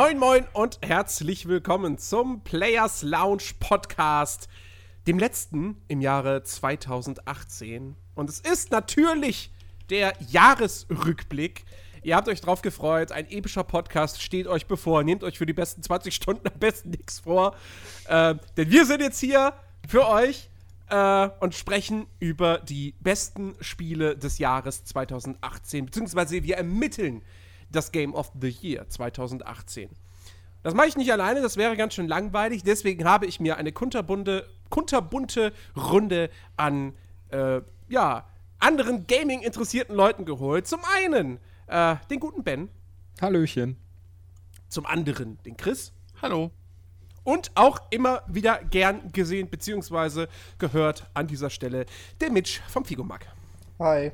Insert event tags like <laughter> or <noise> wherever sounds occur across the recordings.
Moin, moin und herzlich willkommen zum Players Lounge Podcast, dem letzten im Jahre 2018. Und es ist natürlich der Jahresrückblick. Ihr habt euch drauf gefreut, ein epischer Podcast steht euch bevor. Nehmt euch für die besten 20 Stunden am besten nichts vor. Äh, denn wir sind jetzt hier für euch äh, und sprechen über die besten Spiele des Jahres 2018. Beziehungsweise wir ermitteln das Game of the Year 2018. Das mache ich nicht alleine, das wäre ganz schön langweilig. Deswegen habe ich mir eine kunterbunte, kunterbunte Runde an äh, ja, anderen Gaming-interessierten Leuten geholt. Zum einen äh, den guten Ben. Hallöchen. Zum anderen den Chris. Hallo. Und auch immer wieder gern gesehen bzw. gehört an dieser Stelle der Mitch vom Figomack. Hi.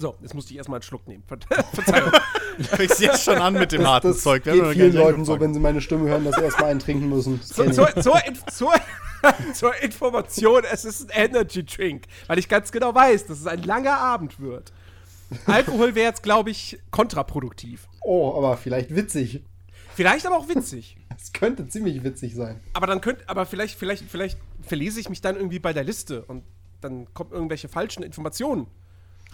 So, jetzt musste ich erstmal einen Schluck nehmen. Ver <laughs> Verzeihung. Du fängst jetzt schon an mit dem Das, harten das Zeug. Wir geht vielen Leuten so, wenn sie meine Stimme hören, dass sie erstmal einen trinken müssen. Das zur, ich. zur, zur, zur, zur Information, es ist ein Energy Drink, weil ich ganz genau weiß, dass es ein langer Abend wird. Alkohol wäre jetzt, glaube ich, kontraproduktiv. Oh, aber vielleicht witzig. Vielleicht aber auch witzig. Es könnte ziemlich witzig sein. Aber dann könnt, aber vielleicht, vielleicht, vielleicht verlese ich mich dann irgendwie bei der Liste und dann kommen irgendwelche falschen Informationen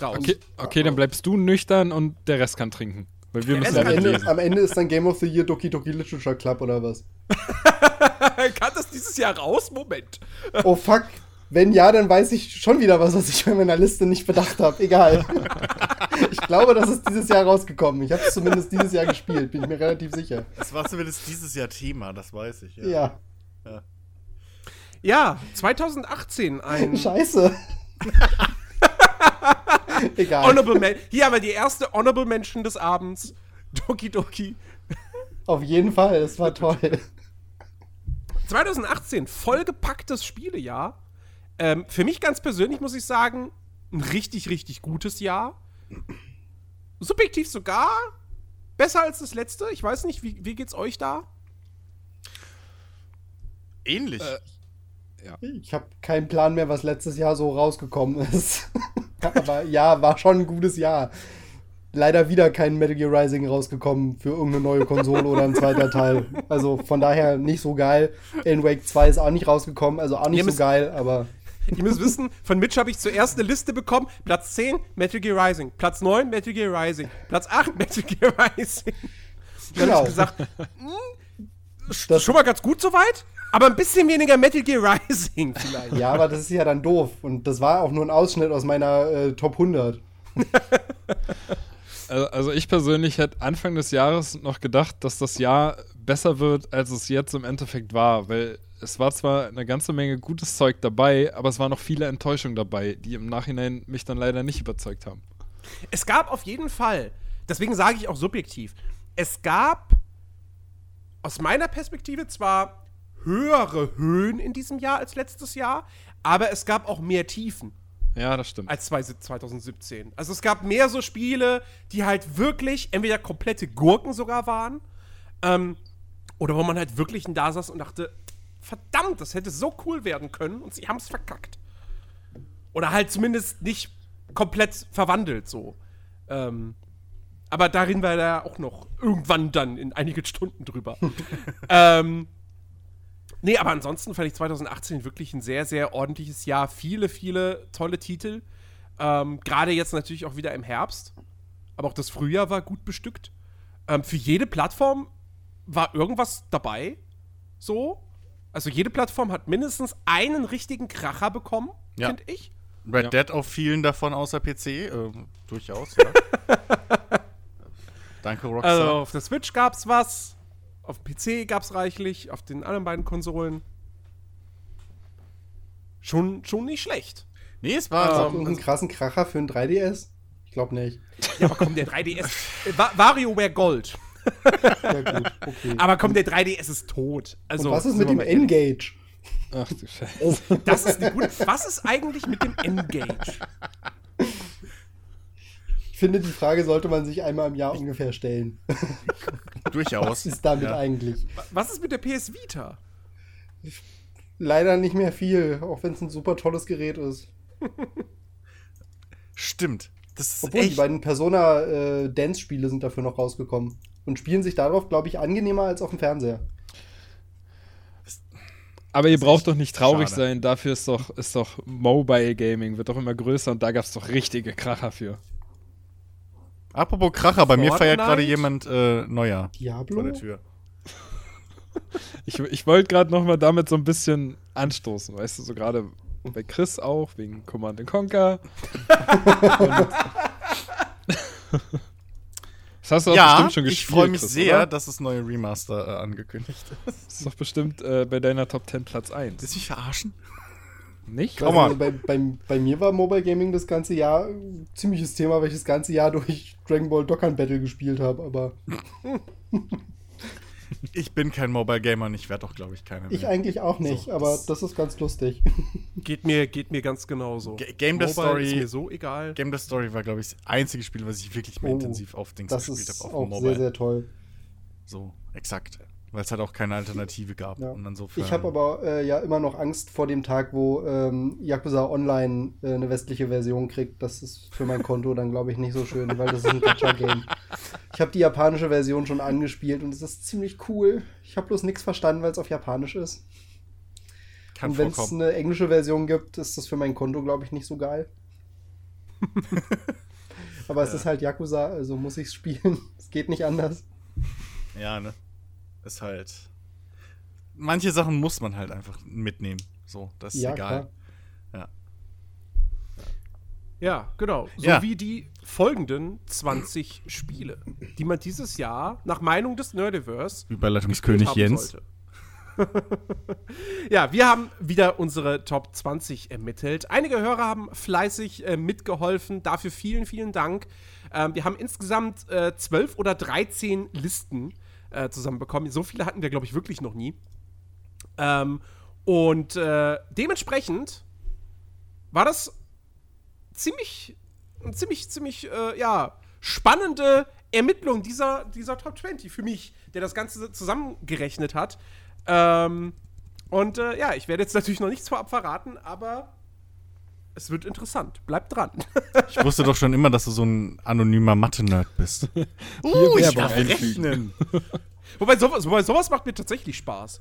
raus. Okay, okay, dann bleibst du nüchtern und der Rest kann trinken. Weil wir müssen Am ja Ende, am Ende ist dann Game of the Year Doki Doki Literature Club oder was? <laughs> Kann das dieses Jahr raus? Moment. Oh fuck. Wenn ja, dann weiß ich schon wieder was, was ich bei meiner Liste nicht bedacht habe. Egal. <laughs> Ich glaube, das ist dieses Jahr rausgekommen. Ich habe es zumindest dieses Jahr gespielt, bin ich mir relativ sicher. Das war zumindest dieses Jahr Thema, das weiß ich. Ja. Ja. Ja, 2018 ein <laughs> Scheiße. <laughs> Egal. Honorable Men Hier haben wir die erste Honorable Mention des Abends. Doki Doki. Auf jeden Fall, es war toll. 2018, vollgepacktes Spielejahr. Ähm, für mich ganz persönlich muss ich sagen, ein richtig, richtig gutes Jahr. Subjektiv sogar besser als das letzte. Ich weiß nicht, wie, wie geht's euch da? Ähnlich. Ich habe keinen Plan mehr, was letztes Jahr so rausgekommen ist. <laughs> Aber ja, war schon ein gutes Jahr. Leider wieder kein Metal Gear Rising rausgekommen für irgendeine neue Konsole oder ein zweiter Teil. Also von daher nicht so geil. Alan Wake 2 ist auch nicht rausgekommen, also auch nicht Ja, so geil, aber <laughs> Ihr müsst wissen, von Mitch habe ich zuerst eine Liste bekommen. Platz 10, Metal Gear Rising. Platz 9, Metal Gear Rising. Platz 8, <laughs> Metal Gear Rising. Dann Genau. habe ich gesagt, das, hm, schon mal ganz gut soweit, aber ein bisschen weniger Metal Gear Rising <laughs> vielleicht. ja, aber das ist ja dann doof. Und das war auch nur ein Ausschnitt aus meiner äh, Top 100. <laughs> Also, also ich persönlich hätte Anfang des Jahres noch gedacht, dass das Jahr besser wird, als es jetzt im Endeffekt war, weil es war zwar eine ganze Menge gutes Zeug dabei, aber es waren noch viele Enttäuschungen dabei, die im Nachhinein mich dann leider nicht überzeugt haben. Es gab auf jeden Fall, deswegen sage ich auch subjektiv, es gab aus meiner Perspektive zwar höhere Höhen in diesem Jahr als letztes Jahr, aber es gab auch mehr Tiefen Ja, das stimmt. als zwei- 2017. Also es gab mehr so Spiele, die halt wirklich entweder komplette Gurken sogar waren, ähm, oder wo man halt wirklich da saß und dachte, verdammt, das hätte so cool werden können und sie haben es verkackt. Oder halt zumindest nicht komplett verwandelt so. Ähm, aber da reden wir da auch noch irgendwann dann in einigen Stunden drüber. <laughs> ähm, nee, aber ansonsten fand ich 2018 wirklich ein sehr, sehr ordentliches Jahr. Viele, viele tolle Titel. Ähm, Gerade jetzt natürlich auch wieder im Herbst. Aber auch das Frühjahr war gut bestückt. Ähm, für jede Plattform war irgendwas dabei. So. Also jede Plattform hat mindestens einen richtigen Kracher bekommen, Ja. finde ich. Red Ja. Dead auf vielen davon außer PC. Ähm, durchaus, ja. <laughs> Danke, Rockstar. Also auf der Switch gab's was, auf dem PC gab's reichlich, auf den anderen beiden Konsolen schon, schon nicht schlecht. nee, es war. Ähm, irgendeinen krassen Kracher für ein 3DS? Ich glaube nicht. Ja, aber komm, der 3DS. äh, Wa- WarioWare Gold. Ja, gut, okay. Aber komm, der 3DS ist tot. Also, Und was ist mit dem. Engage? Ach du Scheiße. Das ist eine gute. Was ist eigentlich mit dem Engage? Ich finde, die Frage sollte man sich einmal im Jahr ungefähr stellen. <laughs> durchaus. Was ist damit ja. eigentlich? Was ist mit der PS Vita? Leider nicht mehr viel, auch wenn es ein super tolles Gerät ist. Stimmt. Das ist Obwohl die echt. beiden Persona äh, sind dafür noch rausgekommen. und spielen sich darauf, glaube ich, angenehmer als auf dem Fernseher. Aber ihr braucht doch nicht traurig schade. sein, dafür ist doch, ist doch Mobile Gaming, wird doch immer größer und da gab es doch richtige Kracher für. Apropos Kracher, bei mir feiert Fortnite? gerade jemand äh, Neujahr Diablo? vor der Tür. <laughs> Ich, ich wollte gerade noch mal damit so ein bisschen anstoßen, weißt du, so gerade bei Chris auch, wegen Command Conquer. Das hast du auch Ja, bestimmt schon gespielt. ich freue mich Chris, sehr, Oder? dass das neue Remaster äh, angekündigt ist. Das ist doch bestimmt äh, bei deiner Top 10 Platz 1. Willst du mich verarschen? Nicht? Komm Also mal. bei, bei, bei mir war Mobile Gaming das ganze Jahr ein ziemliches Thema, weil ich das ganze Jahr durch Dragon Ball Dokkan Battle gespielt habe, aber <laughs> Ich bin kein Mobile Gamer und ich werde doch, glaube ich, keiner ich mehr. eigentlich auch nicht, So, aber das- das ist ganz lustig. <laughs> Geht mir, geht mir ganz genauso. Ga- Game the Story- ist mir so egal. Game the Story war, glaube ich, das einzige Spiel, was ich wirklich mal Oh, intensiv auf Dings Das gespielt ist habe, auf auch dem Mobile. sehr, sehr toll. So, exakt. Weil es halt auch keine Alternative gab. Ja. Und insofern, Ich habe aber äh, ja immer noch Angst vor dem Tag, wo ähm, Yakuza Online äh, eine westliche Version kriegt. Das ist für mein Konto dann, glaube ich, nicht so schön, weil das ist ein Gacha-Game. Ich habe die japanische Version schon angespielt und es ist ziemlich cool. Ich habe bloß nichts verstanden, weil es auf Japanisch ist. kann und wenn es eine englische Version gibt, ist das für mein Konto, glaube ich, nicht so geil. <laughs> aber es ist halt Yakuza, also muss ich es spielen. <laughs> Es geht nicht anders. Ja, ne? Ist halt. Manche Sachen muss man halt einfach mitnehmen. So, das ist Ja, egal. klar. Ja, genau. So Ja. wie die folgenden 20 Spiele, die man dieses Jahr nach Meinung des Nerdiverse Überleitungskönig Jens. sollte. <laughs> ja, wir haben wieder unsere Top 20 ermittelt. Einige Hörer haben fleißig äh, mitgeholfen. Dafür vielen, vielen Dank. Ähm, wir haben insgesamt äh, 12 oder 13 Listen äh, zusammenbekommen. So viele hatten wir, glaube ich, wirklich noch nie. Ähm, und äh, dementsprechend war das ziemlich, ziemlich, ziemlich, äh, ja, spannende Ermittlung dieser, dieser Top 20 für mich, der das Ganze zusammengerechnet hat. Ähm, und äh, ja, ich werde jetzt natürlich noch nichts vorab verraten, aber es wird interessant. Bleibt dran. <laughs> Ich wusste doch schon immer, dass du so ein anonymer Mathe-Nerd bist. <laughs> Uh, ich darf rechnen. <laughs> wobei, sowas, wobei sowas macht mir tatsächlich Spaß.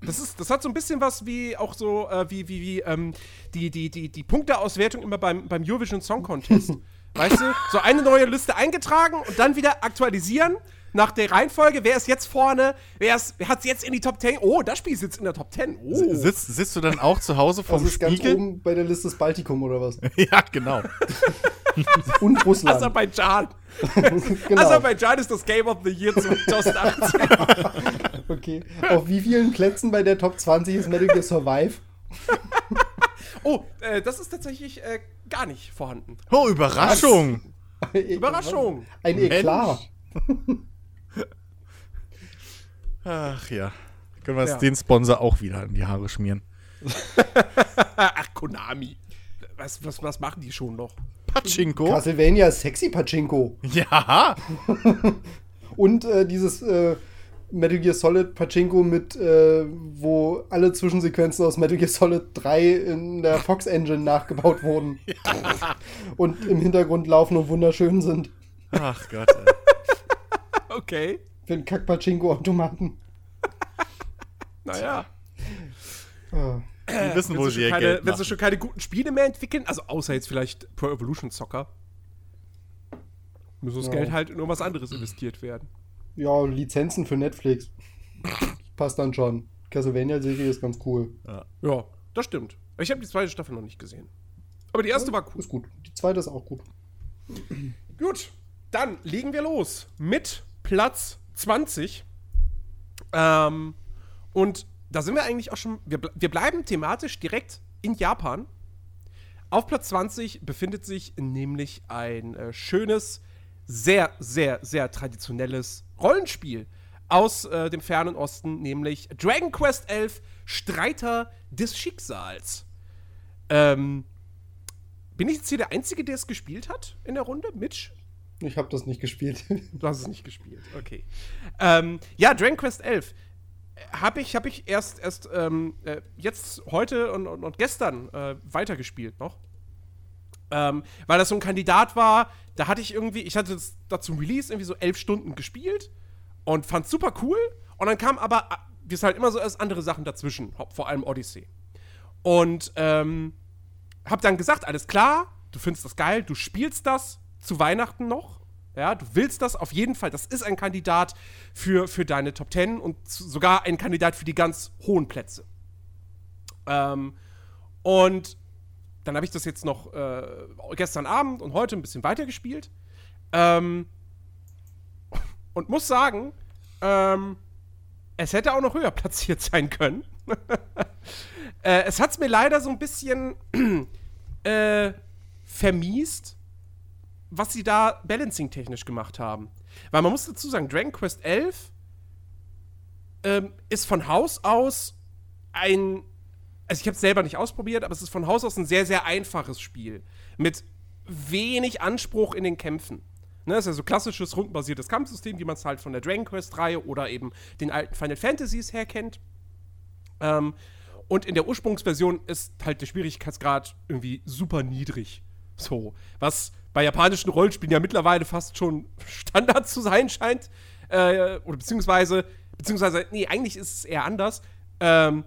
Das, ist, das hat so ein bisschen was wie auch so, äh, wie, wie, wie ähm, die, die, die, die Punkteauswertung immer beim, beim Eurovision Song Contest. weißt du, so eine neue Liste eingetragen und dann wieder aktualisieren nach der Reihenfolge. Wer ist jetzt vorne? Wer, ist- wer hat es jetzt in die Top 10? Oh, das Spiel ist jetzt in der Top 10. Oh. Sitzt, sitzt du dann auch zu Hause Das vorm ist ganz Spiegel? oben bei der Liste des Baltikum oder was? <laughs> ja, genau. <laughs> Und Russland. Aserbaidschan. <laughs> genau. Aserbaidschan ist das Game of the Year 2018. Okay. Auf wie vielen Plätzen bei der Top 20 ist Metal Gear Survive? oh, äh, das ist tatsächlich äh, gar nicht vorhanden. Oh, Überraschung. Überraschung. Ein Eklat. Ach ja. Können wir Ja. den Sponsor auch wieder in die Haare schmieren. <laughs> Ach, Konami. Was, was, was machen die schon noch? Pachinko? Castlevania Sexy Pachinko. Ja. <laughs> Und äh, dieses äh, Metal Gear Solid Pachinko mit, äh, wo alle Zwischensequenzen aus Metal Gear Solid 3 in der Fox Engine nachgebaut wurden. Und im Hintergrund laufen und wunderschön sind. Ach Gott. Ey. <laughs> Okay. Für den Kack-Pachinko-Automaten. <laughs> Naja. Ah. Die wissen, wo Wenn sie ihr Geld keine, wenn sie schon keine guten Spiele mehr entwickeln, also außer jetzt vielleicht Pro Evolution Soccer, muss das Ja. Geld halt in irgendwas anderes investiert werden. Ja, Lizenzen für Netflix. Passt dann schon. Castlevania-Serie ist ganz cool. Ja, das stimmt. Ich habe die zweite Staffel noch nicht gesehen. Aber die erste war cool. Ist gut. Die zweite ist auch gut. Gut, dann legen wir los mit Platz 20. Ähm, und da sind wir eigentlich auch schon. Wir, wir bleiben thematisch direkt in Japan. Auf Platz 20 befindet sich nämlich ein äh, schönes, sehr, sehr, sehr traditionelles Rollenspiel aus äh, dem fernen Osten, nämlich Dragon Quest XI Streiter des Schicksals. Ähm, bin ich jetzt hier der Einzige, der es gespielt hat in der Runde? Mitch? Ich habe das nicht gespielt. <laughs> Du hast es nicht gespielt, okay. Ähm, ja, Dragon Quest 11 habe ich, hab ich erst, erst ähm, äh, jetzt heute und, und, und gestern äh, weitergespielt noch. Ähm, weil das so ein Kandidat war, da hatte ich irgendwie, ich hatte das da zum Release irgendwie so elf Stunden gespielt und fand super cool. Und dann kam aber, wie es halt immer so ist, andere Sachen dazwischen, vor allem Odyssey. Und ähm, hab dann gesagt, alles klar, du findest das geil, du spielst das zu Weihnachten noch. Ja, du willst das auf jeden Fall. Das ist ein Kandidat für, für deine Top 10 und sogar ein Kandidat für die ganz hohen Plätze. Ähm, und dann habe ich das jetzt noch äh, gestern Abend und heute ein bisschen weitergespielt. Ähm, und muss sagen, ähm, es hätte auch noch höher <laughs> platziert sein können. <laughs> äh, es hat es mir leider so ein bisschen <clears throat> äh, vermiest, was sie da balancing-technisch gemacht haben. Weil man muss dazu sagen, Dragon Quest 11 ähm, ist von Haus aus ein also ich habe es selber nicht ausprobiert, aber es ist von Haus aus ein sehr, sehr einfaches Spiel. Mit wenig Anspruch in den Kämpfen. Ne, das ist ja so klassisches rundenbasiertes Kampfsystem, wie man es halt von der Dragon Quest-Reihe oder eben den alten Final Fantasies her kennt. Ähm, und in der Ursprungsversion ist halt der Schwierigkeitsgrad irgendwie super niedrig. So. Was bei japanischen Rollenspielen ja mittlerweile fast schon Standard zu sein scheint. Äh, oder beziehungsweise, beziehungsweise, nee, eigentlich ist es eher anders. Ähm,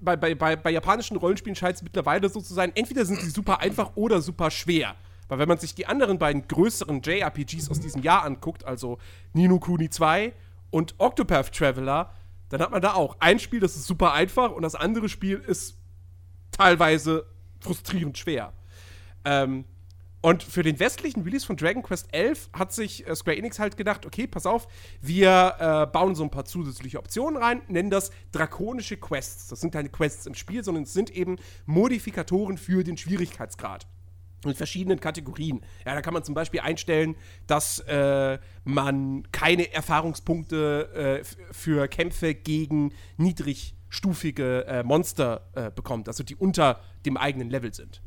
bei, bei, bei, bei japanischen Rollenspielen scheint es mittlerweile so zu sein, entweder sind sie super einfach oder super schwer. Weil wenn man sich die anderen beiden größeren JRPGs aus diesem Jahr anguckt, also Nino Kuni 2 und Octopath Traveler, dann hat man da auch ein Spiel, das ist super einfach und das andere Spiel ist teilweise frustrierend schwer. Ähm, und für den westlichen Release von Dragon Quest 11 hat sich äh, Square Enix halt gedacht, okay, pass auf, wir äh, bauen so ein paar zusätzliche Optionen rein, nennen das drakonische Quests. Das sind keine Quests im Spiel, sondern es sind eben Modifikatoren für den Schwierigkeitsgrad in verschiedenen Kategorien. Ja, da kann man zum Beispiel einstellen, dass äh, man keine Erfahrungspunkte äh, für Kämpfe gegen niedrigstufige äh, Monster äh, bekommt, also die unter dem eigenen Level sind.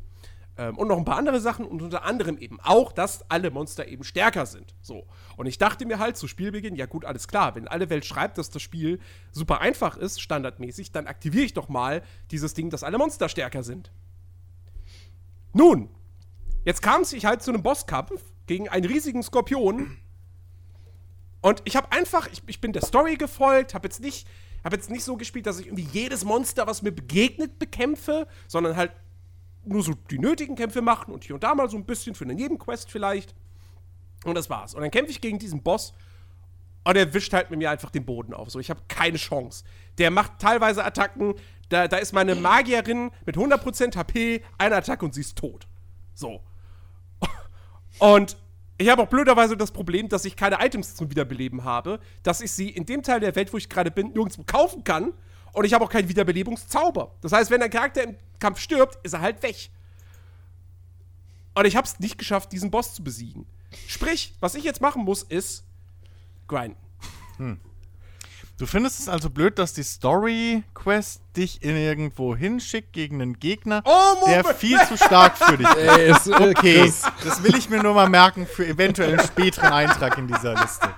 Ähm, und noch ein paar andere Sachen und unter anderem eben auch, dass alle Monster eben stärker sind. So. Und ich dachte mir halt zu Spielbeginn, ja gut, alles klar, wenn alle Welt schreibt, dass das Spiel super einfach ist, standardmäßig, dann aktiviere ich doch mal dieses Ding, dass alle Monster stärker sind. Nun, jetzt kam es sich halt zu einem Bosskampf gegen einen riesigen Skorpion. Und ich habe einfach, ich, ich bin der Story gefolgt, habe jetzt nicht habe jetzt nicht so gespielt, dass ich irgendwie jedes Monster, was mir begegnet, bekämpfe, sondern halt nur so die nötigen Kämpfe machen und hier und da mal so ein bisschen für eine Nebenquest vielleicht. Und das war's. Und dann kämpfe ich gegen diesen Boss und er wischt halt mit mir einfach den Boden auf. So, ich habe keine Chance. Der macht teilweise Attacken, da, da ist meine Magierin mit 100% HP, eine Attacke und sie ist tot. So. Und ich habe auch blöderweise das Problem, dass ich keine Items zum Wiederbeleben habe, dass ich sie in dem Teil der Welt, wo ich gerade bin, nirgendwo kaufen kann und ich habe auch keinen Wiederbelebungszauber. Das heißt, wenn ein Charakter im Kampf stirbt, ist er halt weg. Und ich habe es nicht geschafft, diesen Boss zu besiegen. Sprich, was ich jetzt machen muss, ist grinden. Hm. Du findest es also blöd, dass die Story-Quest dich in irgendwo hinschickt gegen einen Gegner, oh, der viel zu stark für dich <laughs> ist. okay, das will ich mir nur mal merken für eventuell einen späteren Eintrag in dieser Liste.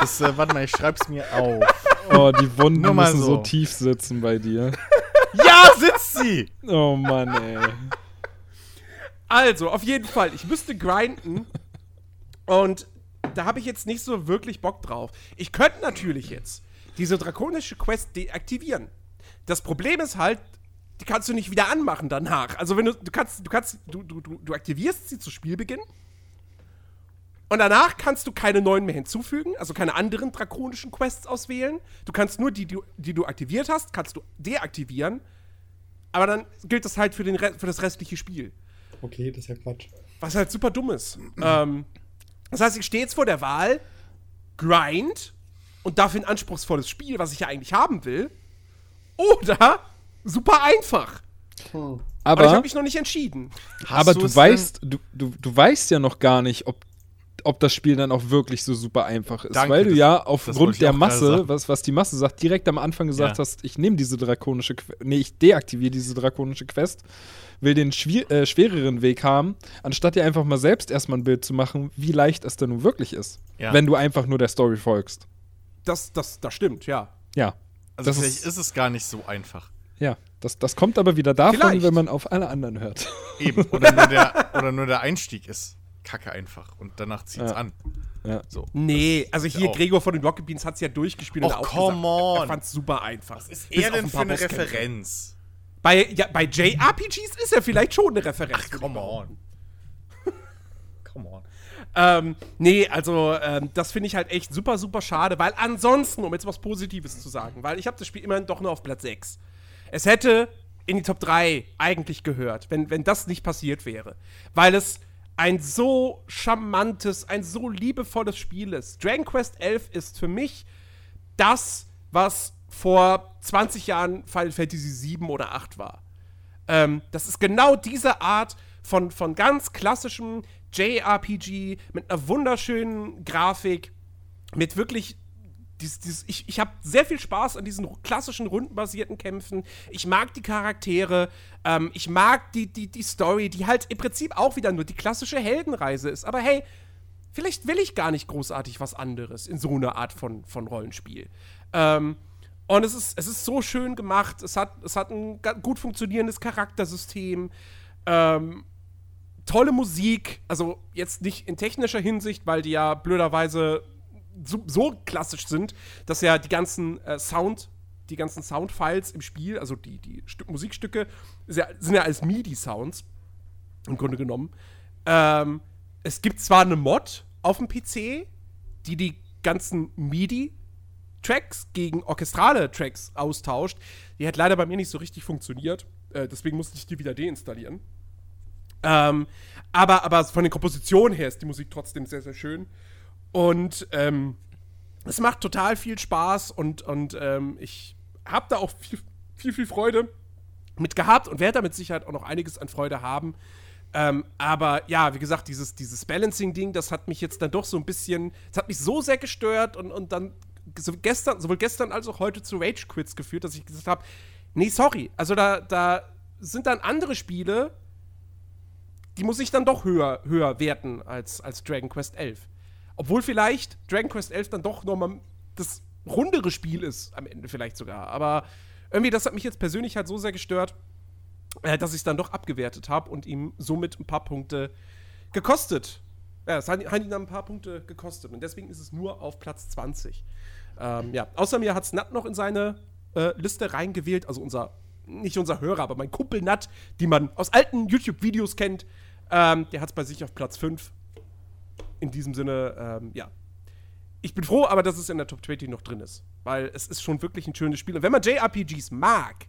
Das, äh, warte mal, ich schreib's mir auf. Oh, die Wunden müssen so. so tief sitzen bei dir. <laughs> Ja, sitzt sie! Oh Mann, ey. Also, auf jeden Fall, ich müsste grinden. Und da habe ich jetzt nicht so wirklich Bock drauf. Ich könnte natürlich jetzt diese drakonische Quest deaktivieren. Das Problem ist halt, die kannst du nicht wieder anmachen danach. Also wenn du, du kannst, du kannst, du, du, du aktivierst sie zu Spielbeginn und danach kannst du keine neuen mehr hinzufügen, also keine anderen drakonischen Quests auswählen. Du kannst nur die, die, die du aktiviert hast, kannst du deaktivieren. Aber dann gilt das halt für, den für das restliche Spiel. Okay, das ist ja Quatsch. Was halt super dumm ist. ähm, das heißt, ich stehe jetzt vor der Wahl, Grind und dafür ein anspruchsvolles Spiel, was ich ja eigentlich haben will. Oder super einfach. Hm. Aber, ich habe mich noch nicht entschieden. aber du weißt, du, du, du weißt ja noch gar nicht, ob ob das Spiel dann auch wirklich so super einfach ist. Danke, weil du das, ja aufgrund der Masse, was, was die Masse sagt, direkt am Anfang gesagt ja. hast, ich nehme diese drakonische, nee, ich deaktiviere diese drakonische Quest, will den äh, schwereren Weg haben, anstatt dir einfach mal selbst erstmal ein Bild zu machen, wie leicht es denn nun wirklich ist, ja. wenn du einfach nur der Story folgst. Das, das, das stimmt, ja. Ja. Also vielleicht ist, ist es gar nicht so einfach. Ja, das, das kommt aber wieder davon, Vielleicht. wenn man auf alle anderen hört. Eben, <laughs> oder nur der, oder nur der Einstieg ist kacke einfach und danach zieht's ja. an. Ja. So. Nee, also hier Gregor von den Rocket Beans hat es ja durchgespielt. Och, und come gesagt, on. Er fand's super einfach. Was ist er denn für eine Referenz? Bei, ja, bei JRPGs ist er vielleicht schon eine Referenz. Ach, come on. <laughs> come on. Ähm, nee, also ähm, das finde ich halt echt super, super schade, weil ansonsten, um jetzt was Positives zu sagen, weil ich habe das Spiel immerhin doch nur auf Platz 6. Es hätte in die Top 3 eigentlich gehört, wenn, wenn das nicht passiert wäre. Weil es ein so charmantes, ein so liebevolles Spiel ist. Dragon Quest 11 ist für mich das, was vor 20 Jahren Final Fantasy 7 oder 8 war. Ähm, das ist genau diese Art von, von ganz klassischem JRPG mit einer wunderschönen Grafik, mit wirklich dieses, dieses, ich, ich habe sehr viel Spaß an diesen klassischen rundenbasierten Kämpfen. Ich mag die Charaktere. Ähm, ich mag die, die, die Story, die halt im Prinzip auch wieder nur die klassische Heldenreise ist. Aber hey, vielleicht will ich gar nicht großartig was anderes in so einer Art von, von Rollenspiel. Ähm, und es ist, es ist so schön gemacht. Es hat, es hat ein gut funktionierendes Charaktersystem. Ähm, tolle Musik. Also jetzt nicht in technischer Hinsicht, weil die ja blöderweise so, so, klassisch sind, dass ja die ganzen äh, Sound, die ganzen Soundfiles im Spiel, also die, die Stück, Musikstücke, ja, sind ja als MIDI-Sounds im Grunde genommen. Ähm, es gibt zwar eine Mod auf dem PC, die die ganzen MIDI-Tracks gegen orchestrale Tracks austauscht. Die hat leider bei mir nicht so richtig funktioniert. Äh, deswegen musste ich die wieder deinstallieren. Ähm, aber, aber von den Kompositionen her ist die Musik trotzdem sehr, sehr schön. Und ähm, es macht total viel Spaß und, und ähm, ich habe da auch viel, viel, viel Freude mit gehabt und werde damit Sicherheit auch noch einiges an Freude haben. Ähm, aber ja, wie gesagt, dieses, dieses Balancing-Ding, das hat mich jetzt dann doch so ein bisschen, das hat mich so sehr gestört und, und dann so gestern, sowohl gestern als auch heute zu Rage-Quits geführt, dass ich gesagt habe, nee, sorry, also da, da sind dann andere Spiele, die muss ich dann doch höher, höher werten als, als Dragon Quest 11. Obwohl vielleicht Dragon Quest 11 dann doch nochmal das rundere Spiel ist, am Ende vielleicht sogar. Aber irgendwie, das hat mich jetzt persönlich halt so sehr gestört, äh, dass ich es dann doch abgewertet habe und ihm somit ein paar Punkte gekostet. Ja, es hat, hat ihn dann ein paar Punkte gekostet. Und deswegen ist es nur auf Platz 20. Ähm, ja, außer mir hat es Nat noch in seine äh, Liste reingewählt, also unser, nicht unser Hörer, aber mein Kumpel Nat, die man aus alten YouTube-Videos kennt. Ähm, der hat es bei sich auf Platz 5 in diesem Sinne, ähm, ja. Ich bin froh, aber dass es in der Top 20 noch drin ist. Weil es ist schon wirklich ein schönes Spiel. Und wenn man JRPGs mag,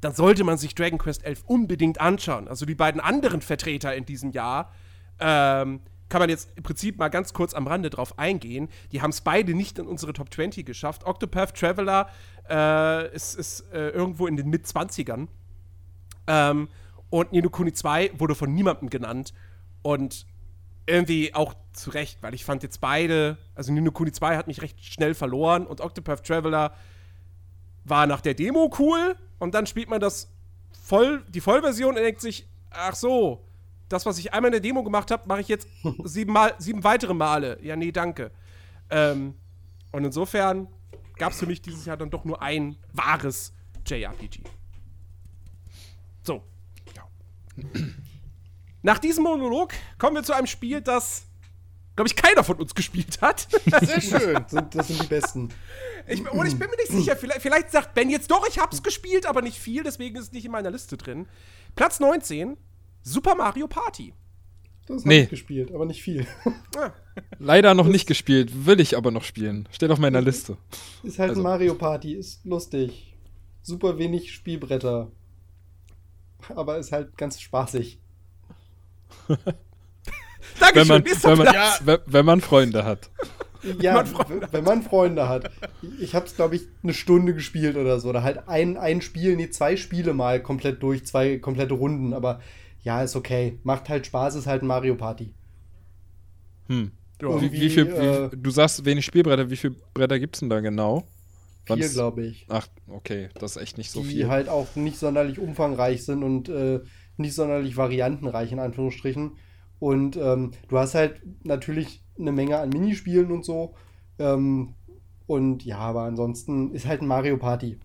dann sollte man sich Dragon Quest 11 unbedingt anschauen. Also die beiden anderen Vertreter in diesem Jahr, ähm, kann man jetzt im Prinzip mal ganz kurz am Rande drauf eingehen. Die haben es beide nicht in unsere Top 20 geschafft. Octopath Traveler äh, ist, ist äh, irgendwo in den Mid-20ern. Ähm, und Nino Kuni 2 wurde von niemandem genannt. Und irgendwie auch zu Recht, weil ich fand jetzt beide, also Nino Kuni 2 hat mich recht schnell verloren und Octopath Traveler war nach der Demo cool und dann spielt man das voll, die Vollversion und denkt sich, ach so, das, was ich einmal in der Demo gemacht habe, mache ich jetzt <laughs> sieben, Mal, sieben weitere Male. Ja, nee, danke. Ähm, und insofern gab es für mich dieses Jahr dann doch nur ein wahres JRPG. So. Ja. <clears throat> Nach diesem Monolog kommen wir zu einem Spiel, das, glaube ich, keiner von uns <laughs> gespielt hat. Sehr schön. das sind die besten. Ich, und ich bin mir nicht sicher, <clears throat> vielleicht, vielleicht, sagt Ben jetzt doch, ich hab's gespielt, aber nicht viel, deswegen ist es nicht in meiner Liste drin. Platz 19, Super Mario Party. Das habe nee. ich gespielt, aber nicht viel. Ah. Leider noch das nicht gespielt, will ich aber noch spielen. Steht auf meiner Liste. Ist halt also. ein Mario Party, ist lustig. Super wenig Spielbretter. Aber ist halt ganz spaßig. <laughs> Dankeschön, wenn man, wenn, man, ja. wenn man Freunde hat. Ja, man Freunde wenn man Freunde hat. Ich habe es, glaube ich, eine Stunde gespielt oder so. Oder halt ein, ein Spiel, nee, zwei Spiele mal komplett durch, zwei komplette Runden. Aber ja, ist okay. Macht halt Spaß, ist halt ein Mario Party. Hm. Wie, wie, viel, äh, wie, du sagst wenig Spielbretter, wie viele Bretter gibt es denn da genau? Vier, glaube ich. Ach, okay, das ist echt nicht so die viel. Die halt auch nicht sonderlich umfangreich sind und äh, nicht sonderlich variantenreich, in Anführungsstrichen. Und ähm, du hast halt natürlich eine Menge an Minispielen und so. Ähm, und ja, aber ansonsten ist halt ein Mario Party.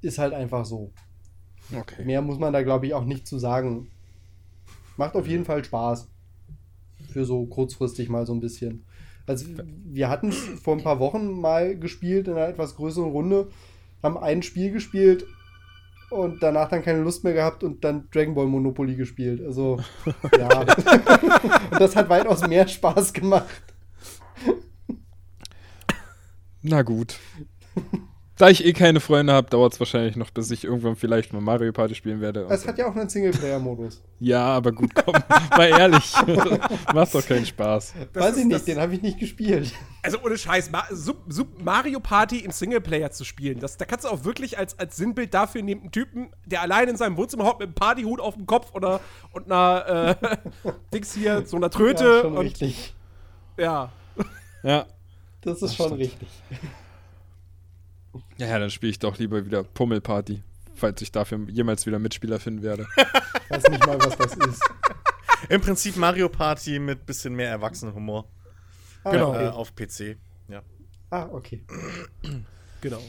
Ist halt einfach so. Okay. Mehr muss man da, glaube ich, auch nicht zu sagen. Macht auf jeden Fall Spaß. Für so kurzfristig mal so ein bisschen. Also, wir hatten es vor ein paar Wochen mal gespielt in einer etwas größeren Runde, haben ein Spiel gespielt und danach dann keine Lust mehr gehabt und dann Dragon Ball Monopoly gespielt. Also, <laughs> ja. und das hat weitaus mehr Spaß gemacht. Na gut. Da ich eh keine Freunde habe, dauert es wahrscheinlich noch, bis ich irgendwann vielleicht mal Mario Party spielen werde. Es hat ja auch einen Singleplayer-Modus. ja, aber gut, komm, <laughs> mal ehrlich. <laughs> Macht doch keinen Spaß. Das Weiß ich nicht, den habe ich nicht gespielt. Also ohne Scheiß, Ma Mario Party im Singleplayer zu spielen, das, da kannst du auch wirklich als, als Sinnbild dafür nehmen, einen Typen, der allein in seinem Wohnzimmer hockt mit einem Partyhut auf dem Kopf oder und einer äh, <laughs> Dings hier, so einer Tröte. Ja, schon und, richtig. Ja. Ja. Das ist das schon stimmt. richtig. Ja, ja, dann spiele ich doch lieber wieder Pummelparty, falls ich dafür jemals wieder Mitspieler finden werde. Ich <laughs> weiß nicht mal, was das ist. Im Prinzip Mario Party mit bisschen mehr Erwachsenenhumor. Ah, genau. Okay. Äh, auf PC. Ja. Ah, okay. <clears throat> genau.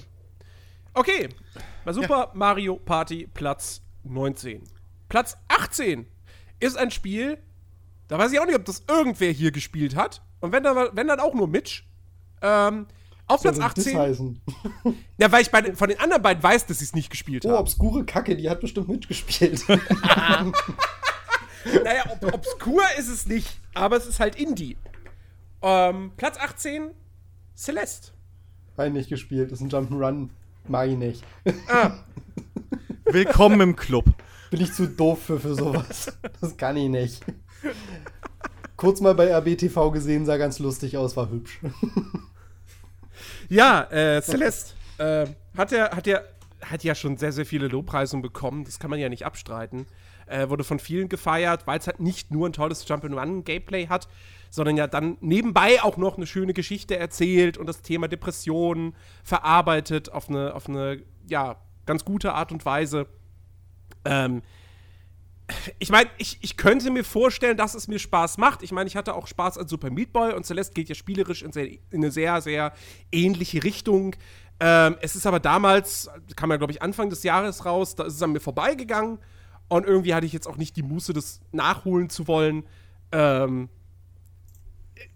Okay. War super ja. Mario Party Platz 19. Platz 18 ist ein Spiel, da weiß ich auch nicht, ob das irgendwer hier gespielt hat. Und wenn dann, wenn dann auch nur Mitch. Ähm, auf Platz 18. <laughs> ja, weil ich bei, von den anderen beiden weiß, dass sie es nicht gespielt oh, haben. Oh, obskure Kacke, die hat bestimmt mitgespielt. <laughs> naja, ob, obskur ist es nicht, aber es ist halt Indie. Ähm, Platz 18, Celeste. Nein, nicht gespielt, das ist ein Jump'n'Run. Mag ich nicht. Ah. <laughs> Willkommen im Club. Bin ich zu doof für, für sowas. Das kann ich nicht. Kurz mal bei RBTV gesehen, sah ganz lustig aus, war hübsch. Ja, äh, Celeste äh, hat ja, hat ja, hat ja schon sehr, sehr viele Lobpreisungen bekommen. Das kann man ja nicht abstreiten. Äh, wurde von vielen gefeiert, weil es halt nicht nur ein tolles Jump-and-Run-Gameplay hat, sondern ja dann nebenbei auch noch eine schöne Geschichte erzählt und das Thema Depressionen verarbeitet auf eine, auf eine ja, ganz gute Art und Weise. Ähm, ich meine, ich, ich könnte mir vorstellen, dass es mir Spaß macht. Ich meine, ich hatte auch Spaß an Super Meat Boy und Celeste geht ja spielerisch in, sehr, in eine sehr, sehr ähnliche Richtung. Ähm, es ist aber damals, kam ja, glaube ich, Anfang des Jahres raus, da ist es an mir vorbeigegangen und irgendwie hatte ich jetzt auch nicht die Muße, das nachholen zu wollen. Ähm,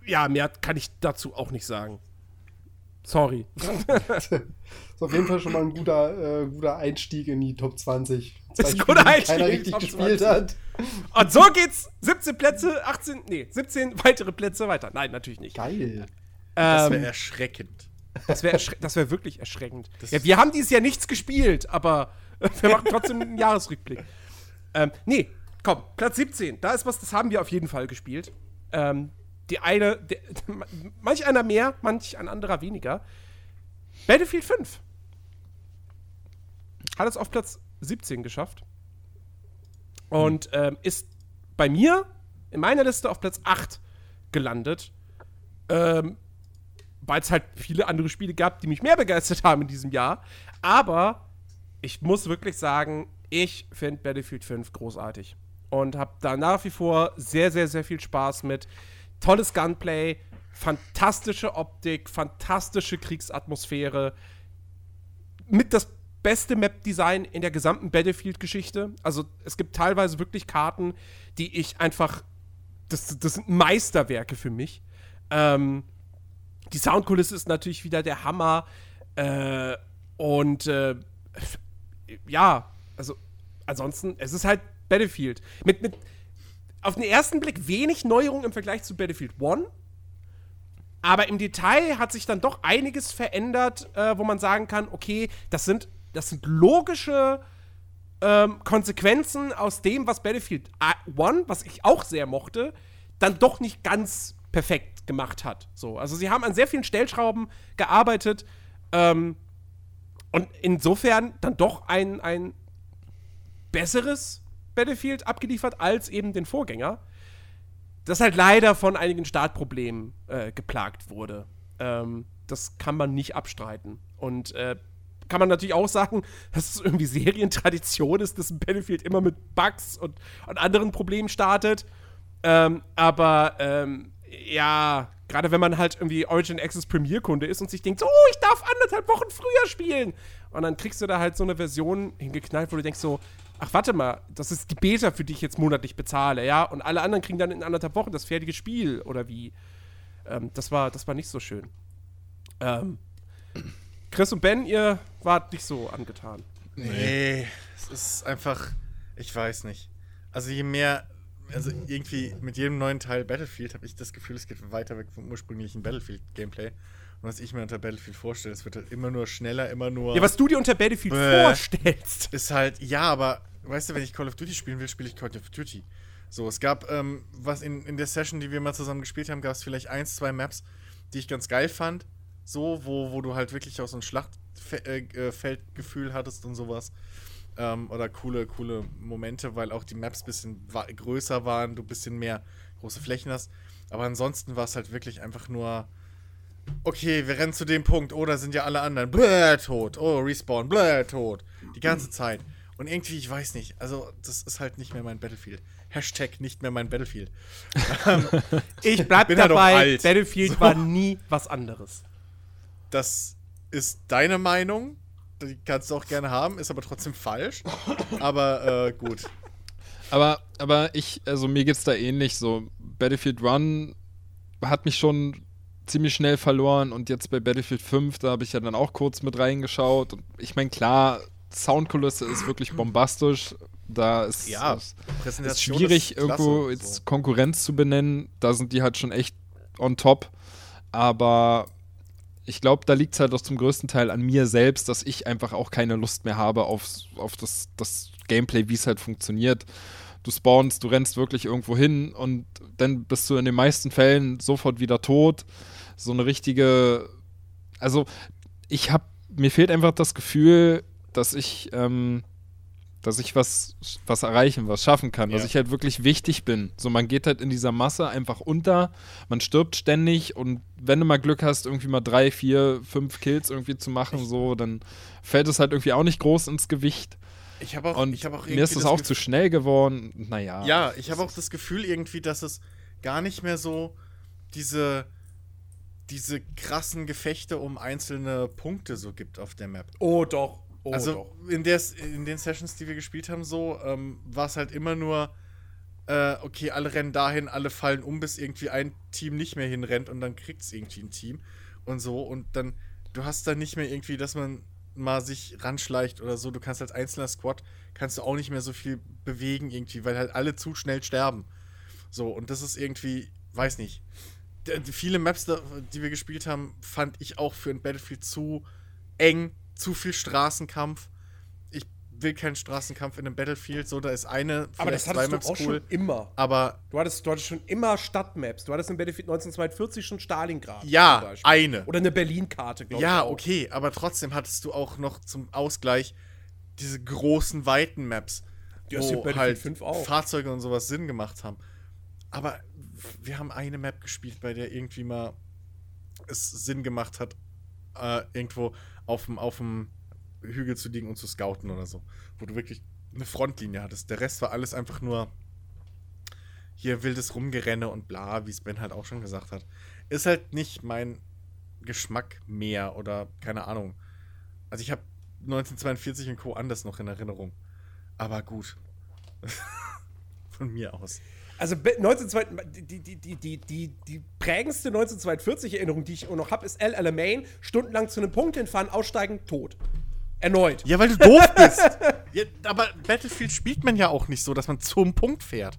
ja, mehr kann ich dazu auch nicht sagen. Sorry. <laughs> ist auf jeden Fall schon mal ein guter, äh, guter Einstieg in die Top 20. Zwei das ist ein guter Einstieg. Keiner richtig gespielt 20. hat. Und so geht's 17 Plätze, 18, nee, 17 weitere Plätze weiter. Nein, natürlich nicht. Geil. das wäre ähm, erschreckend. Das wäre erschre wär wirklich erschreckend. ja, wir haben dieses Jahr nichts gespielt, aber <laughs> wir machen trotzdem einen Jahresrückblick. Ähm, nee, komm, Platz 17. Da ist was, das haben wir auf jeden Fall gespielt. Ähm, die eine, der, <laughs> manch einer mehr, manch ein anderer weniger. Battlefield 5 hat es auf Platz 17 geschafft und ähm, ist bei mir in meiner Liste auf Platz 8 gelandet. Ähm, weil es halt viele andere Spiele gab, die mich mehr begeistert haben in diesem Jahr. Aber ich muss wirklich sagen, ich finde Battlefield 5 großartig. Und habe da nach wie vor sehr, sehr, sehr viel Spaß mit tolles Gunplay, fantastische Optik, fantastische Kriegsatmosphäre, mit das beste Map-Design in der gesamten Battlefield-Geschichte. Also es gibt teilweise wirklich Karten, die ich einfach, das, das sind Meisterwerke für mich. Ähm, die Soundkulisse ist natürlich wieder der Hammer. Äh, und äh, <laughs> ja, also ansonsten, es ist halt Battlefield. Mit, mit, auf den ersten Blick wenig Neuerung im Vergleich zu Battlefield 1. Aber im Detail hat sich dann doch einiges verändert, äh, wo man sagen kann, okay, das sind, das sind logische ähm, Konsequenzen aus dem, was Battlefield 1, was ich auch sehr mochte, dann doch nicht ganz perfekt gemacht hat. So, also sie haben an sehr vielen Stellschrauben gearbeitet ähm, und insofern dann doch ein, ein besseres Battlefield abgeliefert als eben den Vorgänger. Das halt leider von einigen Startproblemen äh, geplagt wurde. Ähm, das kann man nicht abstreiten. Und äh, kann man natürlich auch sagen, dass es irgendwie Serientradition ist, dass ein Battlefield immer mit Bugs und, und anderen Problemen startet. Ähm, aber ähm, ja, Gerade wenn man halt irgendwie Origin Access Premier-Kunde ist und sich denkt, oh, ich darf anderthalb Wochen früher spielen. Und dann kriegst du da halt so eine Version hingeknallt, wo du denkst so, ach warte mal, das ist die Beta, für die ich jetzt monatlich bezahle, ja? Und alle anderen kriegen dann in anderthalb Wochen das fertige Spiel oder wie. Ähm, das, war, das war nicht so schön. Ähm, Chris und Ben, ihr wart nicht so angetan. Nee, es ist einfach, ich weiß nicht. Also je mehr also irgendwie mit jedem neuen Teil Battlefield habe ich das Gefühl, es geht weiter weg vom ursprünglichen Battlefield-Gameplay. Und was ich mir unter Battlefield vorstelle, es wird halt immer nur schneller, immer nur. Ja, was du dir unter Battlefield äh, vorstellst. Ist halt, ja, aber weißt du, wenn ich Call of Duty spielen will, spiele ich Call of Duty. So, es gab, ähm, was in, in der Session, die wir mal zusammen gespielt haben, gab es vielleicht eins, zwei Maps, die ich ganz geil fand. So, wo, wo du halt wirklich auch so ein Schlachtfeldgefühl äh, äh hattest und sowas ähm, oder coole, coole Momente, weil auch die Maps ein bisschen wa größer waren, du ein bisschen mehr große Flächen hast. Aber ansonsten war es halt wirklich einfach nur, okay, wir rennen zu dem Punkt, oh, da sind ja alle anderen, bläh, tot, oh, Respawn, bläh, tot. Die ganze Zeit. Und irgendwie, ich weiß nicht, also das ist halt nicht mehr mein Battlefield. Hashtag nicht mehr mein Battlefield. <laughs> ich bleib dabei, halt Battlefield so. war nie was anderes. Das ist deine Meinung die kannst du auch gerne haben, ist aber trotzdem falsch. aber äh, gut. Aber, aber ich, also mir geht's da ähnlich so. Battlefield Run hat mich schon ziemlich schnell verloren und jetzt bei Battlefield 5, da habe ich ja dann auch kurz mit reingeschaut. Und ich meine, klar, Soundkulisse ist wirklich bombastisch. Da ist ja, es ist schwierig, ist irgendwo jetzt so. Konkurrenz zu benennen. Da sind die halt schon echt on top. Aber ich glaube, da liegt es halt auch zum größten Teil an mir selbst, dass ich einfach auch keine Lust mehr habe auf, auf das, das Gameplay, wie es halt funktioniert. Du spawnst, du rennst wirklich irgendwo hin und dann bist du in den meisten Fällen sofort wieder tot. So eine richtige. Also, ich habe. Mir fehlt einfach das Gefühl, dass ich. Ähm, dass ich was, was erreichen, was schaffen kann, ja. dass ich halt wirklich wichtig bin. So, man geht halt in dieser Masse einfach unter, man stirbt ständig und wenn du mal Glück hast, irgendwie mal drei, vier, fünf Kills irgendwie zu machen, so, dann fällt es halt irgendwie auch nicht groß ins Gewicht. Ich habe auch, und ich hab auch mir ist es auch zu schnell geworden. Naja. Ja, ich habe auch das Gefühl irgendwie, dass es gar nicht mehr so diese diese krassen Gefechte um einzelne Punkte so gibt auf der Map. Oh, doch. Oh, also in, der, in den Sessions, die wir gespielt haben, so ähm, war es halt immer nur, äh, okay, alle rennen dahin, alle fallen um, bis irgendwie ein Team nicht mehr hinrennt und dann kriegt es irgendwie ein Team und so und dann, du hast dann nicht mehr irgendwie, dass man mal sich ranschleicht oder so, du kannst als einzelner Squad, kannst du auch nicht mehr so viel bewegen irgendwie, weil halt alle zu schnell sterben. So, und das ist irgendwie, weiß nicht. Die, viele Maps, die wir gespielt haben, fand ich auch für ein Battlefield zu eng zu viel Straßenkampf. Ich will keinen Straßenkampf in einem Battlefield, so da ist eine, aber das hattest du auch cool, schon immer. Aber du hattest, du hattest schon immer Stadtmaps. Du hattest in Battlefield 1942 schon Stalingrad. Ja, eine. Oder eine Berlin-Karte, glaube ja, ich. Ja, okay, aber trotzdem hattest du auch noch zum Ausgleich diese großen, weiten Maps, Die wo halt Fahrzeuge und sowas Sinn gemacht haben. Aber wir haben eine Map gespielt, bei der irgendwie mal es Sinn gemacht hat, äh, irgendwo auf dem, auf dem Hügel zu liegen und zu scouten oder so. Wo du wirklich eine Frontlinie hattest. Der Rest war alles einfach nur hier wildes Rumgerenne und bla, wie es Ben halt auch schon gesagt hat. Ist halt nicht mein Geschmack mehr oder keine Ahnung. Also ich habe 1942 und Co. anders noch in Erinnerung. Aber gut. <laughs> Von mir aus. Also 1942, die, die, die, die, die, die prägendste 1942-Erinnerung, die ich noch habe, ist L. Alamein, stundenlang zu einem Punkt hinfahren, aussteigen, tot. Erneut. Ja, weil du doof <laughs> bist. ja, aber Battlefield spielt man ja auch nicht so, dass man zum Punkt fährt.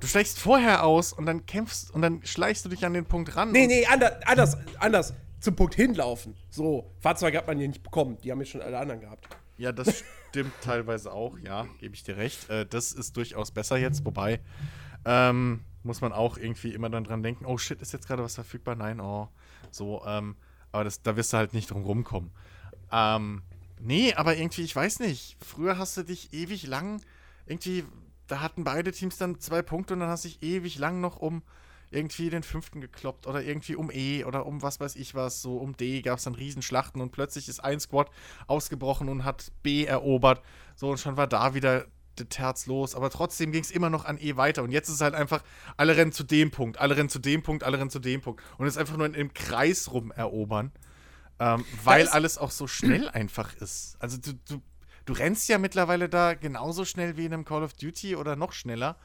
Du schleichst vorher aus und dann kämpfst und dann schleichst du dich an den Punkt ran. Nee, nee, anders, anders, anders. Zum Punkt hinlaufen. So, Fahrzeuge hat man hier nicht bekommen. Die haben jetzt schon alle anderen gehabt. Ja, das stimmt <laughs> teilweise auch, ja, gebe ich dir recht. Äh, das ist durchaus besser jetzt, wobei ähm, muss man auch irgendwie immer dann dran denken, oh shit, ist jetzt gerade was verfügbar? Nein, oh. So, ähm, aber das, da wirst du halt nicht drum rumkommen. Ähm, nee, aber irgendwie, ich weiß nicht. Früher hast du dich ewig lang, irgendwie, da hatten beide Teams dann zwei Punkte und dann hast du dich ewig lang noch um irgendwie den fünften gekloppt oder irgendwie um E oder um was weiß ich was, so um D gab es dann Riesenschlachten und plötzlich ist ein Squad ausgebrochen und hat B erobert. So, und schon war da wieder Terz los, aber trotzdem ging es immer noch an E weiter. Und jetzt ist es halt einfach, alle rennen zu dem Punkt, alle rennen zu dem Punkt, alle rennen zu dem Punkt. Und es ist einfach nur in, im Kreis rum erobern. Ähm, weil alles auch so schnell einfach ist. Also du, du, du rennst ja mittlerweile da genauso schnell wie in einem Call of Duty oder noch schneller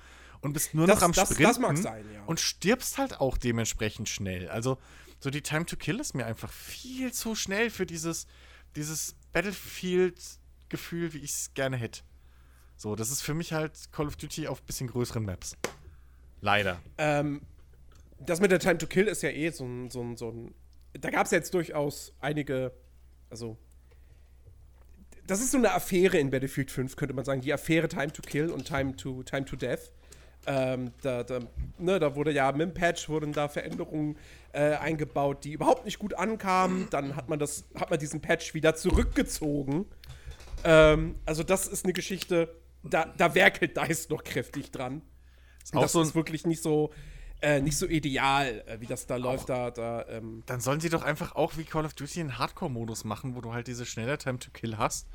und bist nur das, noch am das, Sprinten das mag sein, ja. und stirbst halt auch dementsprechend schnell. Also so die Time to Kill ist mir einfach viel zu schnell für dieses, dieses Battlefield-Gefühl, wie ich es gerne hätte. So, das ist für mich halt Call of Duty auf ein bisschen größeren Maps. Leider. Ähm, das mit der Time to Kill ist ja eh so ein, so ein, so ein da gab es jetzt durchaus einige, also das ist so eine Affäre in Battlefield 5, könnte man sagen. Die Affäre Time to Kill und Time to, Time to Death. Ähm, da, da, ne, da wurde ja mit dem Patch wurden da Veränderungen äh, eingebaut, die überhaupt nicht gut ankamen. Dann hat man das, hat man diesen Patch wieder zurückgezogen. Ähm, also das ist eine Geschichte, da, da werkelt DICE noch kräftig dran. Auch das so ist wirklich nicht so, äh, nicht so ideal, äh, wie das da läuft. Da, da, ähm. Dann sollen sie doch einfach auch wie Call of Duty einen Hardcore-Modus machen, wo du halt diese schneller Time to Kill hast.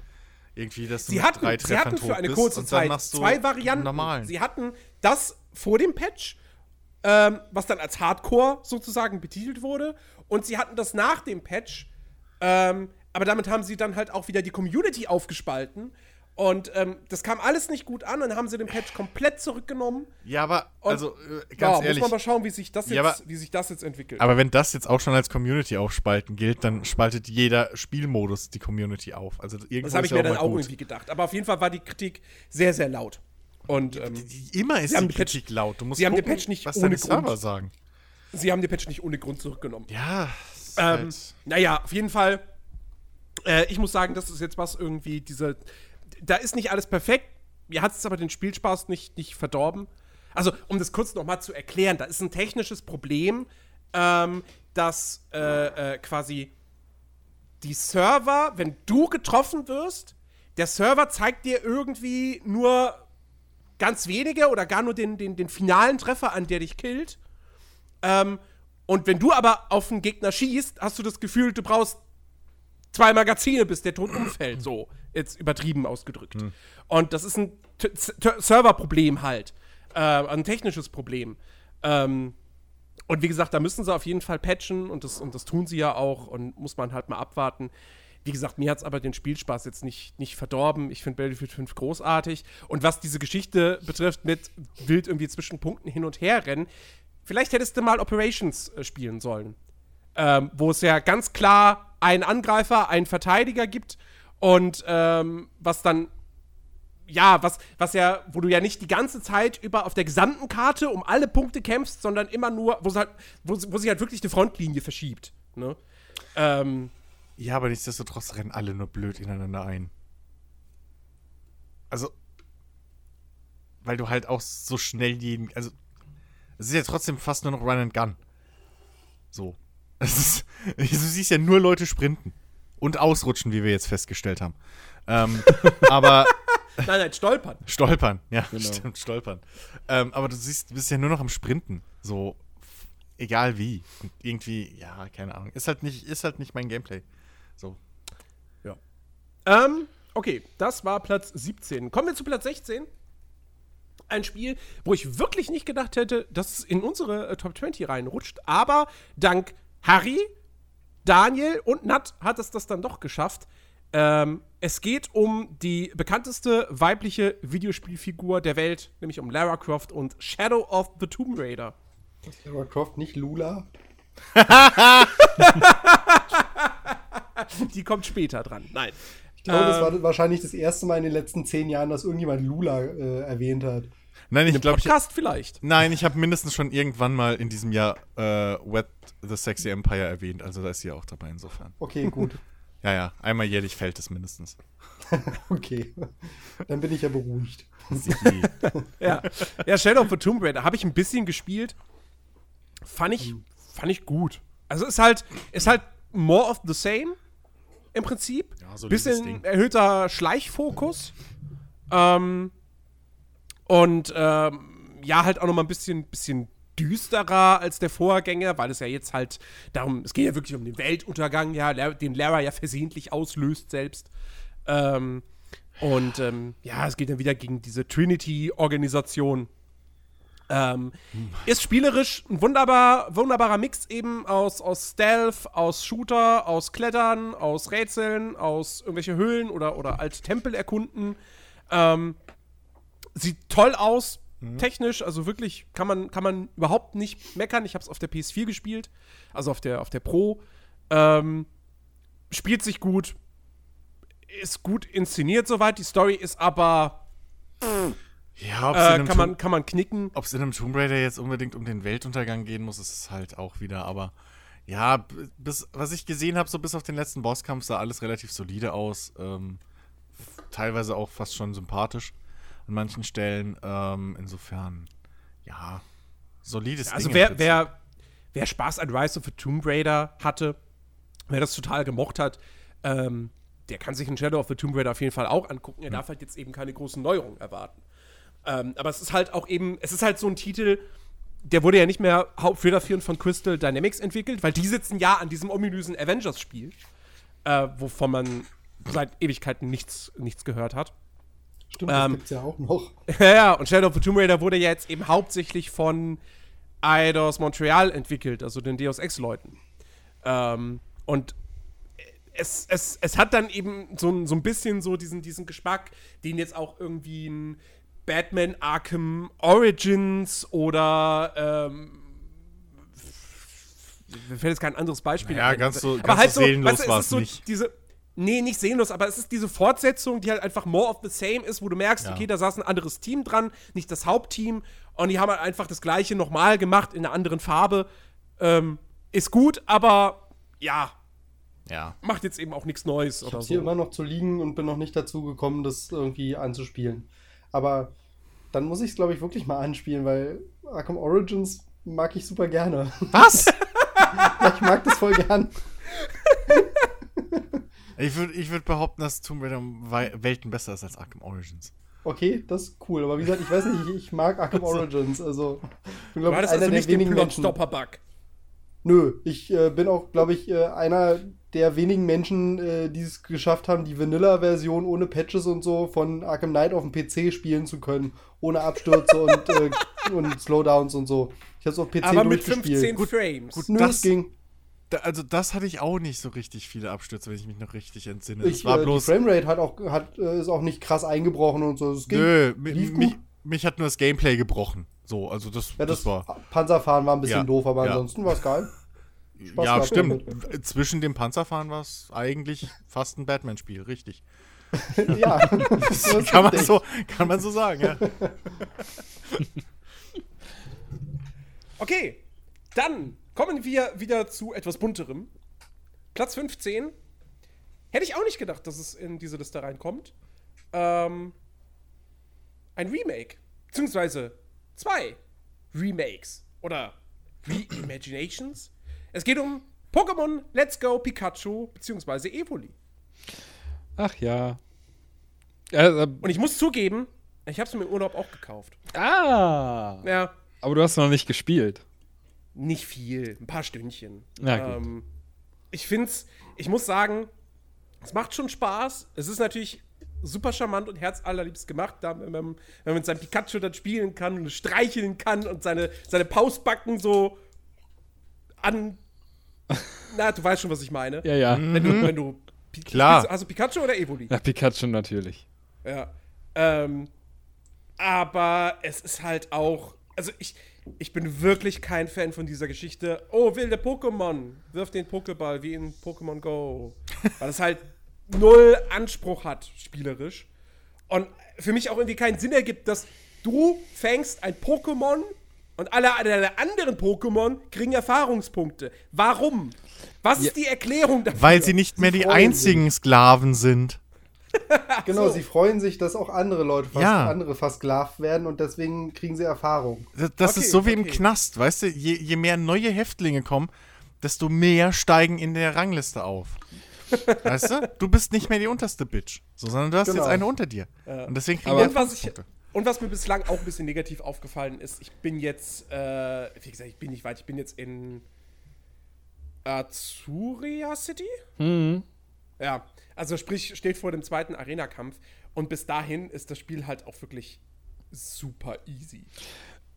Irgendwie, dass du sie hatten, drei sie hatten für eine kurze Zeit zwei Varianten. Normalen. Sie hatten das vor dem Patch, ähm, was dann als Hardcore sozusagen betitelt wurde, und sie hatten das nach dem Patch. Ähm, aber damit haben sie dann halt auch wieder die Community aufgespalten und ähm, das kam alles nicht gut an, dann haben sie den Patch komplett zurückgenommen. Ja, aber also äh, ganz ja, ehrlich, muss man mal schauen, wie sich das jetzt, ja, aber, wie sich das jetzt entwickelt. Aber wenn das jetzt auch schon als Community aufspalten gilt, dann spaltet jeder Spielmodus die Community auf. Also das habe ich mir dann auch gut. irgendwie gedacht. Aber auf jeden Fall war die Kritik sehr, sehr laut. Und ähm, immer ist die Kritik Patch, laut. Du musst sie gucken, haben den Patch nicht was ohne Grund, sagen. Sie haben den Patch nicht ohne Grund zurückgenommen. Ja. Ähm, halt. Naja, auf jeden Fall. Äh, ich muss sagen, das ist jetzt was irgendwie diese da ist nicht alles perfekt. Mir hat es aber den Spielspaß nicht, nicht verdorben. Also, um das kurz nochmal zu erklären, da ist ein technisches Problem, ähm, dass äh, äh, quasi die Server, wenn du getroffen wirst, der Server zeigt dir irgendwie nur ganz wenige oder gar nur den, den, den finalen Treffer an, der dich killt. Ähm, und wenn du aber auf einen Gegner schießt, hast du das Gefühl, du brauchst zwei Magazine, bis der tot umfällt. So, jetzt übertrieben ausgedrückt. Hm. Und das ist ein Serverproblem halt. Äh, ein technisches Problem. Ähm, und wie gesagt, da müssen sie auf jeden Fall patchen und das, und das tun sie ja auch und muss man halt mal abwarten. Wie gesagt, mir hat es aber den Spielspaß jetzt nicht, nicht verdorben. Ich finde Battlefield 5 großartig. Und was diese Geschichte betrifft, mit wild irgendwie zwischen Punkten hin und her rennen, vielleicht hättest du mal Operations äh, spielen sollen. Ähm, wo es ja ganz klar einen Angreifer, einen Verteidiger gibt und ähm, was dann ja, was, was ja, wo du ja nicht die ganze Zeit über auf der gesamten Karte um alle Punkte kämpfst, sondern immer nur, wo, halt, wo, wo sich halt wirklich die Frontlinie verschiebt. Ne? Ähm, ja, aber nichtsdestotrotz rennen alle nur blöd ineinander ein. Also, weil du halt auch so schnell jeden, also, es ist ja trotzdem fast nur noch Run and Gun. So. <laughs> Ist, du siehst ja nur Leute sprinten. Und ausrutschen, wie wir jetzt festgestellt haben. Ähm, <laughs> aber. Nein, nein, stolpern. Stolpern, ja, genau. stimmt, stolpern. Ähm, aber du siehst, du bist ja nur noch am Sprinten. So, egal wie. Und irgendwie, ja, keine Ahnung. Ist halt nicht, ist halt nicht mein Gameplay. So. Ja. Ähm, okay, das war Platz 17. Kommen wir zu Platz 16. Ein Spiel, wo ich wirklich nicht gedacht hätte, dass es in unsere äh, Top 20 reinrutscht. Aber dank Harry, Daniel und Nat hat es das dann doch geschafft. Ähm, es geht um die bekannteste weibliche Videospielfigur der Welt, nämlich um Lara Croft und Shadow of the Tomb Raider. Ist Lara Croft nicht Lula? <laughs> <laughs> die kommt später dran. Nein. Ich glaube, ähm, das war wahrscheinlich das erste Mal in den letzten zehn Jahren, dass irgendjemand Lula äh, erwähnt hat. Nein, ich glaube. Podcast ich, vielleicht. Nein, ich habe mindestens schon irgendwann mal in diesem Jahr äh, Wet the Sexy Empire erwähnt. Also da ist sie auch dabei insofern. Okay, gut. <laughs> ja, ja. Einmal jährlich fällt es mindestens. <laughs> okay. Dann bin ich ja beruhigt. ja. ja, Shadow of the Tomb Raider habe ich ein bisschen gespielt. Fand ich, fand ich gut. Also ist halt, ist halt more of the same im Prinzip. Ja, so bisschen erhöhter Schleichfokus. Ähm, und ähm, ja, halt auch noch mal ein bisschen, bisschen düsterer als der Vorgänger, weil es ja jetzt halt darum, es geht ja wirklich um den Weltuntergang, ja, den Lara ja versehentlich auslöst selbst. Ähm, Und ähm, ja, es geht dann wieder gegen diese Trinity-Organisation. Ähm, hm. Ist spielerisch ein wunderbar, wunderbarer Mix eben aus, aus Stealth, aus Shooter, aus Klettern, aus Rätseln, aus irgendwelche Höhlen oder, oder alte Tempel erkunden. Ähm, sieht toll aus, mhm. technisch, also wirklich kann man, kann man überhaupt nicht meckern. Ich habe es auf der PS4 gespielt, also auf der, auf der Pro. Ähm, spielt sich gut, ist gut inszeniert soweit. Die Story ist aber. Ja, äh, kann, man, kann man knicken. Ob es in einem Tomb Raider jetzt unbedingt um den Weltuntergang gehen muss, ist es halt auch wieder. Aber ja, bis, was ich gesehen habe, so bis auf den letzten Bosskampf sah alles relativ solide aus. Ähm, teilweise auch fast schon sympathisch an manchen Stellen. Ähm, insofern, ja, solides Also Ding wer, wer, wer Spaß an Rise of the Tomb Raider hatte, wer das total gemocht hat, ähm, der kann sich in Shadow of the Tomb Raider auf jeden Fall auch angucken. Er mhm. darf halt jetzt eben keine großen Neuerungen erwarten. Ähm, aber es ist halt auch eben, es ist halt so ein Titel, der wurde ja nicht mehr hauptfederführend von Crystal Dynamics entwickelt, weil die sitzen ja an diesem ominösen Avengers-Spiel, äh, wovon man seit Ewigkeiten nichts, nichts gehört hat. Stimmt, das ähm, gibt's ja auch noch. <laughs> Ja, ja, und Shadow of the Tomb Raider wurde ja jetzt eben hauptsächlich von Eidos Montreal entwickelt, also den Deus Ex-Leuten. Ähm, und es, es, es hat dann eben so, so ein bisschen so diesen, diesen Geschmack, den jetzt auch irgendwie ein Batman Arkham Origins oder ähm, mir fällt jetzt kein anderes Beispiel ja, ein. ganz so, aber ganz halt so, seelenlos weißt du, war es so nicht. Diese, nee, nicht seelenlos, aber es ist diese Fortsetzung, die halt einfach more of the same ist, wo du merkst, ja. okay, da saß ein anderes Team dran, nicht das Hauptteam, und die haben halt einfach das gleiche nochmal gemacht in einer anderen Farbe. Ähm, ist gut, aber ja, ja. Macht jetzt eben auch nichts Neues ich oder so. hier immer noch zu liegen und bin noch nicht dazu gekommen, das irgendwie anzuspielen. Aber dann muss ich es, glaube ich, wirklich mal anspielen, weil Arkham Origins mag ich super gerne. Was? <laughs> ich mag das voll gern. ich würde ich würd behaupten, dass Tomb Raider Welten besser ist als Arkham Origins. Okay, das ist cool. Aber wie gesagt, ich weiß nicht, ich, ich mag Arkham <laughs> Origins. Also, ich bin, glaube ich, einer also der wenigen Menschen. Stopper-Bug. Nö, ich äh, bin auch, glaube ich, äh, einer der wenigen Menschen, äh, die es geschafft haben, die Vanilla-Version ohne Patches und so von Arkham Knight auf dem PC spielen zu können, ohne Abstürze und, <laughs> äh, und Slowdowns und so. Ich habe es auf PC Aber mit 15 gut, Frames. Gut, Nö, das ging. Da, also das hatte ich auch nicht so richtig viele Abstürze, wenn ich mich noch richtig entsinne. Ich, war äh, bloß die Framerate hat auch, hat, äh, ist auch nicht krass eingebrochen und so. Es ging, Nö, mich, mich, hat nur das Gameplay gebrochen. So, also das, ja, das, das war. Panzerfahren war ein bisschen ja, doof, aber ja. ansonsten war es geil. Spaß ja, stimmt. Zwischen dem Panzerfahren war es eigentlich fast ein Batman-Spiel, richtig. <laughs> ja, <laughs> kann, man so, kann man so sagen, ja. <laughs> okay, dann kommen wir wieder zu etwas bunterem. Platz 15. Hätte ich auch nicht gedacht, dass es in diese Liste reinkommt. Ähm, ein Remake. Beziehungsweise zwei Remakes. Oder Reimaginations. Es geht um Pokémon Let's Go Pikachu bzw. Evoli. Ach ja. Äh, äh, Und ich muss zugeben, ich habe es mir im Urlaub auch gekauft. Ah. Ja. Aber du hast noch nicht gespielt. Nicht viel, ein paar Stündchen. Ja, ähm, ich finde es, ich muss sagen, es macht schon Spaß. Es ist natürlich super charmant und herzallerliebst gemacht, da, wenn, man, wenn man mit seinem Pikachu dann spielen kann und streicheln kann und seine, seine Pausbacken so an <laughs> na, du weißt schon, was ich meine. Ja, ja. Wenn du, wenn du Klar. Also Pikachu oder Evoli? Ja, Pikachu natürlich. Ja. Ähm, aber es ist halt auch. Also ich, ich bin wirklich kein Fan von dieser Geschichte. Oh, wilde Pokémon. Wirf den Pokéball wie in Pokémon Go. Weil es halt null Anspruch hat, spielerisch. Und für mich auch irgendwie keinen Sinn ergibt, dass du fängst ein Pokémon und alle, alle anderen Pokémon kriegen Erfahrungspunkte. Warum? Was ist die Erklärung dafür? Weil sie nicht mehr sie die einzigen sich. Sklaven sind. <laughs> genau, so. sie freuen sich, dass auch andere Leute fast, ja. andere versklavt werden und deswegen kriegen sie Erfahrung. Das, das okay, ist so wie okay. im Knast, weißt du? Je, je mehr neue Häftlinge kommen, desto mehr steigen in der Rangliste auf. <laughs> weißt du? Du bist nicht mehr die unterste Bitch, so, sondern du hast genau. jetzt eine unter dir. Ja. Und deswegen kriegen wir ich, und was mir bislang auch ein bisschen negativ aufgefallen ist, ich bin jetzt, äh, wie gesagt, ich bin nicht weit, ich bin jetzt in Azuria City. Mhm. Ja, also sprich, steht vor dem zweiten Arena-Kampf. Und bis dahin ist das Spiel halt auch wirklich super easy.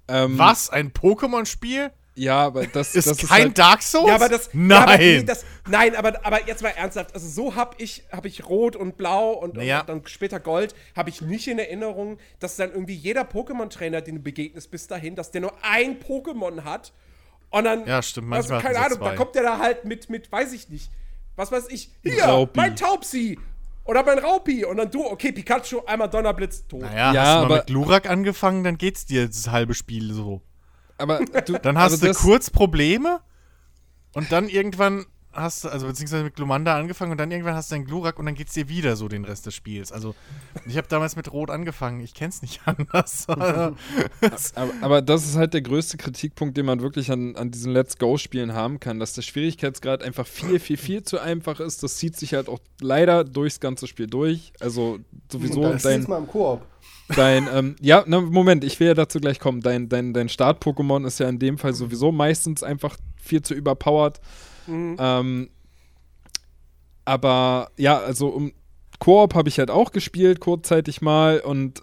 Ähm, Was? Ein Pokémon-Spiel? Ja, aber das, ist das kein ist halt, Dark Souls. Ja, aber das, nein, ja, aber, nee, das, nein, aber, aber jetzt mal ernsthaft. Also so habe ich, hab ich Rot und Blau und, naja. und dann später Gold habe ich nicht in Erinnerung, dass dann irgendwie jeder Pokémon-Trainer, den du begegnest bis dahin, dass der nur ein Pokémon hat und dann, ja, stimmt, manchmal also, keine Ahnung, da kommt der da halt mit, mit, weiß ich nicht, was weiß ich, hier, Raupi. mein Taubsi oder mein Raupi und dann du, okay, Pikachu, einmal Donnerblitz, tot. Naja, ja, hast du aber mal mit Glurak angefangen, dann geht's dir das halbe Spiel so. Aber du, dann hast du kurz Probleme und dann irgendwann hast du, also beziehungsweise mit Glumanda angefangen und dann irgendwann hast du einen Glurak und dann geht's dir wieder so den Rest des Spiels. Also ich habe damals mit Rot angefangen, ich kenn's nicht <laughs> anders. <laughs> aber, aber, das ist halt der größte Kritikpunkt, den man wirklich an, an diesen Let's Go-Spielen haben kann, dass der Schwierigkeitsgrad einfach viel, viel, viel zu einfach ist. Das zieht sich halt auch leider durchs ganze Spiel durch. Also sowieso und dein. Mal im Koop. Dein, ähm, ja, na, Moment, ich will ja dazu gleich kommen. Dein, dein, dein Start-Pokémon ist ja in dem Fall sowieso meistens einfach viel zu überpowered. Mhm. Ähm, aber ja, also um Koop habe ich halt auch gespielt, kurzzeitig mal. Und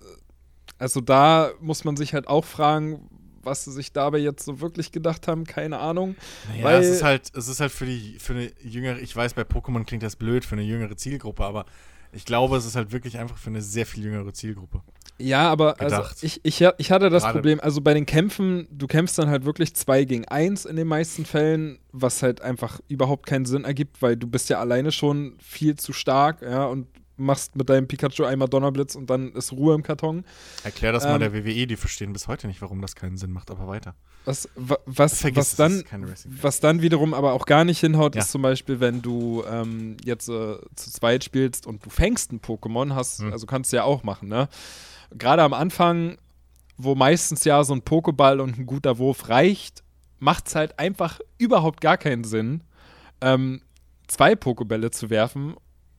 also da muss man sich halt auch fragen, was sie sich dabei jetzt so wirklich gedacht haben, keine Ahnung. Naja, weil es ist halt, es ist halt für die, für eine jüngere, ich weiß, bei Pokémon klingt das blöd, für eine jüngere Zielgruppe, aber ich glaube, es ist halt wirklich einfach für eine sehr viel jüngere Zielgruppe. Ja, aber also ich, ich, ich hatte das Gerade. Problem, also bei den Kämpfen, du kämpfst dann halt wirklich zwei gegen eins in den meisten Fällen, was halt einfach überhaupt keinen Sinn ergibt, weil du bist ja alleine schon viel zu stark, ja, und machst mit deinem Pikachu einmal Donnerblitz und dann ist Ruhe im Karton. Erklär das ähm, mal der WWE, die verstehen bis heute nicht, warum das keinen Sinn macht, aber weiter. Was, was, was, dann, was dann wiederum aber auch gar nicht hinhaut, ja. ist zum Beispiel, wenn du ähm, jetzt äh, zu zweit spielst und du fängst ein Pokémon, hast, hm. also kannst du ja auch machen, ne? Gerade am Anfang, wo meistens ja so ein Pokéball und ein guter Wurf reicht, macht es halt einfach überhaupt gar keinen Sinn, ähm, zwei Pokébälle zu werfen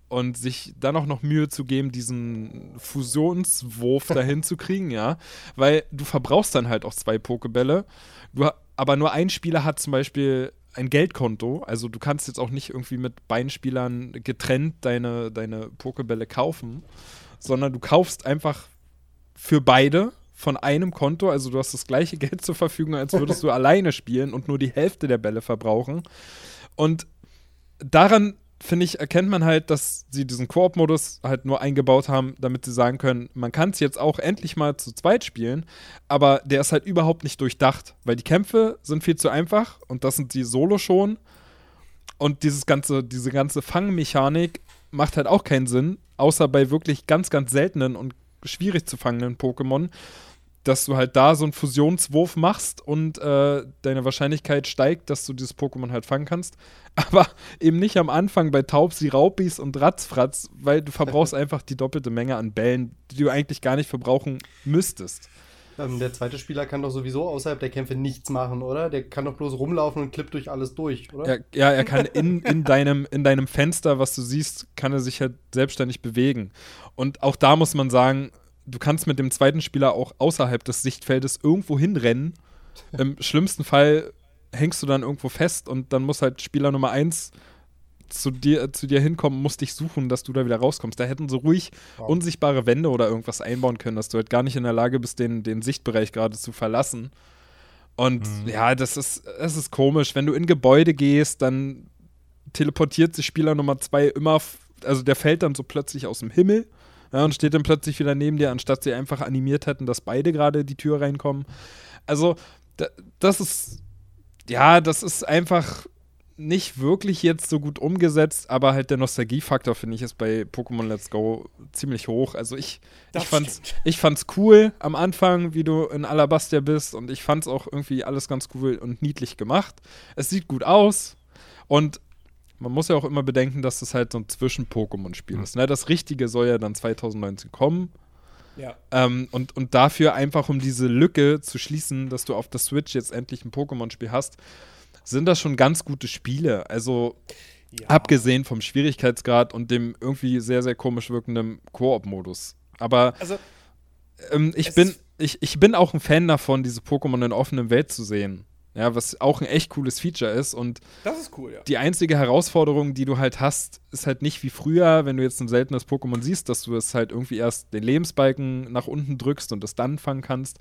und sich dann auch noch Mühe zu geben, diesen Fusionswurf <laughs> dahin zu kriegen, ja. Weil du verbrauchst dann halt auch zwei Pokébälle. Du, aber nur ein Spieler hat zum Beispiel ein Geldkonto. Also du kannst jetzt auch nicht irgendwie mit beiden Spielern getrennt deine, deine Pokébälle kaufen, sondern du kaufst einfach für beide von einem Konto. Also du hast das gleiche <laughs> Geld zur Verfügung, als würdest du alleine spielen und nur die Hälfte der Bälle verbrauchen. Und daran, finde ich, erkennt man halt, dass sie diesen Koop-Modus halt nur eingebaut haben, damit sie sagen können, man kann es jetzt auch endlich mal zu zweit spielen, aber der ist halt überhaupt nicht durchdacht, weil die Kämpfe sind viel zu einfach und das sind die Solo schon. Und dieses ganze, diese ganze Fangmechanik macht halt auch keinen Sinn, außer bei wirklich ganz, ganz seltenen und schwierig zu fangenden Pokémon, dass du halt da so einen Fusionswurf machst und äh, deine Wahrscheinlichkeit steigt, dass du dieses Pokémon halt fangen kannst. <laughs> Aber eben nicht am Anfang bei Taubsi, Raupis und Ratzfratz, weil du verbrauchst <laughs> einfach die doppelte Menge an Bällen, die du eigentlich gar nicht verbrauchen müsstest. Ähm, der zweite Spieler kann doch sowieso außerhalb der Kämpfe nichts machen, oder? Der kann doch bloß rumlaufen und klippt durch alles durch, oder? Ja, ja er kann in, in, deinem, in deinem Fenster, was du siehst, kann er sich halt selbstständig bewegen. Und auch da muss man sagen, du kannst mit dem zweiten Spieler auch außerhalb des Sichtfeldes irgendwo hinrennen. <laughs> Im schlimmsten Fall hängst du dann irgendwo fest und dann muss halt Spieler Nummer 1 zu dir, zu dir hinkommen, muss dich suchen, dass du da wieder rauskommst. Da hätten sie ruhig wow. unsichtbare Wände oder irgendwas einbauen können, dass du halt gar nicht in der Lage bist, den, den Sichtbereich gerade zu verlassen. Und mhm. ja, das ist, das ist komisch. Wenn du in Gebäude gehst, dann teleportiert sich Spieler Nummer 2 immer, also der fällt dann so plötzlich aus dem Himmel ja, und steht dann plötzlich wieder neben dir, anstatt sie einfach animiert hätten, dass beide gerade die Tür reinkommen. Also, das ist, ja, das ist einfach nicht wirklich jetzt so gut umgesetzt, aber halt der Nostalgiefaktor, finde ich, ist bei Pokémon Let's Go ziemlich hoch. Also ich, ich, fand's, ich fand's cool am Anfang, wie du in Alabastia bist und ich fand's auch irgendwie alles ganz cool und niedlich gemacht. Es sieht gut aus und man muss ja auch immer bedenken, dass das halt so ein Zwischen-Pokémon-Spiel mhm. ist. Ne? Das Richtige soll ja dann 2019 kommen. Ja. Ähm, und, und dafür einfach, um diese Lücke zu schließen, dass du auf der Switch jetzt endlich ein Pokémon-Spiel hast, sind das schon ganz gute Spiele. Also ja. abgesehen vom Schwierigkeitsgrad und dem irgendwie sehr, sehr komisch wirkenden Koop-Modus. Aber also, ähm, ich, bin, ich, ich bin auch ein Fan davon, diese Pokémon in offener Welt zu sehen. Ja, was auch ein echt cooles Feature ist. Und das ist cool, ja. Die einzige Herausforderung, die du halt hast, ist halt nicht wie früher, wenn du jetzt ein seltenes Pokémon siehst, dass du es halt irgendwie erst den Lebensbalken nach unten drückst und es dann fangen kannst.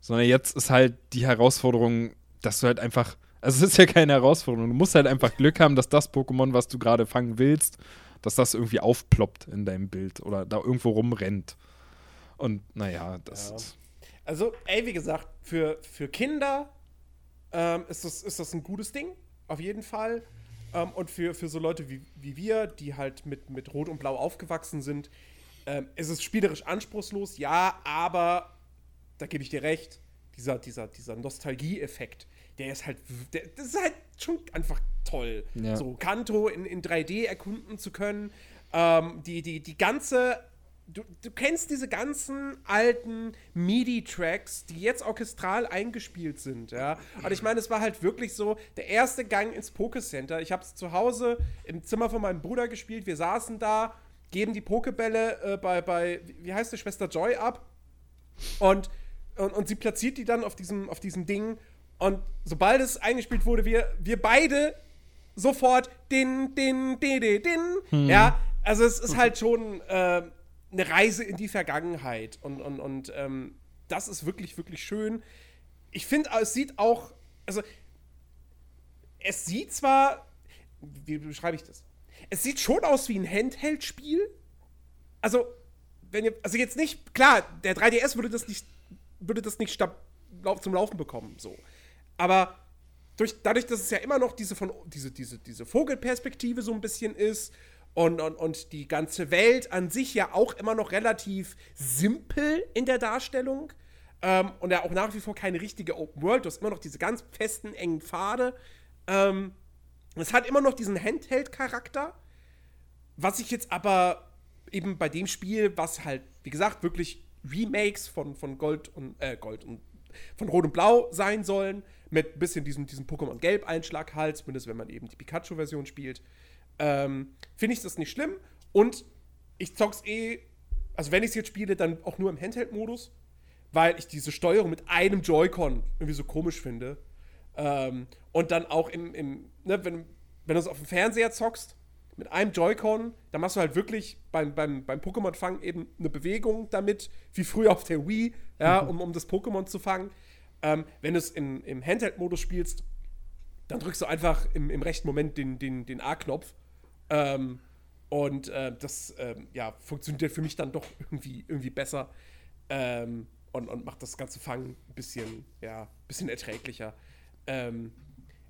Sondern jetzt ist halt die Herausforderung, dass du halt einfach. Also es ist ja keine Herausforderung. Du musst halt einfach Glück haben, dass das Pokémon, was du gerade fangen willst, dass das irgendwie aufploppt in deinem Bild oder da irgendwo rumrennt. Und naja, das. Ja. Also, ey, wie gesagt, für, für Kinder ähm, ist, das, ist das ein gutes Ding, auf jeden Fall. Ähm, und für, für so Leute wie, wie wir, die halt mit, mit Rot und Blau aufgewachsen sind, ähm, ist es spielerisch anspruchslos, ja, aber da gebe ich dir recht, dieser, dieser, dieser Nostalgie-Effekt, der ist halt, der, das ist halt schon einfach toll. Ja. So Kanto in, in 3D erkunden zu können, ähm, die, die, die ganze du, du kennst diese ganzen alten MIDI-Tracks, die jetzt orchestral eingespielt sind, ja. Und ich meine, es war halt wirklich so, der erste Gang ins Pokécenter. Ich habe es zu Hause im Zimmer von meinem Bruder gespielt. Wir saßen da, geben die Pokebälle äh, bei, bei, wie heißt die Schwester Joy ab. Und, und, und sie platziert die dann auf diesem, auf diesem Ding. Und sobald es eingespielt wurde, wir, wir beide sofort den, den, den, den, den. Hm. Ja, also es ist halt schon. Äh, eine Reise in die Vergangenheit. Und, und, und ähm, das ist wirklich, wirklich schön. Ich finde, es sieht auch, also es sieht zwar, wie beschreibe ich das? Es sieht schon aus wie ein Handheld-Spiel. Also, wenn ihr, also jetzt nicht, klar, der 3DS würde das nicht, würde das nicht zum Laufen bekommen, so. Aber durch, dadurch, dass es ja immer noch diese, von, diese, diese, diese Vogelperspektive so ein bisschen ist und, und, und die ganze Welt an sich ja auch immer noch relativ simpel in der Darstellung. Ähm, und ja auch nach wie vor keine richtige Open World. Du hast immer noch diese ganz festen, engen Pfade. Ähm, es hat immer noch diesen Handheld-Charakter. Was ich jetzt aber eben bei dem Spiel, was halt, wie gesagt, wirklich Remakes von, von Gold und äh, Gold und von Rot und Blau sein sollen, mit ein bisschen diesem, diesem Pokémon-Gelb-Einschlag halt, zumindest wenn man eben die Pikachu-Version spielt ähm, finde ich das nicht schlimm. Und ich zock's eh, also wenn ich es jetzt spiele, dann auch nur im Handheld-Modus, weil ich diese Steuerung mit einem Joy-Con irgendwie so komisch finde. Ähm, und dann auch im, im ne, wenn, wenn du es auf dem Fernseher zockst, mit einem Joy-Con, dann machst du halt wirklich beim, beim, beim Pokémon-Fangen eben eine Bewegung damit, wie früher auf der Wii, ja, mhm. um, um das Pokémon zu fangen. Ähm, wenn du es im Handheld-Modus spielst, dann drückst du einfach im, im rechten Moment den, den, den A-Knopf ähm, und äh, das ähm, ja, funktioniert für mich dann doch irgendwie, irgendwie besser ähm, und, und macht das ganze Fangen ein bisschen, ja, bisschen erträglicher. Ähm,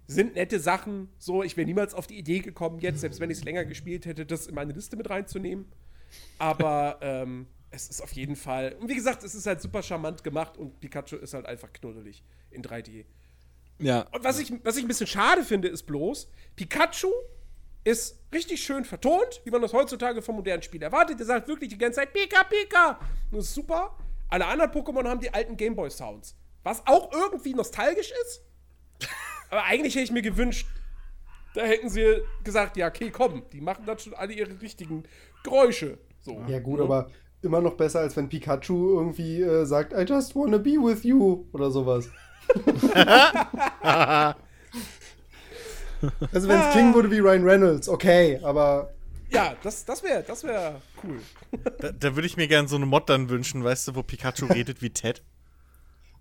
sind nette Sachen, so, ich wäre niemals auf die Idee gekommen, jetzt, selbst wenn ich es länger gespielt hätte, das in meine Liste mit reinzunehmen. Aber ähm, es ist auf jeden Fall, und wie gesagt, es ist halt super charmant gemacht und Pikachu ist halt einfach knuddelig in 3D. Ja. Und was ich, was ich ein bisschen schade finde, ist bloß, Pikachu ist richtig schön vertont, wie man das heutzutage vom modernen Spiel erwartet. Der sagt wirklich die ganze Zeit Pika, Pika. das ist super. Alle anderen Pokémon haben die alten Gameboy-Sounds. Was auch irgendwie nostalgisch ist. <laughs> Aber eigentlich hätte ich mir gewünscht, da hätten sie gesagt, ja, okay, komm, die machen dann schon alle ihre richtigen Geräusche. So. Ja, gut, ja. aber immer noch besser, als wenn Pikachu irgendwie äh, sagt, I just wanna be with you oder sowas. <laughs> Also wenn es klingen würde wie Ryan Reynolds, okay, aber. Ja, das, das wäre das wär cool. Da, da würde ich mir gerne so eine Mod dann wünschen, weißt du, wo Pikachu redet wie Ted.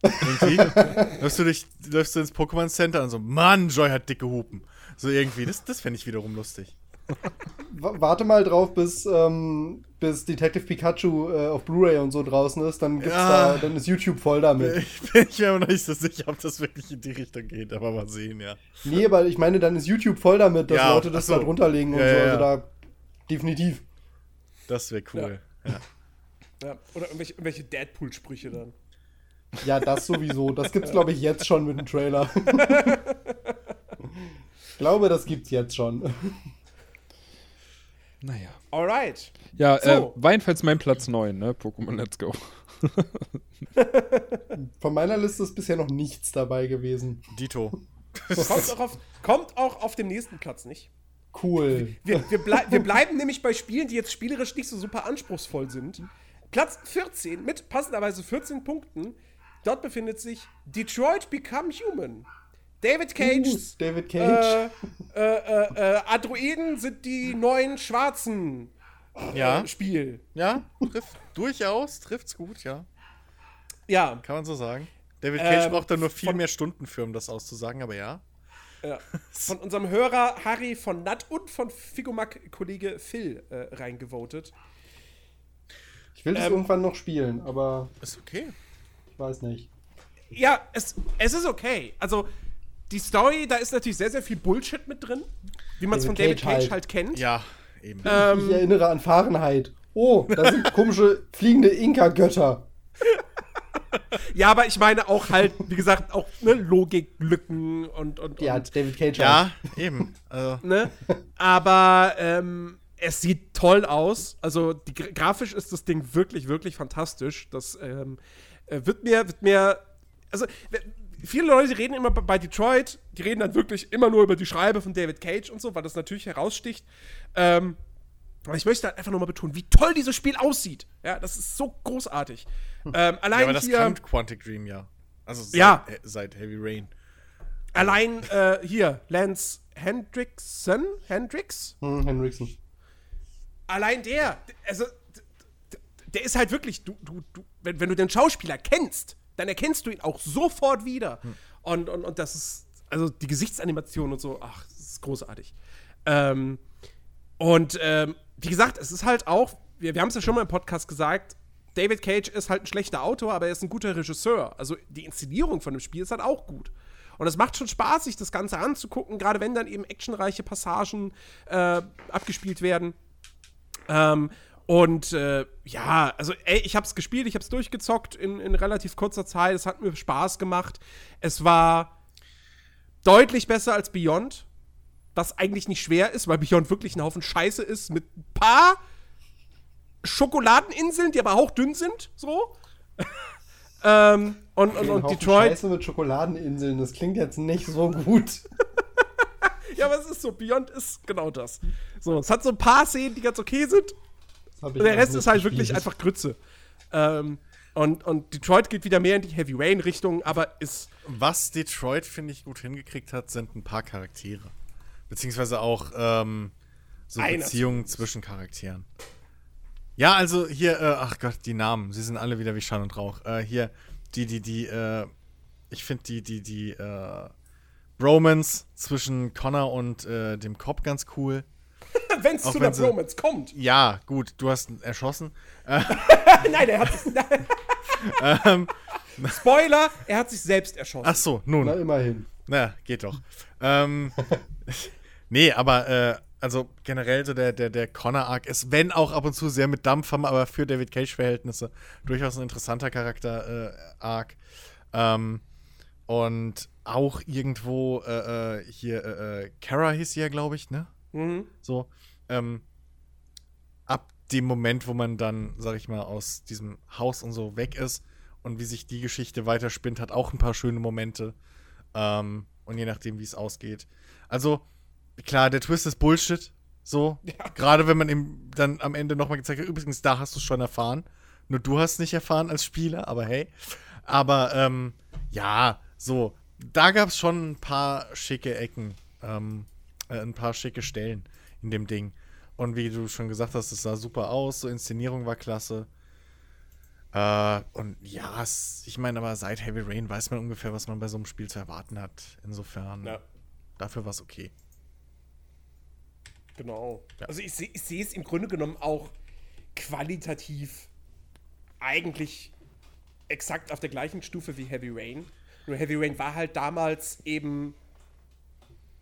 Irgendwie. <laughs> läufst, du durch, läufst du ins Pokémon Center und so, Mann, Joy hat dicke Hupen. So irgendwie, das, das fände ich wiederum lustig. Warte mal drauf, bis, ähm, bis Detective Pikachu äh, auf Blu-ray und so draußen ist, dann, gibt's ja. da, dann ist YouTube voll damit. Ich bin mir aber noch nicht so sicher, ob das wirklich in die Richtung geht, aber mal sehen, ja. Nee, aber ich meine, dann ist YouTube voll damit, dass ja, Leute das so. da drunter legen und ja, so. Also da definitiv. Das wäre cool, ja. ja. Oder irgendwelche, irgendwelche Deadpool-Sprüche dann. Ja, das sowieso. Das gibt's, glaube ich, jetzt schon mit dem Trailer. <laughs> ich glaube, das gibt's jetzt schon. Naja. Alright. Ja, so. äh, Weinfels mein Platz 9, ne? Pokémon Let's Go. <laughs> Von meiner Liste ist bisher noch nichts dabei gewesen. Dito. <laughs> kommt, auch auf, kommt auch auf dem nächsten Platz nicht. Cool. Wir, wir, blei wir bleiben nämlich bei Spielen, die jetzt spielerisch nicht so super anspruchsvoll sind. Platz 14 mit passenderweise 14 Punkten. Dort befindet sich Detroit Become Human. David Cage. Uh, David Cage. Äh, äh, äh, Androiden sind die neuen Schwarzen. Ja. Spiel. Ja, trifft durchaus, trifft's gut, ja. Ja. Kann man so sagen. David Cage ähm, braucht da nur viel mehr Stunden für, um das auszusagen, aber ja. Ja. <laughs> Von unserem Hörer Harry von Nat und von Figomack-Kollege Phil äh, reingevotet. Ich will das ähm, irgendwann noch spielen, aber. Ist okay. Ich weiß nicht. Ja, es, es ist okay. Also, die Story, da ist natürlich sehr, sehr viel Bullshit mit drin, wie man es von David Cage halt. halt, kennt. Ja, eben. Ähm, ich erinnere an Fahrenheit. Oh, da sind <laughs> komische fliegende Inka-Götter. ja, aber ich meine auch halt, wie gesagt, auch ne, Logiklücken und, und, Ja, und, David Cage. Ja, halt. eben. Also. <laughs> Ne? Aber ähm, es sieht toll aus. Also die, grafisch ist das Ding wirklich, wirklich fantastisch. Das ähm, äh, wird mir, wird mir, also viele Leute reden immer bei Detroit, die reden dann wirklich immer nur über die Schreibe von David Cage und so, weil das natürlich heraussticht. Ähm, aber ich möchte halt einfach nur mal betonen, wie toll dieses Spiel aussieht. Ja, das ist so großartig. Ähm, allein ja, aber das hier, kann Quantic Dream ja. Also seit, ja. seit Heavy Rain. Allein äh, hier, Lance Hendrickson? Hendricks? Hm, Hendrickson. Allein der, also der ist halt wirklich, du, du, du, wenn, wenn du den Schauspieler kennst, dann erkennst du ihn auch sofort wieder. Hm. Und, und, und das ist, also die Gesichtsanimation und so, ach, das ist großartig. Ähm, und ähm, wie gesagt, es ist halt auch, wir, wir haben es ja schon mal im Podcast gesagt, David Cage ist halt ein schlechter Autor, aber er ist ein guter Regisseur. Also die Inszenierung von dem Spiel ist halt auch gut. Und es macht schon Spaß, sich das Ganze anzugucken, gerade wenn dann eben actionreiche Passagen äh, abgespielt werden. Ähm, und äh, ja, also ey, ich hab's gespielt, ich hab's durchgezockt in, in relativ kurzer Zeit. Es hat mir Spaß gemacht. Es war deutlich besser als Beyond, was eigentlich nicht schwer ist, weil Beyond wirklich ein Haufen Scheiße ist mit ein paar Schokoladeninseln, die aber auch dünn sind, so. <laughs> ähm, und, und, und Detroit. Scheiße mit Schokoladeninseln, das klingt jetzt nicht so gut. <laughs> ja, aber es ist so, Beyond ist genau das. So, es hat so ein paar Szenen, die ganz okay sind der Rest ist halt gespielt. wirklich einfach Grütze. Ähm, und, und Detroit geht wieder mehr in die Heavy Rain-Richtung, aber ist. Was Detroit, finde ich, gut hingekriegt hat, sind ein paar Charaktere. Beziehungsweise auch ähm, so Einer Beziehungen zwischen Charakteren. Ja, also hier, äh, ach Gott, die Namen, sie sind alle wieder wie Schall und Rauch. Äh, hier, die, die, die, äh, ich finde die, die, die, äh, Bromance zwischen Connor und äh, dem Cop ganz cool. <laughs> wenn es zu einer Bromance kommt. Ja, gut, du hast ihn erschossen. <laughs> Nein, er hat sich. <laughs> ähm, Spoiler, er hat sich selbst erschossen. Ach so, nun. Na, immerhin. Na, geht doch. ähm, nee, aber äh, also generell so der, der, der Connor-Arc ist, wenn auch ab und zu sehr mit Dampf haben, aber für David Cage-Verhältnisse durchaus ein interessanter Charakter-Arc. Äh, ähm, und auch irgendwo äh, äh hier, äh, äh, Kara hieß sie ja, glaube ich, ne? Mhm. So. Ähm, ab dem Moment, wo man dann, sag ich mal, aus diesem Haus und so weg ist und wie sich die Geschichte weiterspinnt, hat auch ein paar schöne Momente. Ähm, und je nachdem, wie es ausgeht. Also, klar, der Twist ist Bullshit. So. Ja. Gerade wenn man ihm dann am Ende nochmal gezeigt hat, übrigens, da hast du es schon erfahren. Nur du hast es nicht erfahren als Spieler, aber hey. Aber, ähm, ja, so. Da gab es schon ein paar schicke Ecken. Ähm, äh, ein paar schicke Stellen in dem Ding. Und wie du schon gesagt hast, es sah super aus, so Inszenierung war klasse. Äh, und ja, es, ich meine, aber seit Heavy Rain weiß man ungefähr, was man bei so einem Spiel zu erwarten hat. Insofern, ja. dafür war es okay. Genau. Ja. Also ich, ich sehe es im Grunde genommen auch qualitativ eigentlich exakt auf der gleichen Stufe wie Heavy Rain. Nur Heavy Rain war halt damals eben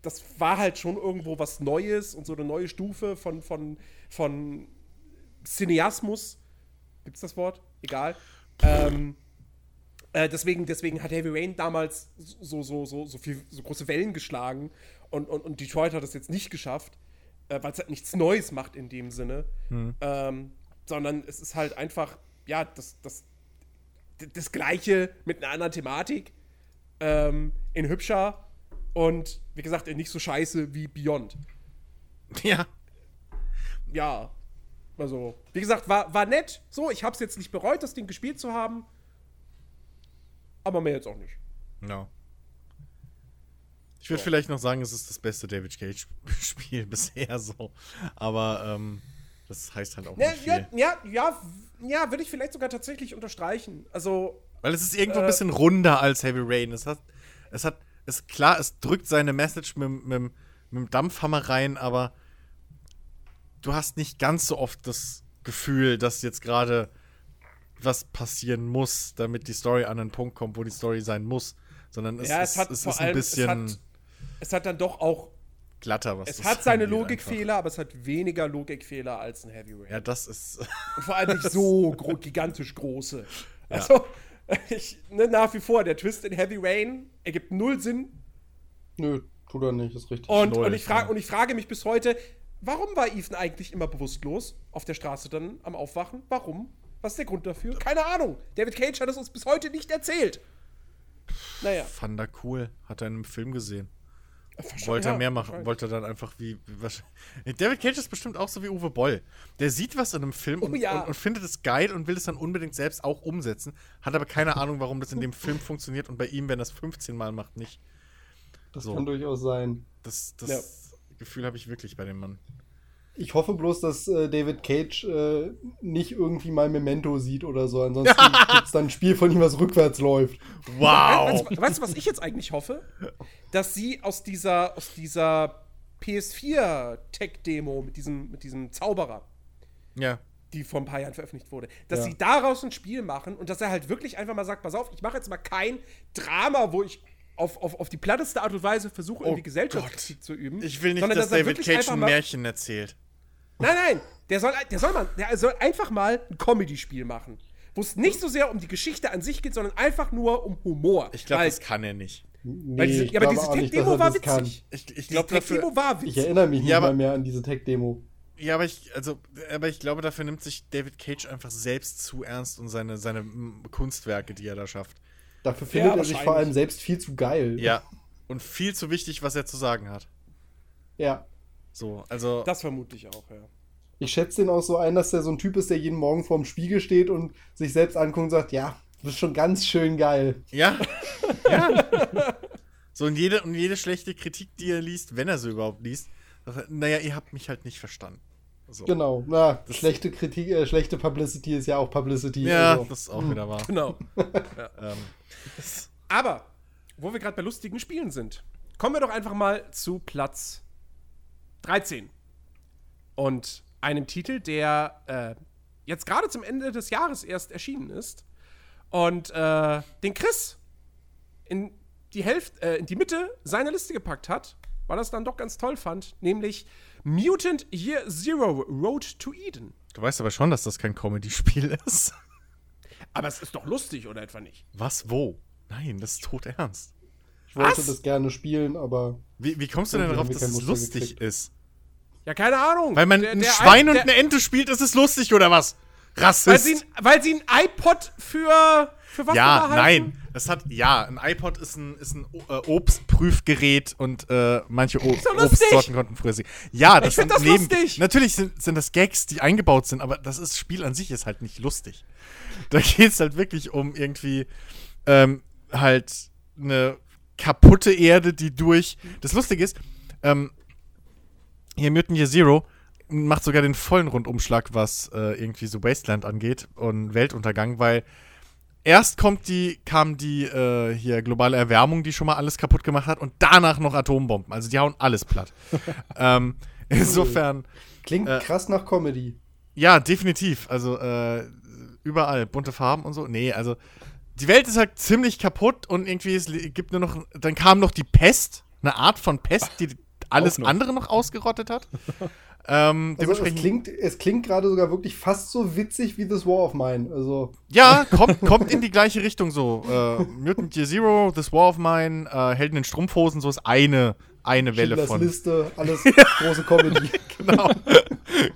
das war halt schon irgendwo was Neues und so eine neue Stufe von, von, von Cineasmus. Gibt's das Wort? Egal. Ähm, äh, deswegen, deswegen hat Heavy Rain damals so, so, so, so, viel, so große Wellen geschlagen und, und, und Detroit hat das jetzt nicht geschafft, äh, weil es halt nichts Neues macht in dem Sinne. Hm. Ähm, sondern es ist halt einfach, ja, das, das, das Gleiche mit einer anderen Thematik. Ähm, in hübscher und wie gesagt, nicht so scheiße wie Beyond. Ja. Ja. Also, wie gesagt, war, war nett. So, ich hab's jetzt nicht bereut, das Ding gespielt zu haben. Aber mehr jetzt auch nicht. No. Ich würde so. vielleicht noch sagen, es ist das beste David Cage-Spiel <laughs> bisher so. Aber ähm, das heißt halt auch ja, nicht viel. Ja, ja, ja, ja würde ich vielleicht sogar tatsächlich unterstreichen. Also. Weil es ist irgendwo äh, ein bisschen runder als Heavy Rain. Es hat, es hat, ist klar, es drückt seine Message mit, mit, mit dem Dampfhammer rein, aber du hast nicht ganz so oft das Gefühl, dass jetzt gerade was passieren muss, damit die Story an einen Punkt kommt, wo die Story sein muss. Sondern es, ja, es, hat es ist ein bisschen. Es hat, es hat dann doch auch glatter, was Es hat seine Logikfehler, aber es hat weniger Logikfehler als ein Heavy Rain. Ja, das ist. Und vor allem nicht so <laughs> gro gigantisch große. Also, ja. <laughs> ich, ne, nach wie vor, der Twist in Heavy Rain ergibt null Sinn. Nö, tut er nicht, ist richtig. Und, und, ich, frag, und ich frage mich bis heute, warum war Ethan eigentlich immer bewusstlos auf der Straße dann am Aufwachen? Warum? Was ist der Grund dafür? Keine Ahnung. David Cage hat es uns bis heute nicht erzählt. Naja. Fand er cool. Hat er in einem Film gesehen. Wollte er mehr machen, wollte er dann einfach wie, was, David Cage ist bestimmt auch so wie Uwe Boll. Der sieht was in einem Film oh, und, ja. und, und, findet es geil und will es dann unbedingt selbst auch umsetzen, hat aber keine Ahnung, warum das in dem Film funktioniert und bei ihm, wenn er es 15 Mal macht, nicht. Das so. kann durchaus sein. Das, das ja. Gefühl habe ich wirklich bei dem Mann. Ich hoffe bloß, dass äh, David Cage äh, nicht irgendwie mal Memento sieht oder so. Ansonsten <laughs> gibt es dann ein Spiel von ihm, was rückwärts läuft. Wow! Weißt, weißt, du, was ich jetzt eigentlich hoffe? Dass sie aus dieser, aus dieser PS4-Tech-Demo mit diesem, mit diesem Zauberer, ja. die vor ein paar Jahren veröffentlicht wurde, dass ja. sie daraus ein Spiel machen und dass er halt wirklich einfach mal sagt: Pass auf, ich mache jetzt mal kein Drama, wo ich auf, auf, auf die platteste Art und Weise versuche, oh irgendwie Gesellschaftskritik zu üben. Ich will nicht, dass, dass David Cage ein Märchen erzählt. Nein, nein, der soll, der soll, man, der soll einfach mal ein Comedy-Spiel machen. Wo es nicht so sehr um die Geschichte an sich geht, sondern einfach nur um Humor. Ich glaube, das kann er nicht. Nee, diese, ja, aber diese Tech-Demo war witzig. Ich, ich glaube, Tech-Demo war witzig. Ich erinnere mich nicht ja, mal mehr an diese Tech-Demo. Ja, aber ich, also, aber ich glaube, dafür nimmt sich David Cage einfach selbst zu ernst und seine, seine Kunstwerke, die er da schafft. Dafür findet ja, er sich vor allem selbst viel zu geil. Ja. Und viel zu wichtig, was er zu sagen hat. Ja. So, also. Das vermute ich auch, ja. Ich schätze den auch so ein, dass der so ein Typ ist, der jeden Morgen vorm Spiegel steht und sich selbst anguckt und sagt, ja, du bist schon ganz schön geil. Ja. <laughs> ja. so, und jede, und jede schlechte Kritik, die er liest, wenn er sie überhaupt liest, sagt, naja, ihr habt mich halt nicht verstanden. So. Genau, na, das schlechte Kritik, äh, schlechte Publicity ist ja auch Publicity. Ja, also. das ist auch wieder wahr. <laughs> Genau. <laughs> ja. ähm. Aber, wo wir gerade bei lustigen Spielen sind, kommen wir doch einfach mal zu Platz 13. Und einem Titel, der äh, jetzt gerade zum Ende des Jahres erst erschienen ist. Und äh, den Chris in die Hälfte, äh, in die Mitte seiner Liste gepackt hat, weil er es dann doch ganz toll fand, nämlich Mutant Year Zero Road to Eden. Du weißt aber schon, dass das kein Comedy-Spiel <laughs> ist. Aber es ist doch lustig, oder etwa nicht? Was, wo? Nein, das ist tot ernst. Ich wollte Was? das gerne spielen, aber. Wie, wie kommst du denn darauf, dass es lustig gekriegt. ist? Ja, keine Ahnung. Weil man der, ein Schwein und eine Ente spielt, ist es lustig, oder was? Rassist. Weil sie, weil sie ein iPod für, für was Ja, nein. Das hat, ja, ein iPod ist ein, ist ein äh, Obstprüfgerät und äh, manche o so Obstsorten konnten früher sie. Ja, das ich sind das neben, lustig. Natürlich sind, sind das Gags, die eingebaut sind, aber das ist, Spiel an sich ist halt nicht lustig. Da <laughs> geht es halt wirklich um irgendwie ähm, halt eine kaputte Erde, die durch. Das Lustige ist, ähm, hier Mutant Year Zero macht sogar den vollen Rundumschlag, was äh, irgendwie so Wasteland angeht und Weltuntergang, weil erst kommt die, kam die äh, hier globale Erwärmung, die schon mal alles kaputt gemacht hat, und danach noch Atombomben. Also die hauen alles platt. <laughs> ähm, insofern. Klingt äh, krass nach Comedy. Ja, definitiv. Also äh, überall bunte Farben und so. Nee, also die Welt ist halt ziemlich kaputt und irgendwie es gibt nur noch. Dann kam noch die Pest, eine Art von Pest, die alles noch. andere noch ausgerottet hat. ähm, also es klingt, es klingt gerade sogar wirklich fast so witzig wie This War of Mine. Also. Ja, kommt, kommt in die gleiche Richtung so. Äh, Mutant Year Zero, This War of Mine, äh, Helden in Strumpfhosen, so ist eine, eine Welle Schindlers von. Liste, alles <laughs> große Comedy. <laughs> genau.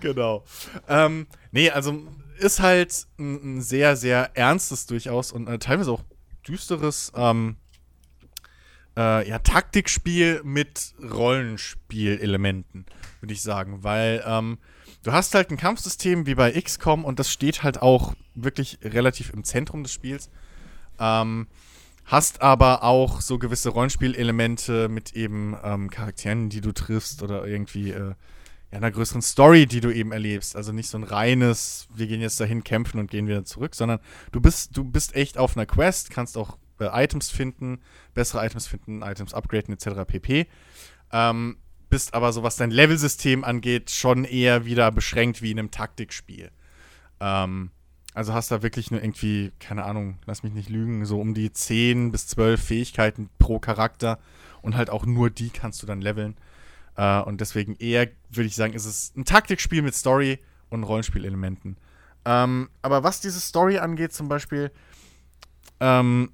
genau. Ähm, nee, also ist halt ein, ein, sehr, sehr ernstes durchaus und äh, teilweise auch düsteres ähm, äh, ja, Taktikspiel mit Rollenspielelementen, würde ich sagen. Weil ähm, du hast halt ein Kampfsystem wie bei XCOM und das steht halt auch wirklich relativ im Zentrum des Spiels. Ähm, hast aber auch so gewisse Rollenspielelemente mit eben ähm, Charakteren, die du triffst oder irgendwie äh, ja, einer größeren Story, die du eben erlebst. Also nicht so ein reines, wir gehen jetzt dahin kämpfen und gehen wieder zurück, sondern du bist, du bist echt auf einer Quest, kannst auch äh, Items finden, bessere Items finden, Items upgraden etc. pp. Ähm, bist aber so, was dein Levelsystem angeht, schon eher wieder beschränkt wie in einem Taktikspiel. Ähm, also hast da wirklich nur irgendwie, keine Ahnung, lass mich nicht lügen, so um die 10 bis 12 Fähigkeiten pro Charakter und halt auch nur die kannst du dann leveln. Äh, und deswegen eher, würde ich sagen, ist es ein Taktikspiel mit Story und Rollenspielelementen. Ähm, aber was diese Story angeht, zum Beispiel, ähm,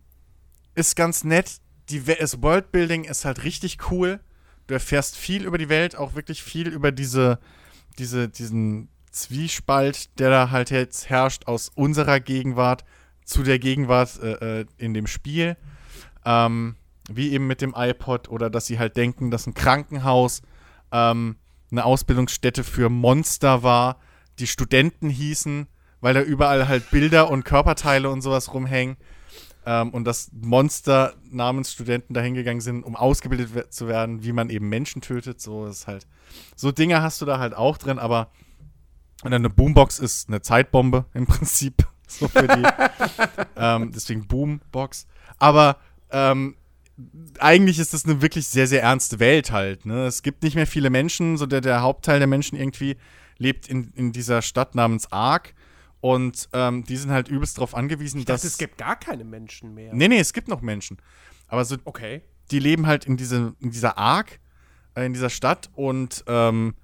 ist ganz nett. Die, das Worldbuilding ist halt richtig cool. Du erfährst viel über die Welt, auch wirklich viel über diese, diese, diesen Zwiespalt, der da halt jetzt herrscht aus unserer Gegenwart zu der Gegenwart äh, äh, in dem Spiel. Ähm, wie eben mit dem iPod oder dass sie halt denken, dass ein Krankenhaus ähm, eine Ausbildungsstätte für Monster war, die Studenten hießen, weil da überall halt Bilder und Körperteile und sowas rumhängen. Ähm, und dass Monster namens Studenten dahingegangen sind, um ausgebildet zu werden, wie man eben Menschen tötet. So ist halt. So Dinge hast du da halt auch drin, aber eine Boombox ist eine Zeitbombe im <laughs> Prinzip. So für die. <laughs> ähm, deswegen Boombox. Aber ähm, eigentlich ist das eine wirklich sehr, sehr ernste Welt halt. Ne? Es gibt nicht mehr viele Menschen, so der, der Hauptteil der Menschen irgendwie lebt in, in dieser Stadt namens Ark. Und ähm, die sind halt übelst darauf angewiesen, ich dass. Dachte, es gibt gar keine Menschen mehr. Nee, nee, es gibt noch Menschen. Aber so. Okay. Die leben halt in, diese, in dieser Ark, äh, in dieser Stadt und ähm,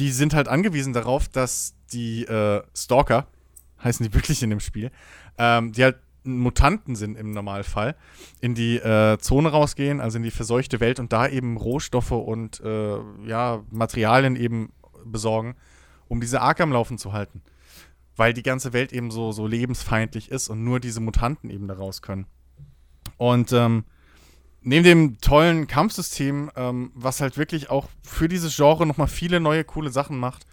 die sind halt angewiesen darauf, dass die äh, Stalker, <laughs> heißen die wirklich in dem Spiel, ähm, die halt Mutanten sind im Normalfall, in die äh, Zone rausgehen, also in die verseuchte Welt und da eben Rohstoffe und äh, ja, Materialien eben besorgen, um diese Ark am Laufen zu halten. Weil die ganze Welt eben so, so lebensfeindlich ist und nur diese Mutanten eben da raus können. Und ähm, neben dem tollen Kampfsystem, ähm, was halt wirklich auch für dieses Genre nochmal viele neue coole Sachen macht,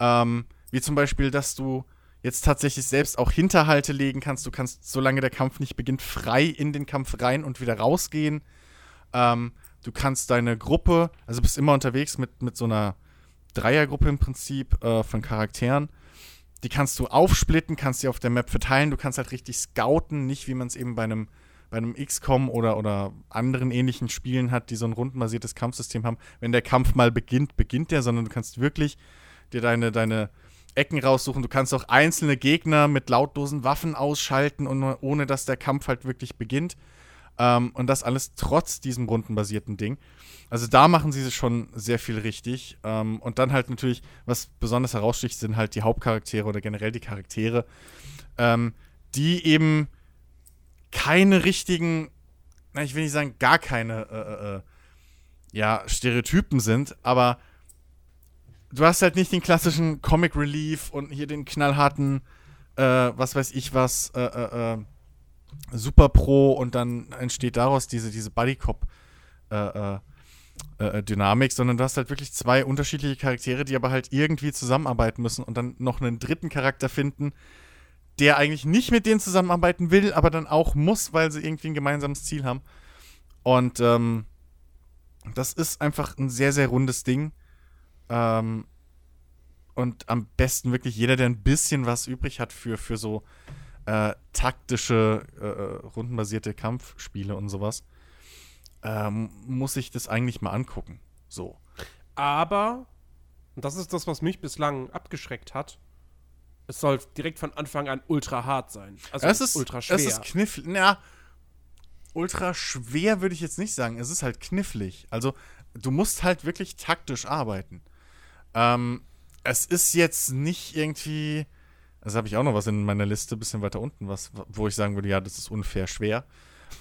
ähm, wie zum Beispiel, dass du jetzt tatsächlich selbst auch Hinterhalte legen kannst. Du kannst, solange der Kampf nicht beginnt, frei in den Kampf rein und wieder rausgehen. Ähm, du kannst deine Gruppe, also bist immer unterwegs mit, mit so einer Dreiergruppe im Prinzip äh, von Charakteren. Die kannst du aufsplitten, kannst sie auf der Map verteilen. Du kannst halt richtig scouten, nicht wie man es eben bei einem, bei einem XCOM oder, oder anderen ähnlichen Spielen hat, die so ein rundenbasiertes Kampfsystem haben. Wenn der Kampf mal beginnt, beginnt der, sondern du kannst wirklich dir deine, deine Ecken raussuchen. Du kannst auch einzelne Gegner mit lautlosen Waffen ausschalten, und, ohne dass der Kampf halt wirklich beginnt. Ähm, und das alles trotz diesem rundenbasierten Ding. Also da machen sie schon sehr viel richtig. Ähm, und dann halt natürlich, was besonders heraussticht, sind halt die Hauptcharaktere oder generell die Charaktere, ähm, die eben keine richtigen, na, ich will nicht sagen, gar keine äh, äh, äh ja, Stereotypen sind, aber du hast halt nicht den klassischen Comic Relief und hier den knallharten, äh, was weiß ich was, äh, äh, äh Super Pro und dann entsteht daraus diese, diese Buddy Cop äh, äh, Dynamik, sondern du hast halt wirklich zwei unterschiedliche Charaktere, die aber halt irgendwie zusammenarbeiten müssen und dann noch einen dritten Charakter finden, der eigentlich nicht mit denen zusammenarbeiten will, aber dann auch muss, weil sie irgendwie ein gemeinsames Ziel haben. Und ähm, das ist einfach ein sehr, sehr rundes Ding. Ähm, und am besten wirklich jeder, der ein bisschen was übrig hat für, für so äh, taktische, äh, äh rundenbasierte Kampfspiele und sowas, ähm, muss ich das eigentlich mal angucken. So. Aber, und das ist das, was mich bislang abgeschreckt hat, es soll direkt von Anfang an ultra hart sein. Also es ist ultra schwer. Es ist knifflig. Na, ultra schwer würde ich jetzt nicht sagen. Es ist halt knifflig. Also, du musst halt wirklich taktisch arbeiten. Ähm, es ist jetzt nicht irgendwie. Also habe ich auch noch was in meiner Liste, bisschen weiter unten, was, wo ich sagen würde, ja, das ist unfair schwer.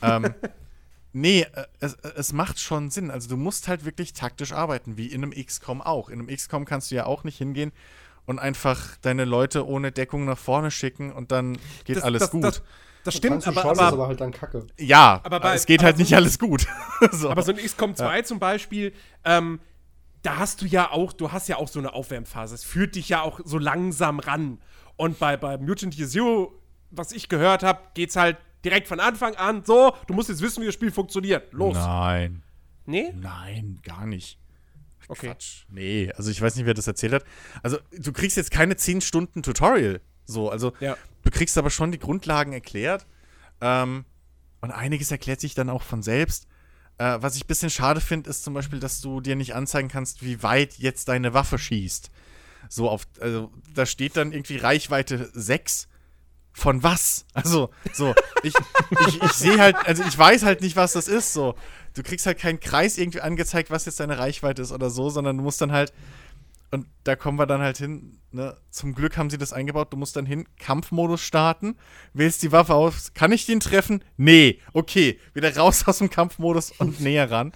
ähm, <laughs> nee, äh, es, es macht schon Sinn. Also du musst halt wirklich taktisch arbeiten, wie in einem XCOM auch. In einem XCOM kannst du ja auch nicht hingehen und einfach deine Leute ohne Deckung nach vorne schicken und dann geht das, alles das, gut. Das, das stimmt, aber, aber, aber, halt dann kacke. Ja, aber bei, es geht halt nicht so, alles gut. <laughs> so. Aber so ein XCOM 2 ja. zum Beispiel, ähm, da hast du ja auch, du hast ja auch so eine Aufwärmphase. Es führt dich ja auch so langsam ran. Und bei, bei Mutant Year Zero, was ich gehört habe, geht's halt Direkt von Anfang an, so, du musst jetzt wissen, wie das Spiel funktioniert. Los. Nein. Nee? Nein, gar nicht. Okay. Quatsch. Nee, also ich weiß nicht, wer das erzählt hat. Also, du kriegst jetzt keine 10 Stunden Tutorial. So, also, Ja. du kriegst aber schon die Grundlagen erklärt. Ähm, und einiges erklärt sich dann auch von selbst. Äh, was ich ein bisschen schade finde, ist zum Beispiel, dass du dir nicht anzeigen kannst, wie weit jetzt deine Waffe schießt. So auf, also da steht dann irgendwie Reichweite 6. Von was? Also, so, ich, ich, ich sehe halt, also ich weiß halt nicht, was das ist. So, du kriegst halt keinen Kreis irgendwie angezeigt, was jetzt deine Reichweite ist oder so, sondern du musst dann halt, und da kommen wir dann halt hin, ne? Zum Glück haben sie das eingebaut, du musst dann hin, Kampfmodus starten, wählst die Waffe aus, kann ich den treffen? Nee, okay, wieder raus aus dem Kampfmodus und <laughs> näher ran.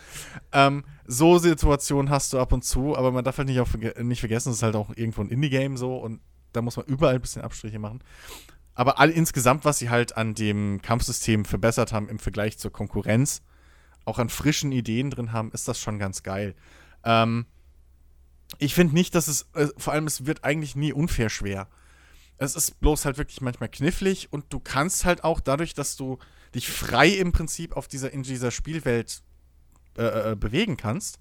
Ähm, so Situationen hast du ab und zu, aber man darf halt nicht, auch verge nicht vergessen, es ist halt auch irgendwo ein Indie-Game so und da muss man überall ein bisschen Abstriche machen. Aber all, insgesamt, was sie halt an dem Kampfsystem verbessert haben im Vergleich zur Konkurrenz, auch an frischen Ideen drin haben, ist das schon ganz geil. Ähm, ich finde nicht, dass es, äh, vor allem es wird eigentlich nie unfair schwer. Es ist bloß halt wirklich manchmal knifflig und du kannst halt auch dadurch, dass du dich frei im Prinzip auf dieser, in dieser Spielwelt äh, äh, bewegen kannst,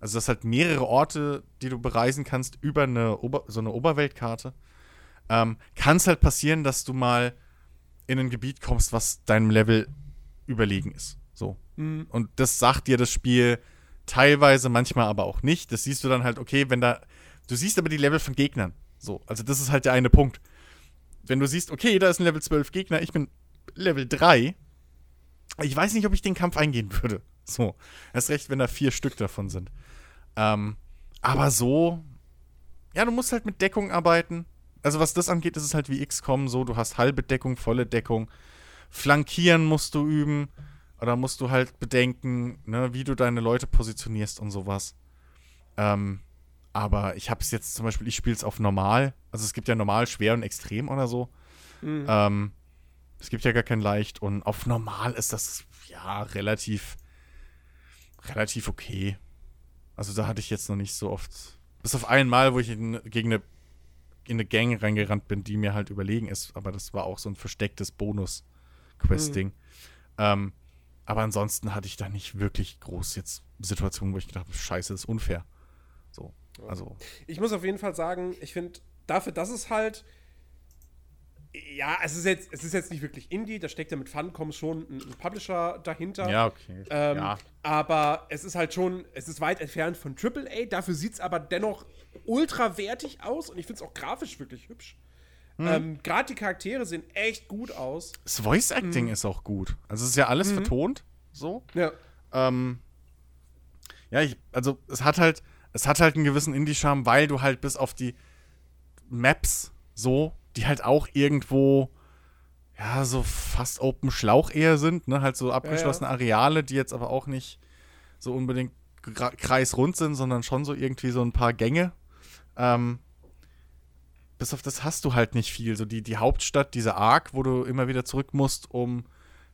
also das halt mehrere Orte, die du bereisen kannst über eine Ober so eine Oberweltkarte, ähm, kann es halt passieren, dass du mal in ein Gebiet kommst, was deinem Level überlegen ist. So. Mhm. Und das sagt dir das Spiel teilweise, manchmal aber auch nicht. Das siehst du dann halt, okay, wenn da. Du siehst aber die Level von Gegnern. So. Also, das ist halt der eine Punkt. Wenn du siehst, okay, da ist ein Level 12 Gegner, ich bin Level 3. Ich weiß nicht, ob ich den Kampf eingehen würde. <laughs> So. Erst recht, wenn da vier Stück davon sind. Ähm, aber so. Ja, du musst halt mit Deckung arbeiten. Also, was das angeht, ist es halt wie XCOM so: du hast halbe Deckung, volle Deckung. Flankieren musst du üben. Oder musst du halt bedenken, ne, wie du deine Leute positionierst und sowas. Ähm, aber ich habe es jetzt zum Beispiel, ich spiele es auf normal. Also es gibt ja normal, schwer und extrem oder so. Mhm. Ähm, es gibt ja gar kein leicht und auf normal ist das ja relativ, relativ okay. Also da hatte ich jetzt noch nicht so oft. Bis auf einmal, wo ich in, gegen eine, in eine Gang reingerannt bin, die mir halt überlegen ist. Aber das war auch so ein verstecktes Bonus-Quest-Ding. Ähm, aber ansonsten hatte ich da nicht wirklich groß jetzt Situationen, wo ich gedacht habe, scheiße, das ist unfair. So, also. Ich muss auf jeden Fall sagen, ich finde, dafür, dass es halt. Ja, es ist, jetzt, es ist jetzt nicht wirklich Indie, da steckt ja mit Funcom schon ein, ein Publisher dahinter. Ja, okay. Ähm, ja. Aber es ist halt schon, es ist weit entfernt von AAA, dafür sieht es aber dennoch ultra wertig aus und ich finde es auch grafisch wirklich hübsch. Hm. Ähm, Gerade die Charaktere sehen echt gut aus. Das Voice Acting Mhm. ist auch gut. Also es ist ja alles vertont, so. Ja. Ähm, ja, ich, also es hat halt, es hat halt einen gewissen Indie-Charme, weil du halt bis auf die Maps so, die halt auch irgendwo, ja, so fast Open Schlauch eher sind, ne, halt so abgeschlossene Areale, die jetzt aber auch nicht so unbedingt kreisrund sind, sondern schon so irgendwie so ein paar Gänge. Ähm, bis auf das hast du halt nicht viel. So die, die Hauptstadt, diese Ark, wo du immer wieder zurück musst, um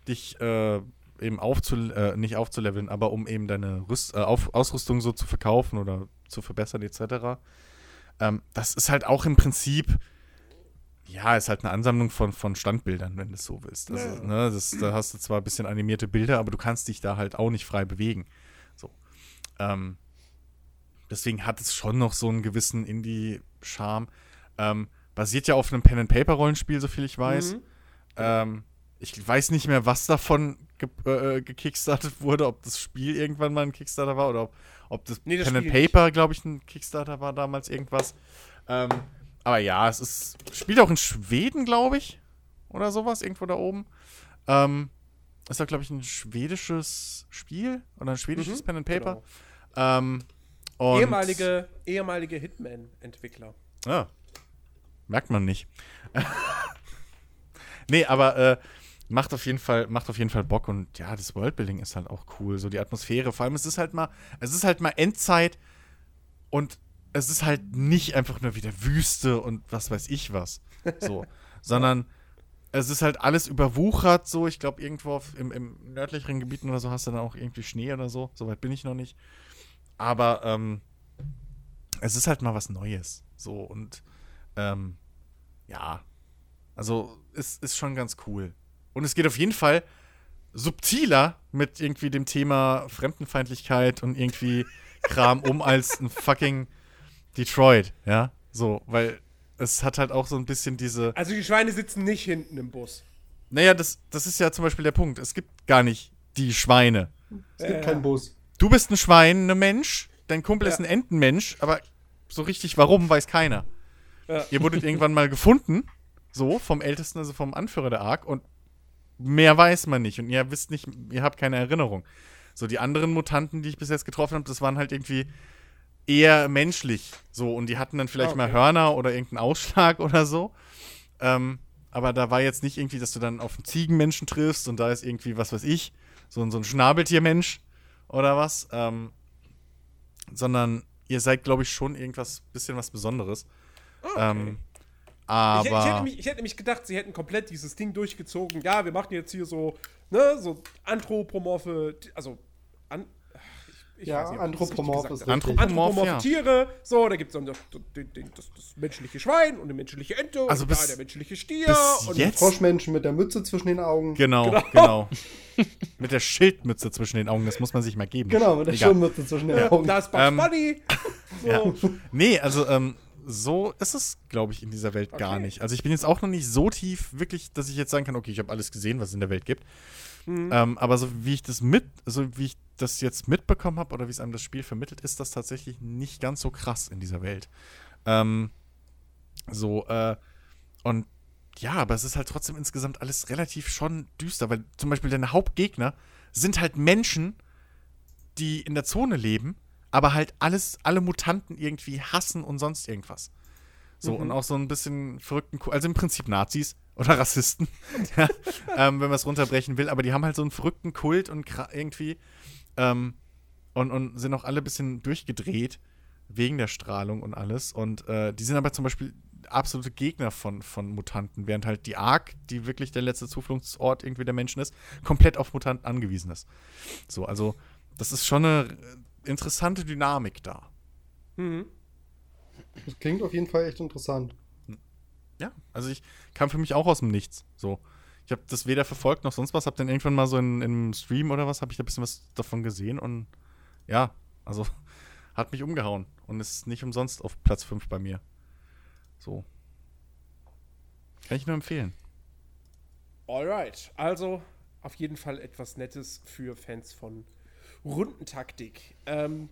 dich äh, eben aufzu äh, nicht aufzuleveln, aber um eben deine Rüst äh, auf Ausrüstung so zu verkaufen oder zu verbessern etc. Ähm, das ist halt auch im Prinzip ja, ist halt eine Ansammlung von, von Standbildern, wenn du es so willst. Also, Ja. ne, das, da hast du zwar ein bisschen animierte Bilder, aber du kannst dich da halt auch nicht frei bewegen. So. Ähm, deswegen hat es schon noch so einen gewissen Indie-Charme. Ähm, basiert ja auf einem Pen-and-Paper-Rollenspiel, so viel ich weiß. Mhm. Ähm, ich weiß nicht mehr, was davon ge äh, gekickstartet wurde, ob das Spiel irgendwann mal ein Kickstarter war oder ob, ob das, Nee, das Pen and Paper, glaube ich, ein Kickstarter war damals irgendwas. Ähm, aber ja, es ist spielt auch in Schweden, glaube ich, oder sowas irgendwo da oben. Ähm, ist da glaube ich ein schwedisches Spiel oder ein schwedisches Mhm, Pen and Paper. genau. Ähm, ehemalige, ehemalige Hitman-Entwickler. ja. Merkt man nicht. <laughs> nee, aber äh, macht auf jeden Fall, macht auf jeden Fall Bock und ja, das Worldbuilding ist halt auch cool. So die Atmosphäre. Vor allem, es ist halt mal, es ist halt mal Endzeit und es ist halt nicht einfach nur wieder Wüste und was weiß ich was. So. <laughs> sondern es ist halt alles überwuchert, so. Ich glaube, irgendwo auf, im, im nördlicheren Gebieten oder so hast du dann auch irgendwie Schnee oder so. Soweit bin ich noch nicht. Aber ähm, es ist halt mal was Neues. So und ähm, ja, also ist, ist schon ganz cool. und es geht auf jeden Fall subtiler mit irgendwie dem Thema Fremdenfeindlichkeit und irgendwie Kram um als ein fucking Detroit, ja? So, weil es hat halt auch so ein bisschen diese. Also die Schweine sitzen nicht hinten im Bus. Naja, das, das ist ja zum Beispiel der Punkt. Es gibt gar nicht die Schweine. Es gibt äh, keinen Bus. Du bist ein Schwein, ein Mensch, dein Kumpel ja. ist ein Entenmensch, aber so richtig warum, weiß keiner. Ja. Ihr wurdet irgendwann mal gefunden, so, vom Ältesten, also vom Anführer der Ark, und mehr weiß man nicht. Und ihr wisst nicht, ihr habt keine Erinnerung. So, die anderen Mutanten, die ich bis jetzt getroffen habe, das waren halt irgendwie eher menschlich. So, und die hatten dann vielleicht okay. mal Hörner oder irgendeinen Ausschlag <laughs> oder so. Ähm, aber da war jetzt nicht irgendwie, dass du dann auf einen Ziegenmenschen triffst und da ist irgendwie, was weiß ich, so, so ein Schnabeltiermensch oder was. Ähm, sondern ihr seid, glaube ich, schon irgendwas, bisschen was Besonderes. Okay. Ähm, aber. Ich, ich, hätte mich, ich, hätte nämlich gedacht, sie hätten komplett dieses Ding durchgezogen. Ja, wir machen jetzt hier so, ne, so anthropomorphe, also an, ich ja, nicht, anthropomorph ist Anthropomorphe ja. Tiere. So, da gibt es dann das, das, das, menschliche Schwein und eine menschliche Ente also und bis, da der menschliche Stier und jetzt? Froschmenschen mit der Mütze zwischen den Augen. Genau, genau. genau. <laughs> mit der Schildmütze zwischen den Augen, das muss man sich mal geben. Genau, mit der Egal. Schildmütze zwischen den Augen. Da ist Bugs ähm, Bunny. <laughs> so. ja. Nee, also ähm, so ist es, glaube ich, in dieser Welt okay. gar nicht. Also ich bin jetzt auch noch nicht so tief, wirklich, dass ich jetzt sagen kann, okay, ich habe alles gesehen, was es in der Welt gibt. Mhm. Ähm, aber so wie ich das mit, so wie ich das jetzt mitbekommen habe oder wie es einem das Spiel vermittelt, ist das tatsächlich nicht ganz so krass in dieser Welt. Ähm, so, äh, und ja, aber es ist halt trotzdem insgesamt alles relativ schon düster, weil zum Beispiel deine Hauptgegner sind halt Menschen, die in der Zone leben, aber halt alles, alle Mutanten irgendwie hassen und sonst irgendwas. So, mhm. und auch so ein bisschen verrückten, also im Prinzip Nazis <laughs> oder Rassisten, ja, ähm, wenn man es runterbrechen will, aber die haben halt so einen verrückten Kult und irgendwie ähm, und, und sind auch alle ein bisschen durchgedreht wegen der Strahlung und alles. Und äh, die sind aber zum Beispiel absolute Gegner von, von Mutanten, während halt die Ark, die wirklich der letzte Zufluchtsort irgendwie der Menschen ist, komplett auf Mutanten angewiesen ist. So, also das ist schon eine interessante Dynamik da. Mhm. Das klingt auf jeden Fall echt interessant. Ja, also ich kam für mich auch aus dem Nichts. So. Ich habe das weder verfolgt noch sonst was. Hab dann irgendwann mal so in, in Stream oder was, habe ich da ein bisschen was davon gesehen und ja, also <laughs> hat mich umgehauen und ist nicht umsonst auf Platz 5 bei mir. So. Kann ich nur empfehlen. Alright, also auf jeden Fall etwas Nettes für Fans von Rundentaktik. Ähm,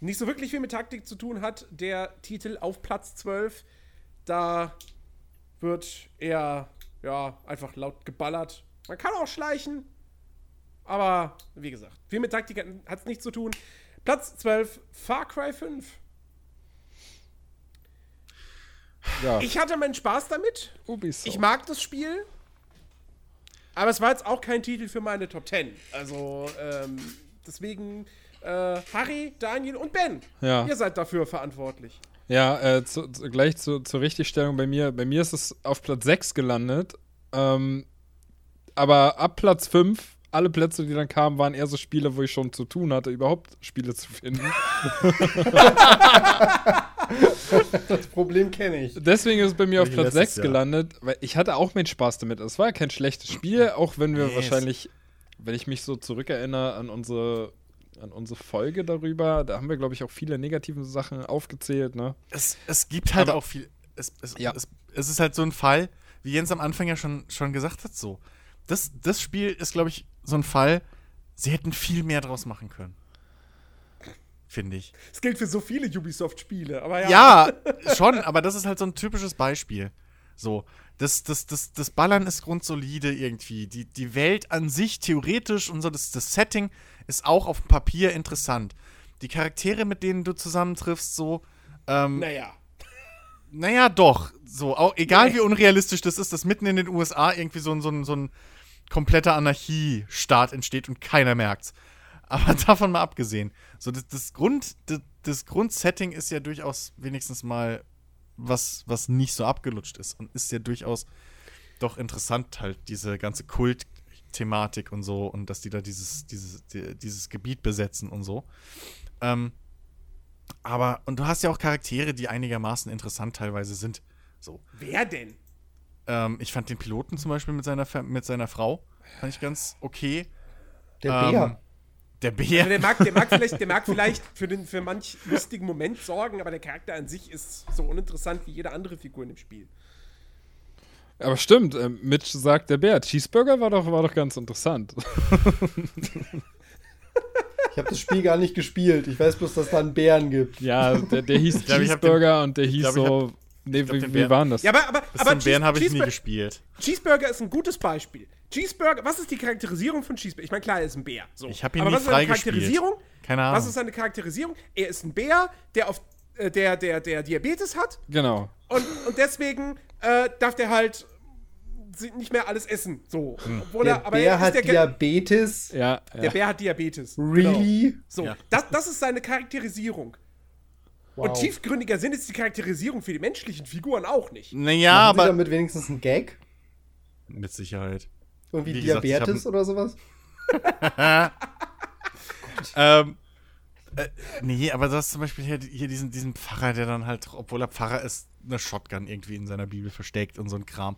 nicht so wirklich viel mit Taktik zu tun hat der Titel auf Platz 12. Da wird eher ja, einfach laut geballert. Man kann auch schleichen, aber wie gesagt, viel mit Taktik hat es nichts zu tun. Platz 12, Far Cry 5. Ja. Ich hatte meinen Spaß damit. Ubisoft. Ich mag das Spiel. Aber es war jetzt auch kein Titel für meine Top 10. Also, ähm, deswegen, äh, Harry, Daniel und Ben, ja. ihr seid dafür verantwortlich. Ja, äh, zu, zu, gleich zu, zur Richtigstellung bei mir. Bei mir ist es auf Platz 6 gelandet. Ähm, aber ab Platz 5, alle Plätze, die dann kamen, waren eher so Spiele, wo ich schon zu tun hatte, überhaupt Spiele zu finden. <laughs> <laughs> das Problem kenne ich. Deswegen ist es bei mir auf Platz 6 gelandet, weil ich hatte auch meinen Spaß damit. Es war ja kein schlechtes Spiel, auch wenn wir yes. wahrscheinlich, wenn ich mich so zurückerinnere an unsere an unsere Folge darüber. Da haben wir, glaube ich, auch viele negative Sachen aufgezählt. Ne? Es, es gibt halt Aber, auch viel. Es, es, ja. es, es ist halt so ein Fall, wie Jens am Anfang ja schon, schon gesagt hat, so. Das, das Spiel ist, glaube ich, so ein Fall, sie hätten viel mehr draus machen können. Finde ich. Das gilt für so viele Ubisoft-Spiele, aber ja. Ja, <laughs> schon, aber das ist halt so ein typisches Beispiel. So, das, das, das, das Ballern ist grundsolide irgendwie. Die, die Welt an sich theoretisch und so, das, das Setting ist auch auf dem Papier interessant. Die Charaktere, mit denen du zusammentriffst, so. Ähm, naja. Naja, doch. So, auch, egal nee. wie unrealistisch das ist, dass mitten in den USA irgendwie so, so, so, so ein kompletter Anarchiestaat entsteht und keiner merkt's. Aber <laughs> davon mal abgesehen. So, das, das, Grund, das, das Grundsetting ist ja durchaus wenigstens mal was, was nicht so abgelutscht ist und ist ja durchaus doch interessant, halt, diese ganze Kult-Thematik und so und dass die da dieses, dieses, die, dieses Gebiet besetzen und so. Ähm, aber, und du hast ja auch Charaktere, die einigermaßen interessant teilweise sind. So. Wer denn? Ähm, ich fand den Piloten zum Beispiel mit seiner, mit seiner Frau, fand ich ganz okay. Der ähm, Bär. Der Bär. Also der, mag, der, mag vielleicht, der mag vielleicht für, den, für manch lustigen Moment sorgen, aber der Charakter an sich ist so uninteressant wie jede andere Figur in dem Spiel. Aber stimmt, äh, Mitch sagt der Bär. Cheeseburger war doch, war doch ganz interessant. Ich habe das Spiel gar nicht gespielt. Ich weiß bloß, dass es da einen Bären gibt. Ja, der, der hieß Cheeseburger und der hieß glaub, so. Nee, wie, wie waren das? Ja, aber, aber, aber Bären habe ich nie gespielt. Cheeseburger ist ein gutes Beispiel. Cheeseburger, was ist die Charakterisierung von Cheeseburger? Ich meine, klar, er ist ein Bär. So. Ich habe ihn aber nie was ist seine Charakterisierung? Keine Ahnung. Was ist seine Charakterisierung? Er ist ein Bär, der auf äh, der, der, der Diabetes hat. Genau. Und, und deswegen äh, darf der halt nicht mehr alles essen. So. Hm. Obwohl der er, aber Bär hat Diabetes. Ja, ja, Der Bär hat Diabetes. Really? Genau. So. Ja. Das, das ist seine Charakterisierung. Wow. Und tiefgründiger Sinn ist die Charakterisierung für die menschlichen Figuren auch nicht. Naja, Machen aber. Sie damit wenigstens ein Gag? Mit Sicherheit. Irgendwie Wie Diabetes gesagt, oder sowas? <laughs> ähm, äh, nee, aber du hast zum Beispiel hier, hier diesen, diesen Pfarrer, der dann halt, obwohl er Pfarrer ist, eine Shotgun irgendwie in seiner Bibel versteckt und so ein Kram.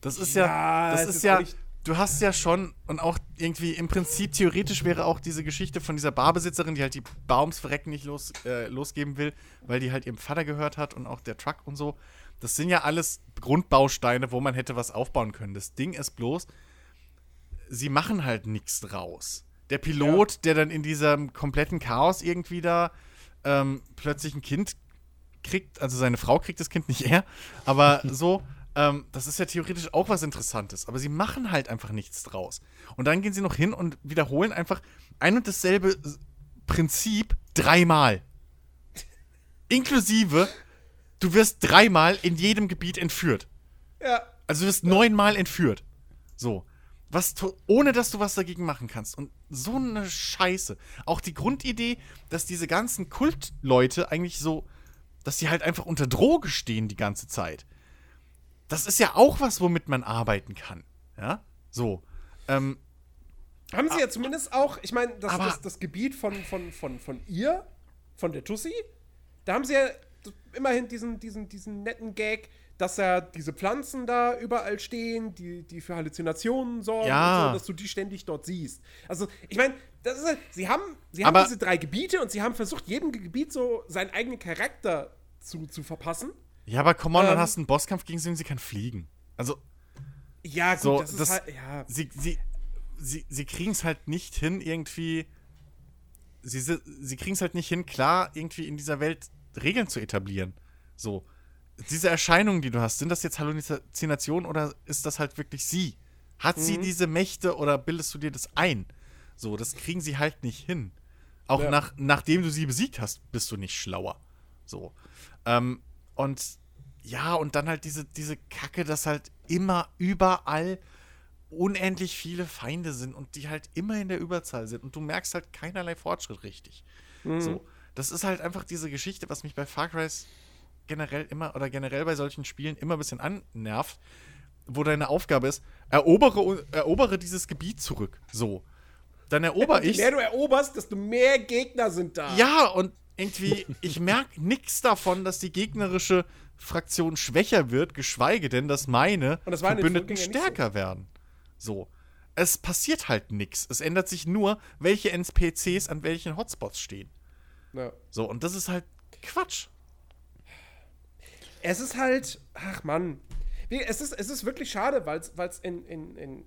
Das ist ja, ja das, ist, ist ja, du hast ja schon und auch irgendwie im Prinzip theoretisch wäre auch diese Geschichte von dieser Barbesitzerin, die halt die Baums verrecken nicht los, äh, losgeben will, weil die halt ihrem Vater gehört hat und auch der Truck und so. Das sind ja alles Grundbausteine, wo man hätte was aufbauen können. Das Ding ist bloß, sie machen halt nichts draus. Der Pilot, ja. der dann in diesem kompletten Chaos irgendwie da ähm, plötzlich ein Kind kriegt, also seine Frau kriegt das Kind nicht er, aber <laughs> so, ähm, das ist ja theoretisch auch was Interessantes. Aber sie machen halt einfach nichts draus. Und dann gehen sie noch hin und wiederholen einfach ein und dasselbe Prinzip dreimal. Inklusive, du wirst dreimal in jedem Gebiet entführt. Ja. Also du wirst neunmal entführt. So. Was, ohne dass du was dagegen machen kannst. Und so eine Scheiße. Auch die Grundidee, dass diese ganzen Kultleute eigentlich so, dass sie halt einfach unter Droge stehen die ganze Zeit. Das ist ja auch was, womit man arbeiten kann. Ja? So. Ähm, Haben sie ja zumindest auch, ich meine, das, das, das, Gebiet von, von, von, von ihr, von der Tussi, da haben sie ja immerhin diesen, diesen, diesen netten Gag, dass ja diese Pflanzen da überall stehen, die, die für Halluzinationen sorgen, ja. so, dass du die ständig dort siehst. Also, ich meine, sie haben, sie haben diese drei Gebiete und sie haben versucht, jedem Gebiet so seinen eigenen Charakter zu, zu verpassen. Ja, aber komm on, ähm, dann hast du einen Bosskampf gegen sie und sie kann fliegen. Also. Ja, gut, so, das, das ist halt, ja. Sie, sie, sie, sie kriegen es halt nicht hin, irgendwie. Sie, sie kriegen es halt nicht hin, klar, irgendwie in dieser Welt Regeln zu etablieren. So diese Erscheinungen, die du hast, sind das jetzt Halluzinationen oder ist das halt wirklich sie? Hat mhm. sie diese Mächte oder bildest du dir das ein? So, das kriegen sie halt nicht hin. Auch ja. nach, nachdem du sie besiegt hast, bist du nicht schlauer. So. Ähm, und ja, und dann halt diese, diese Kacke, dass halt immer überall unendlich viele Feinde sind und die halt immer in der Überzahl sind und du merkst halt keinerlei Fortschritt richtig. Mhm. So. Das ist halt einfach diese Geschichte, was mich bei Far Cry generell immer oder generell bei solchen Spielen immer ein bisschen annervt, wo deine Aufgabe ist, erobere, erobere dieses Gebiet zurück. So. Dann erober <laughs> ich. Je mehr du eroberst, desto mehr Gegner sind da. Ja, und irgendwie, ich merke <laughs> nichts davon, dass die gegnerische Fraktion schwächer wird, geschweige denn, dass meine das Verbündeten stärker so. werden. So. Es passiert halt nichts. Es ändert sich nur, welche NPCs an welchen Hotspots stehen. Ja. So, und das ist halt Quatsch es ist halt, ach Mann, es ist, es ist wirklich schade, weil es in, in, in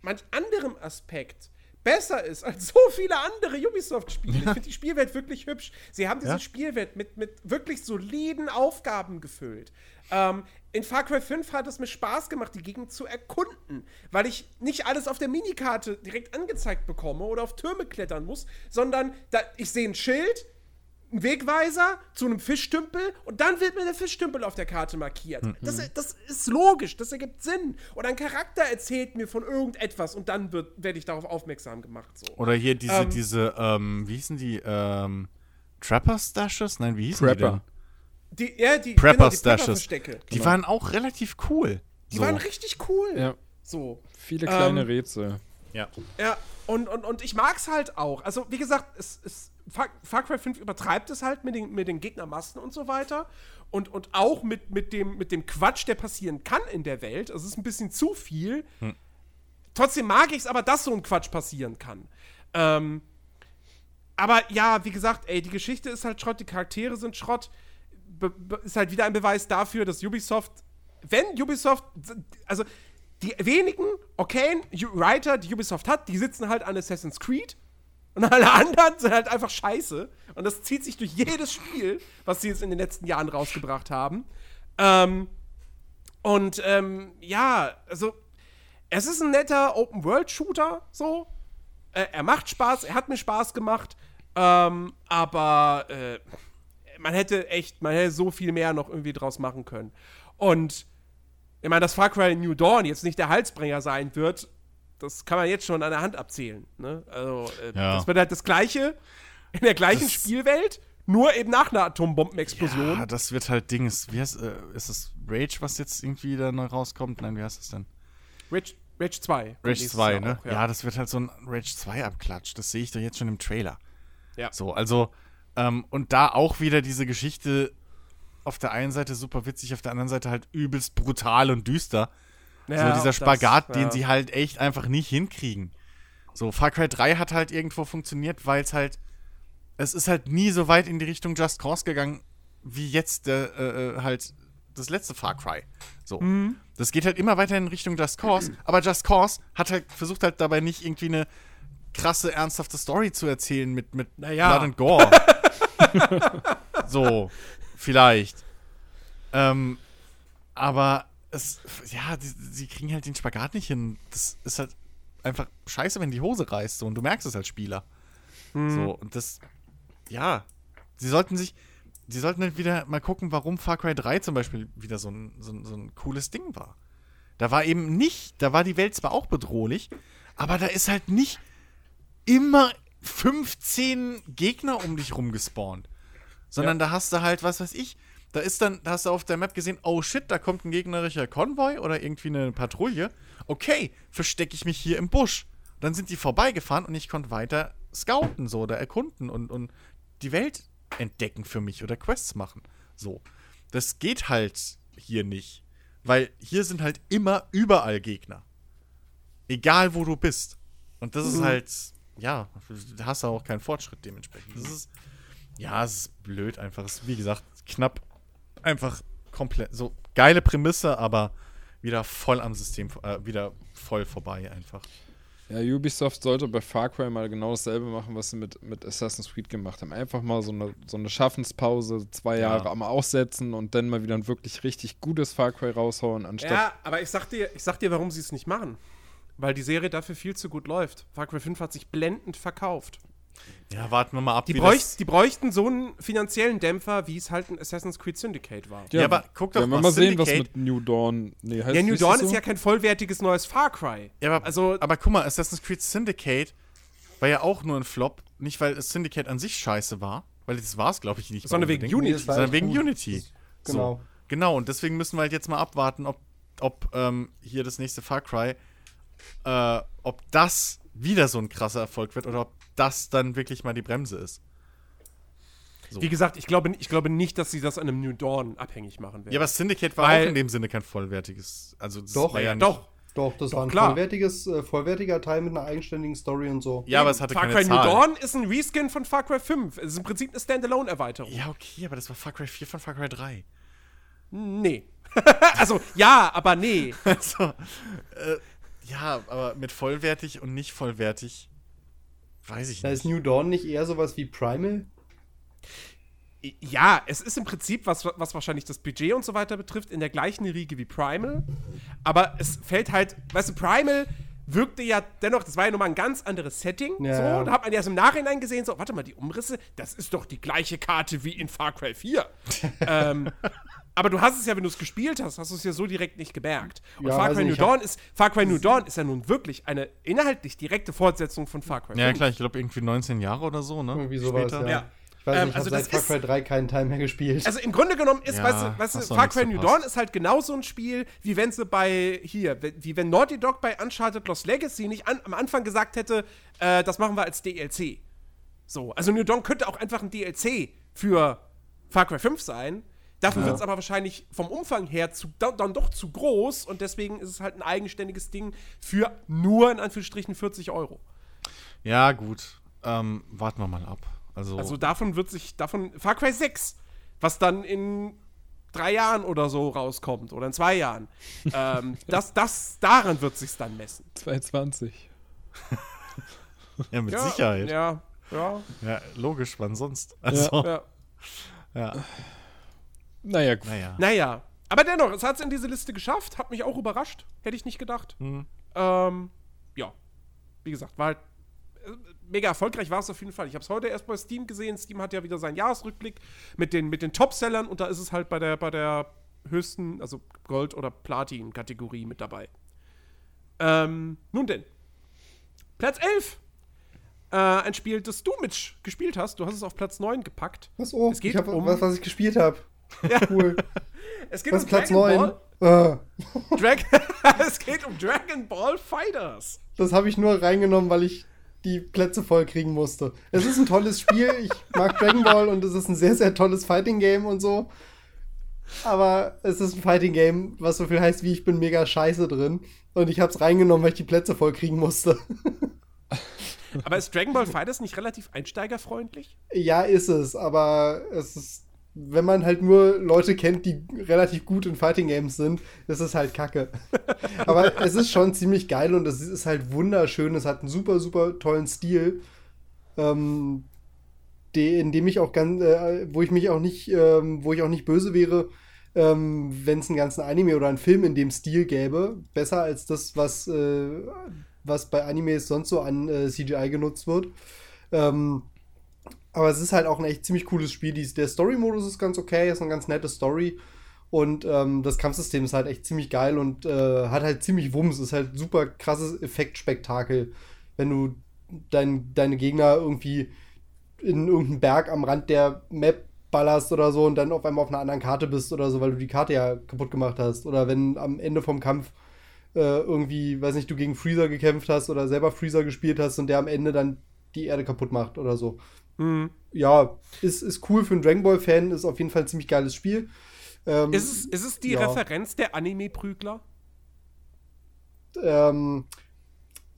manch anderem Aspekt besser ist als so viele andere Ubisoft-Spiele. Ich <laughs> finde die Spielwelt wirklich hübsch. Sie haben diese ja? Spielwelt mit, mit wirklich soliden Aufgaben gefüllt. Ähm, in Far Cry 5 hat es mir Spaß gemacht, die Gegend zu erkunden, weil ich nicht alles auf der Minikarte direkt angezeigt bekomme oder auf Türme klettern muss, sondern da, ich sehe ein Schild, ein Wegweiser zu einem Fischtümpel und dann wird mir der Fischtümpel auf der Karte markiert. Mhm. Das, das, ist logisch, das ergibt Sinn. Oder ein Charakter erzählt mir von irgendetwas und dann werde ich darauf aufmerksam gemacht. So. Oder hier diese, ähm, diese, ähm, wie hießen die, ähm, Trapper Stashes? Nein, wie hießen Prepper. die denn? Die, ja, die Prepper genau, die Stashes. die genau. waren auch relativ cool. Die so. waren richtig cool. Ja. So. Viele kleine ähm, Rätsel. Ja. Ja, und, und, und ich mag es halt auch. Also, wie gesagt, es, es Far, Far, Cry 5 übertreibt es halt mit den, mit den Gegnermassen und so weiter. Und, und auch mit, mit, dem, mit dem Quatsch, der passieren kann in der Welt. Also es ist ein bisschen zu viel. Hm. Trotzdem mag ich es aber, dass so ein Quatsch passieren kann. Ähm, aber ja, wie gesagt, ey, die Geschichte ist halt Schrott, die Charaktere sind Schrott. Be ist halt wieder ein Beweis dafür, dass Ubisoft, wenn Ubisoft, also die wenigen okayen Writer, die Ubisoft hat, die sitzen halt an Assassin's Creed und <laughs> alle anderen sind halt einfach scheiße. Und das zieht sich durch jedes Spiel, was sie jetzt in den letzten Jahren rausgebracht haben. Ähm, und ähm, ja, also es ist ein netter Open-World-Shooter, so. Äh, er macht Spaß, er hat mir Spaß gemacht. Ähm, aber äh, man hätte echt, man hätte so viel mehr noch irgendwie draus machen können. Und ich meine, dass Far Cry New Dawn jetzt nicht der Halsbringer sein wird, das kann man jetzt schon an der Hand abzählen. Ne? Also, äh, ja. das wird halt das Gleiche in der gleichen das Spielwelt, nur eben nach einer Atombombenexplosion. Ja, das wird halt Dings. Wie heißt, äh, ist es Rage, was jetzt irgendwie da neu rauskommt? Nein, wie heißt es denn? Rage, Rage 2. Rage 2, ne? Auch, ja. ja. das wird halt so ein Rage 2 Abklatsch. Das sehe ich doch jetzt schon im Trailer. Ja. So, also, ähm, und da auch wieder diese Geschichte auf der einen Seite super witzig, auf der anderen Seite halt übelst brutal und düster. Ja, so dieser Spagat, das, ja. den sie halt echt einfach nicht hinkriegen. So, Far Cry 3 hat halt irgendwo funktioniert, weil es halt, es ist halt nie so weit in die Richtung Just Cause gegangen, wie jetzt äh, äh, halt das letzte Far Cry. So. Mhm. Das geht halt immer weiter in Richtung Just Cause, aber Just Cause hat halt versucht halt dabei nicht irgendwie eine krasse, ernsthafte Story zu erzählen mit, mit naja. Blood and Gore. <laughs> so, vielleicht. Ähm, aber es, ja, die, sie kriegen halt den Spagat nicht hin. Das ist halt einfach scheiße, wenn die Hose reißt so und du merkst es als Spieler. Hm. So, und das, ja, sie sollten sich, sie sollten halt wieder mal gucken, warum Far Cry 3 zum Beispiel wieder so ein, so, so ein cooles Ding war. Da war eben nicht, da war die Welt zwar auch bedrohlich, aber da ist halt nicht immer 15 Gegner um dich rum gespawnt. Sondern ja. da hast du halt, was weiß ich, da ist dann, da hast du auf der Map gesehen, oh shit, da kommt ein gegnerischer Konvoi oder irgendwie eine Patrouille. Okay, verstecke ich mich hier im Busch. Dann sind die vorbeigefahren und ich konnte weiter scouten so oder erkunden und, und die Welt entdecken für mich oder Quests machen. So. Das geht halt hier nicht. Weil hier sind halt immer überall Gegner. Egal wo du bist. Und das mhm. ist halt, ja, da hast du auch keinen Fortschritt dementsprechend. Das ist, ja, es ist blöd einfach. Es ist, wie gesagt, knapp einfach komplett, so geile Prämisse, aber wieder voll am System, äh, wieder voll vorbei einfach. Ja, Ubisoft sollte bei Far Cry mal genau dasselbe machen, was sie mit, mit Assassin's Creed gemacht haben. Einfach mal so eine, so eine Schaffenspause, zwei Jahre ja. am Aussetzen und dann mal wieder ein wirklich richtig gutes Far Cry raushauen, anstatt. Ja, aber ich sag dir, ich sag dir, warum sie es nicht machen. Weil die Serie dafür viel zu gut läuft. Far Cry 5 hat sich blendend verkauft. Ja, warten wir mal ab. Die, bräuch, die bräuchten so einen finanziellen Dämpfer, wie es halt ein Assassin's Creed Syndicate war. Ja, ja aber guck doch ja, mal. mal sehen, was mit New Dawn. Nee, heißt ja, New Dawn ist so? ja kein vollwertiges neues Far Cry. Ja, aber, also, aber guck mal, Assassin's Creed Syndicate war ja auch nur ein Flop. Nicht, weil Syndicate an sich scheiße war, weil das war es, glaube ich, nicht. Sondern wegen Unity. Sondern wegen gut. Unity. Genau. So. Genau, und deswegen müssen wir halt jetzt mal abwarten, ob, ob ähm, hier das nächste Far Cry, äh, ob das wieder so ein krasser Erfolg wird oder ob das dann wirklich mal die Bremse ist. So. Wie gesagt, ich glaube, ich glaube nicht, dass sie das an einem New Dawn abhängig machen werden. Ja, aber Syndicate war Weil, auch in dem Sinne kein vollwertiges. Also doch, war ja nicht, doch. Doch, das doch, war ein klar. vollwertiges, äh, vollwertiger Teil mit einer eigenständigen Story und so. Ja, aber es hatte Far Cry New Dawn ist ein Reskin von Far Cry 5. Es ist im Prinzip eine Standalone-Erweiterung. Ja, okay, aber das war Far Cry 4 von Far Cry 3. Nee. <laughs> also, ja, aber nee. <laughs> also, äh, ja, aber mit vollwertig und nicht vollwertig Weiß ich da nicht. ist New Dawn nicht eher sowas wie Primal? Ja, es ist im Prinzip, was, was wahrscheinlich das Budget und so weiter betrifft, in der gleichen Riege wie Primal. Aber es fällt halt, weißt du, Primal wirkte ja dennoch, das war ja nochmal ein ganz anderes Setting. Ja, so, ja. da hat man erst im Nachhinein gesehen, so, warte mal, die Umrisse, das ist doch die gleiche Karte wie in Far Cry 4. <laughs> ähm, aber du hast es ja, wenn du es gespielt hast, hast du es ja so direkt nicht gemerkt. Und ja, Far Cry New Dawn ist Far Cry New Dawn ist ja nun wirklich eine inhaltlich direkte Fortsetzung von Far Cry. 5. Ja, klar, ich glaube irgendwie 19 Jahre oder so, ne? Irgendwie sowas, ja. ja. Ich weiß nicht, ich ähm, also habe seit Far Cry 3 keinen Teil mehr gespielt. Also im Grunde genommen ist, ja, weißt du, weißt du Far Cry New Dawn ist halt genauso ein Spiel, wie wenn sie bei, hier, wie wenn Naughty Dog bei Uncharted Lost Legacy nicht an, am Anfang gesagt hätte, äh, das machen wir als DLC. So, also New Dawn könnte auch einfach ein DLC für Far Cry 5 sein. Dafür ja. wird es aber wahrscheinlich vom Umfang her zu, dann doch zu groß und deswegen ist es halt ein eigenständiges Ding für nur in Anführungsstrichen 40 Euro. Ja, gut. Ähm, warten wir mal ab. Also, also davon wird sich, davon, Far Cry 6, was dann in drei Jahren oder so rauskommt oder in zwei Jahren, <laughs> ähm, das, das, daran wird sich dann messen. 2020. <laughs> ja, mit ja, Sicherheit. Ja, ja. Ja, logisch, wann sonst? Also, ja. ja. Naja, gut. Naja. naja. Aber dennoch, es hat es in diese Liste geschafft, hat mich auch überrascht. Hätte ich nicht gedacht. Mhm. Ähm, ja. Wie gesagt, war halt äh, mega erfolgreich war es auf jeden Fall. Ich habe es heute erst bei Steam gesehen. Steam hat ja wieder seinen Jahresrückblick mit den, mit den Top-Sellern und da ist es halt bei der, bei der höchsten, also Gold- oder Platin-Kategorie mit dabei. Ähm, nun denn. Platz 11 äh, ein Spiel, das du mit gespielt hast. Du hast es auf Platz 9 gepackt. Was? Oh, es geht ich hab um was, was ich gespielt habe. Ja. Cool. es geht was um Platz Dragon 9? Ball. Drag <laughs> es geht um Dragon Ball Fighters. Das habe ich nur reingenommen, weil ich die Plätze voll kriegen musste. Es ist ein tolles Spiel. Ich mag Dragon Ball und es ist ein sehr, sehr tolles Fighting Game und so. Aber es ist ein Fighting Game, was so viel heißt wie ich bin mega scheiße drin. Und ich habe es reingenommen, weil ich die Plätze voll kriegen musste. Aber ist Dragon Ball Fighters nicht relativ einsteigerfreundlich? Ja, ist es, aber es ist, wenn man halt nur Leute kennt, die relativ gut in Fighting Games sind, ist es halt kacke. <laughs> aber es ist schon ziemlich geil und es ist halt wunderschön. Es hat einen super, super tollen Stil. Ähm, in dem ich auch ganz, äh, wo ich mich auch nicht, ähm, wo ich auch nicht böse wäre, ähm, wenn es einen ganzen Anime oder einen Film in dem Stil gäbe. Besser als das, was äh, was bei Animes sonst so an äh, CGI genutzt wird. Ähm, aber es ist halt auch ein echt ziemlich cooles Spiel. Die, der Story-Modus ist ganz okay, ist eine ganz nette Story. Und ähm, das Kampfsystem ist halt echt ziemlich geil und äh, hat halt ziemlich Wumms. Ist halt super krasses Effektspektakel, wenn du dein, deine Gegner irgendwie in irgendeinen Berg am Rand der Map ballerst oder so und dann auf einmal auf einer anderen Karte bist oder so, weil du die Karte ja kaputt gemacht hast. Oder wenn am Ende vom Kampf äh, irgendwie, weiß nicht, du gegen Freezer gekämpft hast oder selber Freezer gespielt hast und der am Ende dann die Erde kaputt macht oder so. Mhm. Ja, ist, ist cool für einen Dragon Ball-Fan, ist auf jeden Fall ein ziemlich geiles Spiel. Ähm, ist, es, ist es die ja. Referenz der Anime-Prügler? Ähm,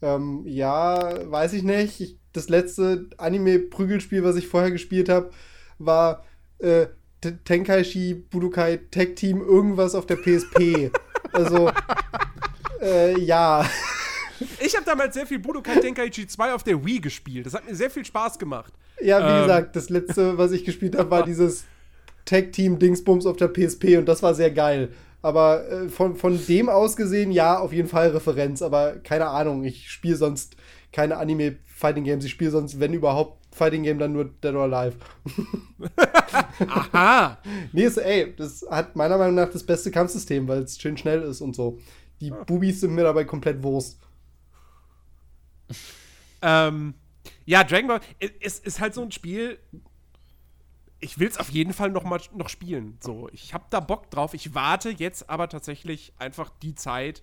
ähm, ja, weiß ich nicht. Ich, das letzte Anime-Prügelspiel, was ich vorher gespielt habe, war äh, Tenkaichi Budokai Tech Team irgendwas auf der PSP. also <laughs> äh, ja. Ich habe damals sehr viel Budokai Tenkaichi 2 auf der Wii gespielt. Das hat mir sehr viel Spaß gemacht. Ja, wie ähm. gesagt, das letzte, was ich gespielt habe, war dieses Tag-Team-Dingsbums auf der PSP und das war sehr geil. Aber äh, von, von dem aus gesehen, ja, auf jeden Fall Referenz. Aber keine Ahnung, ich spiele sonst keine Anime-Fighting-Games. Ich spiele sonst, wenn überhaupt, Fighting-Game dann nur Dead or Alive. <laughs> <laughs> Aha! nee, ist, ey, das hat meiner Meinung nach das beste Kampfsystem, weil es schön schnell ist und so. Die ah. Bubis sind mir dabei komplett Wurst. Ähm, ja, Dragon Ball ist, ist halt so ein Spiel. Ich will es auf jeden Fall noch mal noch spielen. So, ich habe da Bock drauf. Ich warte jetzt aber tatsächlich einfach die Zeit,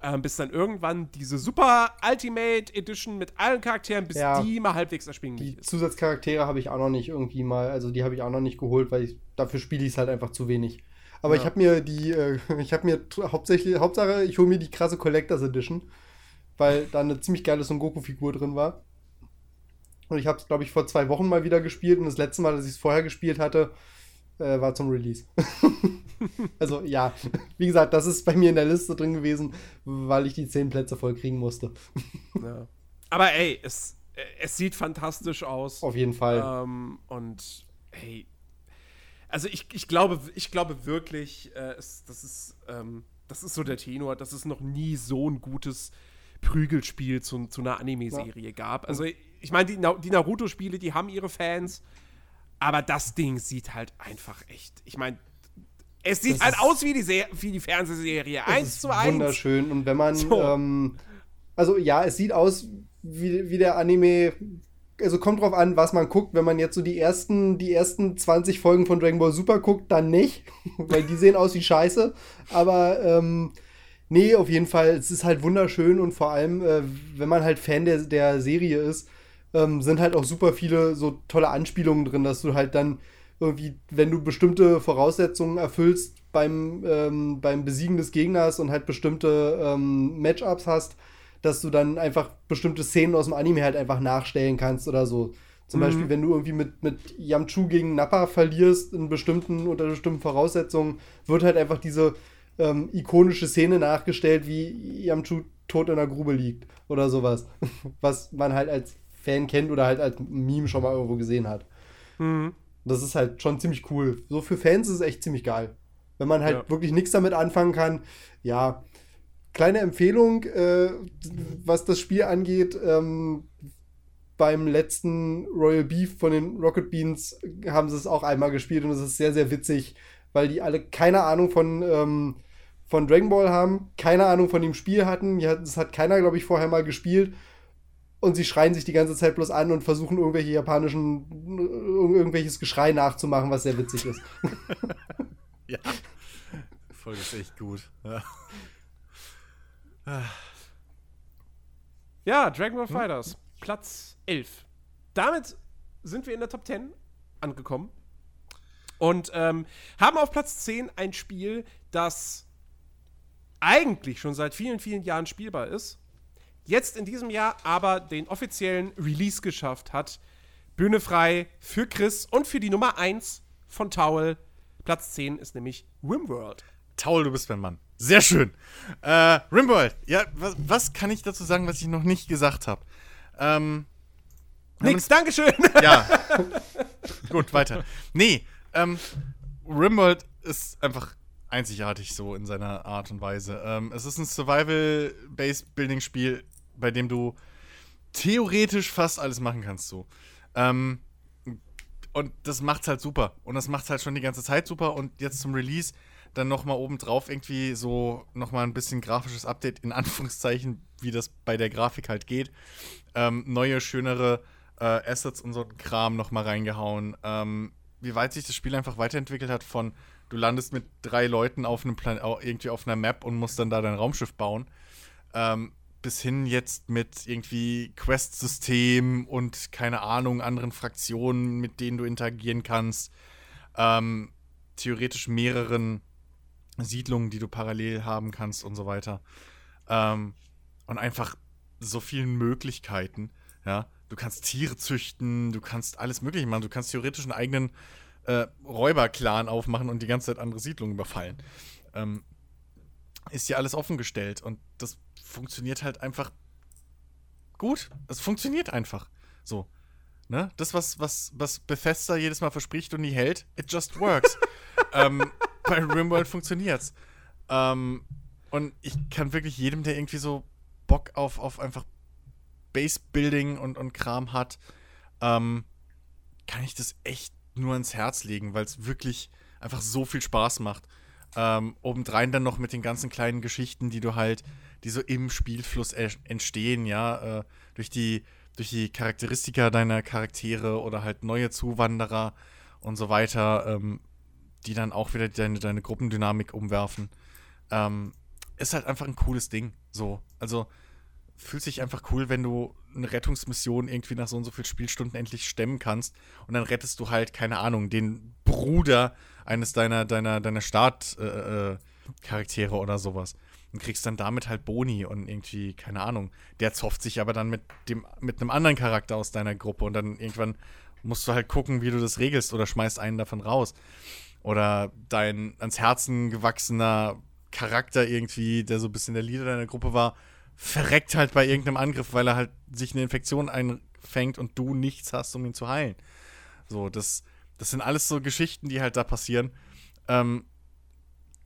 äh, bis dann irgendwann diese Super Ultimate Edition mit allen Charakteren, bis ja, die mal halbwegs erschwinglich ist. Die Zusatzcharaktere habe ich auch noch nicht irgendwie mal, also die habe ich auch noch nicht geholt, weil ich, dafür spiele ich es halt einfach zu wenig. Aber ja. ich habe mir die, äh, <laughs> ich habe mir hauptsächlich, Hauptsache, ich hole mir die krasse Collectors Edition, weil da eine ziemlich geile Son Goku-Figur drin war. Und ich habe es, glaube ich, vor zwei Wochen mal wieder gespielt und das letzte Mal, dass ich es vorher gespielt hatte, äh, war zum Release. <laughs> also ja, <laughs> wie gesagt, das ist bei mir in der Liste drin gewesen, weil ich die zehn Plätze voll kriegen musste. <laughs> ja. Aber ey, es, es sieht fantastisch aus. Auf jeden Fall. Ähm, und hey, also ich, ich, glaube, ich glaube wirklich, äh, es, das, ist, ähm, das ist so der Tenor, dass es noch nie so ein gutes Prügelspiel zu, zu einer Anime-Serie ja. gab. Also ich meine, die, die Naruto-Spiele, die haben ihre Fans, aber das Ding sieht halt einfach echt. Ich meine, es sieht das halt aus wie die, Se wie die Fernsehserie. Eins zu eins. Wunderschön. Und wenn man. So. Ähm, also ja, es sieht aus wie, wie der Anime also kommt drauf an, was man guckt. Wenn man jetzt so die ersten, die ersten 20 Folgen von Dragon Ball Super guckt, dann nicht, <laughs> weil die sehen aus wie Scheiße. Aber ähm, nee, auf jeden Fall, es ist halt wunderschön und vor allem, äh, wenn man halt Fan der, der Serie ist ähm, sind halt auch super viele so tolle Anspielungen drin, dass du halt dann irgendwie, wenn du bestimmte Voraussetzungen erfüllst beim, ähm, beim Besiegen des Gegners und halt bestimmte ähm, Matchups hast, dass du dann einfach bestimmte Szenen aus dem Anime halt einfach nachstellen kannst oder so. Zum mhm. Beispiel, wenn du irgendwie mit, mit Yamchu gegen Nappa verlierst in bestimmten, unter bestimmten Voraussetzungen, wird halt einfach diese ähm, ikonische Szene nachgestellt, wie Yamchu tot in der Grube liegt oder sowas. <laughs> Was man halt als Fan kennt oder halt als Meme schon mal irgendwo gesehen hat. Mhm. Das ist halt schon ziemlich cool. So für Fans ist es echt ziemlich geil. Wenn man halt ja. wirklich nichts damit anfangen kann, ja. Kleine Empfehlung, äh, was das Spiel angeht. Ähm, beim letzten Royal Beef von den Rocket Beans haben sie es auch einmal gespielt und es ist sehr, sehr witzig, weil die alle keine Ahnung von, ähm, von Dragon Ball haben, keine Ahnung von dem Spiel hatten. Das hat keiner, glaube ich, vorher mal gespielt und sie schreien sich die ganze Zeit bloß an und versuchen irgendwelche japanischen, irgendwelches Geschrei nachzumachen, was sehr witzig ist. <laughs> ja. Die Folge ist echt gut. Ja, ja Dragon Ball hm? Fighters, Platz 11. Damit sind wir in der Top 10 angekommen. Und ähm, haben auf Platz 10 ein Spiel, das eigentlich schon seit vielen, vielen Jahren spielbar ist jetzt in diesem Jahr aber den offiziellen Release geschafft hat. Bühne frei für Chris und für die Nummer 1 von Towel. Platz 10 ist nämlich Rimworld. Towel, du bist mein Mann. Sehr schön. Äh, Rimworld, ja, was, was, kann ich dazu sagen, was ich noch nicht gesagt habe? Ähm, Nix, Dankeschön. <laughs> Ja. <laughs> Gut, weiter. Nee, ähm, Rimworld ist einfach einzigartig so in seiner Art und Weise. Ähm, es ist ein Survival-Based-Building-Spiel bei dem du theoretisch fast alles machen kannst so. Ähm, und das macht's halt super. Und das macht's halt schon die ganze Zeit super. Und jetzt zum Release dann nochmal obendrauf irgendwie so nochmal ein bisschen grafisches Update, in Anführungszeichen, wie das bei der Grafik halt geht. Ähm, neue, schönere äh, Assets und so Kram nochmal reingehauen. Ähm, wie weit sich das Spiel einfach weiterentwickelt hat von du landest mit drei Leuten auf einem Plan irgendwie auf einer Map und musst dann da dein Raumschiff bauen. Ähm, bis hin jetzt mit irgendwie Quest-System und keine Ahnung, anderen Fraktionen, mit denen du interagieren kannst. Ähm, theoretisch mehreren Siedlungen, die du parallel haben kannst und so weiter. Ähm, und einfach so vielen Möglichkeiten. Ja, du kannst Tiere züchten, du kannst alles Mögliche machen. Du kannst theoretisch einen eigenen äh, Räuberclan aufmachen und die ganze Zeit andere Siedlungen überfallen. Ähm, ist dir alles offengestellt und das funktioniert halt einfach gut. Es funktioniert einfach. So. Ne? Das, was, was, was Bethesda jedes Mal verspricht und nie hält, it just works. <laughs> ähm, bei Rimworld funktioniert's. Ähm, und ich kann wirklich jedem, der irgendwie so Bock auf, auf einfach Base-Building und, und Kram hat, ähm, kann ich das echt nur ans Herz legen, weil es wirklich einfach so viel Spaß macht. Ähm, obendrein dann noch mit den ganzen kleinen Geschichten, die du halt die so im Spielfluss entstehen, ja, äh, durch die durch die Charakteristika deiner Charaktere oder halt neue Zuwanderer und so weiter, ähm, die dann auch wieder deine, deine Gruppendynamik umwerfen. Ähm, ist halt einfach ein cooles Ding. So. Also fühlt sich einfach cool, wenn du eine Rettungsmission irgendwie nach so und so vielen Spielstunden endlich stemmen kannst und dann rettest du halt, keine Ahnung, den Bruder eines deiner, deiner, deiner Startcharaktere äh, äh, oder sowas und kriegst dann damit halt Boni und irgendwie, keine Ahnung. Der zofft sich aber dann mit dem, mit einem anderen Charakter aus deiner Gruppe und dann irgendwann musst du halt gucken, wie du das regelst oder schmeißt einen davon raus. Oder dein ans Herzen gewachsener Charakter irgendwie, der so ein bisschen der Leader deiner Gruppe war, verreckt halt bei irgendeinem Angriff, weil er halt sich eine Infektion einfängt und du nichts hast, um ihn zu heilen. So, das, das sind alles so Geschichten, die halt da passieren. Ähm,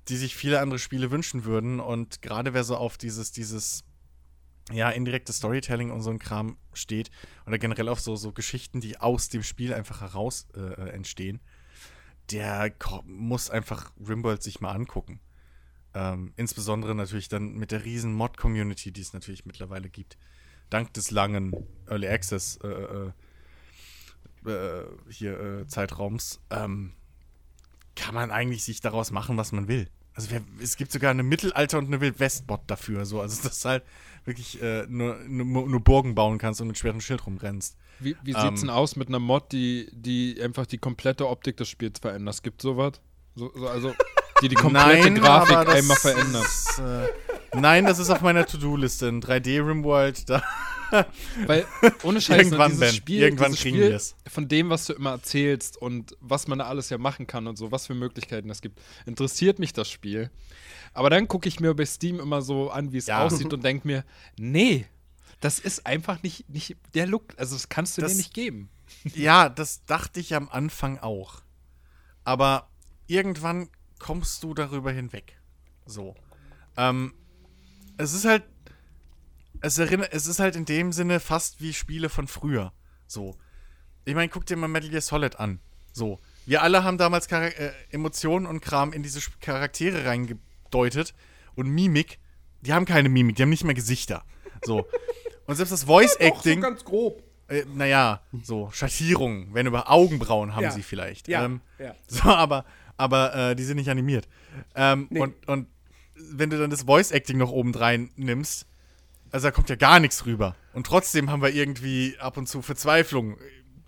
die sich viele andere Spiele wünschen würden. Und gerade wer so auf dieses, dieses, ja, indirekte Storytelling und so ein Kram steht, oder generell auf so, so Geschichten, die aus dem Spiel einfach heraus äh, äh entstehen, der muss einfach Rimworld sich mal angucken. Ähm, insbesondere natürlich dann mit der riesen Mod-Community, die es natürlich mittlerweile gibt. Dank des langen Early Access äh, äh, äh hier äh, Zeitraums. Ähm, kann man eigentlich sich daraus machen, was man will. Also wir, es gibt sogar eine Mittelalter- und eine Wildwest-Mod dafür. So. Also <laughs> dass du halt wirklich äh, nur, nur, nur, Burgen bauen kannst und mit schwerem Schild rumrennst. Wie, wie sieht's ähm, denn aus mit einer Mod, die, die einfach die komplette Optik des Spiels verändert? Es gibt sowas? So, so, also, <laughs> die die komplette Nein, Grafik einmal verändert. Ist, äh, Nein, das ist auf meiner To-Do-Liste. Ein 3D-Rimworld, da. <laughs> Weil, ohne Scheiß, irgendwann, dieses ben, Spiel, irgendwann dieses kriegen wir es. Von dem, was du immer erzählst und was man da alles ja machen kann und so, was für Möglichkeiten es gibt, interessiert mich das Spiel. Aber dann gucke ich mir bei Steam immer so an, wie es ja. aussieht und <laughs> denke mir, nee, das ist einfach nicht, nicht der Look. Also, das kannst du das, dir nicht geben. Ja, das dachte ich am Anfang auch. Aber irgendwann kommst du darüber hinweg. So. Ähm, es ist halt. Es, erinnert, es ist halt in dem Sinne fast wie Spiele von früher. So. Ich meine, guck dir mal Metal Gear Solid an. So. Wir alle haben damals Char äh, Emotionen und Kram in diese Charaktere reingedeutet. Und Mimik, die haben keine Mimik, die haben nicht mehr Gesichter. So. Und selbst das <laughs> Voice Acting. Ja, so ganz grob. Äh, naja, so Schattierungen, wenn über Augenbrauen haben ja. sie vielleicht. Ja. Ähm, ja. <laughs> So, aber, aber äh, die sind nicht animiert. Ähm, nee. und, und wenn du dann das Voice Acting noch obendrein nimmst, also da kommt ja gar nichts rüber. Und trotzdem haben wir irgendwie ab und zu Verzweiflung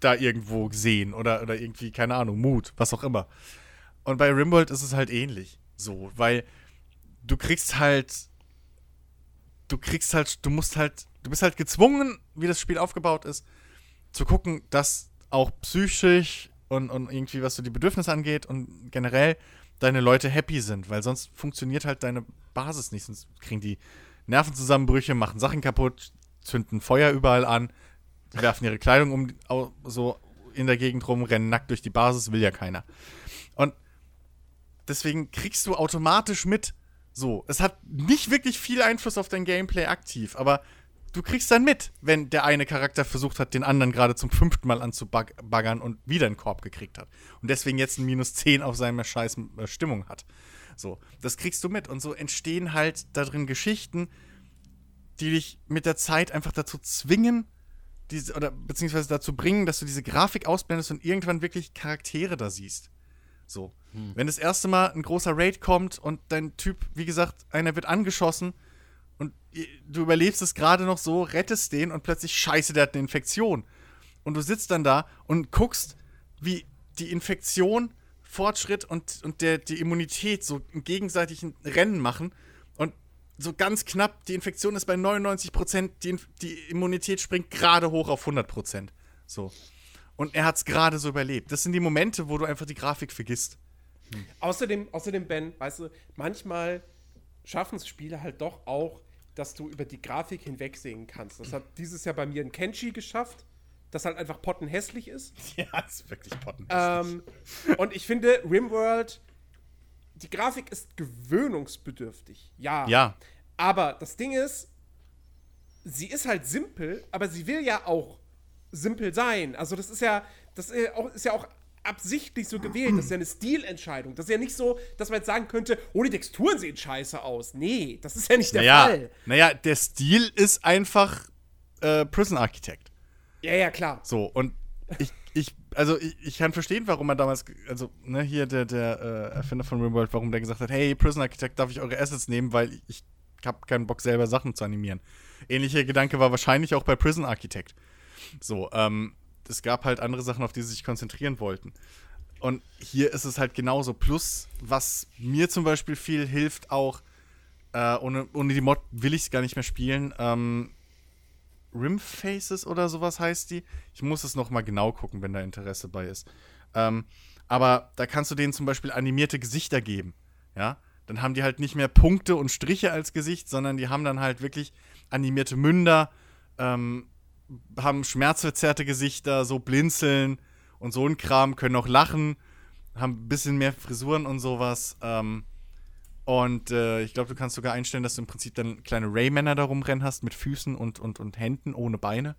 da irgendwo gesehen oder, oder irgendwie, keine Ahnung, Mut, was auch immer. Und bei Rimworld ist es halt ähnlich. So, weil du kriegst halt. Du kriegst halt, du musst halt, du bist halt gezwungen, wie das Spiel aufgebaut ist, zu gucken, dass auch psychisch und, und irgendwie, was so die Bedürfnisse angeht und generell deine Leute happy sind, weil sonst funktioniert halt deine Basis nicht. Sonst kriegen die Nervenzusammenbrüche, machen Sachen kaputt, zünden Feuer überall an, werfen ihre Kleidung um so in der Gegend rum, rennen nackt durch die Basis, will ja keiner. Und deswegen kriegst du automatisch mit. So, es hat nicht wirklich viel Einfluss auf dein Gameplay aktiv, aber du kriegst dann mit, wenn der eine Charakter versucht hat, den anderen gerade zum fünften Mal anzubaggern und wieder einen Korb gekriegt hat. Und deswegen jetzt ein Minus 10 auf seiner scheiß äh, Stimmung hat. So, das kriegst du mit. Und so entstehen halt da drin Geschichten, die dich mit der Zeit einfach dazu zwingen, diese, oder beziehungsweise dazu bringen, dass du diese Grafik ausblendest und irgendwann wirklich Charaktere da siehst. So. Hm. Wenn das erste Mal ein großer Raid kommt und dein Typ, wie gesagt, einer wird angeschossen und du überlebst es gerade noch so, rettest den und plötzlich scheiße, der hat eine Infektion. Und du sitzt dann da und guckst, wie die Infektion, Fortschritt und, und der, die Immunität so im gegenseitigen Rennen machen. Und so ganz knapp, die Infektion ist bei 99 Prozent, die, die Immunität springt gerade hoch auf 100 Prozent. So. Und er hat es gerade so überlebt. Das sind die Momente, wo du einfach die Grafik vergisst. Hm. Außerdem, außerdem, Ben, weißt du, manchmal schaffen es Spiele halt doch auch, dass du über die Grafik hinwegsehen kannst. Das hat dieses Jahr bei mir ein Kenshi geschafft, das halt einfach pottenhässlich ist. <laughs> Ja, das ist wirklich pottenhässlich. Ähm, und ich finde, Rimworld, die Grafik ist gewöhnungsbedürftig. Ja. Ja. Aber das Ding ist, sie ist halt simpel, aber sie will ja auch simpel sein. Also das ist ja, das ist ja auch, ist ja auch absichtlich so gewählt. Das ist ja eine Stilentscheidung. Das ist ja nicht so, dass man jetzt sagen könnte, oh, die Texturen sehen scheiße aus. Nee, das ist ja nicht der naja, Fall. Naja, der Stil ist einfach äh, Prison Architect. Ja, ja, klar. So, und ich, ich also ich, ich, kann verstehen, warum man damals, also, ne, hier der, der äh, Erfinder von RimWorld, warum der gesagt hat, hey, Prison Architect, darf ich eure Assets nehmen, weil ich, habe keinen Bock, selber Sachen zu animieren. Ähnlicher Gedanke war wahrscheinlich auch bei Prison Architect. So, ähm, es gab halt andere Sachen, auf die sie sich konzentrieren wollten. Und hier ist es halt genauso. Plus, was mir zum Beispiel viel hilft, auch äh, ohne, ohne die Mod will ich es gar nicht mehr spielen. Ähm, Rimfaces oder sowas heißt die. Ich muss es noch mal genau gucken, wenn da Interesse bei ist. Ähm, aber da kannst du denen zum Beispiel animierte Gesichter geben. Ja, dann haben die halt nicht mehr Punkte und Striche als Gesicht, sondern die haben dann halt wirklich animierte Münder, ähm, haben schmerzverzerrte Gesichter, so blinzeln und so ein Kram, können auch lachen, haben ein bisschen mehr Frisuren und sowas. Ähm, und äh, ich glaube, du kannst sogar einstellen, dass du im Prinzip dann kleine Raymänner da rumrennen hast mit Füßen und, und, und Händen ohne Beine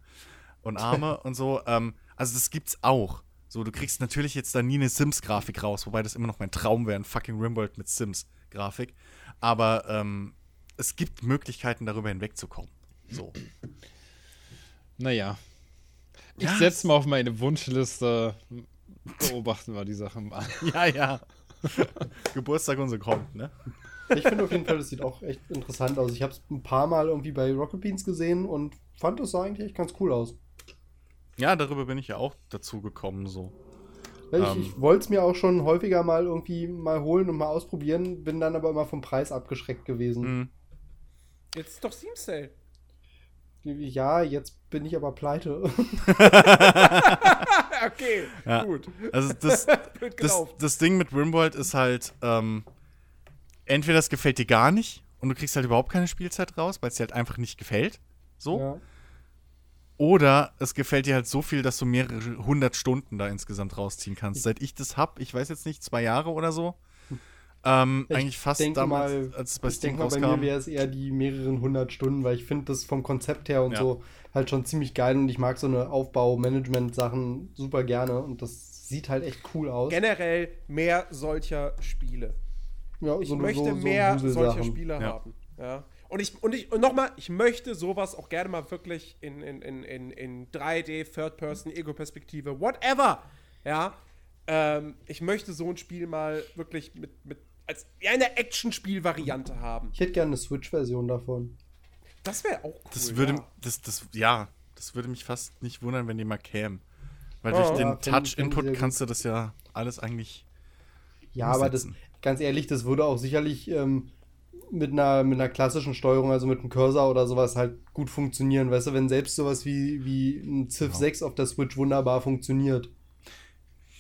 und Arme <laughs> und so. Ähm, also das gibt's auch. So, du kriegst natürlich jetzt da nie eine Sims-Grafik raus, wobei das immer noch mein Traum wäre, ein fucking Rimworld mit Sims-Grafik. Aber ähm, es gibt Möglichkeiten, darüber hinwegzukommen. So. Naja. Ich setze mal auf meine Wunschliste. Beobachten wir die Sache mal. <laughs> Ja, ja. <laughs> Geburtstag und so kommt, ne? Ich finde auf jeden Fall, das sieht auch echt interessant aus. Ich habe es ein paar Mal irgendwie bei Rocket Beans gesehen und fand es eigentlich echt ganz cool aus. Ja, darüber bin ich ja auch dazu gekommen, so. Ich, ähm, ich wollte es mir auch schon häufiger mal irgendwie mal holen und mal ausprobieren, bin dann aber immer vom Preis abgeschreckt gewesen. Mhm. Jetzt ist doch Steam Sale. Ja, jetzt bin ich aber pleite. <laughs> <laughs> okay, ja. gut. Also das, <laughs> das, das, Ding mit Rimworld ist halt, ähm, entweder es gefällt dir gar nicht und du kriegst halt überhaupt keine Spielzeit raus, weil es dir halt einfach nicht gefällt. So. Ja. Oder es gefällt dir halt so viel, dass du mehrere hundert Stunden da insgesamt rausziehen kannst. Seit ich das hab, ich weiß jetzt nicht, zwei Jahre oder so. Ähm, eigentlich fast damals, mal, als es bei Steam ich denke mal, bei mir wäre es eher die mehreren hundert Stunden, weil ich finde das vom Konzept her und ja. so halt schon ziemlich geil und ich mag so eine Aufbau-Management-Sachen super gerne und das sieht halt echt cool aus. Generell mehr solcher Spiele. Ja, ich so möchte so, so mehr solcher Spiele ja. haben. Ja. Und ich, und ich, und nochmal, ich möchte sowas auch gerne mal wirklich in, in, in, in, in 3D, Third Person, Ego-Perspektive, whatever. Ja. Ähm, ich möchte so ein Spiel mal wirklich mit, mit als eine Action-Spiel-Variante haben. Ich hätte gerne eine Switch-Version davon. Das wäre auch cool. Das würde, ja. Das, das, ja, das würde mich fast nicht wundern, wenn die mal kämen. Weil oh, durch ja, den Touch-Input kannst du das ja alles eigentlich. Ja, umsetzen. aber das, ganz ehrlich, das würde auch sicherlich ähm, mit einer, mit einer klassischen Steuerung, also mit einem Cursor oder sowas, halt gut funktionieren. Weißt du, wenn selbst sowas wie, wie ein Civ genau. 6 auf der Switch wunderbar funktioniert.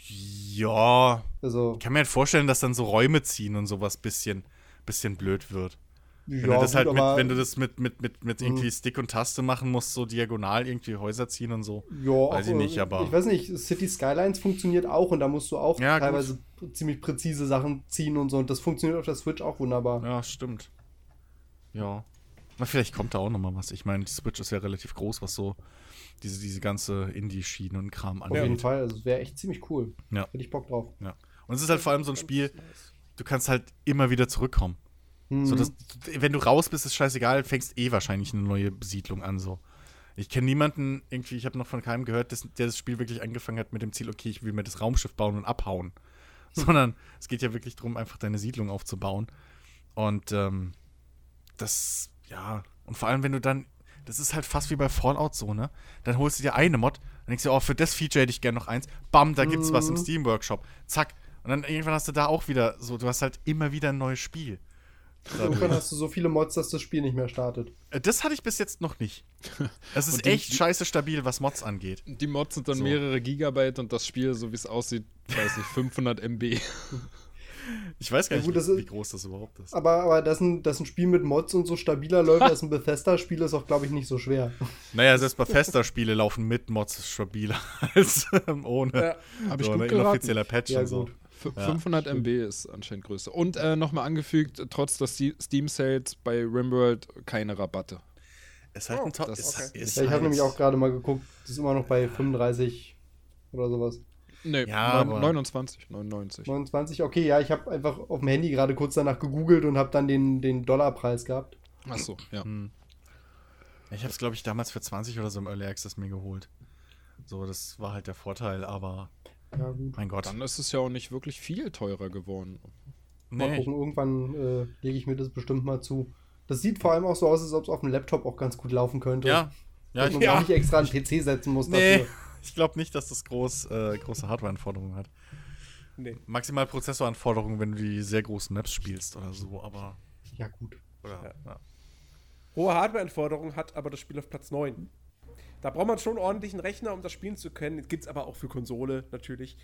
Ja. Also, ich kann mir halt vorstellen, dass dann so Räume ziehen und sowas bisschen, bisschen blöd wird. Wenn ja, du das gut, halt mit, wenn du das mit, mit, mit, mit irgendwie mhm. Stick und Taste machen musst, so diagonal irgendwie Häuser ziehen und so. Ja, weiß ich nicht, aber. Ich weiß nicht, City Skylines funktioniert auch und da musst du auch ja, teilweise gut. ziemlich präzise Sachen ziehen und so und das funktioniert auf der Switch auch wunderbar. Ja, stimmt. Ja. Na, vielleicht kommt da auch noch mal was. Ich meine, die Switch ist ja relativ groß, was so diese, diese ganze Indie-Schiene und Kram angeht. Auf jeden Fall, also wäre echt ziemlich cool. Ja. Hätte ich Bock drauf. Ja. Und es ist halt vor allem so ein Spiel, du kannst halt immer wieder zurückkommen. Mhm. So, dass, wenn du raus bist, ist scheißegal, fängst eh wahrscheinlich eine neue Besiedlung an. So. Ich kenne niemanden, irgendwie, ich habe noch von keinem gehört, dass, der das Spiel wirklich angefangen hat mit dem Ziel, okay, ich will mir das Raumschiff bauen und abhauen. <laughs> Sondern es geht ja wirklich darum, einfach deine Siedlung aufzubauen. Und ähm, das, ja, und vor allem, wenn du dann, das ist halt fast wie bei Fallout so, ne? Dann holst du dir eine Mod, dann denkst du, oh, für das Feature hätte ich gerne noch eins. Bam, da gibt's mhm. was im mhm. Steam Workshop. Zack. Und dann irgendwann hast du da auch wieder so, du hast halt immer wieder ein neues Spiel. <laughs> Irgendwann hast du so viele Mods, dass das Spiel nicht mehr startet. Äh, das hatte ich bis jetzt noch nicht. Es <laughs> ist die, echt scheiße stabil, was Mods angeht. Die Mods sind dann so. mehrere Gigabyte und das Spiel, so wie es aussieht, weiß ich, 500 MB. Ich weiß gar nicht, ja, gut, wie, wie, groß das überhaupt ist. Aber, aber dass, ein, dass ein Spiel mit Mods und so stabiler läuft <laughs> als ein Bethesda-Spiel, ist auch, glaube ich, nicht so schwer. Naja, selbst Bethesda-Spiele laufen mit Mods stabiler als ähm, ohne. Ja, Hab ich so gut ein inoffizieller Patch ja, und so. 500 MB ist anscheinend größer. Und äh, nochmal angefügt, trotz des Steam Sales bei Rimworld keine Rabatte. Ist halt ein Top. Okay. Ist, ist ja, ich habe halt nämlich auch gerade mal geguckt, das ist immer noch bei 35 oder sowas. Nee, ja, 29, 99. 29, okay, ja, ich habe einfach auf dem Handy gerade kurz danach gegoogelt und habe dann den, den Dollarpreis gehabt. Ach so, ja. Hm. Ich habe es, glaube ich, damals für 20 oder so im Early Access mir geholt. So, das war halt der Vorteil, aber ja, gut. Mein Gott. Dann ist es ja auch nicht wirklich viel teurer geworden. Mal nee. gucken, irgendwann äh, lege ich mir das bestimmt mal zu. Das sieht vor allem auch so aus, als ob es auf dem Laptop auch ganz gut laufen könnte. Ja. Ja, ich ja. nicht extra einen PC setzen muss nee. dafür. Ich glaube nicht, dass das groß, äh, große Hardware-Anforderungen hat. Nee. Maximal Prozessoranforderungen, wenn du die sehr großen Maps spielst oder so, aber. Ja, gut. Oder, ja. Ja. Hohe Hardware-Anforderungen hat aber das Spiel auf Platz 9. Da braucht man schon einen ordentlichen Rechner, um das spielen zu können. Gibt es aber auch für Konsole natürlich.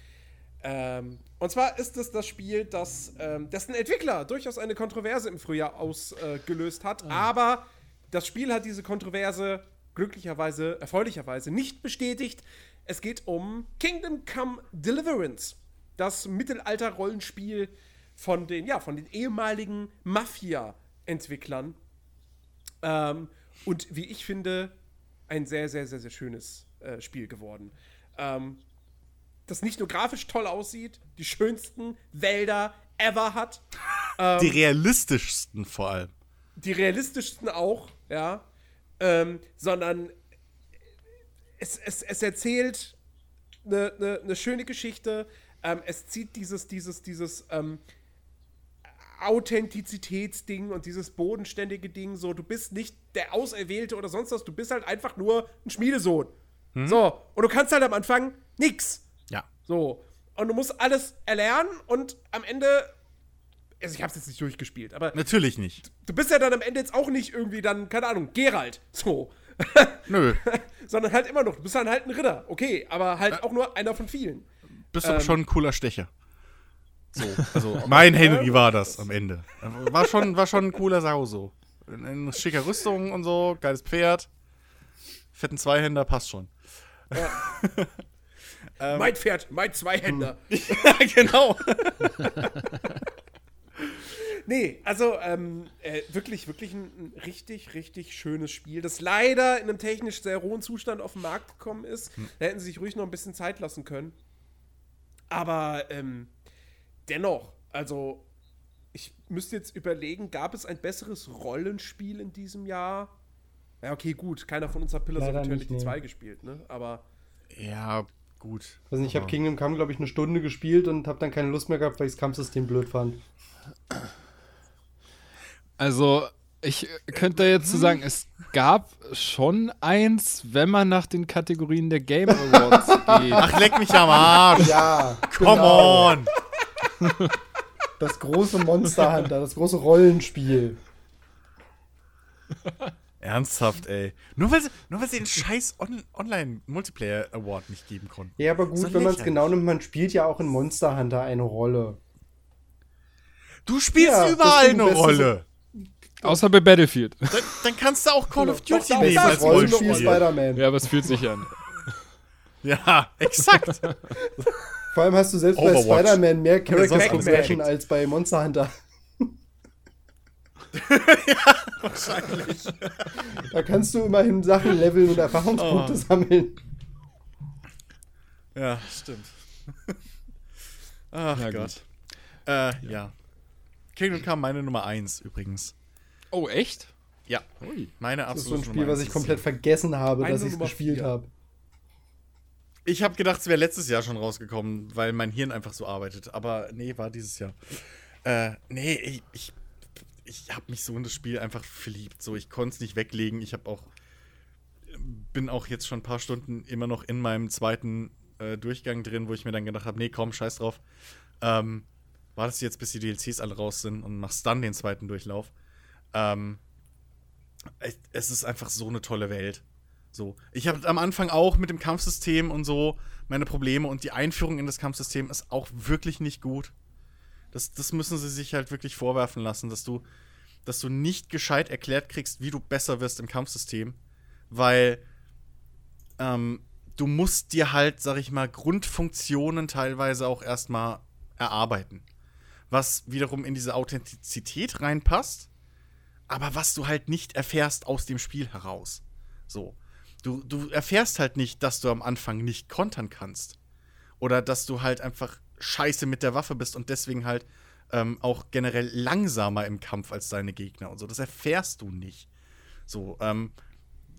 Ähm, und zwar ist es das Spiel, das, ähm, dessen Entwickler durchaus eine Kontroverse im Frühjahr ausgelöst äh, hat. Oh. Aber das Spiel hat diese Kontroverse glücklicherweise, erfreulicherweise nicht bestätigt. Es geht um Kingdom Come Deliverance, das Mittelalter-Rollenspiel von den, ja, von den ehemaligen Mafia-Entwicklern. Ähm, und wie ich finde, ein sehr, sehr, sehr, sehr schönes äh, Spiel geworden. Ähm, das nicht nur grafisch toll aussieht, die schönsten Wälder ever hat. <laughs> Ähm, die realistischsten vor allem. Die realistischsten auch, ja. Ähm, sondern es, es, es erzählt eine, eine, eine schöne Geschichte. Ähm, es zieht dieses, dieses, dieses ähm, Authentizitätsding und dieses bodenständige Ding so. Du bist nicht der Auserwählte oder sonst was. Du bist halt einfach nur ein Schmiedesohn. Hm. So. Und du kannst halt am Anfang nix. Ja. So. Und du musst alles erlernen und am Ende. Also, ich hab's jetzt nicht durchgespielt, aber. Natürlich nicht. Du bist ja dann am Ende jetzt auch nicht irgendwie dann, keine Ahnung, Gerald. So. <laughs> Nö. Sondern halt immer noch, du bist dann halt ein Ritter. Okay, aber halt äh, auch nur einer von vielen. Bist ähm, aber schon ein cooler Stecher. So, also mein Henry war das am Ende. War schon, war schon ein cooler Sau so. In, in schicker Rüstung und so, geiles Pferd. Fetten Zweihänder, passt schon. Ja. <laughs> ähm, mein Pferd, mein Zweihänder. ja, <laughs> genau. nee, also ähm, äh, wirklich, wirklich ein, ein, richtig, richtig schönes Spiel, das leider in einem technisch sehr hohen Zustand auf den Markt gekommen ist. Hm. Da hätten sie sich ruhig noch ein bisschen Zeit lassen können. Aber ähm, dennoch, also ich müsste jetzt überlegen, gab es ein besseres Rollenspiel in diesem Jahr? Ja, okay, gut. Keiner von uns hat Pillars of Eternity 2 gespielt, ne? Aber. Ja, gut. Also ich habe Kingdom Come, glaube ich, eine Stunde gespielt und habe dann keine Lust mehr gehabt, weil ich das Kampfsystem blöd fand. Also, ich könnte jetzt so sagen, es gab schon eins, wenn man nach den Kategorien der Game Awards <laughs> geht. Ach, leck mich am Arsch. Ja. Come genau. on. Das große Monster Hunter, das große Rollenspiel. Ernsthaft, ey. Nur weil sie, nur weil sie den scheiß On Online-Multiplayer-Award nicht geben konnten. Ja, aber gut, wenn man es genau nimmt, man spielt ja auch in Monster Hunter eine Rolle. Du spielst ja, überall eine Rolle. Außer bei Battlefield. Dann, dann, kannst du auch Call of genau. Duty nehmen als Rollenspiel. Spider-Man. Ja, aber es fühlt sich an. ja, exakt. <laughs> Vor allem hast du selbst Overwatch. bei Spider-Man mehr Character Progression als bei Monster Hunter. <laughs> ja, wahrscheinlich. Da kannst du immerhin Sachen leveln und Erfahrungspunkte oh. sammeln. Ja, stimmt. <laughs> Ach ja, Gott. Äh, ja. Kingdom Come meine Nummer 1 übrigens. Oh, echt? Ja. Ui. Meine absolute Das ist so ein Spiel, was ich komplett vergessen habe, dass ich es gespielt habe. Ich habe gedacht, es wäre letztes Jahr schon rausgekommen, weil mein Hirn einfach so arbeitet. Aber nee, war dieses Jahr. Äh, nee, ich, ich ich habe mich so in das Spiel einfach verliebt. So, ich konnte es nicht weglegen. Ich habe auch bin auch jetzt schon ein paar Stunden immer noch in meinem zweiten äh, Durchgang drin, wo ich mir dann gedacht habe, nee, komm, scheiß drauf. Ähm, wartest jetzt, bis die DLCs alle raus sind und machst dann den zweiten Durchlauf. Ähm, es ist einfach so eine tolle Welt. So, ich habe am Anfang auch mit dem Kampfsystem und so meine Probleme und die Einführung in das Kampfsystem ist auch wirklich nicht gut. Das, das müssen sie sich halt wirklich vorwerfen lassen, dass du, dass du nicht gescheit erklärt kriegst, wie du besser wirst im Kampfsystem. Weil ähm, du musst dir halt, sag ich mal, Grundfunktionen teilweise auch erstmal erarbeiten. Was wiederum in diese Authentizität reinpasst, aber was du halt nicht erfährst aus dem Spiel heraus. So. Du, du erfährst halt nicht, dass du am Anfang nicht kontern kannst. Oder dass du halt einfach scheiße mit der Waffe bist und deswegen halt ähm, auch generell langsamer im Kampf als deine Gegner und so. Das erfährst du nicht. So, ähm,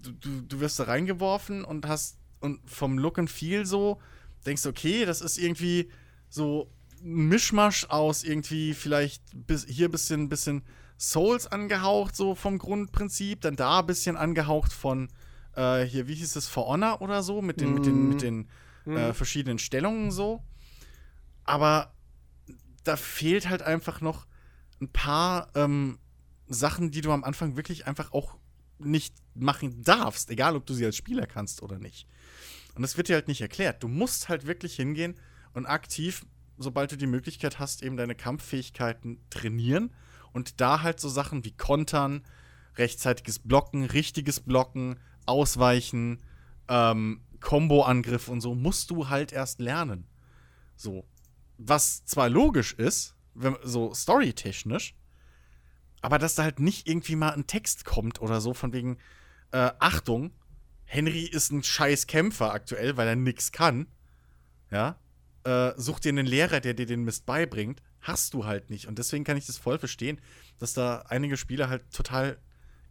du, du, du wirst da reingeworfen und hast und vom Look and Feel so denkst, okay, das ist irgendwie so ein Mischmasch aus irgendwie vielleicht bis, hier ein bisschen, bisschen Souls angehaucht, so vom Grundprinzip, dann da ein bisschen angehaucht von äh, hier, wie hieß es, For Honor oder so, mit den, mm. mit den, mit den mm. äh, verschiedenen Stellungen so. Aber da fehlt halt einfach noch ein paar ähm, Sachen, die du am Anfang wirklich einfach auch nicht machen darfst, egal ob du sie als Spieler kannst oder nicht. Und das wird dir halt nicht erklärt. Du musst halt wirklich hingehen und aktiv, sobald du die Möglichkeit hast, eben deine Kampffähigkeiten trainieren und da halt so Sachen wie Kontern, rechtzeitiges Blocken, richtiges Blocken, Ausweichen, ähm, Combo-Angriff und so, musst du halt erst lernen. So was zwar logisch ist, wenn, so storytechnisch, aber dass da halt nicht irgendwie mal ein Text kommt oder so, von wegen, äh, Achtung, Henry ist ein scheiß Kämpfer aktuell, weil er nix kann. Ja. Äh, such dir einen Lehrer, der dir den Mist beibringt. Hast du halt nicht. Und deswegen kann ich das voll verstehen, dass da einige Spieler halt total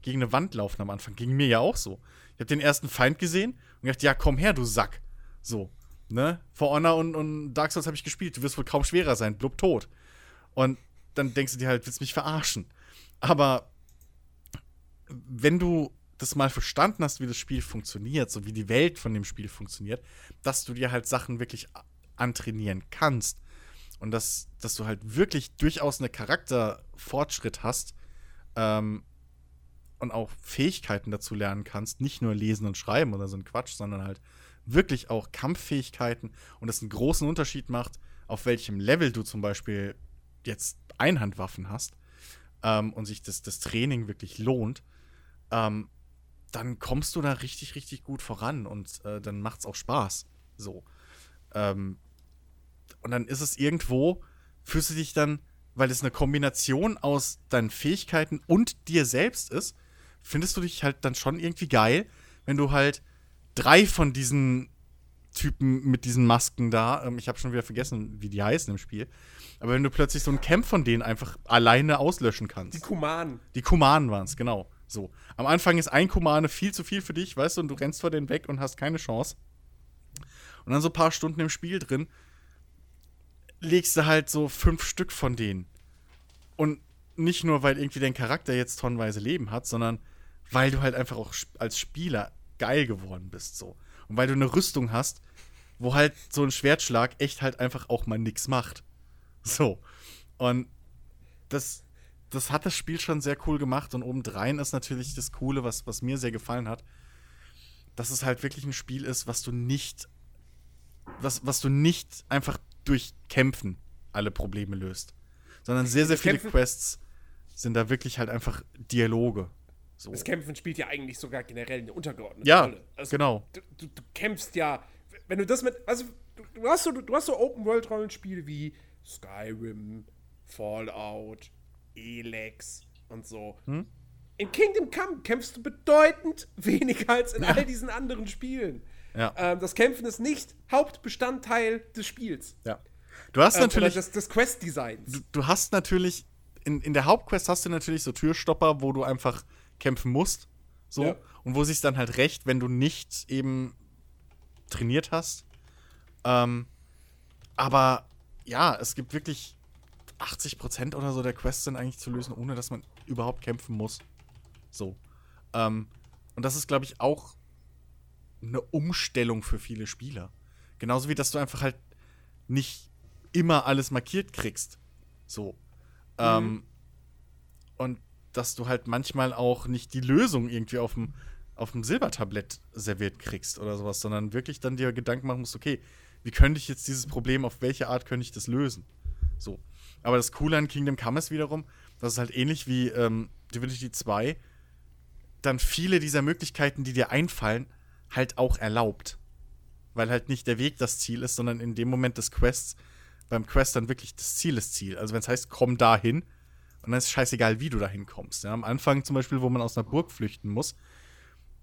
gegen eine Wand laufen am Anfang. Ging mir ja auch so. Ich habe den ersten Feind gesehen und gedacht, ja, komm her, du Sack. So. Ne? For Honor und, und Dark Souls habe ich gespielt. Du wirst wohl kaum schwerer sein. Blub tot. Und dann denkst du dir halt, willst mich verarschen. Aber wenn du das mal verstanden hast, wie das Spiel funktioniert, so wie die Welt von dem Spiel funktioniert, dass du dir halt Sachen wirklich antrainieren kannst und dass, dass du halt wirklich durchaus eine Charakterfortschritt hast ähm, und auch Fähigkeiten dazu lernen kannst, nicht nur lesen und schreiben oder so ein Quatsch, sondern halt wirklich auch Kampffähigkeiten und es einen großen Unterschied macht, auf welchem Level du zum Beispiel jetzt Einhandwaffen hast ähm, und sich das, das Training wirklich lohnt, ähm, dann kommst du da richtig, richtig gut voran und äh, dann macht's auch Spaß. So. Ähm, und dann ist es irgendwo, fühlst du dich dann, weil es eine Kombination aus deinen Fähigkeiten und dir selbst ist, findest du dich halt dann schon irgendwie geil, wenn du halt drei von diesen Typen mit diesen Masken da, ähm, ich habe schon wieder vergessen, wie die heißen im Spiel, aber wenn du plötzlich so ein Camp von denen einfach alleine auslöschen kannst. Die Kumanen. Die Kumanen waren es, genau. So. Am Anfang ist ein Kumane viel zu viel für dich, weißt du, und du rennst vor denen weg und hast keine Chance. Und dann so ein paar Stunden im Spiel drin, legst du halt so fünf Stück von denen. Und nicht nur, weil irgendwie dein Charakter jetzt tonnenweise Leben hat, sondern weil du halt einfach auch als Spieler geil geworden bist, so. Und weil du eine Rüstung hast, wo halt so ein Schwertschlag echt halt einfach auch mal nix macht. So. Und das, das hat das Spiel schon sehr cool gemacht. Und obendrein ist natürlich das Coole, was, was mir sehr gefallen hat, dass es halt wirklich ein Spiel ist, was du nicht, was, was du nicht einfach durch Kämpfen alle Probleme löst. Sondern sehr, sehr viele Quests sind da wirklich halt einfach Dialoge. So. Das Kämpfen spielt ja eigentlich sogar generell eine untergeordnete ja, Rolle. Also, genau. Du, du, du, kämpfst ja, wenn du das mit, also du, hast so, du hast so Open-World-Rollenspiele wie Skyrim, Fallout, Elex und so. Hm? In Kingdom Come kämpfst du bedeutend <laughs> weniger als in ja. all diesen anderen Spielen. Ja. Ähm, das Kämpfen ist nicht Hauptbestandteil des Spiels. Ja. Du hast ähm, natürlich. des, des Quest-Designs. Du, du, hast natürlich. In, in der Hauptquest hast du natürlich so Türstopper, wo du einfach kämpfen musst. So. Ja. Und wo sich dann halt recht, wenn du nicht eben trainiert hast. Ähm, aber ja, es gibt wirklich 80% oder so der Quests sind eigentlich zu lösen, ohne dass man überhaupt kämpfen muss. So. Ähm, und das ist, glaube ich, auch eine Umstellung für viele Spieler. Genauso wie, dass du einfach halt nicht immer alles markiert kriegst. So. Mhm. Ähm, und dass du halt manchmal auch nicht die Lösung irgendwie auf dem, auf dem Silbertablett serviert kriegst oder sowas, sondern wirklich dann dir Gedanken machen musst, okay, wie könnte ich jetzt dieses Problem, auf welche Art könnte ich das lösen? So. Aber das Coole an Kingdom Come ist wiederum, dass es halt ähnlich wie ähm, Divinity 2 dann viele dieser Möglichkeiten, die dir einfallen, halt auch erlaubt. Weil halt nicht der Weg das Ziel ist, sondern in dem Moment des Quests, beim Quest dann wirklich das Ziel ist Ziel. Also wenn es heißt, komm da hin, und dann ist es scheißegal, wie du da hinkommst. Ja, am Anfang zum Beispiel, wo man aus einer Burg flüchten muss,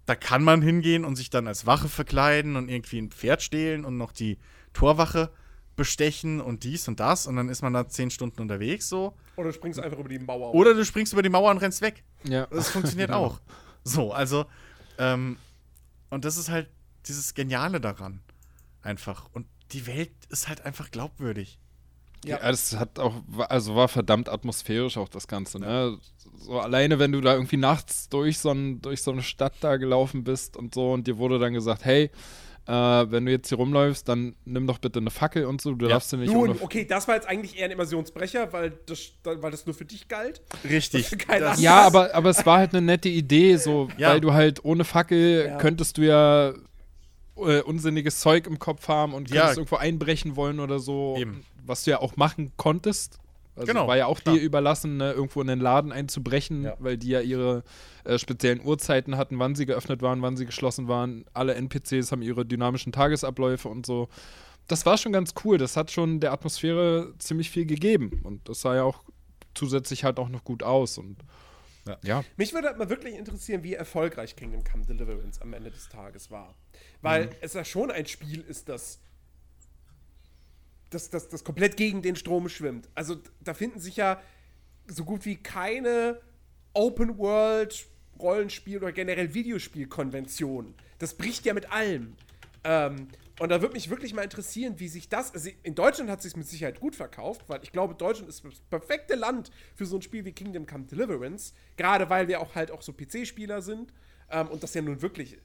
da kann man hingehen und sich dann als Wache verkleiden und irgendwie ein Pferd stehlen und noch die Torwache bestechen und dies und das und dann ist man da zehn Stunden unterwegs so. Oder du springst einfach über die Mauer. Oder du springst über die Mauer und rennst weg. Ja. Das funktioniert <laughs> genau. auch. So, also, ähm, und das ist halt dieses Geniale daran. Einfach. Und die Welt ist halt einfach glaubwürdig. Ja. ja, das hat auch, also war verdammt atmosphärisch auch das Ganze, ne? So alleine, wenn du da irgendwie nachts durch so, ein, durch so eine Stadt da gelaufen bist und so und dir wurde dann gesagt, hey, äh, wenn du jetzt hier rumläufst, dann nimm doch bitte eine Fackel und so. Du ja. darfst du nicht. Nun, okay, das war jetzt eigentlich eher ein Immersionsbrecher, weil das, weil das nur für dich galt. Richtig. <laughs> ja, aber, aber es war halt eine nette Idee, so, ja. weil du halt ohne Fackel ja. könntest du ja äh, unsinniges Zeug im Kopf haben und könntest irgendwo einbrechen wollen oder so. Eben. Was du ja auch machen konntest. Also genau, war ja auch klar. dir überlassen, ne, irgendwo in den Laden einzubrechen, ja. weil die ja ihre äh, speziellen Uhrzeiten hatten, wann sie geöffnet waren, wann sie geschlossen waren. Alle NPCs haben ihre dynamischen Tagesabläufe und so. Das war schon ganz cool. Das hat schon der Atmosphäre ziemlich viel gegeben. Und das sah ja auch zusätzlich halt auch noch gut aus. Und ja. ja. Mich würde halt mal wirklich interessieren, wie erfolgreich Kingdom Come Deliverance am Ende des Tages war. Weil mhm. es ja schon ein Spiel ist, das das, das, das komplett gegen den Strom schwimmt. Also da finden sich ja so gut wie keine Open World Rollenspiel oder generell Videospielkonventionen. Das bricht ja mit allem. Ähm, Und da würde mich wirklich mal interessieren, wie sich das. Also in Deutschland hat sich mit Sicherheit gut verkauft, weil ich glaube, Deutschland ist das perfekte Land für so ein Spiel wie Kingdom Come Deliverance. Gerade weil wir auch halt auch so PC-Spieler sind. Ähm, und das ja nun wirklich.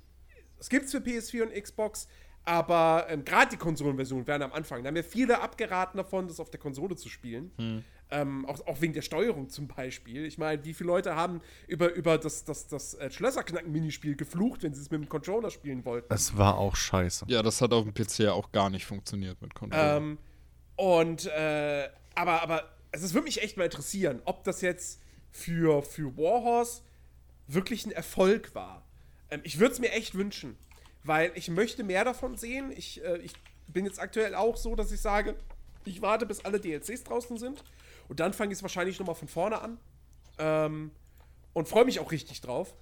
Es gibt es für PS4 und Xbox, aber ähm, gerade die Konsolenversion werden am Anfang. Da haben ja viele abgeraten davon, das auf der Konsole zu spielen. Hm. Ähm, auch, auch, wegen der Steuerung zum Beispiel. Ich meine, wie viele Leute haben über, über das, das, das äh, Schlösserknacken-Minispiel geflucht, wenn sie es mit dem Controller spielen wollten? Es war auch scheiße. Ja, das hat auf dem PC ja auch gar nicht funktioniert mit Controller. Ähm, und, äh, aber, aber also es würde mich echt mal interessieren, ob das jetzt für, für Warhorse wirklich ein Erfolg war. Ähm, ich würde es mir echt wünschen, weil ich möchte mehr davon sehen. Ich, äh, ich bin jetzt aktuell auch so, dass ich sage, ich warte, bis alle DLCs draußen sind und dann fange ich es wahrscheinlich nochmal von vorne an. Ähm, und freue mich auch richtig drauf.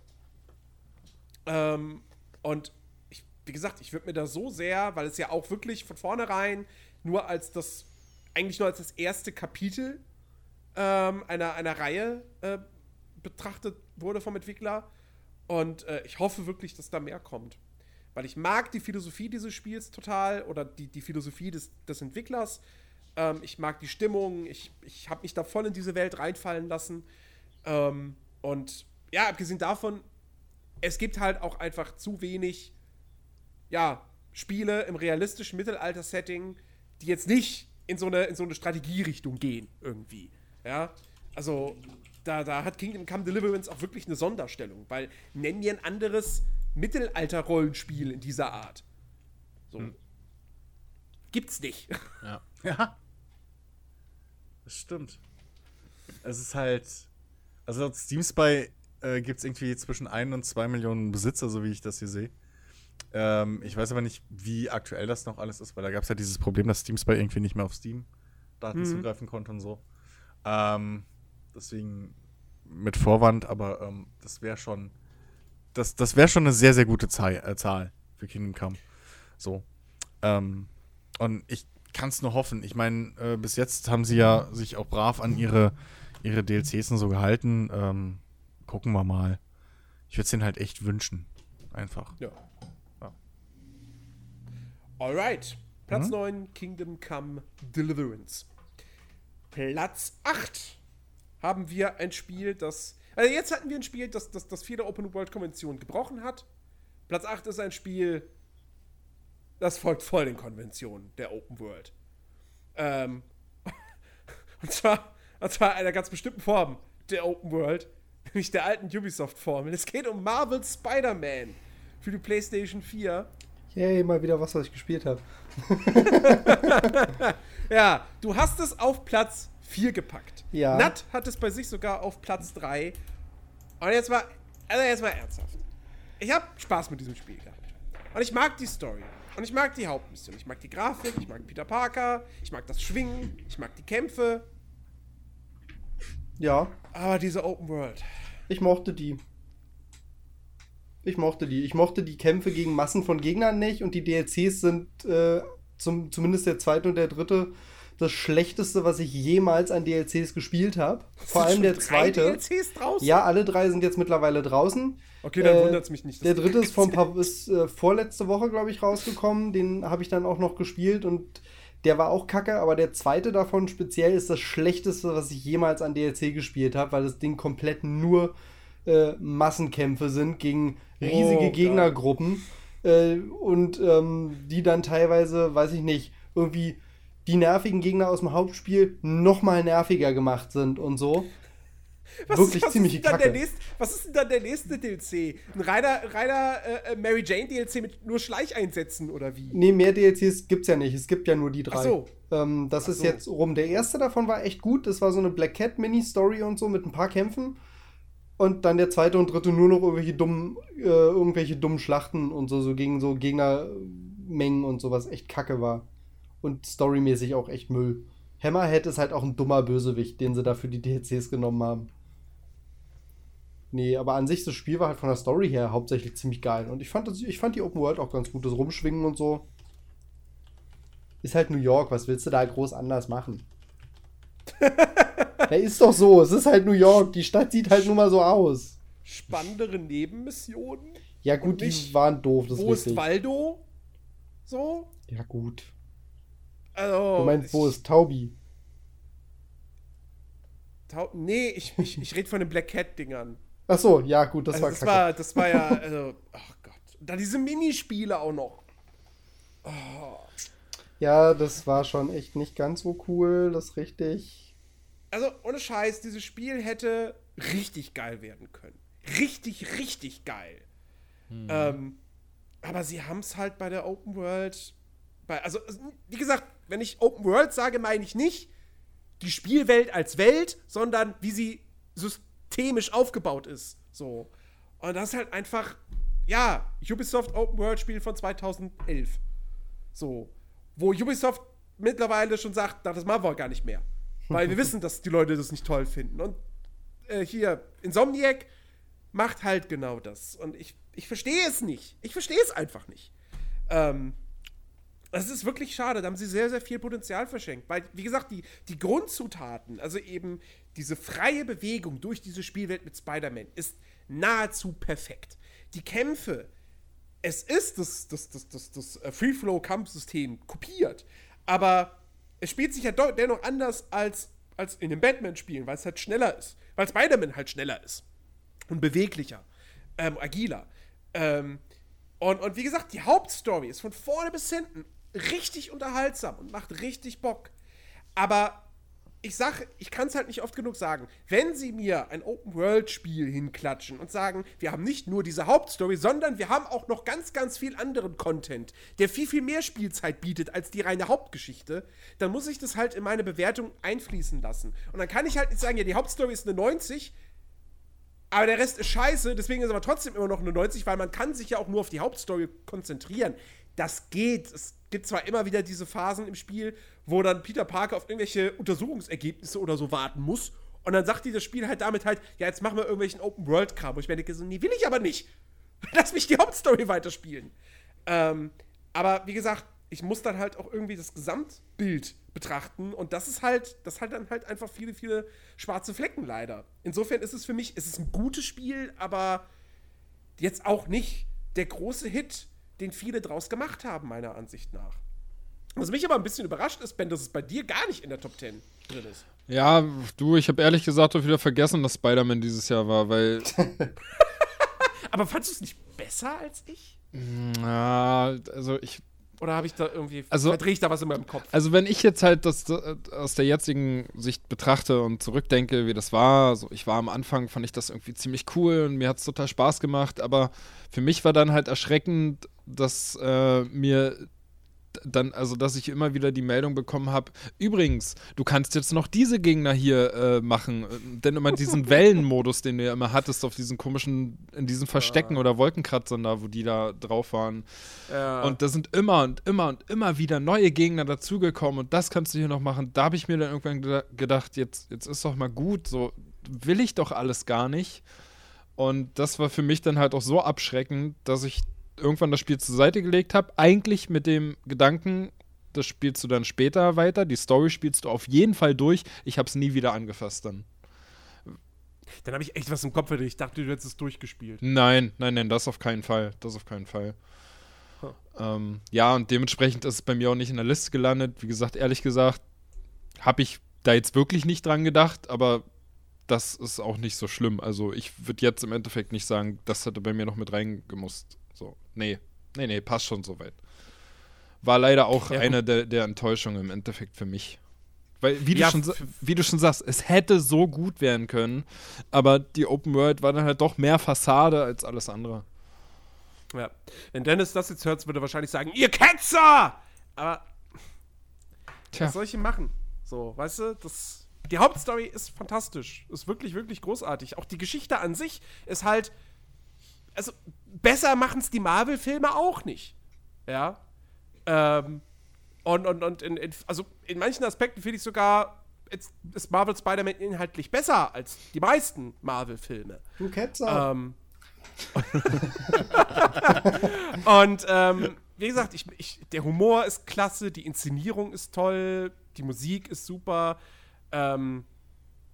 Ähm, und ich, wie gesagt, ich würde mir da so sehr, weil es ja auch wirklich von vornherein nur als das, eigentlich nur als das erste Kapitel ähm, einer, einer Reihe äh, betrachtet wurde vom Entwickler. Und äh, ich hoffe wirklich, dass da mehr kommt. Weil ich mag die Philosophie dieses Spiels total oder die, die Philosophie des, des Entwicklers. Ähm, ich mag die Stimmung. Ich, ich habe mich da voll in diese Welt reinfallen lassen. Ähm, und ja, abgesehen davon, es gibt halt auch einfach zu wenig, ja, Spiele im realistischen Mittelalter-Setting, die jetzt nicht in so eine, in so eine Strategierichtung gehen, irgendwie. Ja, also da, da hat Kingdom Come Deliverance auch wirklich eine Sonderstellung, weil nennen wir ein anderes Mittelalter-Rollenspiel in dieser Art. So. Hm. Gibt's nicht. <laughs> Ja. ja. Das stimmt. Es ist halt. Also laut Steam Spy äh, gibt es irgendwie zwischen 1 und 2 Millionen Besitzer, so wie ich das hier sehe. Ähm, ich weiß aber nicht, wie aktuell das noch alles ist, weil da gab es ja dieses Problem, dass Steam Spy irgendwie nicht mehr auf Steam-Daten mhm. zugreifen konnte und so. Ähm, deswegen mit Vorwand, aber ähm, das wäre schon. Das, das wäre schon eine sehr, sehr gute Zahl, äh, Zahl für Kingdom Come. So. Ähm, und ich kann es nur hoffen. Ich meine, äh, bis jetzt haben sie ja sich auch brav an ihre, ihre DLCs und so gehalten. Ähm, gucken wir mal. Ich würde es denen halt echt wünschen. Einfach. Ja. ja. Alright. Platz mhm. 9, Kingdom Come Deliverance. Platz 8 haben wir ein Spiel, das. Also jetzt hatten wir ein Spiel, das das, das vierte Open World Konvention gebrochen hat. Platz 8 ist ein Spiel, das folgt voll den Konventionen der Open World. Ähm, <laughs> und, zwar, und zwar einer ganz bestimmten Form der Open World, <laughs> nämlich der alten Ubisoft-Form. Es geht um Marvel Spider-Man für die PlayStation 4. Yay, mal wieder was, was ich gespielt habe. <laughs> ja, du hast es auf Platz 4 gepackt. Ja. Nat hat es bei sich sogar auf Platz 3. Und jetzt mal, also jetzt mal ernsthaft. Ich habe Spaß mit diesem Spiel gehabt. Und ich mag die Story. Und ich mag die Hauptmission. Ich mag die Grafik, ich mag Peter Parker, ich mag das Schwingen, ich mag die Kämpfe. Ja. Aber diese Open World. Ich mochte die. Ich mochte die. Ich mochte die Kämpfe gegen Massen von Gegnern nicht und die DLCs sind äh, zum, zumindest der zweite und der dritte das schlechteste, was ich jemals an DLCs gespielt habe. <laughs> Vor allem der zweite. DLCs draußen? Ja, alle drei sind jetzt mittlerweile draußen. Okay, dann äh, wundert es mich nicht. Der dritte <laughs> ist, vor paar, ist äh, vorletzte Woche, glaube ich, rausgekommen. Den habe ich dann auch noch gespielt und der war auch kacke, aber der zweite davon speziell ist das schlechteste, was ich jemals an DLC gespielt habe, weil das Ding komplett nur äh, Massenkämpfe sind gegen riesige oh, Gegnergruppen. Äh, und ähm, die dann teilweise, weiß ich nicht, irgendwie die nervigen Gegner aus dem Hauptspiel noch mal nerviger gemacht sind und so. Was, Wirklich was ziemlich ist Kacke. Nächste, was ist denn dann der nächste DLC? Ein reiner, reiner äh, äh Mary Jane DLC mit nur Schleicheinsätzen oder wie? Nee, mehr DLCs gibt's ja nicht. Es gibt ja nur die drei. Ach so. Ähm, das Ach ist so. jetzt rum. Der erste davon war echt gut. Das war so eine Black Cat Mini-Story und so mit ein paar Kämpfen. Und dann der zweite und dritte nur noch irgendwelche dummen, äh, irgendwelche dummen Schlachten und so, so gegen so Gegnermengen und so, was echt kacke war und storymäßig auch echt Müll. Hammerhead ist halt auch ein dummer Bösewicht, den sie da für die DLCs genommen haben. Nee, aber an sich das Spiel war halt von der Story her hauptsächlich ziemlich geil. Und ich fand, das, ich fand die Open World auch ganz gut, das Rumschwingen und so. Ist halt New York, was willst du da groß anders machen? <laughs> ja, ist doch so, es ist halt New York, die Stadt sieht halt nun mal so aus. Spannendere Nebenmissionen? Ja, gut, die waren doof, das ist Wo ist Waldo? So. Ja, gut. Also, du meinst, wo ist Taubi? Tau nee, ich, ich, ich rede von den Black Cat-Dingern. Ach so, ja, gut, das also war das war, das war ja, also, ach Gott. Und dann diese Minispiele auch noch. Oh. Ja, das war schon echt nicht ganz so cool, das ist richtig. Also, ohne Scheiß, dieses Spiel hätte richtig geil werden können. Richtig, richtig geil. Hm. Ähm, aber sie haben es halt bei der Open World. Bei, also, wie gesagt, wenn ich Open World sage, meine ich nicht die Spielwelt als Welt, sondern wie sie systemisch aufgebaut ist. So. Und das ist halt einfach, ja, Ubisoft Open World Spiel von 2011. So. Wo Ubisoft mittlerweile schon sagt, na, das machen wir gar nicht mehr. Weil wir <laughs> wissen, dass die Leute das nicht toll finden. Und äh, hier, Insomniac macht halt genau das. Und ich, ich verstehe es nicht. Ich verstehe es einfach nicht. Ähm, das ist wirklich schade. Da haben sie sehr, sehr viel Potenzial verschenkt. Weil, wie gesagt, die, die Grundzutaten, also eben diese freie Bewegung durch diese Spielwelt mit Spider-Man, ist nahezu perfekt. Die Kämpfe, es ist das, das, das, das, das äh, Free-Flow-Kampfsystem kopiert, aber es spielt sich ja dennoch anders als, als in den Batman-Spielen, weil es halt schneller ist. Weil Spider-Man halt schneller ist. Und beweglicher. Ähm, agiler. Ähm, und, und wie gesagt, die Hauptstory ist von vorne bis hinten richtig unterhaltsam und macht richtig Bock. Aber ich sage, ich kann es halt nicht oft genug sagen, wenn sie mir ein Open-World-Spiel hinklatschen und sagen, wir haben nicht nur diese Hauptstory, sondern wir haben auch noch ganz, ganz viel anderen Content, der viel, viel mehr Spielzeit bietet als die reine Hauptgeschichte, dann muss ich das halt in meine Bewertung einfließen lassen. Und dann kann ich halt nicht sagen, ja, die Hauptstory ist eine 90, aber der Rest ist scheiße, deswegen ist aber trotzdem immer noch eine 90, weil man kann sich ja auch nur auf die Hauptstory konzentrieren. Das geht. Es gibt zwar immer wieder diese Phasen im Spiel, wo dann Peter Parker auf irgendwelche Untersuchungsergebnisse oder so warten muss. Und dann sagt dieses Spiel halt damit halt, ja, jetzt machen wir irgendwelchen Open-World-Kram. Wo ich mir denke, so, nee, will ich aber nicht. <laughs> Lass mich die Hauptstory weiterspielen. Ähm, aber wie gesagt, ich muss dann halt auch irgendwie das Gesamtbild betrachten. Und das ist halt, das hat dann halt einfach viele, viele schwarze Flecken leider. Insofern ist es für mich, es ist ein gutes Spiel, aber jetzt auch nicht der große Hit, den viele draus gemacht haben, meiner Ansicht nach. Was mich aber ein bisschen überrascht ist, Ben, dass es bei dir gar nicht in der Top 10 drin ist. Ja, du, ich habe ehrlich gesagt auch wieder vergessen, dass Spider-Man dieses Jahr war, weil. <laughs> aber fandest du es nicht besser als ich? Ja, also ich. Oder habe ich da irgendwie. Also, verdrehe ich da was in meinem Kopf? Also, wenn ich jetzt halt das, das aus der jetzigen Sicht betrachte und zurückdenke, wie das war, also ich war am Anfang, fand ich das irgendwie ziemlich cool und mir hat es total Spaß gemacht, aber für mich war dann halt erschreckend, dass äh, mir dann, also dass ich immer wieder die Meldung bekommen habe, übrigens, du kannst jetzt noch diese Gegner hier äh, machen, denn immer diesen <laughs> Wellenmodus, den du ja immer hattest auf diesen komischen, in diesen Verstecken ja. oder Wolkenkratzern da, wo die da drauf waren. Ja. Und da sind immer und immer und immer wieder neue Gegner dazugekommen und das kannst du hier noch machen. Da habe ich mir dann irgendwann gedacht, jetzt, jetzt ist doch mal gut, so will ich doch alles gar nicht. Und das war für mich dann halt auch so abschreckend, dass ich irgendwann das Spiel zur Seite gelegt habe. Eigentlich mit dem Gedanken, das spielst du dann später weiter. Die Story spielst du auf jeden Fall durch. Ich habe es nie wieder angefasst dann. Dann habe ich echt was im Kopf, ich dachte, du hättest es durchgespielt. Nein, nein, nein, das auf keinen Fall. Das auf keinen Fall. Huh. Ähm, ja, und dementsprechend ist es bei mir auch nicht in der Liste gelandet. Wie gesagt, ehrlich gesagt, habe ich da jetzt wirklich nicht dran gedacht, aber das ist auch nicht so schlimm. Also ich würde jetzt im Endeffekt nicht sagen, das hätte bei mir noch mit reingemusst. So, nee, nee, nee, passt schon soweit. War leider auch ja, eine der, der Enttäuschungen im Endeffekt für mich. Weil, wie, ja, du schon, wie du schon sagst, es hätte so gut werden können, aber die Open World war dann halt doch mehr Fassade als alles andere. Ja. Wenn Dennis das jetzt hört, würde er wahrscheinlich sagen, ihr Ketzer! Aber Tja. was soll ich ihm machen? So, weißt du, das, die Hauptstory ist fantastisch. Ist wirklich, wirklich großartig. Auch die Geschichte an sich ist halt, also besser machen es die Marvel-Filme auch nicht. Ja. Ähm, und, und, und in, in, also in manchen Aspekten finde ich sogar, ist Marvel Spider-Man inhaltlich besser als die meisten Marvel-Filme. Du Ketzer. Ähm, <laughs> und ähm, wie gesagt, ich, ich, der Humor ist klasse, die Inszenierung ist toll, die Musik ist super. Ähm,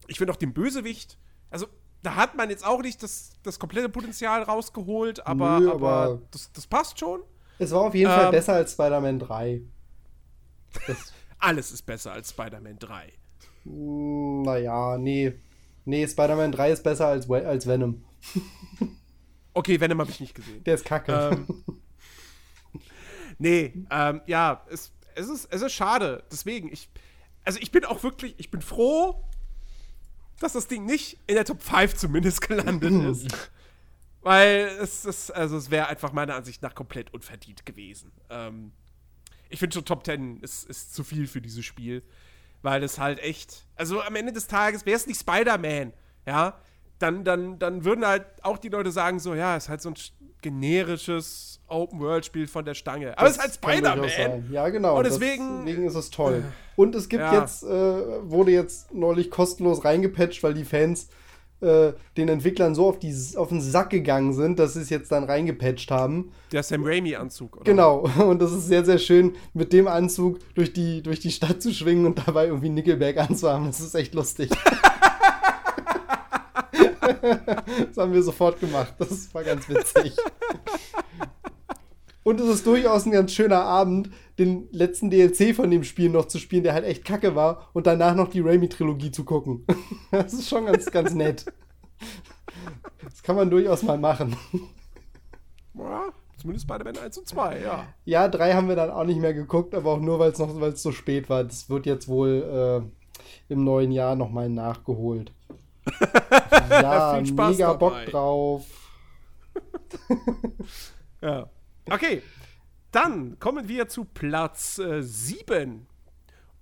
ich finde auch den Bösewicht, also da hat man jetzt auch nicht das, das komplette Potenzial rausgeholt, aber, Nö, aber, aber das, das, passt schon. Es war auf jeden ähm, Fall besser als Spider-Man 3. Das <laughs> Alles ist besser als Spider-Man 3. Hm, naja, nee. Nee, Spider-Man 3 ist besser als, als Venom. <laughs> Okay, Venom habe ich nicht gesehen. Der ist kacke. Ähm, <laughs> nee, ähm, ja, es, es, ist, es ist schade. Deswegen, ich. Also ich bin auch wirklich, ich bin froh, dass das Ding nicht in der Top 5 zumindest gelandet ist. Weil es ist, also es wäre einfach meiner Ansicht nach komplett unverdient gewesen. Ähm, ich finde schon Top 10 ist, ist zu viel für dieses Spiel. Weil es halt echt, also am Ende des Tages wäre es nicht Spider-Man, ja, dann, dann, dann würden halt auch die Leute sagen, so, ja, es ist halt so ein generisches Open-World-Spiel von der Stange. Aber das es ist halt Spider-Man. Ja, genau. Und deswegen, deswegen ist es toll. Und es gibt ja. jetzt, äh, wurde jetzt neulich kostenlos reingepatcht, weil die Fans äh, den Entwicklern so auf, die, auf den Sack gegangen sind, dass sie es jetzt dann reingepatcht haben. Der Sam Raimi-Anzug, oder? Genau. <laughs> Und das ist sehr, sehr schön, mit dem Anzug durch die, durch die Stadt zu schwingen und dabei irgendwie Nickelback anzuhaben. Das ist echt lustig. <laughs> das haben wir sofort gemacht. Das war ganz witzig. Und es ist durchaus ein ganz schöner Abend, den letzten DLC von dem Spiel noch zu spielen, der halt echt kacke war, und danach noch die Raimi-Trilogie zu gucken. Das ist schon ganz, ganz nett. Das kann man durchaus mal machen. Ja, zumindest Spider-Man 1 und 2, ja. Ja, 3 haben wir dann auch nicht mehr geguckt, aber auch nur, weil es noch weil es so spät war. Das wird jetzt wohl äh, im neuen Jahr nochmal nachgeholt. Ja, <laughs> mega Bock drauf. <laughs> ja. Okay, dann kommen wir zu Platz äh, 7.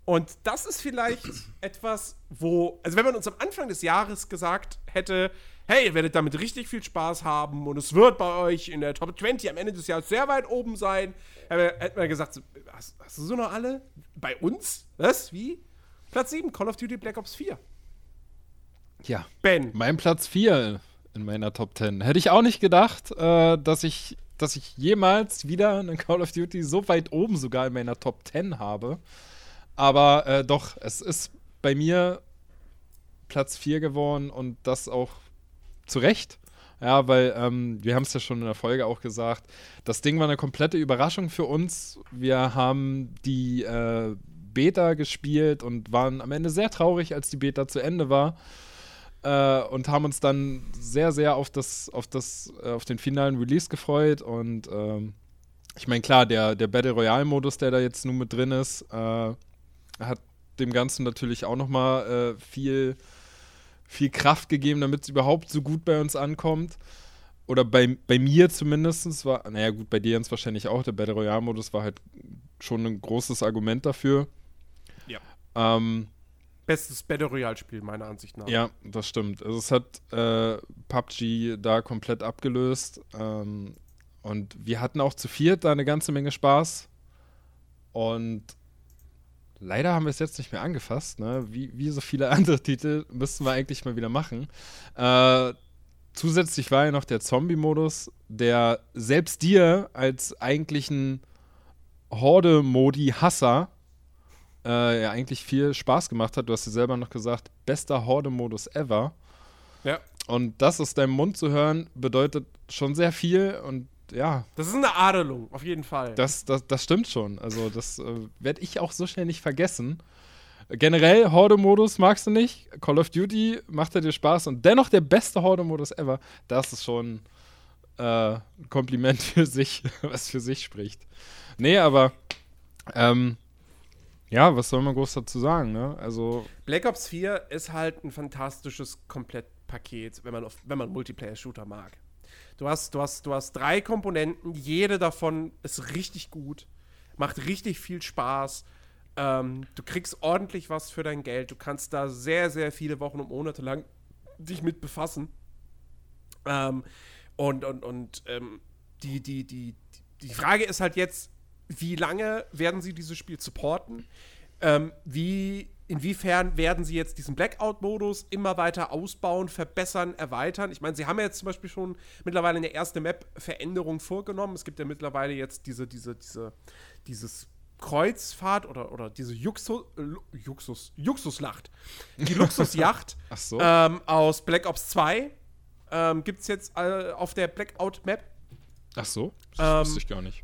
Und das ist vielleicht <clears throat> etwas, wo, also wenn man uns am Anfang des Jahres gesagt hätte, hey, ihr werdet damit richtig viel Spaß haben und es wird bei euch in der Top 20 am Ende des Jahres sehr weit oben sein, hätte man gesagt, hast, hast, du so noch alle? Bei uns? Was? Wie? Platz 7, Call of Duty Black Ops 4. Ja. Ben. Mein Platz 4 in meiner Top 10. Hätte ich auch nicht gedacht, äh, dass ich dass ich jemals wieder einen Call of Duty so weit oben sogar in meiner Top 10 habe. Aber äh, doch, es ist bei mir Platz 4 geworden und das auch zu Recht. Ja, weil ähm, wir haben es ja schon in der Folge auch gesagt, das Ding war eine komplette Überraschung für uns. Wir haben die äh, Beta gespielt und waren am Ende sehr traurig, als die Beta zu Ende war äh, und haben uns dann sehr, sehr auf das, auf das, äh, auf den finalen Release gefreut. Und ähm, ich meine, klar, der, der Battle Royale-Modus, der da jetzt nun mit drin ist, äh, hat dem Ganzen natürlich auch nochmal äh, viel, viel Kraft gegeben, damit es überhaupt so gut bei uns ankommt. Oder bei, bei mir zumindest war, naja gut, bei dir Jens wahrscheinlich auch, der Battle Royale-Modus war halt schon ein großes Argument dafür. Ja. Ähm, bestes Battle Royale-Spiel, meiner Ansicht nach. Ja, das stimmt. Also es hat äh, PUBG da komplett abgelöst. Ähm, und wir hatten auch zu viert da eine ganze Menge Spaß. Und leider haben wir es jetzt nicht mehr angefasst. Ne? Wie, wie so viele <laughs> andere Titel müssten wir eigentlich mal wieder machen. Äh, zusätzlich war ja noch der Zombie-Modus, der selbst dir als eigentlichen Horde-Modi-Hasser äh, ja eigentlich viel Spaß gemacht hat. Du hast ja selber noch gesagt, bester Horde-Modus ever. Ja. Und das aus deinem Mund zu hören, bedeutet schon sehr viel und ja. Das ist eine Adelung, auf jeden Fall. Das, das, das stimmt schon. Also, das äh, werde ich auch so schnell nicht vergessen. Generell, Horde-Modus magst du nicht. Call of Duty macht er dir Spaß und dennoch der beste Horde-Modus ever. Das ist schon äh, ein Kompliment <laughs> für sich, was für sich spricht. Nee, aber ähm, ja, was soll man groß dazu sagen, ne? Also. Black Ops 4 ist halt ein fantastisches Komplettpaket, wenn man, auf, wenn man Multiplayer-Shooter mag. Du hast, du, hast, du hast drei Komponenten, jede davon ist richtig gut, macht richtig viel Spaß. Ähm, du kriegst ordentlich was für dein Geld. Du kannst da sehr, sehr viele Wochen und Monate lang dich mit befassen. Ähm, und und, und ähm, die, die, die, die Frage ist halt jetzt, wie lange werden sie dieses Spiel supporten? Ähm, wie, inwiefern werden sie jetzt diesen Blackout-Modus immer weiter ausbauen, verbessern, erweitern? Ich meine, sie haben ja jetzt zum Beispiel schon mittlerweile eine erste Map-Veränderung vorgenommen. Es gibt ja mittlerweile jetzt diese, diese, diese, dieses Kreuzfahrt oder, oder diese Juxus, Juxus, Juxuslacht. Die <laughs> Luxusjacht so. ähm, aus Black Ops 2 ähm, gibt es jetzt äh, auf der Blackout-Map. Ach so, das ähm, wusste ich gar nicht.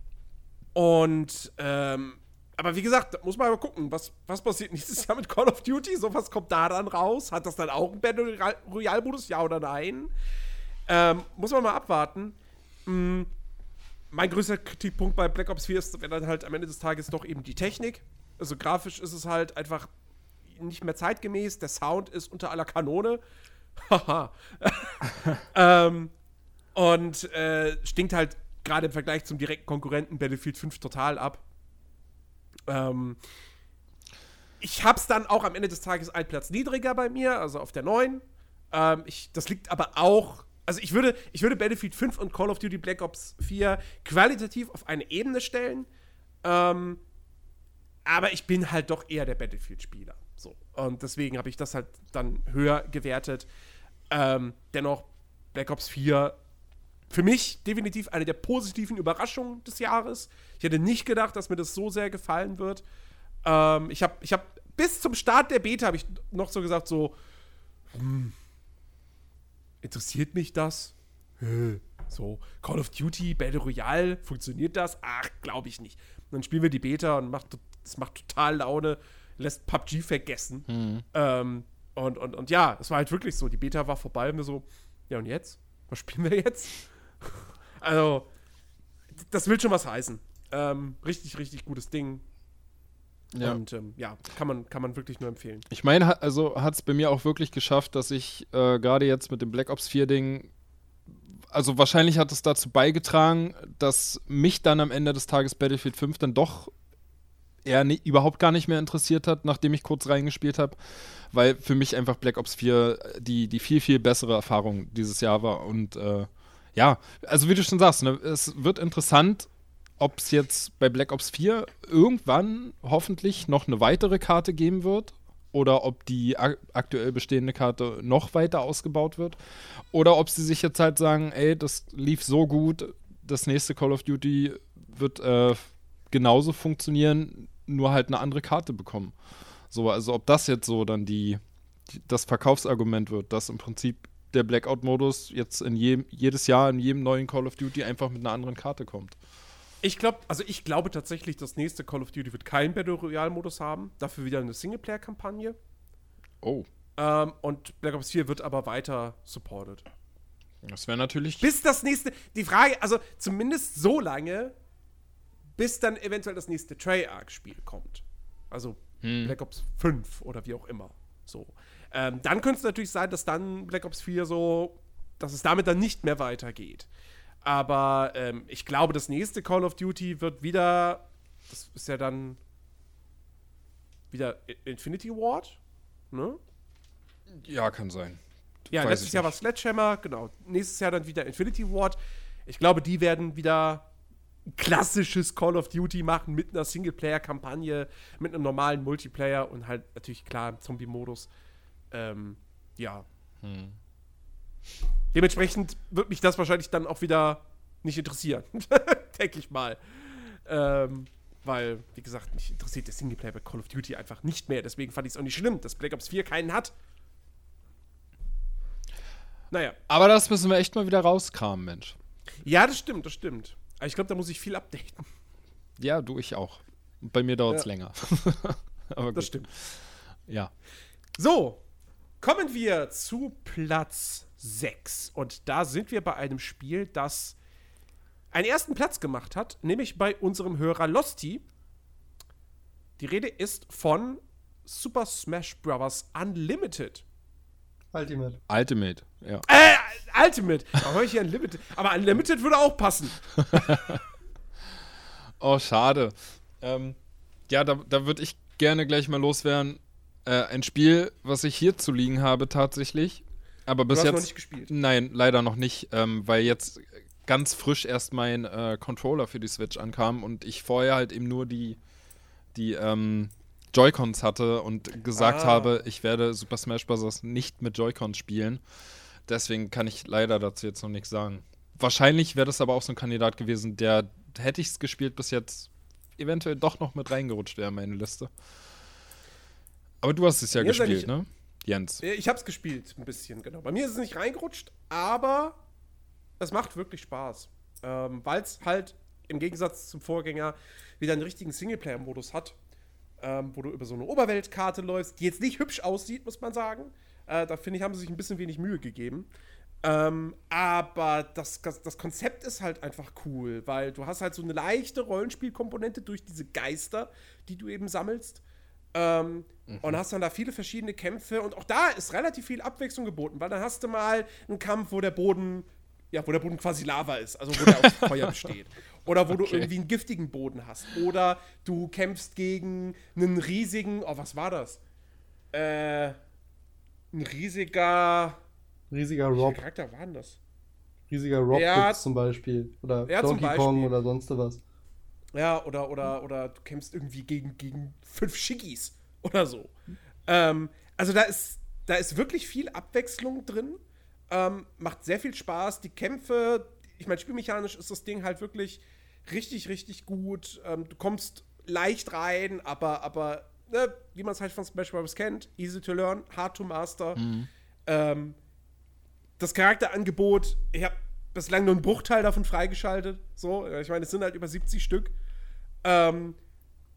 Und, ähm, aber wie gesagt, muss man mal gucken, was, was passiert <laughs> nächstes Jahr mit Call of Duty? So was kommt da dann raus? Hat das dann auch einen Battle Royale-Modus? Ja oder nein? Ähm, muss man mal abwarten. Mhm. Mein größter Kritikpunkt bei Black Ops 4 ist dann halt am Ende des Tages doch eben die Technik. Also grafisch ist es halt einfach nicht mehr zeitgemäß. Der Sound ist unter aller Kanone. Haha. <laughs> ähm, und äh, stinkt halt gerade im Vergleich zum direkten Konkurrenten Battlefield 5 total ab. Ähm, ich hab's dann auch am Ende des Tages einen Platz niedriger bei mir, also auf der 9. Ähm, ich, das liegt aber auch. Also ich würde, ich würde Battlefield 5 und Call of Duty Black Ops 4 qualitativ auf eine Ebene stellen. Ähm, aber ich bin halt doch eher der Battlefield-Spieler. So. Und deswegen habe ich das halt dann höher gewertet. Ähm, dennoch, Black Ops 4 für mich definitiv eine der positiven Überraschungen des Jahres. Ich hätte nicht gedacht, dass mir das so sehr gefallen wird. Ähm, ich habe ich hab, bis zum Start der Beta habe ich noch so gesagt, so, hm, interessiert mich das? So, Call of Duty, Battle Royale, funktioniert das? Ach, glaube ich nicht. Und dann spielen wir die Beta und macht, das macht total Laune, lässt PUBG vergessen. Mhm. Ähm, und, und, und ja, es war halt wirklich so. Die Beta war vorbei und wir so, ja und jetzt? Was spielen wir jetzt? Also, das will schon was heißen. Ähm, richtig, richtig gutes Ding. Ja. Und ähm, ja, kann man, kann man wirklich nur empfehlen. Ich meine, also hat es bei mir auch wirklich geschafft, dass ich äh, gerade jetzt mit dem Black Ops 4 Ding, also wahrscheinlich hat es dazu beigetragen, dass mich dann am Ende des Tages Battlefield 5 dann doch eher nie, überhaupt gar nicht mehr interessiert hat, nachdem ich kurz reingespielt habe, weil für mich einfach Black Ops 4 die, die viel, viel bessere Erfahrung dieses Jahr war. Und äh, ja, also wie du schon sagst, ne, es wird interessant, ob es jetzt bei Black Ops 4 irgendwann hoffentlich noch eine weitere Karte geben wird oder ob die ak aktuell bestehende Karte noch weiter ausgebaut wird oder ob sie sich jetzt halt sagen, ey, das lief so gut, das nächste Call of Duty wird äh, genauso funktionieren, nur halt eine andere Karte bekommen. So, also ob das jetzt so dann die, die das Verkaufsargument wird, dass im Prinzip der Blackout-Modus jetzt in jedem, jedes Jahr in jedem neuen Call of Duty einfach mit einer anderen Karte kommt. Ich glaube, also ich glaube tatsächlich, das nächste Call of Duty wird keinen Battle Royale-Modus haben, dafür wieder eine Singleplayer-Kampagne. Oh. Ähm, und Black Ops 4 wird aber weiter supported. Das wäre natürlich. Bis das nächste. Die Frage, also zumindest so lange, bis dann eventuell das nächste Treyarch-Spiel kommt. Also hm. Black Ops 5 oder wie auch immer. So. Ähm, dann könnte es natürlich sein, dass dann Black Ops 4 so, dass es damit dann nicht mehr weitergeht. Aber ähm, ich glaube, das nächste Call of Duty wird wieder, das ist ja dann wieder Infinity Ward, ne? Ja, kann sein. Ja, Weiß letztes Jahr war Sledgehammer, genau. Nächstes Jahr dann wieder Infinity Ward. Ich glaube, die werden wieder klassisches Call of Duty machen mit einer Singleplayer-Kampagne, mit einem normalen Multiplayer und halt natürlich klar im Zombie-Modus. Ähm, ja. Hm. Dementsprechend wird mich das wahrscheinlich dann auch wieder nicht interessieren. <laughs> Denke ich mal. Ähm, weil, wie gesagt, mich interessiert der Singleplayer bei Call of Duty einfach nicht mehr. Deswegen fand ich es auch nicht schlimm, dass Black Ops 4 keinen hat. Naja. Aber das müssen wir echt mal wieder rauskramen, Mensch. Ja, das stimmt, das stimmt. Aber ich glaube, da muss ich viel updaten. Ja, du, ich auch. Bei mir dauert es ja. länger. <laughs> Aber das stimmt. Ja. So, kommen wir zu Platz 6. Und da sind wir bei einem Spiel, das einen ersten Platz gemacht hat, nämlich bei unserem Hörer Losty. Die Rede ist von Super Smash Bros. Unlimited. Ultimate. Ultimate, ja. Äh, Ultimate. Da höre ich hier Unlimited. Aber Unlimited würde auch passen. <laughs> oh, schade. Ähm, ja, da, da würde ich gerne gleich mal loswerden. Äh, ein Spiel, was ich hier zu liegen habe, tatsächlich. Aber bis du hast jetzt. noch nicht gespielt. Nein, leider noch nicht, ähm, weil jetzt ganz frisch erst mein äh, Controller für die Switch ankam und ich vorher halt eben nur die, die ähm, Joy-Cons hatte und gesagt ah. habe, ich werde Super Smash Bros. nicht mit Joy-Cons spielen. Deswegen kann ich leider dazu jetzt noch nichts sagen. Wahrscheinlich wäre das aber auch so ein Kandidat gewesen, der hätte ich es gespielt bis jetzt eventuell doch noch mit reingerutscht wäre in meine Liste. Aber du hast es ja gespielt, ne? Jens. Ich habe es gespielt, ein bisschen, genau. Bei mir ist es nicht reingerutscht, aber es macht wirklich Spaß. Ähm, Weil es halt im Gegensatz zum Vorgänger wieder einen richtigen Singleplayer-Modus hat, ähm, wo du über so eine Oberweltkarte läufst, die jetzt nicht hübsch aussieht, muss man sagen. Äh, da finde ich, haben sie sich ein bisschen wenig Mühe gegeben. Ähm, aber das, das Konzept ist halt einfach cool, weil du hast halt so eine leichte Rollenspielkomponente durch diese Geister, die du eben sammelst. Ähm, mhm. Und hast dann da viele verschiedene Kämpfe und auch da ist relativ viel Abwechslung geboten, weil dann hast du mal einen Kampf, wo der Boden, ja, wo der Boden quasi Lava ist, also wo der aus <laughs> Feuer besteht. Oder wo okay. du irgendwie einen giftigen Boden hast. Oder du kämpfst gegen einen riesigen, oh, was war das? Äh, ein riesiger. Riesiger Rob. Welcher Charakter war denn das? Riesiger Rob ja, zum Beispiel. Oder ja, Donkey Beispiel. Kong oder sonst was. Ja, oder, oder, oder du kämpfst irgendwie gegen, gegen fünf Schickis oder so. Ähm, also da ist, da ist wirklich viel Abwechslung drin. Ähm, macht sehr viel Spaß. Die Kämpfe, ich meine, spielmechanisch ist das Ding halt wirklich richtig, richtig gut. Ähm, du kommst leicht rein, aber, aber ne, wie man es halt von Smash Bros. kennt, easy to learn, hard to master. Mhm. Ähm, das Charakterangebot, ich habe bislang nur einen Bruchteil davon freigeschaltet. So, ich meine, es sind halt über 70 Stück. Ähm,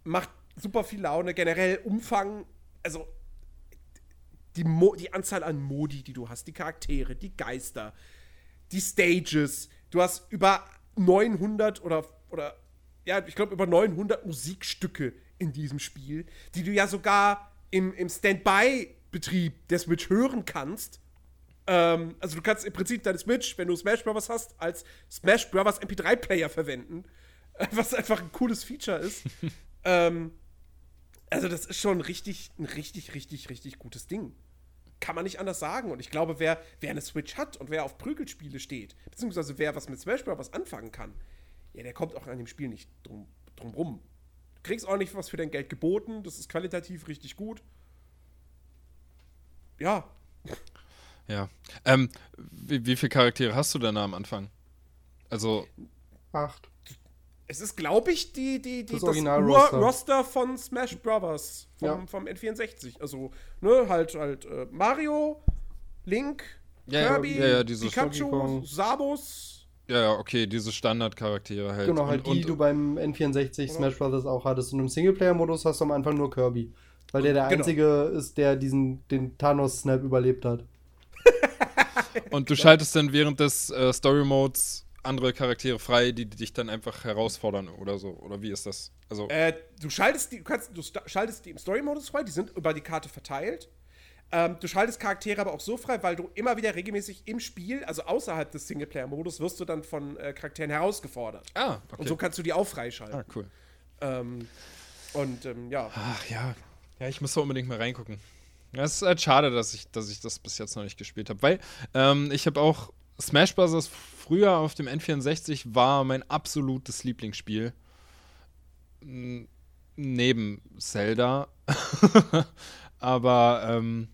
macht super viel Laune. Generell Umfang, also die, Mo die Anzahl an Modi, die du hast, die Charaktere, die Geister, die Stages. Du hast über 900 oder, oder ja, ich glaube, über 900 Musikstücke in diesem Spiel, die du ja sogar im, im Standby-Betrieb der Switch hören kannst. Ähm, also du kannst im Prinzip deine Switch, wenn du Smash Bros. hast, als Smash Bros. MP3-Player verwenden. <laughs> Was einfach ein cooles Feature ist. <laughs> ähm, also das ist schon richtig, ein richtig, richtig, richtig gutes Ding. Kann man nicht anders sagen. Und ich glaube, wer, wer eine Switch hat und wer auf Prügelspiele steht, beziehungsweise wer was mit Smash Bros. anfangen kann, ja, der kommt auch an dem Spiel nicht drum, drum rum. Du kriegst auch nicht was für dein Geld geboten. Das ist qualitativ richtig gut. Ja. Ja. Ähm, wie, wie viele Charaktere hast du denn am Anfang? Also. Acht. Es ist, glaube ich, die, die, die, das, das Ur-Roster von Smash Brothers vom, ja. vom N64. Also, ne, halt, halt äh, Mario, Link, ja, Kirby, ja, Pikachu, Samus. Ja, ja, okay, diese Standardcharaktere halt. Genau, halt und, die und, du beim N64 Smash Brothers auch hattest. Und im Singleplayer-Modus hast du am Anfang nur Kirby. Weil der der genau. Einzige ist, der diesen, den Thanos-Snap überlebt hat. und du schaltest dann während des äh, Story-Modes andere Charaktere frei, die, die dich dann einfach herausfordern oder so? Oder wie ist das? Also äh, du schaltest die, du, kannst, du schaltest die im Story-Modus frei, die sind über die Karte verteilt. Ähm, du schaltest Charaktere aber auch so frei, weil du immer wieder regelmäßig im Spiel, also außerhalb des Singleplayer-Modus, wirst du dann von äh, Charakteren herausgefordert. Ah, okay. Und so kannst du die auch freischalten. Ah, cool. Ähm, und ähm, ja. Ach ja. Ja, ich muss da unbedingt mal reingucken. Ja, es ist halt schade, dass ich, dass ich das bis jetzt noch nicht gespielt habe, weil ähm, ich habe auch Smash Bros früher auf dem N64 war mein absolutes Lieblingsspiel. Neben Zelda. <laughs> Aber ähm,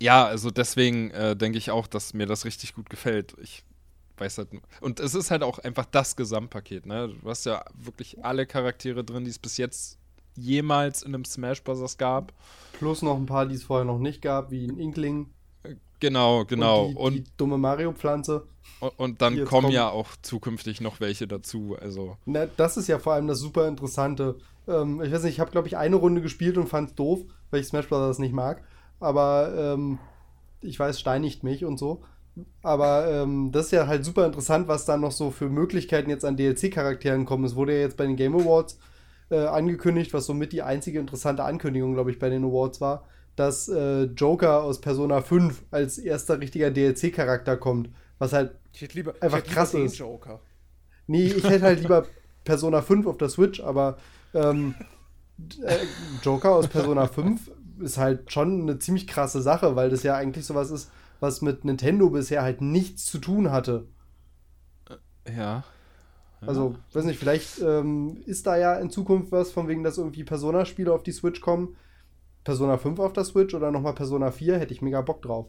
ja, also deswegen äh, denke ich auch, dass mir das richtig gut gefällt. Ich weiß halt. Und es ist halt auch einfach das Gesamtpaket, ne? Du hast ja wirklich alle Charaktere drin, die es bis jetzt jemals in einem Smash Bros. gab. Plus noch ein paar, die es vorher noch nicht gab, wie ein Inkling. Genau, genau. Und die, und, die dumme Mario-Pflanze. Und, und dann kommen kommt. ja auch zukünftig noch welche dazu. Also. Na, das ist ja vor allem das super Interessante. Ähm, ich weiß nicht, ich habe, glaube ich, eine Runde gespielt und fand es doof, weil ich Smash Bros. nicht mag. Aber ähm, ich weiß, steinigt mich und so. Aber ähm, das ist ja halt super interessant, was da noch so für Möglichkeiten jetzt an DLC-Charakteren kommen. Es wurde ja jetzt bei den Game Awards äh, angekündigt, was somit die einzige interessante Ankündigung, glaube ich, bei den Awards war, dass äh, Joker aus Persona 5 als erster richtiger DLC-Charakter kommt. Was halt lieber, einfach krass lieber ist. Joker. Nee, ich hätte halt lieber Persona 5 auf der Switch, aber ähm, äh, Joker aus Persona 5 ist halt schon eine ziemlich krasse Sache, weil das ja eigentlich sowas ist, was mit Nintendo bisher halt nichts zu tun hatte. Äh, ja. ja. Also, weiß nicht, vielleicht ähm, ist da ja in Zukunft was, von wegen, dass irgendwie Persona-Spiele auf die Switch kommen, Persona 5 auf der Switch oder nochmal Persona 4, hätte ich mega Bock drauf.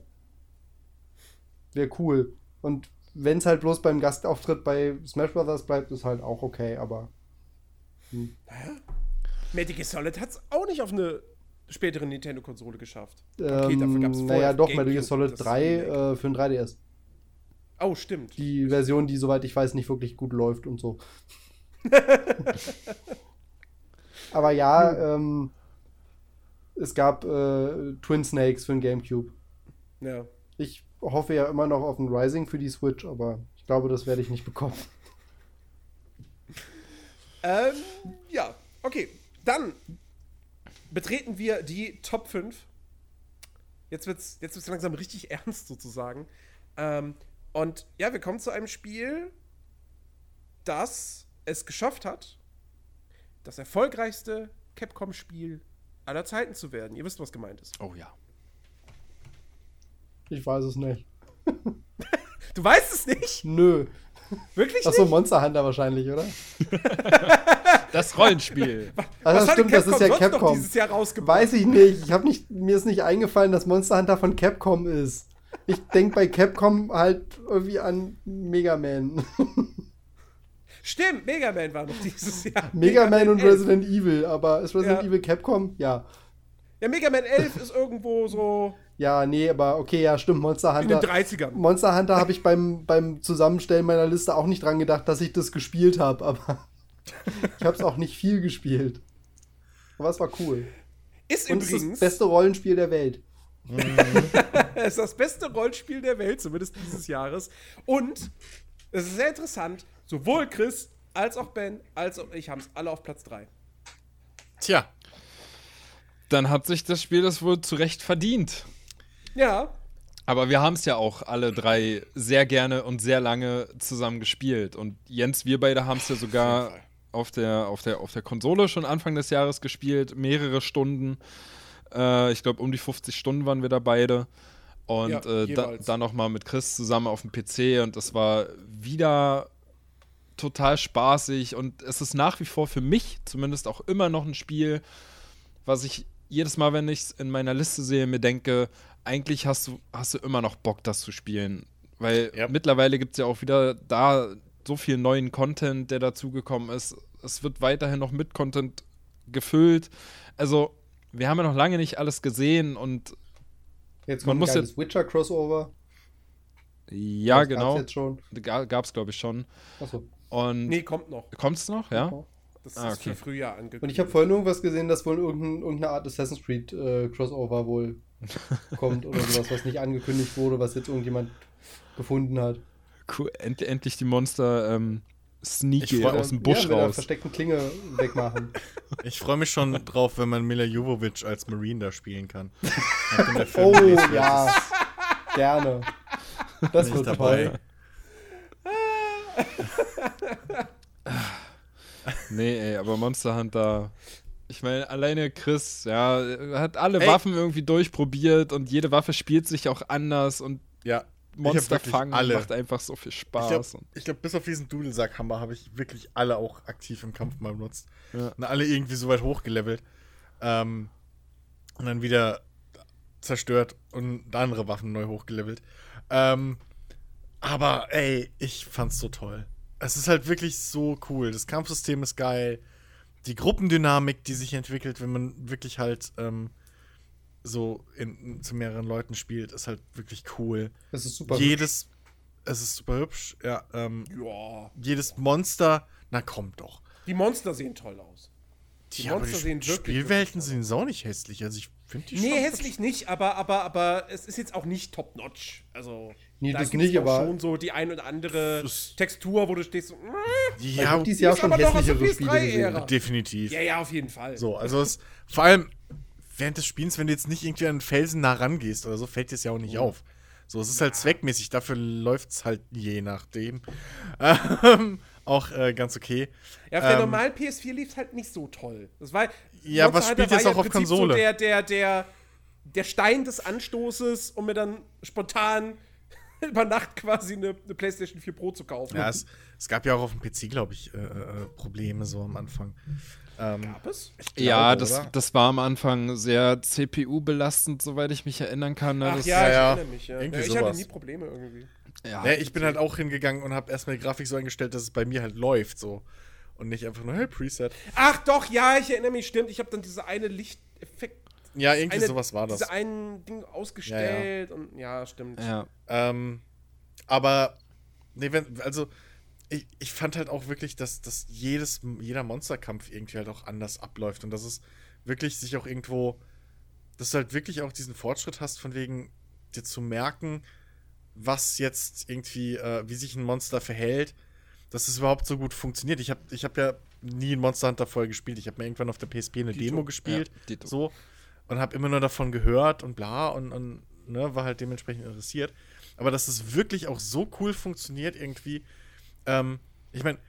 Wäre cool. Und wenn es halt bloß beim Gastauftritt bei Smash Bros. bleibt, ist halt auch okay, aber. Hm. Naja. Metal Gear Solid hat es auch nicht auf eine spätere Nintendo-Konsole geschafft. Okay, ähm, dafür gab es Naja, doch, Metal Gear Solid 3 äh, für ein 3DS. Oh, stimmt. Die Version, die, soweit ich weiß, nicht wirklich gut läuft und so. <laughs> Aber ja, ähm, es gab äh, Twin Snakes für den GameCube. Ja. Ich hoffe ja immer noch auf ein Rising für die Switch, aber ich glaube, das werde ich nicht bekommen. Ähm, ja, okay. Dann betreten wir die Top 5. Jetzt wird es jetzt wird's langsam richtig <laughs> ernst sozusagen. Ähm, und ja, wir kommen zu einem Spiel, das es geschafft hat, das erfolgreichste Capcom-Spiel aller Zeiten zu werden. Ihr wisst, was gemeint ist. Oh ja. Ich weiß es nicht. <laughs> du weißt es nicht? Nö. Wirklich Achso, Monster Hunter wahrscheinlich, oder? <laughs> das Rollenspiel. <laughs> Also das stimmt, das ist ja Capcom. Dieses Jahr Weiß ich nicht. Ich habe nicht, mir ist nicht eingefallen, dass Monster Hunter von Capcom ist. Ich denke bei Capcom halt irgendwie an Mega Man. Stimmt, Mega Man war noch <laughs> dieses Jahr. Mega, Mega Man und 11. Resident Evil, aber ist Resident ja. Evil Capcom? Ja. Ja, Mega Man 11 ist irgendwo so. Ja, nee, aber okay, ja, stimmt. Monster Hunter. In den 30ern. Monster Hunter habe ich beim, beim Zusammenstellen meiner Liste auch nicht dran gedacht, dass ich das gespielt habe, aber <laughs> ich habe es auch nicht viel gespielt. Aber es war cool. Ist Und übrigens. das beste Rollenspiel der Welt. <laughs> es ist das beste Rollenspiel der Welt, zumindest dieses Jahres. Und es ist sehr interessant, sowohl Chris als auch Ben als auch ich haben es alle auf Platz 3. Tja. Dann hat sich das Spiel das wohl zu Recht verdient. Ja. Aber wir haben es ja auch alle drei sehr gerne und sehr lange zusammen gespielt. Und Jens, wir beide haben es ja sogar auf der, auf, der, auf der Konsole schon Anfang des Jahres gespielt, mehrere Stunden. Äh, ich glaube, um die 50 Stunden waren wir da beide. Und ja, äh, da, dann nochmal mit Chris zusammen auf dem PC. Und das war wieder total spaßig. Und es ist nach wie vor für mich zumindest auch immer noch ein Spiel, was ich jedes Mal, wenn ich es in meiner Liste sehe, mir denke, eigentlich hast du, hast du immer noch Bock, das zu spielen. Weil ja. mittlerweile gibt es ja auch wieder da so viel neuen Content, der dazugekommen ist. Es wird weiterhin noch mit Content gefüllt. Also, wir haben ja noch lange nicht alles gesehen und jetzt kommt man muss jetzt Witcher Crossover. Ja, das genau. Gab's jetzt schon? Gab es, glaube ich, schon. Achso. Und nee, kommt noch. Kommt es noch, ja? Das ah, ist okay. für Frühjahr angekündigt. Und ich habe vorhin irgendwas gesehen, dass wohl irgendein, irgendeine Art Assassin's Creed äh, Crossover wohl <laughs> kommt oder sowas, was nicht angekündigt wurde, was jetzt irgendjemand gefunden hat. Cool, End endlich die Monster ähm, sneaky aus dem Busch ja, raus. versteckten Klinge wegmachen. <laughs> Ich freue mich schon drauf, wenn man Mila Jovovic als Marine da spielen kann. <laughs> oh ja, gerne. Das wird dabei. toll. Nee, ey, aber Monster Hunter. Ich meine, alleine Chris, ja, hat alle ey. Waffen irgendwie durchprobiert und jede Waffe spielt sich auch anders und ja, Monster fangen alle. macht einfach so viel Spaß. Ich glaube, glaub, bis auf diesen Dudelsackhammer habe ich wirklich alle auch aktiv im Kampf mal benutzt. Ja. Und alle irgendwie so weit hochgelevelt. Ähm, und dann wieder zerstört und andere Waffen neu hochgelevelt. Ähm, aber ey, ich fand's so toll es ist halt wirklich so cool. Das Kampfsystem ist geil. Die Gruppendynamik, die sich entwickelt, wenn man wirklich halt ähm, so in, zu mehreren Leuten spielt, ist halt wirklich cool. Es ist super Jedes, hübsch. Es ist super hübsch, ja. Ähm, ja. Jedes Monster, na komm doch. Die Monster sehen toll aus. Die, die Monster sehen wirklich Spielwelten sehen so nicht hässlich. Also ich finde die Nee, hässlich nicht, aber, aber, aber es ist jetzt auch nicht top-notch. Also. Nee, da das nicht, aber schon so die ein oder andere Textur, wo du stehst so, Ja, die ist ja auch schon hässlichere Spiele gesehen. Definitiv. Ja, ja, auf jeden Fall. So, also es, vor allem während des Spiels, wenn du jetzt nicht irgendwie an einen Felsen nah rangehst oder so, fällt dir es ja auch nicht oh. auf. So, es ist halt zweckmäßig, dafür läuft es halt je nachdem. <laughs> Ähm, auch äh, ganz okay. Ja, auf ähm, der normalen PS4 lief es halt nicht so toll. Das war, ja, was spielt jetzt auch auf Konsole? So der, der, der, der Stein des Anstoßes, um mir dann spontan <laughs> über Nacht quasi eine, eine, PlayStation 4 Pro zu kaufen. Ja, es, es gab ja auch auf dem PC, glaube ich, äh, äh, Probleme so am Anfang. Ähm, Gab es? Glaube, ja, das, das war am Anfang sehr CPU-belastend, soweit ich mich erinnern kann. Ne? Ach das ja, ich ja, erinnere mich. Ja. ja ich hatte nie Probleme irgendwie. Ja, ja ich bin halt auch hingegangen und habe erstmal die Grafik so eingestellt, dass es bei mir halt läuft so. Und nicht einfach nur, hey, Preset. Ach doch, ja, ich erinnere mich, stimmt. Ich habe dann diese eine Lichteffekt ja, irgendwie eine, sowas war das. Diese einen Ding ausgestellt ja, ja. und ja, stimmt. Ja. Ähm, aber nee, wenn, also ich, ich fand halt auch wirklich, dass, dass jedes, jeder Monsterkampf irgendwie halt auch anders abläuft und dass es wirklich sich auch irgendwo, dass du halt wirklich auch diesen Fortschritt hast, von wegen dir zu merken, was jetzt irgendwie, äh, wie sich ein Monster verhält, dass es überhaupt so gut funktioniert. Ich habe ich hab ja nie ein Monster Hunter vorher gespielt. Ich habe mir irgendwann auf der PSP eine Dito. Demo gespielt. Ja, so. Und habe immer nur davon gehört und bla und, und ne, war halt dementsprechend interessiert. Aber dass es wirklich auch so cool funktioniert, irgendwie, ähm, ich meine,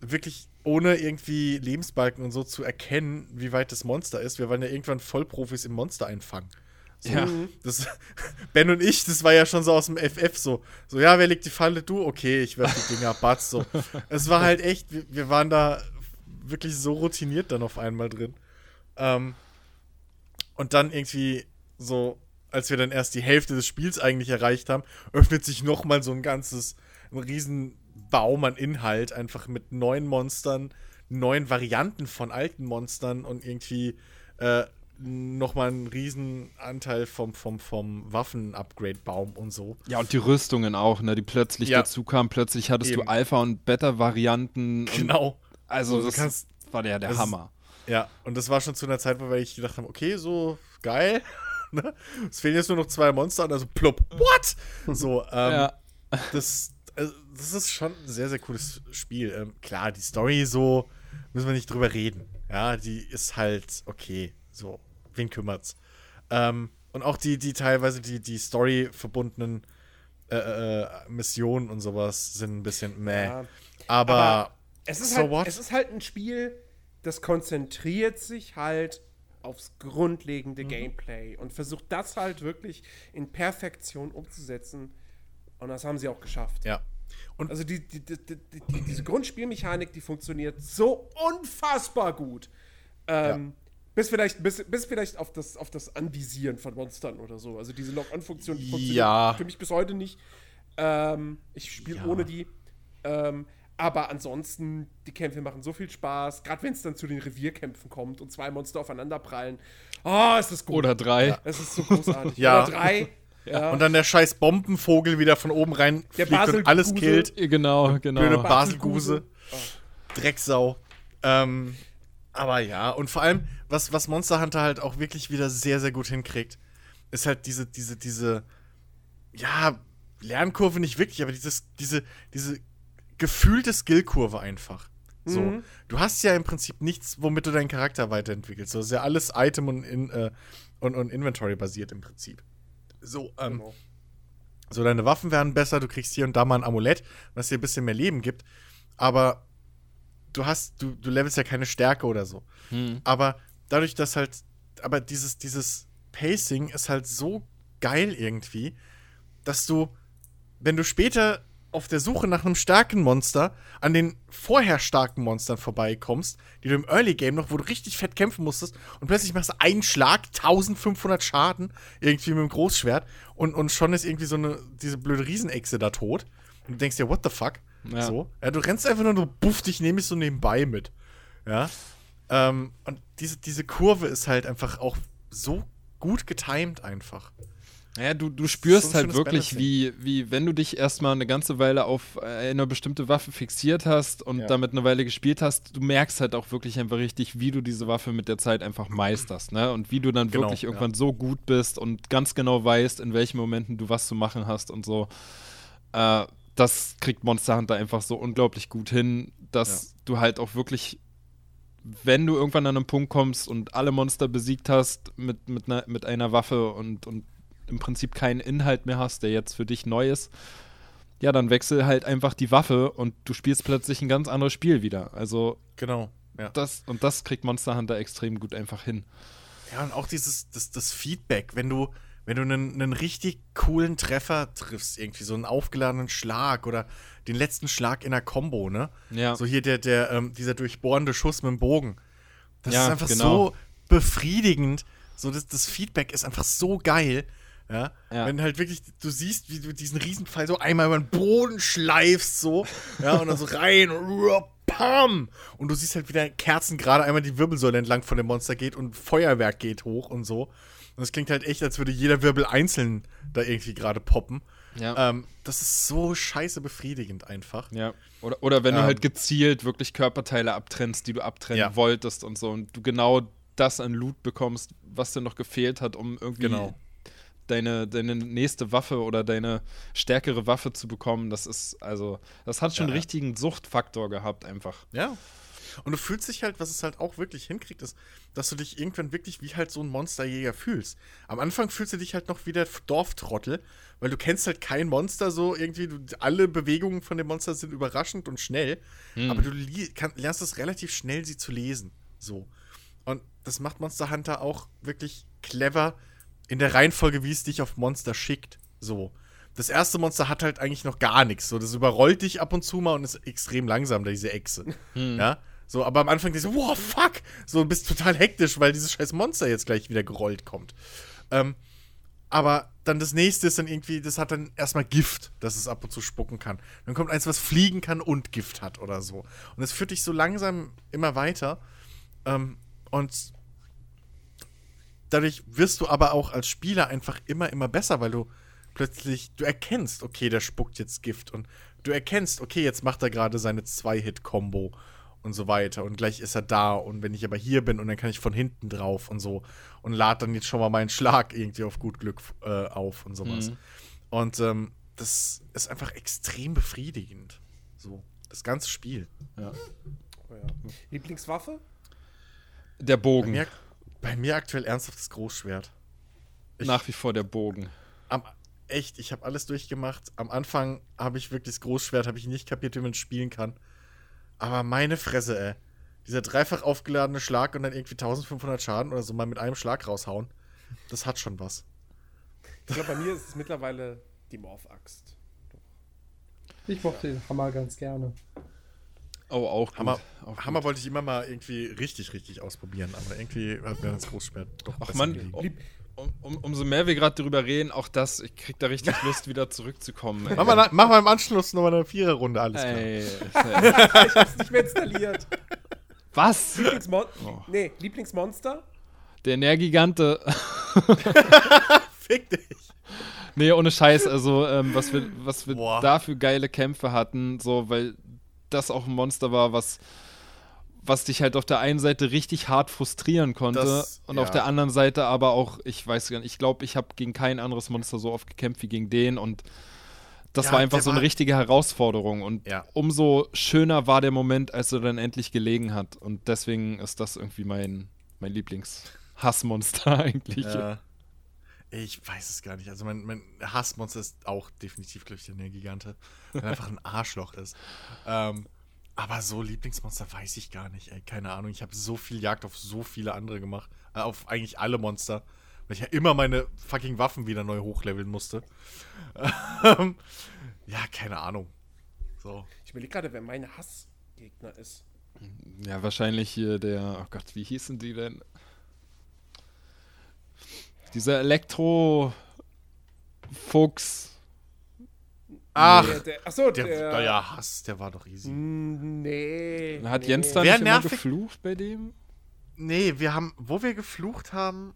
wirklich ohne irgendwie Lebensbalken und so zu erkennen, wie weit das Monster ist. Wir waren ja irgendwann Vollprofis im Monster einfangen. So, ja. Das, <laughs> ben und ich, das war ja schon so aus dem FF so. So, ja, wer legt die Falle? Du? Okay, ich werfe die Dinger, <laughs> Batz. So. Es war halt echt, wir, wir, waren da wirklich so routiniert dann auf einmal drin. Ähm, und dann irgendwie so, als wir dann erst die Hälfte des Spiels eigentlich erreicht haben, öffnet sich noch mal so ein ganzes, ein riesen Baum an Inhalt, einfach mit neuen Monstern, neuen Varianten von alten Monstern und irgendwie äh, nochmal einen riesen Anteil vom, vom, vom Waffen-Upgrade-Baum und so. Ja, und die Rüstungen auch, ne, die plötzlich ja. dazu kamen. Plötzlich hattest Eben. du Alpha- und Beta-Varianten. Genau. Also, das kannst, war ja der Hammer. Ja, und das war schon zu einer Zeit, wo ich gedacht habe, okay, so geil. <laughs> Ne? es fehlen jetzt nur noch zwei Monster und also plopp. What? So, ähm, ja. das, also, das ist schon ein sehr, sehr cooles Spiel. Ähm, klar, die Story so, müssen wir nicht drüber reden. Ja, die ist halt okay. So, wen kümmert's? Ähm, und auch die, die teilweise die, die Story verbundenen äh, äh, Missionen und sowas sind ein bisschen meh. Ja, aber, aber, es ist, so halt, what? es ist halt ein Spiel, das konzentriert sich halt aufs grundlegende mhm. Gameplay und versucht das halt wirklich in Perfektion umzusetzen. Und das haben sie auch geschafft. Ja. Und also die, die, die, diese Grundspielmechanik, die funktioniert so unfassbar gut. Ähm, ja. Bis vielleicht, bis, bis vielleicht auf, das, auf das Anvisieren von Monstern oder so. Also diese Lock-on-Funktion funktioniert ja. für mich bis heute nicht. Ähm, ich spiele ja. ohne die. Ähm, aber ansonsten, die Kämpfe machen so viel Spaß. Gerade wenn es dann zu den Revierkämpfen kommt und zwei Monster aufeinander prallen. Oh, ist das gut. Oder drei. Ja. Es ist so großartig. <laughs> ja. Oder drei. Ja. Und dann der scheiß Bombenvogel wieder von oben rein der fliegt und alles killt. Genau, genau. Blöde Baselguse. Oh. Drecksau. Ähm, aber ja, und vor allem, was, was Monster Hunter halt auch wirklich wieder sehr, sehr gut hinkriegt, ist halt diese, diese, diese, ja, Lernkurve nicht wirklich, aber dieses, diese, diese gefühlte Skillkurve einfach. So. Mhm. Du hast ja im Prinzip nichts, womit du deinen Charakter weiterentwickelst. Das ist ja alles Item und, in, äh, und, und Inventory basiert im Prinzip. So, ähm, genau. so deine Waffen werden besser, du kriegst hier und da mal ein Amulett, was dir ein bisschen mehr Leben gibt. Aber du hast, du, du levelst ja keine Stärke oder so. Hm. Aber dadurch, dass halt, aber dieses, dieses Pacing ist halt so geil irgendwie, dass du, wenn du später auf der Suche nach einem starken Monster an den vorher starken Monstern vorbeikommst, die du im Early Game noch, wo du richtig fett kämpfen musstest und plötzlich machst du einen Schlag, 1500 Schaden irgendwie mit dem Großschwert und, und schon ist irgendwie so eine, diese blöde Riesenechse da tot und du denkst dir, what the fuck? Ja. So. Ja, du rennst einfach nur, du buff dich nehme ich so nebenbei mit. Ja. Ähm, und diese, diese Kurve ist halt einfach auch so gut getimed einfach. Ja, du, du spürst so halt wirklich, wie, wie wenn du dich erstmal eine ganze Weile auf eine bestimmte Waffe fixiert hast und ja. damit eine Weile gespielt hast, du merkst halt auch wirklich einfach richtig, wie du diese Waffe mit der Zeit einfach meisterst, ne? Und wie du dann genau, wirklich irgendwann ja. so gut bist und ganz genau weißt, in welchen Momenten du was zu machen hast und so. Äh, das kriegt Monster Hunter einfach so unglaublich gut hin, dass ja. du halt auch wirklich, wenn du irgendwann an einen Punkt kommst und alle Monster besiegt hast mit, mit, einer, mit einer Waffe und, und im Prinzip keinen Inhalt mehr hast, der jetzt für dich neu ist, ja, dann wechsel halt einfach die Waffe und du spielst plötzlich ein ganz anderes Spiel wieder. Also genau, ja. Das, und das kriegt Monster Hunter extrem gut einfach hin. Ja, und auch dieses, das, das Feedback, wenn du, wenn du einen, einen richtig coolen Treffer triffst, irgendwie so einen aufgeladenen Schlag oder den letzten Schlag in der Combo, ne? Ja. So hier der, der, ähm, dieser durchbohrende Schuss mit dem Bogen. Das ja, ist einfach genau. so befriedigend. So, das, das Feedback ist einfach so geil. Ja? ja? Wenn halt wirklich, du siehst, wie du diesen Riesenpfeil so einmal über den Boden schleifst, so, ja, und dann so rein und pam! Und du siehst halt wieder Kerzen gerade einmal die Wirbelsäule entlang von dem Monster geht und Feuerwerk geht hoch und so. Und es klingt halt echt, als würde jeder Wirbel einzeln da irgendwie gerade poppen. Ja. Ähm, das ist so scheiße befriedigend einfach. Ja. Oder, oder wenn ähm, du halt gezielt wirklich Körperteile abtrennst, die du abtrennen ja. wolltest und so und du genau das an Loot bekommst, was dir noch gefehlt hat, um irgendwie genau. Deine, deine nächste Waffe oder deine stärkere Waffe zu bekommen. Das ist, also, das hat schon ja. einen richtigen Suchtfaktor gehabt, einfach. Ja. Und du fühlst dich halt, was es halt auch wirklich hinkriegt, ist, dass du dich irgendwann wirklich wie halt so ein Monsterjäger fühlst. Am Anfang fühlst du dich halt noch wie der Dorftrottel, weil du kennst halt kein Monster so irgendwie. Du, alle Bewegungen von dem Monster sind überraschend und schnell, hm. aber du kann, lernst es relativ schnell, sie zu lesen. So. Und das macht Monster Hunter auch wirklich clever in der Reihenfolge, wie es dich auf Monster schickt. So. Das erste Monster hat halt eigentlich noch gar nichts. So, das überrollt dich ab und zu mal und ist extrem langsam, diese Echse. <laughs> Hm. Ja. So, aber am Anfang denkst du, wow, fuck! So, bist total hektisch, weil dieses scheiß Monster jetzt gleich wieder gerollt kommt. Ähm, aber dann das nächste ist dann irgendwie, das hat dann erstmal Gift, dass es ab und zu spucken kann. Dann kommt eins, was fliegen kann und Gift hat oder so. Und das führt dich so langsam immer weiter. Ähm, und dadurch wirst du aber auch als Spieler einfach immer, immer besser, weil du plötzlich, du erkennst, okay, der spuckt jetzt Gift und du erkennst, okay, jetzt macht er gerade seine Zwei-Hit-Kombo und so weiter. Und gleich ist er da. Und wenn ich aber hier bin und dann kann ich von hinten drauf und so. Und lade dann jetzt schon mal meinen Schlag irgendwie auf gut Glück äh, auf und sowas. Mhm. Und ähm, das ist einfach extrem befriedigend. So, das ganze Spiel. Ja. Oh ja. Lieblingswaffe? Der Bogen. Bei mir, aktuell ernsthaft das Großschwert. Ich, Nach wie vor der Bogen. Am, echt, ich habe alles durchgemacht. Am Anfang habe ich wirklich das Großschwert, habe ich nicht kapiert, wie man spielen kann. Aber meine Fresse, ey. Dieser dreifach aufgeladene Schlag und dann irgendwie 1500 Schaden oder so mal mit einem Schlag raushauen. Das hat schon was. Ich glaube, bei mir ist es mittlerweile die Morph-Axt. Ich mochte den Hammer ganz gerne. Oh, auch gut. Hammer, auch gut. Hammer wollte ich immer mal irgendwie richtig, richtig ausprobieren, aber irgendwie hat mir das Großschwert doch Ach man, um, um, umso mehr wir gerade darüber reden, auch das, ich krieg da richtig <laughs> Lust, wieder zurückzukommen. Mach mal, mach mal im Anschluss nochmal eine Viererrunde, alles klar. Ey, <laughs> ich hab's nicht mehr installiert. Was? Lieblingsmon oh. Nee, Lieblingsmonster? Der Nergigante. <laughs> Fick dich. Nee, ohne Scheiß, also ähm, was wir, was wir da für geile Kämpfe hatten, so, weil das auch ein Monster war, was was dich halt auf der einen Seite richtig hart frustrieren konnte das, und ja. auf der anderen Seite aber auch, ich weiß gar nicht, ich glaube, ich habe gegen kein anderes Monster so oft gekämpft wie gegen den und das ja, war einfach so eine richtige Herausforderung und ja. umso schöner war der Moment, als er dann endlich gelegen hat und deswegen ist das irgendwie mein, mein Lieblingshassmonster <laughs> eigentlich. Ja. Ich weiß es gar nicht. Also mein, mein Hassmonster ist auch definitiv, glaube ich, der Gigante, weil er <laughs> einfach ein Arschloch ist. Ähm, aber so Lieblingsmonster weiß ich gar nicht, ey. Keine Ahnung. Ich habe so viel Jagd auf so viele andere gemacht. Äh, auf eigentlich alle Monster. Weil ich ja immer meine fucking Waffen wieder neu hochleveln musste. Ähm, ja, keine Ahnung. So. Ich überlege gerade, wer mein Hassgegner ist. Ja, wahrscheinlich hier der. Oh Gott, wie hießen die denn? Dieser Elektro-Fuchs. Ach, der, der, achso, der, der, ja, Hass, der war doch easy. Mm, nee. Hat Jens nee. da nicht immer geflucht bei dem? Nee, wir haben, wo wir geflucht haben,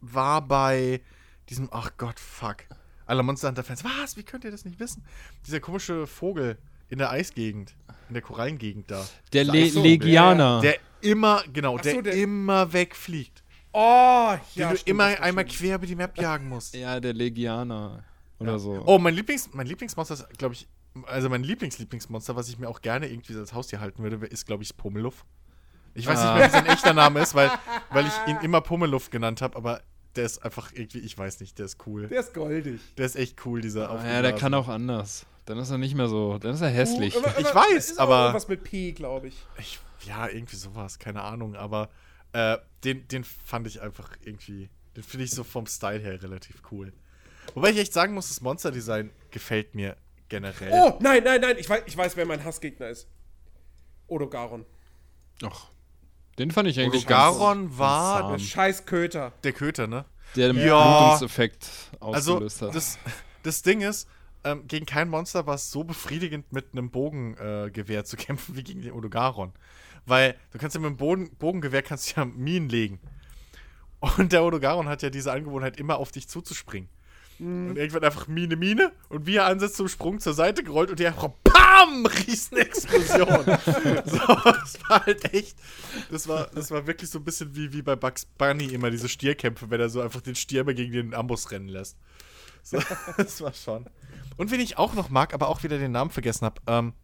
war bei diesem, ach Gott, fuck. Alle Monster Hunter Fans, was, wie könnt ihr das nicht wissen? Dieser komische Vogel in der Eisgegend, in der Korallengegend da. Der Le so, Legianer. Der, der immer, genau, so, der, immer wegfliegt. Oh, ja. Den du immer einmal quer über die Map jagen musst. Ja, der Legianer. Oder ja. so. Oh, mein, Lieblings, mein Lieblingsmonster ist, glaube ich, also mein Lieblings-Lieblingsmonster, was ich mir auch gerne irgendwie als Haustier halten würde, ist, glaube ich, Pummeluff. Ich weiß ah. nicht mehr, wie sein <laughs> echter Name ist, weil, weil ich ihn immer Pummeluff genannt habe, aber der ist einfach irgendwie, ich weiß nicht, der ist cool. Der ist goldig. Der ist echt cool, dieser ah, Ja, der kann auch anders. Dann ist er nicht mehr so, dann ist er hässlich. Uh, aber, ich weiß, aber. Was mit P, glaube ich. ich. Ja, irgendwie sowas, keine Ahnung, aber äh, den, den fand ich einfach irgendwie, den finde ich so vom Style her relativ cool. Wobei ich echt sagen muss, das Monster-Design gefällt mir generell. Oh, nein, nein, nein, ich weiß, ich weiß wer mein Hassgegner ist. Odogaron. Ach, den fand ich eigentlich Odogaron war der scheiß Köter. Der Köter, ne? Der den ja. Blutungseffekt ausgelöst also, hat. Das, das Ding ist, ähm, gegen kein Monster war es so befriedigend, mit einem Bogengewehr äh, zu <laughs> kämpfen wie gegen den Odogaron. Weil du kannst ja mit dem Boden, Bogengewehr kannst ja Minen legen. Und der Odogaron hat ja diese Angewohnheit, immer auf dich zuzuspringen. Mhm. Und irgendwann einfach Mine, Mine. Und wie er ansetzt zum Sprung zur Seite gerollt und die einfach BAM! Riesenexplosion. <laughs> so, das war halt echt. Das war, das war wirklich so ein bisschen wie, wie bei Bugs Bunny immer diese Stierkämpfe, wenn er so einfach den Stier immer gegen den Ambus rennen lässt. So, <laughs> das war schon. Und wen ich auch noch mag, aber auch wieder den Namen vergessen habe, ähm,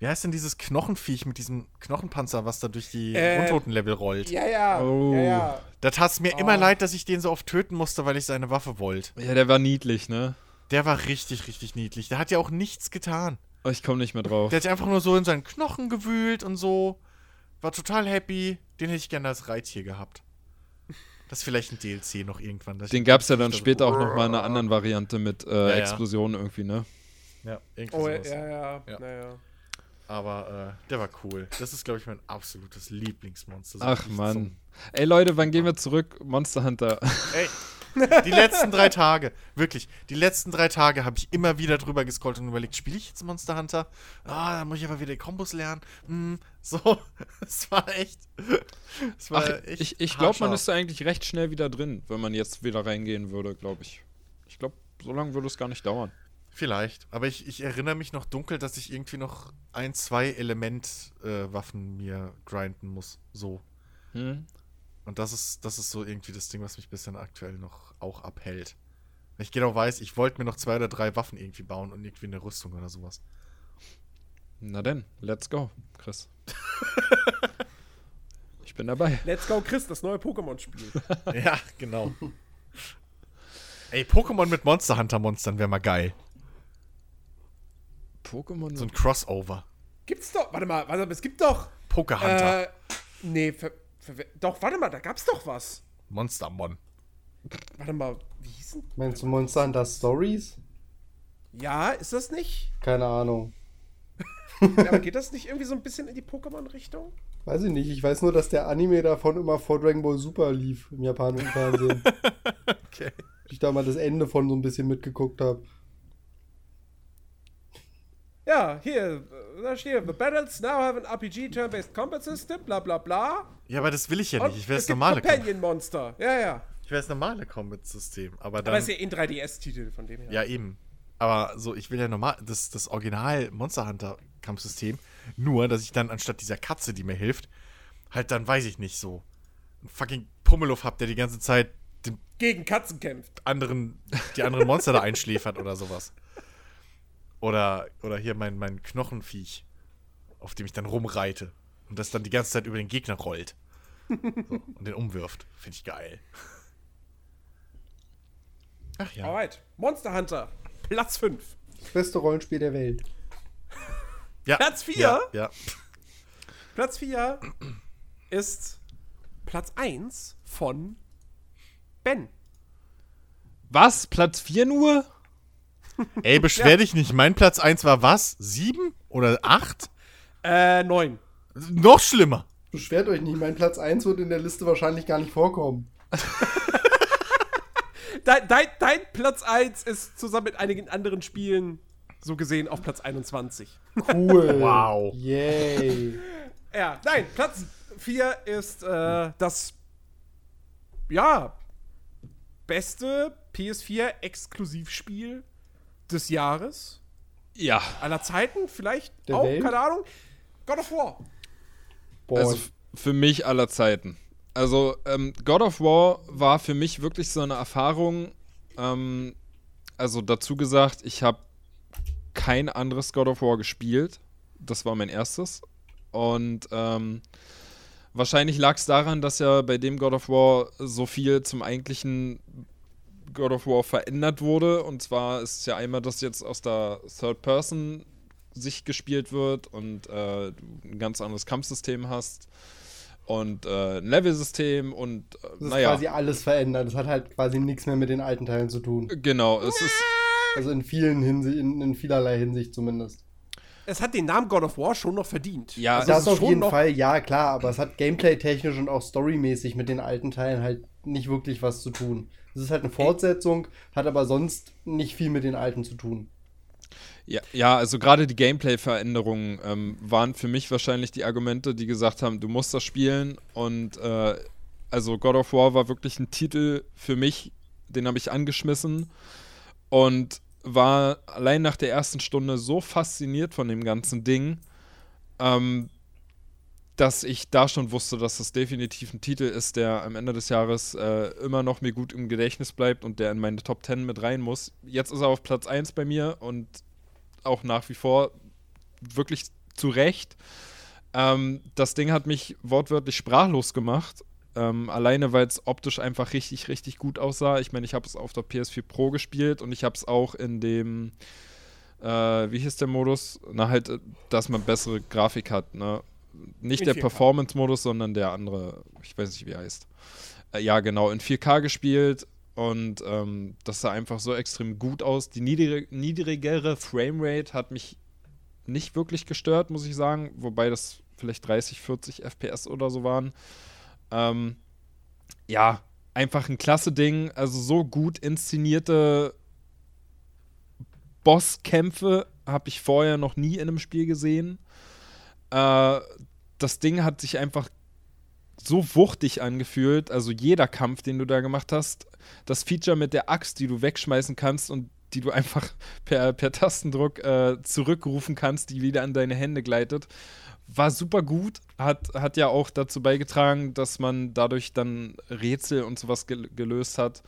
wie heißt denn dieses Knochenviech mit diesem Knochenpanzer, was da durch die äh, Untotenlevel rollt? Ja, ja. Oh. ja, ja. Da tat es mir oh. immer leid, dass ich den so oft töten musste, weil ich seine Waffe wollte. Ja, der war niedlich, ne? Der war richtig, richtig niedlich. Der hat ja auch nichts getan. Oh, ich komme nicht mehr drauf. Der hat sich einfach nur so in seinen Knochen gewühlt und so. War total happy. Den hätte ich gerne als Reittier gehabt. Das ist vielleicht ein DLC noch irgendwann. Den gab es ja dann später auch noch mal in einer anderen Variante mit äh, ja, Explosionen irgendwie, ne? Ja, irgendwie oh, sowas. ja, ja. ja. Naja. Aber äh, der war cool. Das ist, glaube ich, mein absolutes Lieblingsmonster. So Ach man. Ey Leute, wann gehen wir zurück? Monster Hunter. Ey, die letzten drei Tage, wirklich, die letzten drei Tage habe ich immer wieder drüber gescrollt und überlegt, spiele ich jetzt Monster Hunter? Ah, da muss ich aber wieder die Kombos lernen. Hm, so, <laughs> es war echt. Es war Ach, echt ich ich glaube, man ist da eigentlich recht schnell wieder drin, wenn man jetzt wieder reingehen würde, glaube ich. Ich glaube, so lange würde es gar nicht dauern. Vielleicht. Aber ich, ich erinnere mich noch dunkel, dass ich irgendwie noch ein, zwei Elementwaffen äh, mir grinden muss. So. Hm. Und das ist, das ist so irgendwie das Ding, was mich bisher aktuell noch auch abhält. Wenn ich genau weiß, ich wollte mir noch zwei oder drei Waffen irgendwie bauen und irgendwie eine Rüstung oder sowas. Na denn, let's go, Chris. <laughs> ich bin dabei. Let's go, Chris, das neue Pokémon-Spiel. <laughs> ja, genau. Ey, Pokémon mit Monster Hunter Monstern wäre mal geil. Pokémon. So ein Crossover. Gibt's doch. Warte mal, warte mal, es gibt doch. Pokéhunter. Äh, nee, für, für, doch, warte mal, da gab's doch was. Monstermon. Warte mal, wie hieß denn? Meinst du Monster Hunter Stories? Ja, ist das nicht? Keine Ahnung. ja, aber geht das nicht irgendwie so ein bisschen in die Pokémon-Richtung? Weiß ich nicht. Ich weiß nur, dass der Anime davon immer vor Dragon Ball Super lief im japanischen Fernsehen. <laughs> okay. Ich da mal das Ende von so ein bisschen mitgeguckt habe. Ja, hier, da steht, the battles now have an RPG turn-based combat system, bla bla bla. Ja, aber das will ich ja nicht. Ich will das normale Companion-Monster. Ja, ja. Ich will das normale Combat-System. Aber dann. Aber ist ja in 3DS-Titel von dem her. Ja, eben. Aber so, ich will ja normal, das, das Original Monster Hunter Kampfsystem. Nur, dass ich dann anstatt dieser Katze, die mir hilft, halt dann, weiß ich nicht, so einen fucking Pummeluff hab, der die ganze Zeit gegen Katzen kämpft. Anderen, die anderen Monster da einschläfert oder sowas. Oder, oder hier mein, mein Knochenviech, auf dem ich dann rumreite. Und das dann die ganze Zeit über den Gegner rollt. So, <laughs> und den umwirft. Finde ich geil. Ach ja. Alright. Monster Hunter. Platz 5. Das beste Rollenspiel der Welt. <laughs> Ja. Platz 4? Ja, ja. <laughs> Platz 4 ist Platz 1 von Ben. Was? Platz 4 nur? Ey, beschwer ja. dich nicht. Mein Platz 1 war was? 7 oder 8? Äh, 9. Noch schlimmer. Beschwert euch nicht. Mein Platz 1 wird in der Liste wahrscheinlich gar nicht vorkommen. <laughs> dein, dein, dein Platz 1 ist zusammen mit einigen anderen Spielen so gesehen auf Platz 21. Cool. <laughs> wow. Yay. Ja, nein, Platz 4 ist äh, das ja beste PS4 -Exklusivspiel des Jahres. Ja. Aller Zeiten, vielleicht Der auch, Welt? keine Ahnung. God of War. Boah. Also für mich aller Zeiten. Also ähm, God of War war für mich wirklich so eine Erfahrung. Ähm, also dazu gesagt, ich habe kein anderes God of War gespielt. Das war mein erstes. Und ähm, wahrscheinlich lag es daran, dass ja bei dem God of War so viel zum eigentlichen God of War verändert wurde. Und zwar ist es ja einmal, dass jetzt aus der Third Person Sicht gespielt wird und äh, du ein ganz anderes Kampfsystem hast und äh, ein Level-System und äh, das ist naja. quasi alles verändert. Das hat halt quasi nichts mehr mit den alten Teilen zu tun. Genau, es ist. Also in vielen Hinsicht, in, in vielerlei Hinsicht zumindest. Es hat den Namen God of War schon noch verdient. Ja, also das auf jeden Fall, ja klar, aber es hat gameplay-technisch und auch storymäßig mit den alten Teilen halt nicht wirklich was zu tun. Es ist halt eine Fortsetzung, hat aber sonst nicht viel mit den alten zu tun. Ja, ja also gerade die Gameplay-Veränderungen ähm, waren für mich wahrscheinlich die Argumente, die gesagt haben, du musst das spielen und äh, Also God of War war wirklich ein Titel für mich, den habe ich angeschmissen und war allein nach der ersten Stunde so fasziniert von dem ganzen Ding, ähm, dass ich da schon wusste, dass das definitiv ein Titel ist, der am Ende des Jahres äh, immer noch mir gut im Gedächtnis bleibt und der in meine Top 10 mit rein muss. Jetzt ist er auf Platz 1 bei mir und auch nach wie vor wirklich zu Recht. Ähm, das Ding hat mich wortwörtlich sprachlos gemacht. Ähm, alleine, weil es optisch einfach richtig, richtig gut aussah. Ich meine, ich habe es auf der PS4 Pro gespielt und ich habe es auch in dem, äh, wie hieß der Modus? Na, halt, äh, dass man bessere Grafik hat. Ne? Nicht in der Performance-Modus, sondern der andere, ich weiß nicht, wie er heißt. Äh, ja, genau, in 4K gespielt und ähm, das sah einfach so extrem gut aus. Die niedrigere, niedrigere Framerate hat mich nicht wirklich gestört, muss ich sagen, wobei das vielleicht 30, 40 FPS oder so waren. Ähm, ja, einfach ein klasse Ding. Also so gut inszenierte Bosskämpfe habe ich vorher noch nie in einem Spiel gesehen. Äh, das Ding hat sich einfach so wuchtig angefühlt. Also jeder Kampf, den du da gemacht hast, das Feature mit der Axt, die du wegschmeißen kannst und die du einfach per, per Tastendruck äh, zurückrufen kannst, die wieder an deine Hände gleitet war super gut, hat, hat ja auch dazu beigetragen, dass man dadurch dann Rätsel und sowas gel gelöst hat.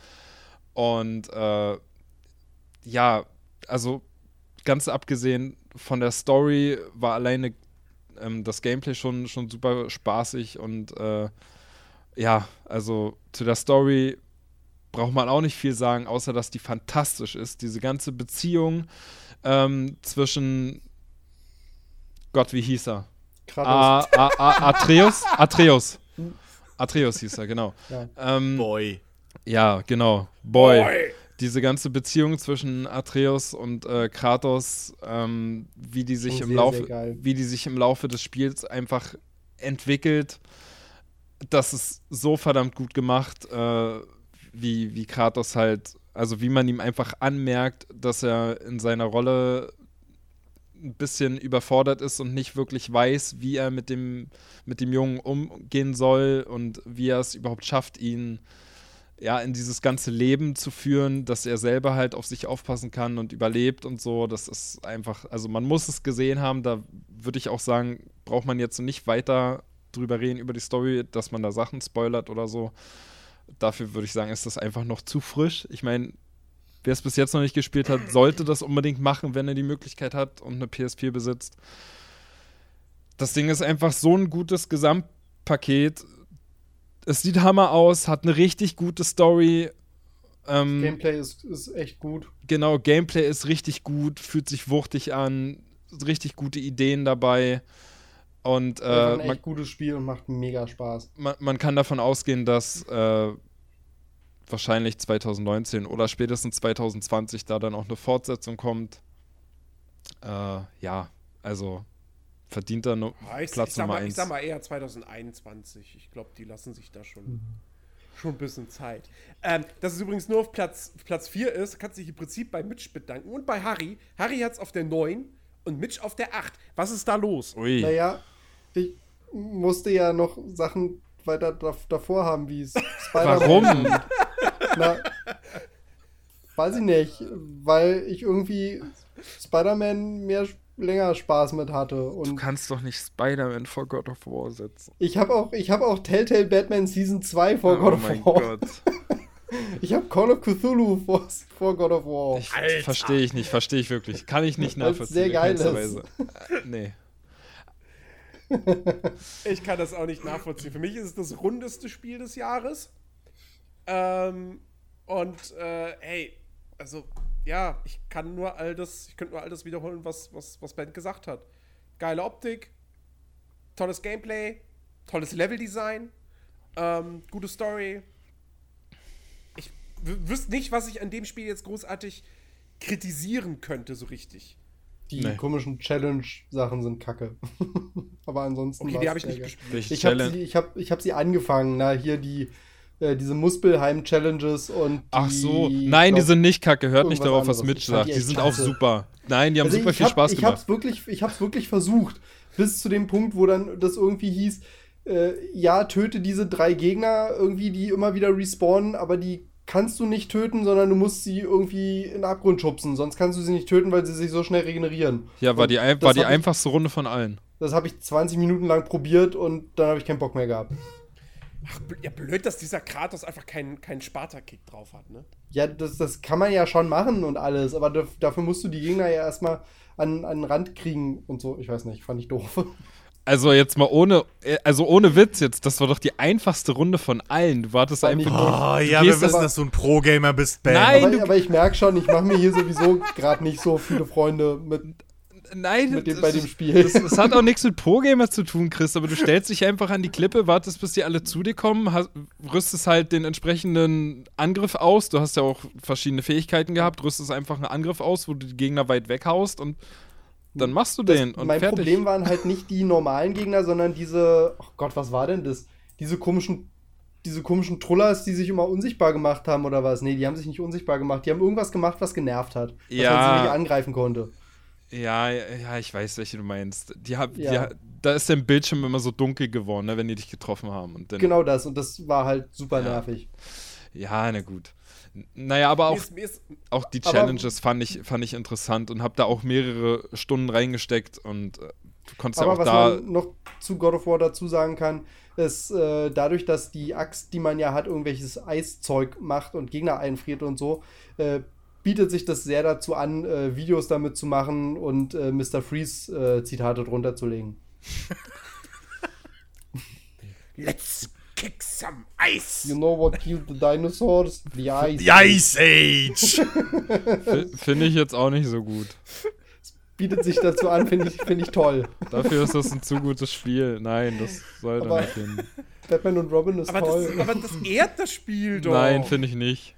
Und äh, ja, also ganz abgesehen von der Story war alleine ähm, das Gameplay schon, schon super spaßig und äh, ja, also zu der Story braucht man auch nicht viel sagen, außer dass die fantastisch ist. Diese ganze Beziehung ähm, zwischen Gott, wie hieß er? A, A, A, Atreus? Atreus. Atreus hieß er, genau. Ja. Ähm, Boy. Ja, genau. Boy. Boy. Diese ganze Beziehung zwischen Atreus und äh, Kratos, ähm, wie die sich im Laufe, wie die sich im Laufe des Spiels einfach entwickelt, das ist so verdammt gut gemacht, äh, wie, wie Kratos halt, also wie man ihm einfach anmerkt, dass er in seiner Rolle ein bisschen überfordert ist und nicht wirklich weiß, wie er mit dem, mit dem Jungen umgehen soll und wie er es überhaupt schafft, ihn ja in dieses ganze Leben zu führen, dass er selber halt auf sich aufpassen kann und überlebt und so. Das ist einfach, also man muss es gesehen haben. Da würde ich auch sagen, braucht man jetzt nicht weiter drüber reden über die Story, dass man da Sachen spoilert oder so. Dafür würde ich sagen, ist das einfach noch zu frisch. Ich meine, Wer es bis jetzt noch nicht gespielt hat, sollte das unbedingt machen, wenn er die Möglichkeit hat und eine PS4 besitzt. Das Ding ist einfach so ein gutes Gesamtpaket. Es sieht Hammer aus, hat eine richtig gute Story. Ähm, Gameplay ist, ist echt gut. Genau, Gameplay ist richtig gut, fühlt sich wuchtig an, richtig gute Ideen dabei. Und äh, ein echt man, gutes Spiel und macht mega Spaß. Man, man kann davon ausgehen, dass äh, wahrscheinlich 2019 oder spätestens 2020 da dann auch eine Fortsetzung kommt. Äh, ja, also verdient er no ja, ich, Platz ich Nummer mal, 1. Ich sag mal eher 2021. Ich glaube, die lassen sich da schon, mhm. <laughs> schon ein bisschen Zeit. Ähm, dass es übrigens nur auf Platz, Platz 4 ist, kannst du dich im Prinzip bei Mitch bedanken und bei Harry. Harry hat es auf der 9 und Mitch auf der 8. Was ist da los? Ui. Naja, ich musste ja noch Sachen weiter davor haben, wie <laughs> Spider-Man. Warum? Na, weiß ich nicht, weil ich irgendwie Spider-Man mehr länger Spaß mit hatte. Und du kannst doch nicht Spider-Man vor God of War setzen. Ich habe auch, hab auch Telltale Batman Season 2 vor oh God of War. Oh mein Gott. <laughs> Ich habe Call of Cthulhu vor, vor God of War. Verstehe ich nicht, verstehe ich wirklich. Kann ich nicht nachvollziehen. Sehr geil ist. Äh, nee. <laughs> ich kann das auch nicht nachvollziehen. Für mich ist es das rundeste Spiel des Jahres. Ähm, und äh, hey, also ja, ich kann nur all das, ich könnte nur all das wiederholen, was, was, was Ben gesagt hat. Geile Optik, tolles Gameplay, tolles Leveldesign, ähm, gute Story. Ich wüsste nicht, was ich an dem Spiel jetzt großartig kritisieren könnte, so richtig. Die nee. komischen Challenge-Sachen sind kacke. <laughs> Aber ansonsten. Okay, die habe ich nicht gespielt. Ich habe sie, ich hab, ich hab sie angefangen. Na, hier die äh, diese Muspelheim-Challenges und Ach so, nein, die sind nicht kacke. Hört nicht darauf, was Mitch sagt. Die, die sind auch super. Nein, die haben also super viel hab, Spaß gemacht. Ich hab's wirklich, ich hab's wirklich versucht. Bis zu dem Punkt, wo dann das irgendwie hieß, äh, ja, töte diese drei Gegner irgendwie, die immer wieder respawnen, aber die kannst du nicht töten, sondern du musst sie irgendwie in den Abgrund schubsen. Sonst kannst du sie nicht töten, weil sie sich so schnell regenerieren. Ja, war die, war die einfachste Runde von allen. Das habe ich 20 Minuten lang probiert und dann habe ich keinen Bock mehr gehabt. Ach, ja, blöd, dass dieser Kratos einfach keinen kein Sparta-Kick drauf hat, ne? Ja, das, das kann man ja schon machen und alles, aber dafür musst du die Gegner ja erstmal an, an den Rand kriegen und so. Ich weiß nicht, fand ich doof. Also jetzt mal ohne, äh, also ohne Witz jetzt, das war doch die einfachste Runde von allen. Du wartest einfach. Oh, ja, wir wissen, dass du ein Pro-Gamer bist, Ben. Nein, aber, aber ich merke schon, ich mache mir hier sowieso gerade nicht so viele Freunde mit Nein, mit dem, bei dem Spiel. Das, das, hat auch nichts mit Pro-Gamer zu tun, Chris, aber du stellst dich einfach an die Klippe, wartest, bis die alle zu dir kommen, hast, rüstest halt den entsprechenden Angriff aus. Du hast ja auch verschiedene Fähigkeiten gehabt, rüstest einfach einen Angriff aus, wo du die Gegner weit weghaust und dann machst du den. und mein fertig. Problem waren halt nicht die normalen Gegner, sondern diese, oh Gott, was war denn das? Diese komischen diese komischen Trullers, die sich immer unsichtbar gemacht haben oder was? Nee, die haben sich nicht unsichtbar gemacht. Die haben irgendwas gemacht, was genervt hat. Ja. Dass man sie nicht angreifen konnte. Ja, ja, ich weiß, welche du meinst. Die hab, ja. die, da ist der Bildschirm immer so dunkel geworden, ne, wenn die dich getroffen haben. Und dann, genau das, und das war halt super ja. nervig. Ja, na gut. Naja, aber auch, mir ist, mir ist, auch die Challenges fand ich, fand ich interessant und habe da auch mehrere Stunden reingesteckt und äh, du konntest aber ja auch da. Was man noch zu God of War dazu sagen kann, ist äh, dadurch, dass die Axt, die man ja hat, irgendwelches Eiszeug macht und Gegner einfriert und so, äh, bietet sich das sehr dazu an, äh, Videos damit zu machen und äh, Mr. Freeze äh, Zitate drunter zu legen. Let's kick some ice. You know what killed the dinosaurs? The ice. The ice age. Finde ich jetzt auch nicht so gut. bietet sich dazu an, finde ich, find ich toll. Dafür ist das ein zu gutes Spiel. Nein, das sollte aber nicht hin. Batman und Robin ist aber toll. Das, aber das ehrt das Spiel doch. Nein, finde ich nicht.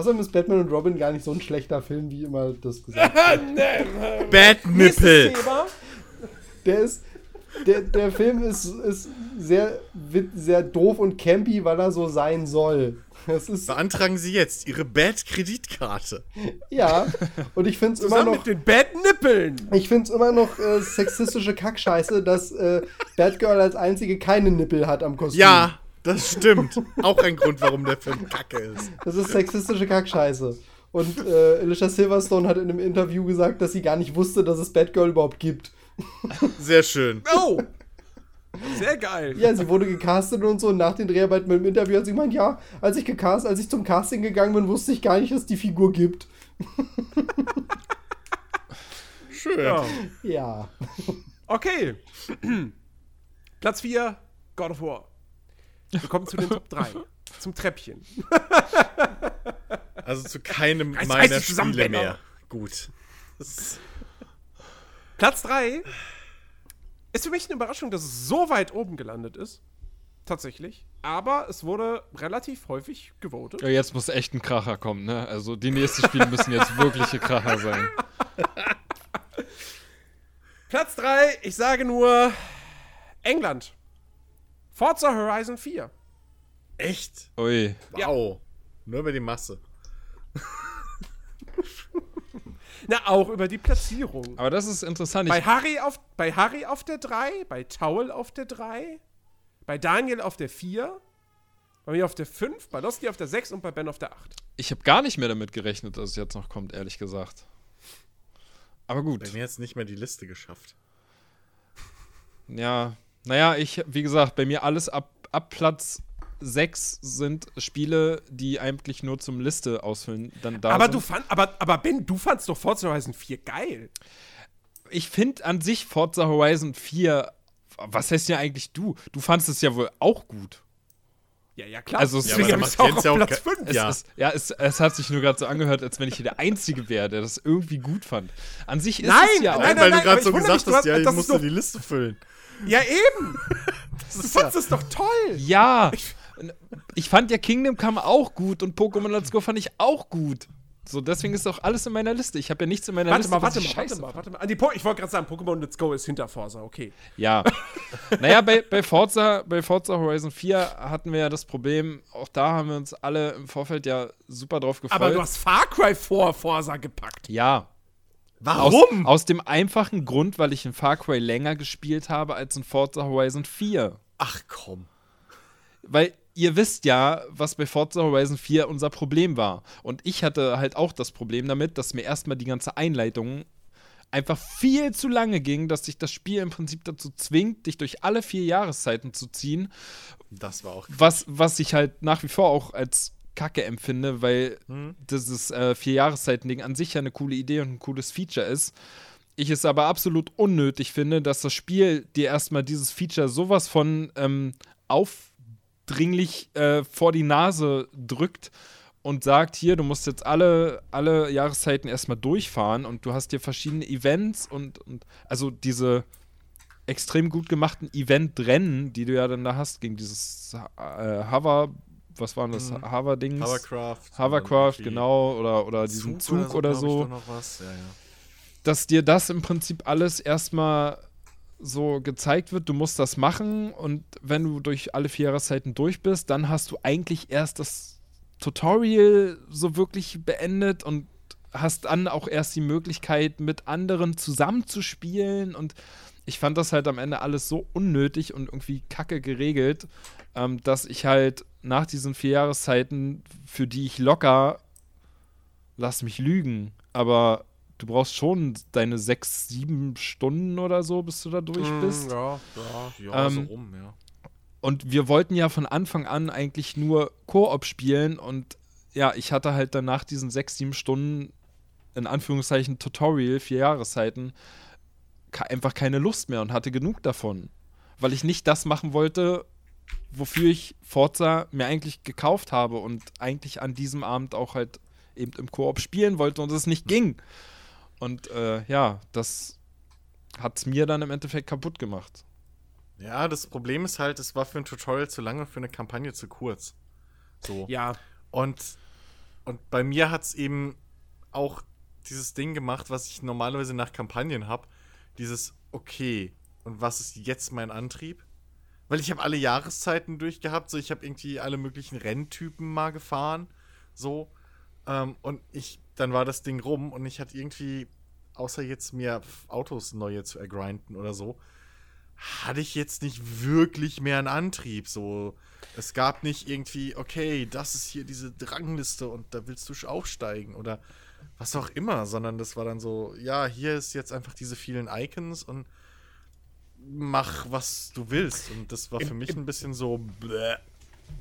Außerdem ist Batman und Robin gar nicht so ein schlechter Film, wie immer das <laughs> gesagt wird. Bad Nipple. Der ist. Der, der Film ist, ist sehr, sehr doof und campy, weil er so sein soll. Das ist Beantragen Sie jetzt Ihre Bad-Kreditkarte. Ja, und ich finde es immer noch. mit den Bad-Nippeln! Ich finde es immer noch äh, sexistische Kackscheiße, dass äh, Batgirl als einzige keine Nippel hat am Kostüm. Ja, das stimmt. Auch ein Grund, warum der Film kacke ist. Das ist sexistische Kackscheiße. Und äh, Alicia Silverstone hat in einem Interview gesagt, dass sie gar nicht wusste, dass es Batgirl überhaupt gibt. Sehr schön. Oh! Sehr geil. Ja, sie wurde gecastet und so. Und nach den Dreharbeiten mit dem Interview hat sie gemeint, ja, als ich gecast, als ich zum Casting gegangen bin, wusste ich gar nicht, dass es die Figur gibt. Schön. Ja. ja. Okay. Platz 4, God of War. Wir kommen zu den Top 3. <laughs> Zum Treppchen. <laughs> Also zu keinem Reiß, meiner reiß Spiele mehr. Gut. Platz 3 ist für mich eine Überraschung, dass es so weit oben gelandet ist. Tatsächlich. Aber es wurde relativ häufig gewotet. Ja, jetzt muss echt ein Kracher kommen, ne? Also die nächsten Spiele müssen jetzt wirkliche Kracher sein. <laughs> Platz 3, ich sage nur England. Forza Horizon 4. Echt? Ui. Wow. Ja. Nur über die Masse. Na, auch über die Platzierung. Aber das ist interessant. Bei Harry, auf, bei Harry auf der 3, bei Taul auf der 3, bei Daniel auf der 4, bei mir auf der 5, bei Losti auf der 6 und bei Ben auf der 8. Ich habe gar nicht mehr damit gerechnet, dass es jetzt noch kommt, ehrlich gesagt. Aber gut. Bei mir hat es nicht mehr die Liste geschafft. Ja, naja, ich, wie gesagt, bei mir alles ab, ab Platz 6 sind Spiele, die eigentlich nur zum Liste ausfüllen. Dann da aber sind. du fand, aber, aber Ben, du fandst doch Forza Horizon 4 geil. Ich finde an sich Forza Horizon 4, was heißt ja eigentlich du? Du fandest es ja wohl auch gut. Ja, ja, klar. Also, es ja, ist auch auf Platz 5. Es, ja, es, ja es, es, hat sich nur gerade so angehört, als wenn ich hier der Einzige wäre, der das irgendwie gut fand. An sich ist nein, es ja nein, auch. Nein, weil du gerade so gesagt hast, ja, ich musste die Liste füllen. Ja, eben. du fandest es doch toll. Ja. Ich, ich fand ja Kingdom Come auch gut und Pokémon Let's Go fand ich auch gut. So, deswegen ist doch alles in meiner Liste. Ich habe ja nichts in meiner warte Liste. Mal, warte mal, warte mal, warte mal, warte mal. Ich wollte gerade sagen, Pokémon Let's Go ist hinter Forza, okay. Ja. naja, bei, bei, Forza, bei Forza Horizon 4 hatten wir ja das Problem, auch da haben wir uns alle im Vorfeld ja super drauf gefreut. Aber du hast Far Cry vor Forza gepackt. Ja. Warum? Aus, aus, dem einfachen Grund, weil ich in Far Cry länger gespielt habe als in Forza Horizon 4. Ach komm. Weil ihr wisst ja, was bei Forza Horizon 4 unser Problem war. Und ich hatte halt auch das Problem damit, dass mir erstmal die ganze Einleitung einfach viel zu lange ging, dass sich das Spiel im Prinzip dazu zwingt, dich durch alle vier Jahreszeiten zu ziehen. Das war auch. Was, was ich halt nach wie vor auch als Kacke empfinde, weil hm. dieses äh, Vier-Jahreszeiten-Ding an sich ja eine coole Idee und ein cooles Feature ist. Ich es aber absolut unnötig finde, dass das Spiel dir erstmal dieses Feature sowas von ähm, aufdringlich äh, vor die Nase drückt und sagt, hier, du musst jetzt alle, alle Jahreszeiten erstmal durchfahren und du hast dir verschiedene Events und, und also diese extrem gut gemachten Event-Rennen, die du ja dann da hast, gegen dieses äh, Hover, was waren das, mhm. Hover-Dings? Hovercraft. Hovercraft, genau, oder, oder diesen Zug oder so. Oder so. Ja, ja. Dass dir das im Prinzip alles erstmal so gezeigt wird, du musst das machen und wenn du durch alle vier Jahreszeiten durch bist, dann hast du eigentlich erst das Tutorial so wirklich beendet und hast dann auch erst die Möglichkeit, mit anderen zusammenzuspielen. Und ich fand das halt am Ende alles so unnötig und irgendwie kacke geregelt, ähm, dass ich halt nach diesen vier Jahreszeiten, für die ich locker, lass mich lügen, aber du brauchst schon deine sechs, sieben Stunden oder so, bis du da durch mm, bist. Ja, ja, ja ähm, so rum, ja. Und wir wollten ja von Anfang an eigentlich nur Koop spielen und ja, ich hatte halt danach diesen sechs, sieben Stunden, in Anführungszeichen, Tutorial, vier Jahreszeiten, einfach keine Lust mehr und hatte genug davon. Weil ich nicht das machen wollte, wofür ich Forza mir eigentlich gekauft habe und eigentlich an diesem Abend auch halt eben im Koop spielen wollte und es nicht ging. Und äh, ja, das hat es mir dann im Endeffekt kaputt gemacht. Ja, das Problem ist halt, es war für ein Tutorial zu lange und für eine Kampagne zu kurz. So. Ja. Und, und bei mir hat es eben auch dieses Ding gemacht, was ich normalerweise nach Kampagnen habe. Dieses, okay, und was ist jetzt mein Antrieb? Weil ich habe alle Jahreszeiten durchgehabt, so ich habe irgendwie alle möglichen Renntypen mal gefahren, so. Ähm, und ich, dann war das Ding rum und ich hatte irgendwie, außer jetzt mir Autos neue zu ergrinden oder so, hatte ich jetzt nicht wirklich mehr einen Antrieb. So, es gab nicht irgendwie, okay, das ist hier diese Drangliste und da willst du aufsteigen oder was auch immer, sondern das war dann so, ja, hier ist jetzt einfach diese vielen Icons und mach, was du willst. Und das war für mich ein bisschen so.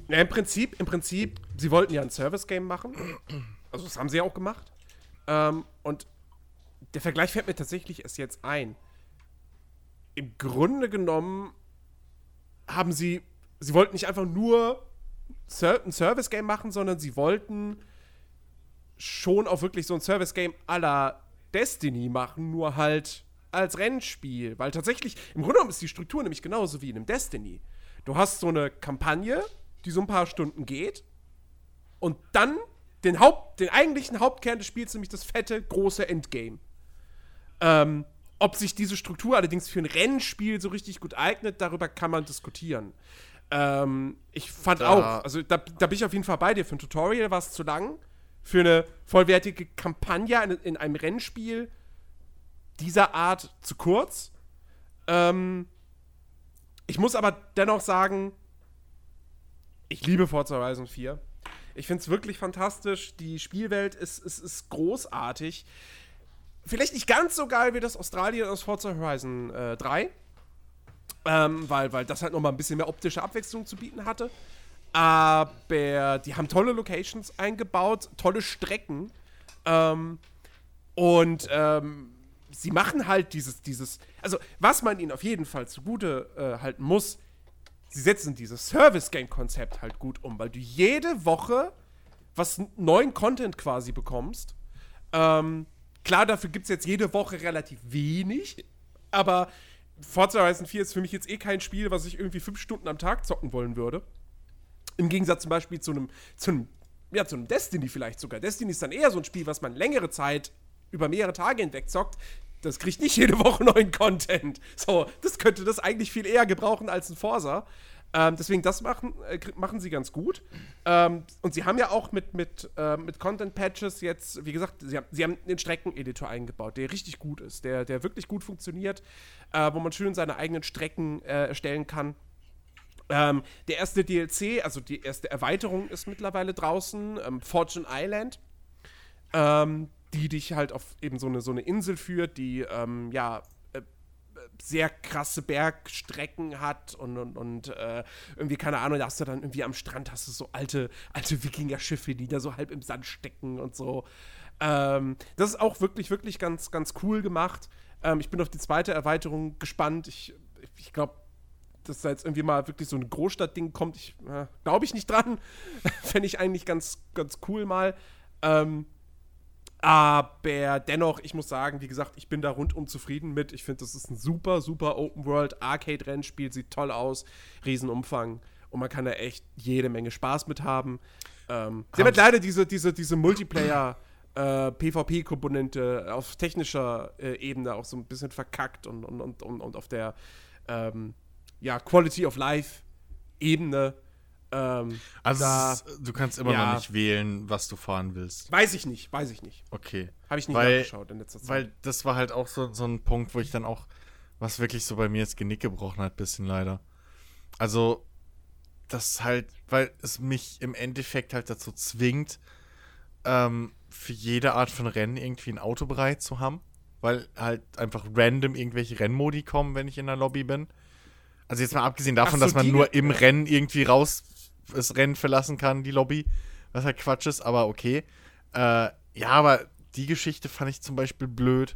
Ja, im Prinzip, im Prinzip, sie wollten ja ein Service-Game machen. Also das haben sie ja auch gemacht. Ähm, und der Vergleich fällt mir tatsächlich erst jetzt ein im Grunde genommen haben sie, sie wollten nicht einfach nur ein Service-Game machen, sondern sie wollten schon auch wirklich so ein Service-Game aller Destiny machen, nur halt als Rennspiel. Weil tatsächlich, im Grunde genommen ist die Struktur nämlich genauso wie in einem Destiny. Du hast so eine Kampagne, die so ein paar Stunden geht und dann den, Haupt, den eigentlichen Hauptkern des Spiels, nämlich das fette, große Endgame. Ähm, ob sich diese Struktur allerdings für ein Rennspiel so richtig gut eignet, darüber kann man diskutieren. Ähm, ich fand da. auch, also da, da, bin ich auf jeden Fall bei dir. Für ein Tutorial war es zu lang. Für eine vollwertige Kampagne in, in einem Rennspiel dieser Art zu kurz. Ähm, ich muss aber dennoch sagen, ich liebe Forza Horizon 4. Ich finde es wirklich fantastisch. Die Spielwelt ist, ist, ist großartig vielleicht nicht ganz so geil wie das Australien aus Forza Horizon äh, 3. Ähm, weil, weil das halt nochmal ein bisschen mehr optische Abwechslung zu bieten hatte. Aber die haben tolle Locations eingebaut, tolle Strecken. Ähm, und ähm, sie machen halt dieses, dieses, also was man ihnen auf jeden Fall zugute äh, halten muss, sie setzen dieses Service-Game-Konzept halt gut um, weil du jede Woche was neuen Content quasi bekommst. Ähm, Klar, dafür gibt es jetzt jede Woche relativ wenig, aber Forza Horizon 4 ist für mich jetzt eh kein Spiel, was ich irgendwie fünf Stunden am Tag zocken wollen würde. Im Gegensatz zum Beispiel zu einem, zu einem, ja, zu einem Destiny vielleicht sogar. Destiny ist dann eher so ein Spiel, was man längere Zeit über mehrere Tage hinweg zockt. Das kriegt nicht jede Woche neuen Content. So, das könnte das eigentlich viel eher gebrauchen als ein Forza. Ähm, deswegen, das machen, äh, machen sie ganz gut. Ähm, und sie haben ja auch mit, mit, äh, mit Content-Patches jetzt, wie gesagt, sie haben, sie haben den Streckeneditor eingebaut, der richtig gut ist, der, der wirklich gut funktioniert, äh, wo man schön seine eigenen Strecken äh, erstellen kann. Ähm, der erste DLC, also die erste Erweiterung ist mittlerweile draußen, ähm, Fortune Island, ähm, die dich halt auf eben so eine, so eine Insel führt, die ähm, ja sehr krasse Bergstrecken hat und, und, und äh, irgendwie, keine Ahnung, da hast du dann irgendwie am Strand hast du so alte, alte Wikinger-Schiffe, die da so halb im Sand stecken und so. Ähm, das ist auch wirklich, wirklich ganz, ganz cool gemacht. Ähm, ich bin auf die zweite Erweiterung gespannt. Ich, ich glaube, dass da jetzt irgendwie mal wirklich so ein Großstadtding kommt, ich äh, glaube ich nicht dran. <laughs> Fände ich eigentlich ganz, ganz cool mal. Ähm, aber dennoch, ich muss sagen, wie gesagt, ich bin da rundum zufrieden mit. Ich finde, das ist ein super, super Open World Arcade-Rennspiel, sieht toll aus, Riesenumfang und man kann da echt jede Menge Spaß mit haben. Ähm, sie haben halt leider diese, diese, diese Multiplayer- äh, PvP-Komponente auf technischer äh, Ebene auch so ein bisschen verkackt und, und, und, und, auf der ähm, ja, Quality of Life-Ebene ähm, also da, ist, du kannst immer ja, noch nicht wählen, was du fahren willst. Weiß ich nicht, weiß ich nicht. Okay. Habe ich nicht weil, nachgeschaut in letzter Zeit. Weil das war halt auch so, so ein Punkt, wo ich dann auch, was wirklich so bei mir das Genick gebrochen hat, bisschen leider. Also, das halt, weil es mich im Endeffekt halt dazu zwingt, ähm, für jede Art von Rennen irgendwie ein Auto bereit zu haben. Weil halt einfach random irgendwelche Rennmodi kommen, wenn ich in der Lobby bin. Also jetzt mal abgesehen davon, so, dass man nur im Rennen irgendwie raus das Rennen verlassen kann, die Lobby, was halt Quatsch ist, aber okay. Äh, ja, aber die Geschichte fand ich zum Beispiel blöd,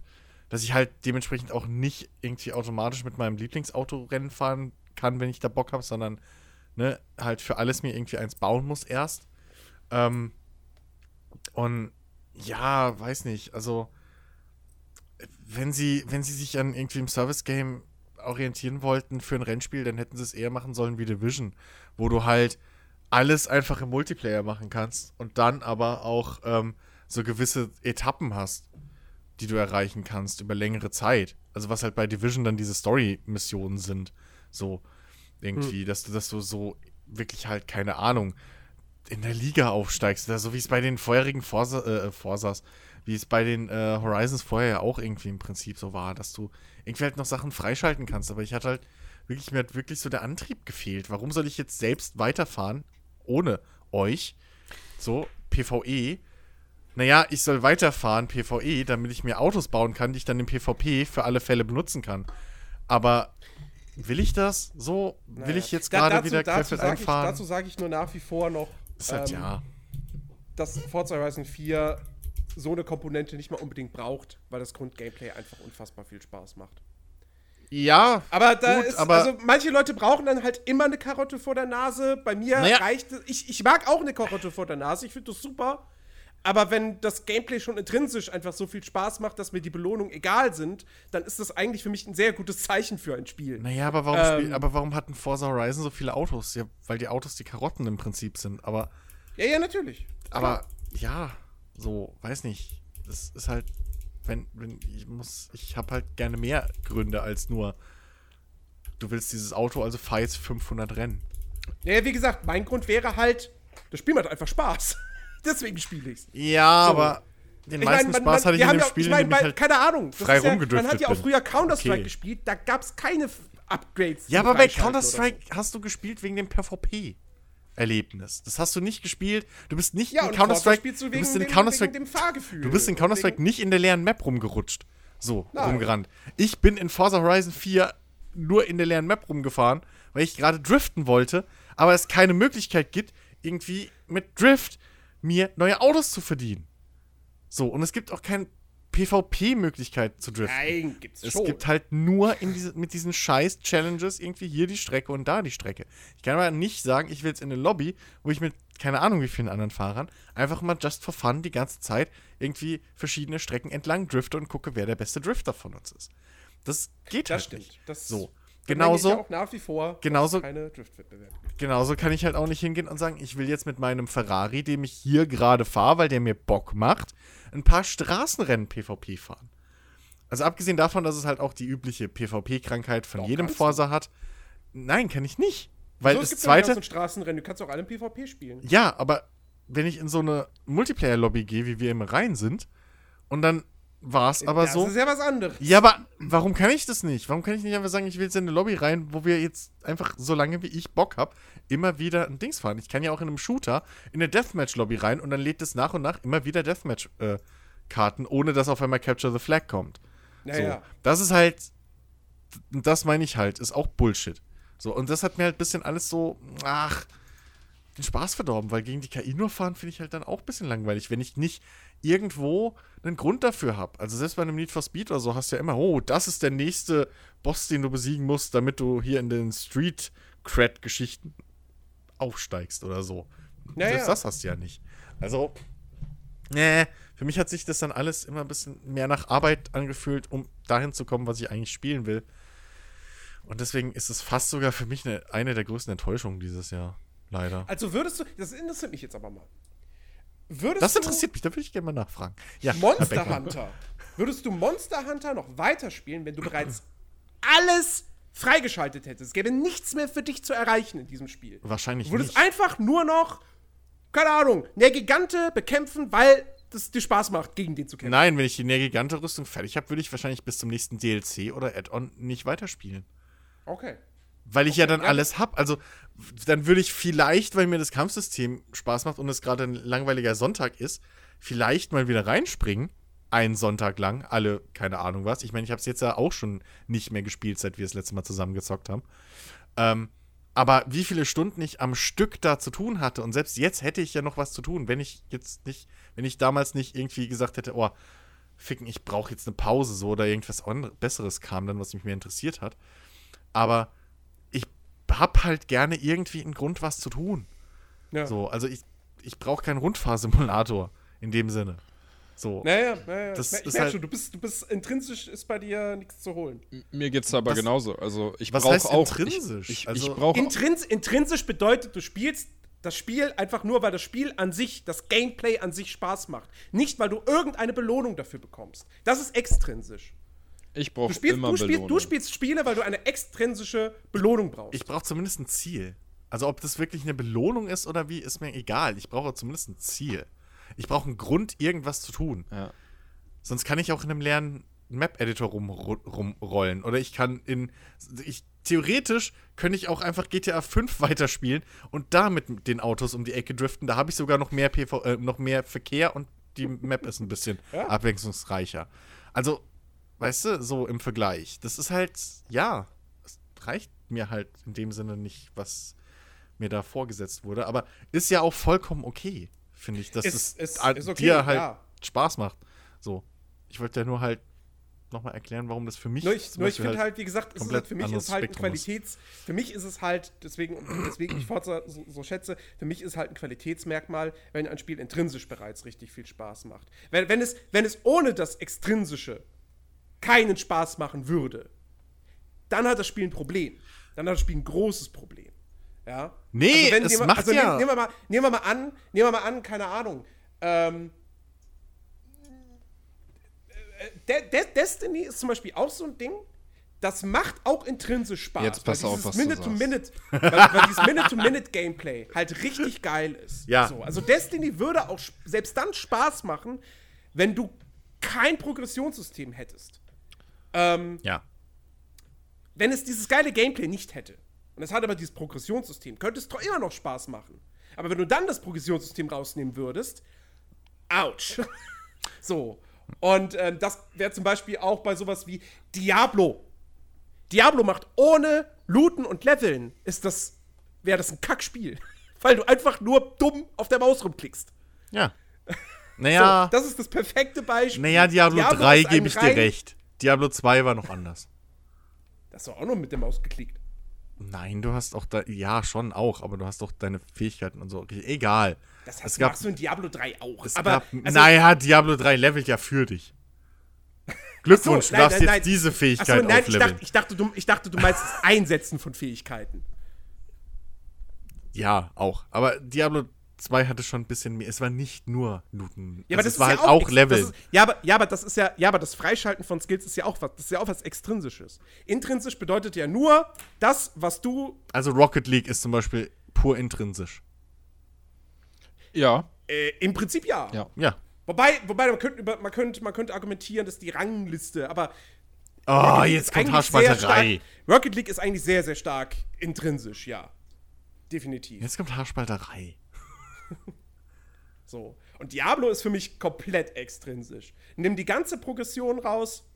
dass ich halt dementsprechend auch nicht irgendwie automatisch mit meinem Lieblingsauto Rennen fahren kann, wenn ich da Bock habe, sondern ne, halt für alles mir irgendwie eins bauen muss erst. Ähm, und ja, weiß nicht, also wenn sie, wenn sie sich an irgendwie im Service-Game orientieren wollten für ein Rennspiel, dann hätten sie es eher machen sollen wie Division, wo du halt alles einfach im Multiplayer machen kannst und dann aber auch ähm, so gewisse Etappen hast, die du erreichen kannst über längere Zeit. Also was halt bei Division dann diese Story-Missionen sind. So irgendwie, hm. dass du, dass du so wirklich halt, keine Ahnung, in der Liga aufsteigst. So wie es bei den vorherigen Forsa, äh, Forsas, wie es bei den äh, Horizons vorher ja auch irgendwie im Prinzip so war, dass du irgendwie halt noch Sachen freischalten kannst. Aber ich hatte halt wirklich, mir hat wirklich so der Antrieb gefehlt. Warum soll ich jetzt selbst weiterfahren, ohne euch. So, PvE. Naja, ich soll weiterfahren, PvE, damit ich mir Autos bauen kann, die ich dann im PvP für alle Fälle benutzen kann. Aber will ich das? So, naja. will ich jetzt gerade da, wieder Griffith einfahren? Ich, dazu sage ich nur nach wie vor noch, ist halt, ähm, ja. dass Forza Horizon 4 so eine Komponente nicht mal unbedingt braucht, weil das Grundgameplay einfach unfassbar viel Spaß macht. Ja, aber da gut, ist, aber also manche Leute brauchen dann halt immer eine Karotte vor der Nase. Bei mir naja. reicht es. Ich, ich mag auch eine Karotte vor der Nase. Ich finde das super. Aber wenn das Gameplay schon intrinsisch einfach so viel Spaß macht, dass mir die Belohnungen egal sind, dann ist das eigentlich für mich ein sehr gutes Zeichen für ein Spiel. Naja, aber warum, ähm, spiel, aber warum hatten Forza Horizon so viele Autos? Ja, weil die Autos die Karotten im Prinzip sind. Aber. Ja, ja, natürlich. Aber ja, so, weiß nicht. Das ist halt wenn, wenn ich muss, ich habe halt gerne mehr Gründe als nur, du willst dieses Auto, also fahr jetzt 500 Rennen. Ja, wie gesagt, mein Grund wäre halt, das Spiel macht einfach Spaß. <laughs> Deswegen spiele ich's. Ja, so. aber den ich meisten mein, man, Spaß man, hatte ich in dem ja, Spiel, ich mein, halt keine Ahnung, frei ja, Man hat ja auch früher Counter-Strike okay. gespielt, da gab's keine Upgrades. Ja, aber bei Counter-Strike so. hast du gespielt wegen dem PvP. Erlebnis. Das hast du nicht gespielt. Du bist nicht ja, in Counter-Strike. Du, du bist in Counter-Strike. Du bist in Counter-Strike nicht in der leeren Map rumgerutscht. So, Nein. rumgerannt. Ich bin in Forza Horizon 4 nur in der leeren Map rumgefahren, weil ich gerade driften wollte, aber es keine Möglichkeit gibt, irgendwie mit Drift mir neue Autos zu verdienen. So, und es gibt auch kein PvP-Möglichkeit zu driften. Nein, gibt's es schon. Es gibt halt nur diese, mit diesen scheiß Challenges irgendwie hier die Strecke und da die Strecke. Ich kann aber nicht sagen, ich will jetzt in eine Lobby, wo ich mit keine Ahnung wie vielen anderen Fahrern einfach mal just for fun die ganze Zeit irgendwie verschiedene Strecken entlang drifte und gucke, wer der beste Drifter von uns ist. Das geht das halt stimmt. nicht. Das so. Genauso, ja auch nach wie vor genauso, keine Driftwettbewerbe. Genauso kann ich halt auch nicht hingehen und sagen, ich will jetzt mit meinem Ferrari, dem ich hier gerade fahre, weil der mir Bock macht, ein paar Straßenrennen PvP fahren. Also abgesehen davon, dass es halt auch die übliche PvP-Krankheit von Doch, jedem Forsa hat. Nein, kann ich nicht. Weil so, das zweite. Straßenrennen, du kannst auch alle im PvP spielen. Ja, aber wenn ich in so eine Multiplayer-Lobby gehe, wie wir immer rein sind, und dann war es aber das so. Das ist ja was anderes. Ja, aber warum kann ich das nicht? Warum kann ich nicht einfach sagen, ich will jetzt in eine Lobby rein, wo wir jetzt einfach, so lange wie ich Bock habe, immer wieder ein Dings fahren? Ich kann ja auch in einem Shooter in eine Deathmatch-Lobby rein und dann lädt es nach und nach immer wieder Deathmatch-Karten, äh, ohne dass auf einmal Capture the Flag kommt. Naja. So, das ist halt, das meine ich halt, ist auch Bullshit. So, und das hat mir halt ein bisschen alles so, ach, den Spaß verdorben, weil gegen die KI nur fahren finde ich halt dann auch ein bisschen langweilig, wenn ich nicht irgendwo einen Grund dafür habe. Also selbst bei einem Need for Speed oder so hast du ja immer, oh, das ist der nächste Boss, den du besiegen musst, damit du hier in den Street Cred Geschichten aufsteigst oder so. Ja, selbst ja. das hast du ja nicht. Also, nee, für mich hat sich das dann alles immer ein bisschen mehr nach Arbeit angefühlt, um dahin zu kommen, was ich eigentlich spielen will. Und deswegen ist es fast sogar für mich eine, eine der größten Enttäuschungen dieses Jahr. Leider. Also würdest du, das interessiert mich jetzt aber mal. Würdest das interessiert mich, da würde ich gerne mal nachfragen. Ja, Monster Hunter. Würdest du Monster Hunter noch weiterspielen, wenn du bereits alles freigeschaltet hättest? Es gäbe nichts mehr für dich zu erreichen in diesem Spiel. Wahrscheinlich nicht. Du würdest nicht. einfach nur noch, keine Ahnung, Nergigante bekämpfen, weil das dir Spaß macht, gegen den zu kämpfen. Nein, wenn ich die Nergigante-Rüstung fertig habe, würde ich wahrscheinlich bis zum nächsten DLC oder Add-on nicht weiterspielen. Okay. Weil ich okay, ja dann ja. alles habe. Also, dann würde ich vielleicht, weil mir das Kampfsystem Spaß macht und es gerade ein langweiliger Sonntag ist, vielleicht mal wieder reinspringen. Einen Sonntag lang, alle, keine Ahnung was. Ich meine, ich habe es jetzt ja auch schon nicht mehr gespielt, seit wir das letzte Mal zusammengezockt haben. Ähm, aber wie viele Stunden ich am Stück da zu tun hatte und selbst jetzt hätte ich ja noch was zu tun, wenn ich jetzt nicht, wenn ich damals nicht irgendwie gesagt hätte, oh, ficken, ich brauche jetzt eine Pause so oder irgendwas Besseres kam dann, was mich mehr interessiert hat. Aber hab halt gerne irgendwie einen Grund, was zu tun. Ja. So, also ich, ich brauche keinen Rundfahrsimulator in dem Sinne. So. Naja, naja. Das ich ist halt schon, du bist, du bist intrinsisch ist bei dir nichts zu holen. Mir geht's aber was, genauso. Also ich brauche auch intrinsisch. Ich, ich, also, ich brauche Intrins, intrinsisch bedeutet, du spielst das Spiel einfach nur, weil das Spiel an sich, das Gameplay an sich Spaß macht. Nicht, weil du irgendeine Belohnung dafür bekommst. Das ist extrinsisch. Ich brauche immer du spielst, Belohnung. Du spielst Spiele, weil du eine extrinsische Belohnung brauchst. Ich brauche zumindest ein Ziel. Also ob das wirklich eine Belohnung ist oder wie, ist mir egal. Ich brauche zumindest ein Ziel. Ich brauche einen Grund, irgendwas zu tun. Ja. Sonst kann ich auch in einem leeren Map-Editor rumrollen. Rum oder ich kann in. Ich, theoretisch könnte ich auch einfach GTA 5 <laughs> weiterspielen und da mit den Autos um die Ecke driften. Da habe ich sogar noch mehr, PV, äh, noch mehr Verkehr und die Map ist ein bisschen ja. abwechslungsreicher. Also Weißt du, so im Vergleich. Das ist halt, ja, es reicht mir halt in dem Sinne nicht, was mir da vorgesetzt wurde. Aber ist ja auch vollkommen okay, finde ich, dass es, es, es okay, dir halt ja. Spaß macht. So. Ich wollte ja nur halt nochmal erklären, warum das für mich. Nur ich, nur ich finde halt, halt, wie gesagt, ist halt, für mich ist halt ein Qualitäts. Für mich ist es halt, deswegen, deswegen ich Forza so, so, schätze, für mich ist halt ein Qualitätsmerkmal, wenn ein Spiel intrinsisch bereits richtig viel Spaß macht. Wenn, wenn, es, wenn es ohne das Extrinsische keinen Spaß machen würde, dann hat das Spiel ein Problem. Dann hat das Spiel ein großes Problem. Ja? Nee, also es macht also ja. Nehmen wir, mal, nehmen wir mal an, nehmen wir mal an, keine Ahnung. Ähm, De De Destiny ist zum Beispiel auch so ein Ding, das macht auch intrinsisch Spaß. Jetzt pass auf, was Minute du sagst. Minute, weil, weil dieses Minute-to-Minute-Gameplay halt richtig geil ist. Ja. So, also Destiny würde auch selbst dann Spaß machen, wenn du kein Progressionssystem hättest. Ähm, ja. Wenn es dieses geile Gameplay nicht hätte, und es hat aber dieses Progressionssystem, könnte es doch immer noch Spaß machen. Aber wenn du dann das Progressionssystem rausnehmen würdest, ouch. <laughs> so. Und ähm, das wäre zum Beispiel auch bei sowas wie Diablo. Diablo macht ohne Looten und Leveln, ist das, wäre das ein Kackspiel. <laughs> Weil du einfach nur dumm auf der Maus rumklickst. Ja. <laughs> Naja. So, das ist das perfekte Beispiel. Naja, Diablo, Diablo 3 gebe ich dir recht. Diablo 2 war noch anders. Das war auch nur mit der Maus geklickt. Nein, du hast auch da, ja, schon auch, aber du hast doch deine Fähigkeiten und so. Egal. Das heißt, es gab, machst du in Diablo 3 auch. Es aber, gab, also, naja, Diablo 3 levelt ja für dich. <laughs> Glückwunsch, so, nein, du darfst nein, nein, jetzt diese Fähigkeit so, nein. Ich dachte, ich, dachte, du, ich dachte, du meinst das Einsetzen von Fähigkeiten. Ja, auch. Aber Diablo 2 hatte schon ein bisschen mehr. Es war nicht nur Looten. Ja, aber also das es war ja halt auch, auch Level. Ist, ja, aber, ja, aber das ist ja, ja, aber das Freischalten von Skills ist ja auch was, das ist ja auch was Extrinsisches. Intrinsisch bedeutet ja nur das, was du. Also Rocket League ist zum Beispiel pur intrinsisch. Ja. Äh, Im Prinzip ja. Ja. Ja. Wobei, wobei man, könnte, über- man, könnte, man könnte argumentieren, dass die Rangliste, aber Oh, jetzt kommt Haarspalterei. stark- Rocket League ist eigentlich sehr, sehr stark intrinsisch, ja. Definitiv. Jetzt kommt Haarspalterei. <laughs> So. Und Diablo ist für mich komplett extrinsisch. Nimm die ganze Progression raus.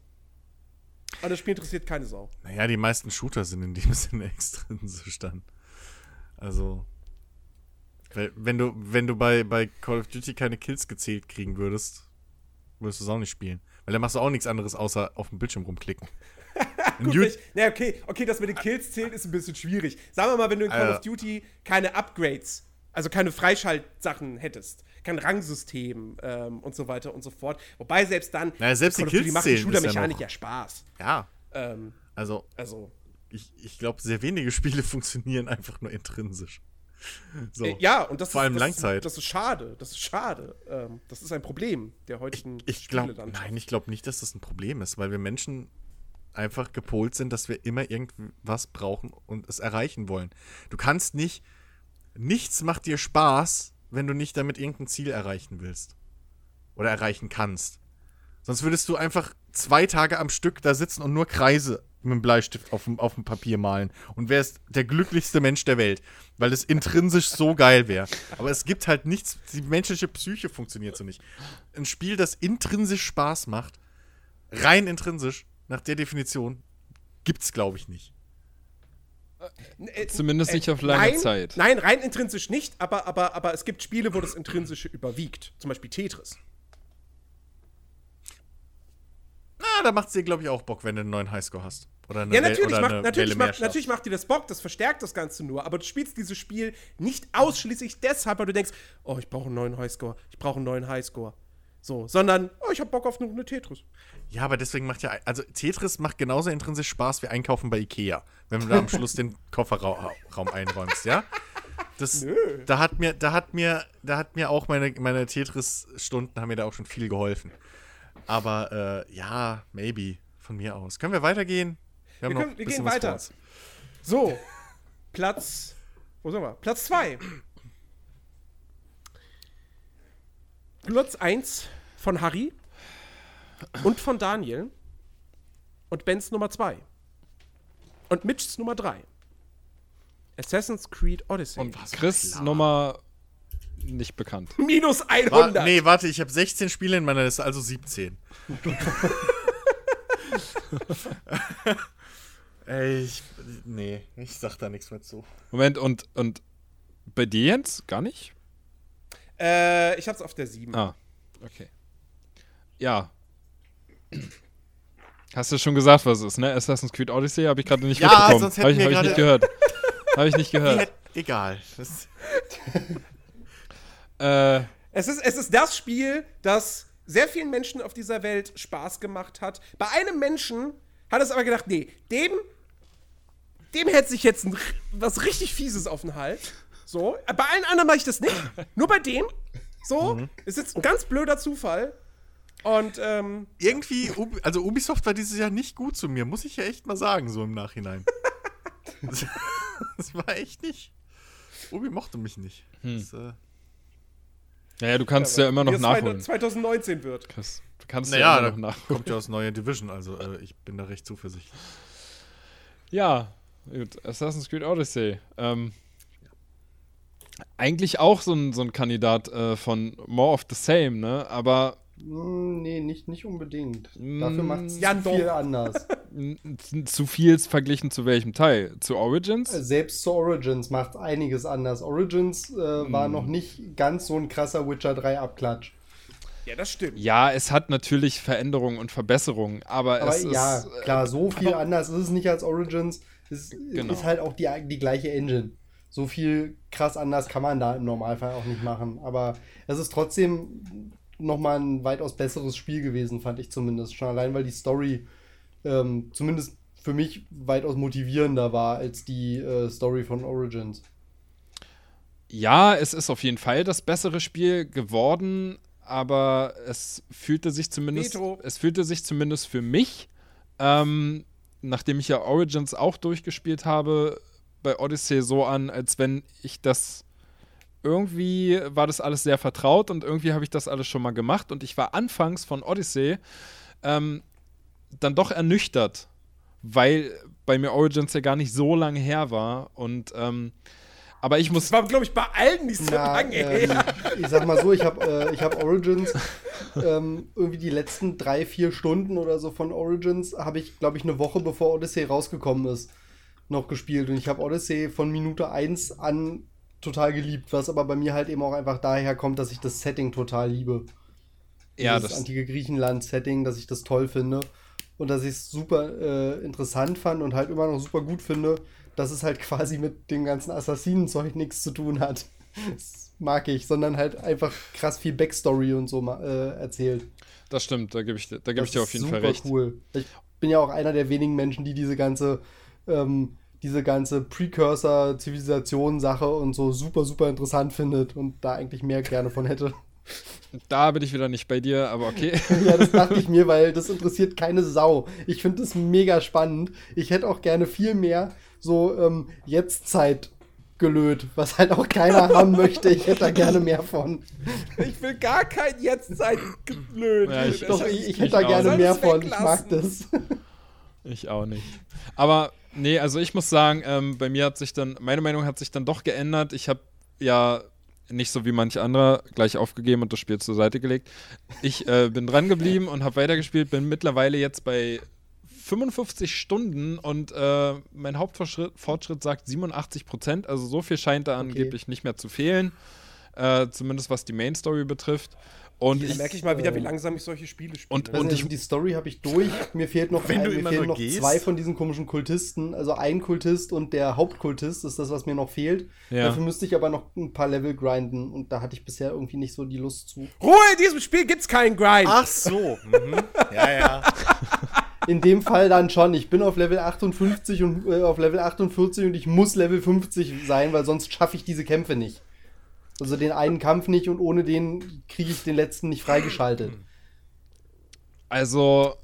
Aber das Spiel interessiert keine Sau. Naja, die meisten Shooter sind in dem <laughs> Sinne extrinsisch dann. Also. Wenn du, wenn du bei, bei Call of Duty keine Kills gezählt kriegen würdest, würdest du es auch nicht spielen. Weil dann machst du auch nichts anderes, außer auf dem Bildschirm rumklicken. <laughs> Gut, ich, na, okay, okay, dass mit den Kills zählt, ist ein bisschen schwierig. Sagen wir mal, wenn du in Call Äh. of Duty keine Upgrades, also keine Freischaltsachen hättest, kein Rangsystem ähm, und so weiter und so fort. Wobei selbst dann, Naja, selbst die Kills die ist ja Shooter-Mechanik noch- ja Spaß. ja, Ähm, also also, ich, ich glaube, sehr wenige <laughs> Spiele funktionieren einfach nur intrinsisch. So. äh, ja, und das Vor ist, allem das, Langzeit. Das ist schade, das ist schade. Ähm, das ist ein Problem der heutigen Ich Spiele glaube, dann. nein, ich glaube nicht, dass das ein Problem ist, weil wir Menschen einfach gepolt sind, dass wir immer irgendwas brauchen und es erreichen wollen. Du kannst nicht, nichts macht dir Spaß, wenn du nicht damit irgendein Ziel erreichen willst. Oder erreichen kannst. Sonst würdest du einfach zwei Tage am Stück da sitzen und nur Kreise mit dem Bleistift auf dem, auf dem Papier malen und wärst der glücklichste Mensch der Welt, weil es intrinsisch so geil wäre. Aber es gibt halt nichts, die menschliche Psyche funktioniert so nicht. Ein Spiel, das intrinsisch Spaß macht, rein intrinsisch, nach der Definition, gibt's, glaube ich, nicht. Äh, Zumindest nicht auf lange nein, Zeit. Nein, rein intrinsisch nicht, aber, aber, aber es gibt Spiele, wo das Intrinsische überwiegt. Zum Beispiel Tetris. Na, da macht's dir, glaube ich, auch Bock, wenn du einen neuen Highscore hast. Oder eine Ja, natürlich oder macht, eine natürlich, macht, natürlich macht dir das Bock, das verstärkt das Ganze nur, aber du spielst dieses Spiel nicht ausschließlich deshalb, weil du denkst, oh, ich brauche einen neuen Highscore, ich brauche einen neuen Highscore. So, sondern, oh, ich hab Bock auf eine Runde Tetris. Ja, aber deswegen macht ja, also Tetris macht genauso intrinsisch Spaß wie Einkaufen bei Ikea, wenn du da am Schluss den Kofferraum Raum einräumst, ja? Das, Da hat mir, da hat mir, da hat mir auch meine, meine Tetris-Stunden haben mir da auch schon viel geholfen. Aber äh, ja, maybe von mir aus. Können wir weitergehen? Wir, haben können, ein wir bisschen gehen weiter. So, Platz, wo sind wir? Platz 2. Platz 1 von Harry und von Daniel und Bens Nummer 2 und Mitchs Nummer 3. Assassin's Creed Odyssey. Und Chris Nummer nicht bekannt. Minus Wa 100. nee, warte, ich habe 16 Spiele in meiner Liste, also 17. <laughs> Ey, ich, nee, ich sag da nichts mehr zu. Moment, und, und bei dir jetzt? Gar nicht? Äh, ich hab's auf der 7. Ah, okay. Ja. Hast du schon gesagt, was es ist, ne? Assassin's Creed Odyssey habe ich gerade nicht Ja, mitbekommen. sonst Habe hätten ich, wir hab ich nicht gehört. <laughs> Habe ich nicht gehört. Egal. Das, <laughs> äh, Es ist, es ist das Spiel, das sehr vielen Menschen auf dieser Welt Spaß gemacht hat. Bei einem Menschen hat es aber gedacht, nee, dem, dem hätte sich jetzt ein, was richtig Fieses auf den Hals. So, bei allen anderen mache ich das nicht. Nur bei dem. So, ist jetzt ein ganz blöder Zufall. Und, ähm, irgendwie, Ubi- also Ubisoft war dieses Jahr nicht gut zu mir, muss ich ja echt mal sagen, so im Nachhinein. das, das war echt nicht. Ubi mochte mich nicht. Das, äh, naja, du kannst ja immer noch nachholen. 2019 wird. Du kannst naja, ja immer noch nachholen. kommt ja aus neuer Division, also äh, ich bin da recht zuversichtlich. Ja, gut. Assassin's Creed Odyssey. Ähm, eigentlich auch so ein, so ein Kandidat äh, von More of the Same, ne? Aber Hm, nee, nicht, nicht unbedingt. Mm, Dafür macht es ja, viel doch. anders. <laughs> n- zu viel verglichen zu welchem Teil? Zu Origins? Selbst zu Origins macht einiges anders. Origins äh, Hm. war noch nicht ganz so ein krasser Witcher 3 Abklatsch. Ja, das stimmt. Ja, es hat natürlich Veränderungen und Verbesserungen, aber, Aber es ja, ist. äh, klar, so viel anders ist es nicht als Origins. Es Genau. ist halt auch die, die gleiche Engine. So viel krass anders kann man da im Normalfall auch nicht machen. Aber es ist trotzdem nochmal ein weitaus besseres Spiel gewesen, fand ich zumindest. Schon allein, weil die Story ähm, zumindest für mich weitaus motivierender war als die äh, Story von Origins. ja, es ist auf jeden Fall das bessere Spiel geworden, aber es fühlte sich zumindest, Metro. es fühlte sich zumindest für mich, ähm, nachdem ich ja Origins auch durchgespielt habe, bei Odyssey so an, als wenn ich das irgendwie war das alles sehr vertraut und irgendwie habe ich das alles schon mal gemacht und ich war anfangs von Odyssey ähm, dann doch ernüchtert, weil bei mir Origins ja gar nicht so lange her war und ähm, aber ich muss. Das war, glaube ich, bei allen nicht so ja, lange ähm, her. Ich sag mal so, ich habe äh, hab Origins ähm, irgendwie die letzten drei, vier Stunden oder so von Origins habe ich, glaube ich, eine Woche bevor Odyssey rausgekommen ist, noch gespielt. Und ich habe Odyssey von Minute 1 an total geliebt, was aber bei mir halt eben auch einfach daher kommt, dass ich das Setting total liebe. Ja, das antike Griechenland-Setting, dass ich das toll finde und dass ich es super äh, interessant fand und halt immer noch super gut finde, dass es halt <laughs> quasi mit dem ganzen Assassinenzeug nichts zu tun hat. <laughs> Das mag ich, sondern halt einfach krass viel Backstory und so äh, erzählt. Das stimmt, da gebe ich, da geb ich dir auf jeden Fall recht. cool. Ich bin ja auch einer der wenigen Menschen, die diese ganze ähm, diese ganze Precursor-Zivilisation-Sache und so super, super interessant findet und da eigentlich mehr gerne von hätte. <laughs> Da bin ich wieder nicht bei dir, aber okay. <laughs> ja, das dachte ich mir, weil das interessiert keine Sau. Ich finde das mega spannend. Ich hätte auch gerne viel mehr so ähm, Jetztzeit gelöt, was halt auch keiner haben möchte. Ich hätte da gerne mehr von. Ich will gar kein Jetztzeit gelöt. Ja, ich, Doch, ich, ich hätte da gerne mehr von. Ich mag das. Ich auch nicht. Aber nee, also ich muss sagen, ähm, bei mir hat sich dann, meine Meinung hat sich dann doch geändert. Ich habe ja nicht so wie manch anderer gleich aufgegeben und das Spiel zur Seite gelegt. Ich äh, bin dran geblieben und habe weitergespielt, bin mittlerweile jetzt bei 55 Stunden und äh, mein Hauptfortschritt Fortschritt sagt 87 Prozent. Also so viel scheint da angeblich okay. nicht mehr zu fehlen. Äh, zumindest was die Main Story betrifft. Und da merke ich mal wieder, wie langsam ich solche Spiele spiele. Und, und ich, die Story habe ich durch. Mir fehlt noch, <laughs> ein, mir fehlen noch zwei von diesen komischen Kultisten. Also ein Kultist und der Hauptkultist ist das, was mir noch fehlt. Ja. Dafür müsste ich aber noch ein paar Level grinden und da hatte ich bisher irgendwie nicht so die Lust zu. Ruhe, in diesem Spiel gibt's keinen Grind. Ach so. Mhm. Ja, ja. <laughs> In dem Fall dann schon. Ich bin auf Level 58 und äh, auf Level 48 und ich muss Level 50 sein, weil sonst schaffe ich diese Kämpfe nicht. Also den einen Kampf nicht und ohne den kriege ich den letzten nicht freigeschaltet. Also.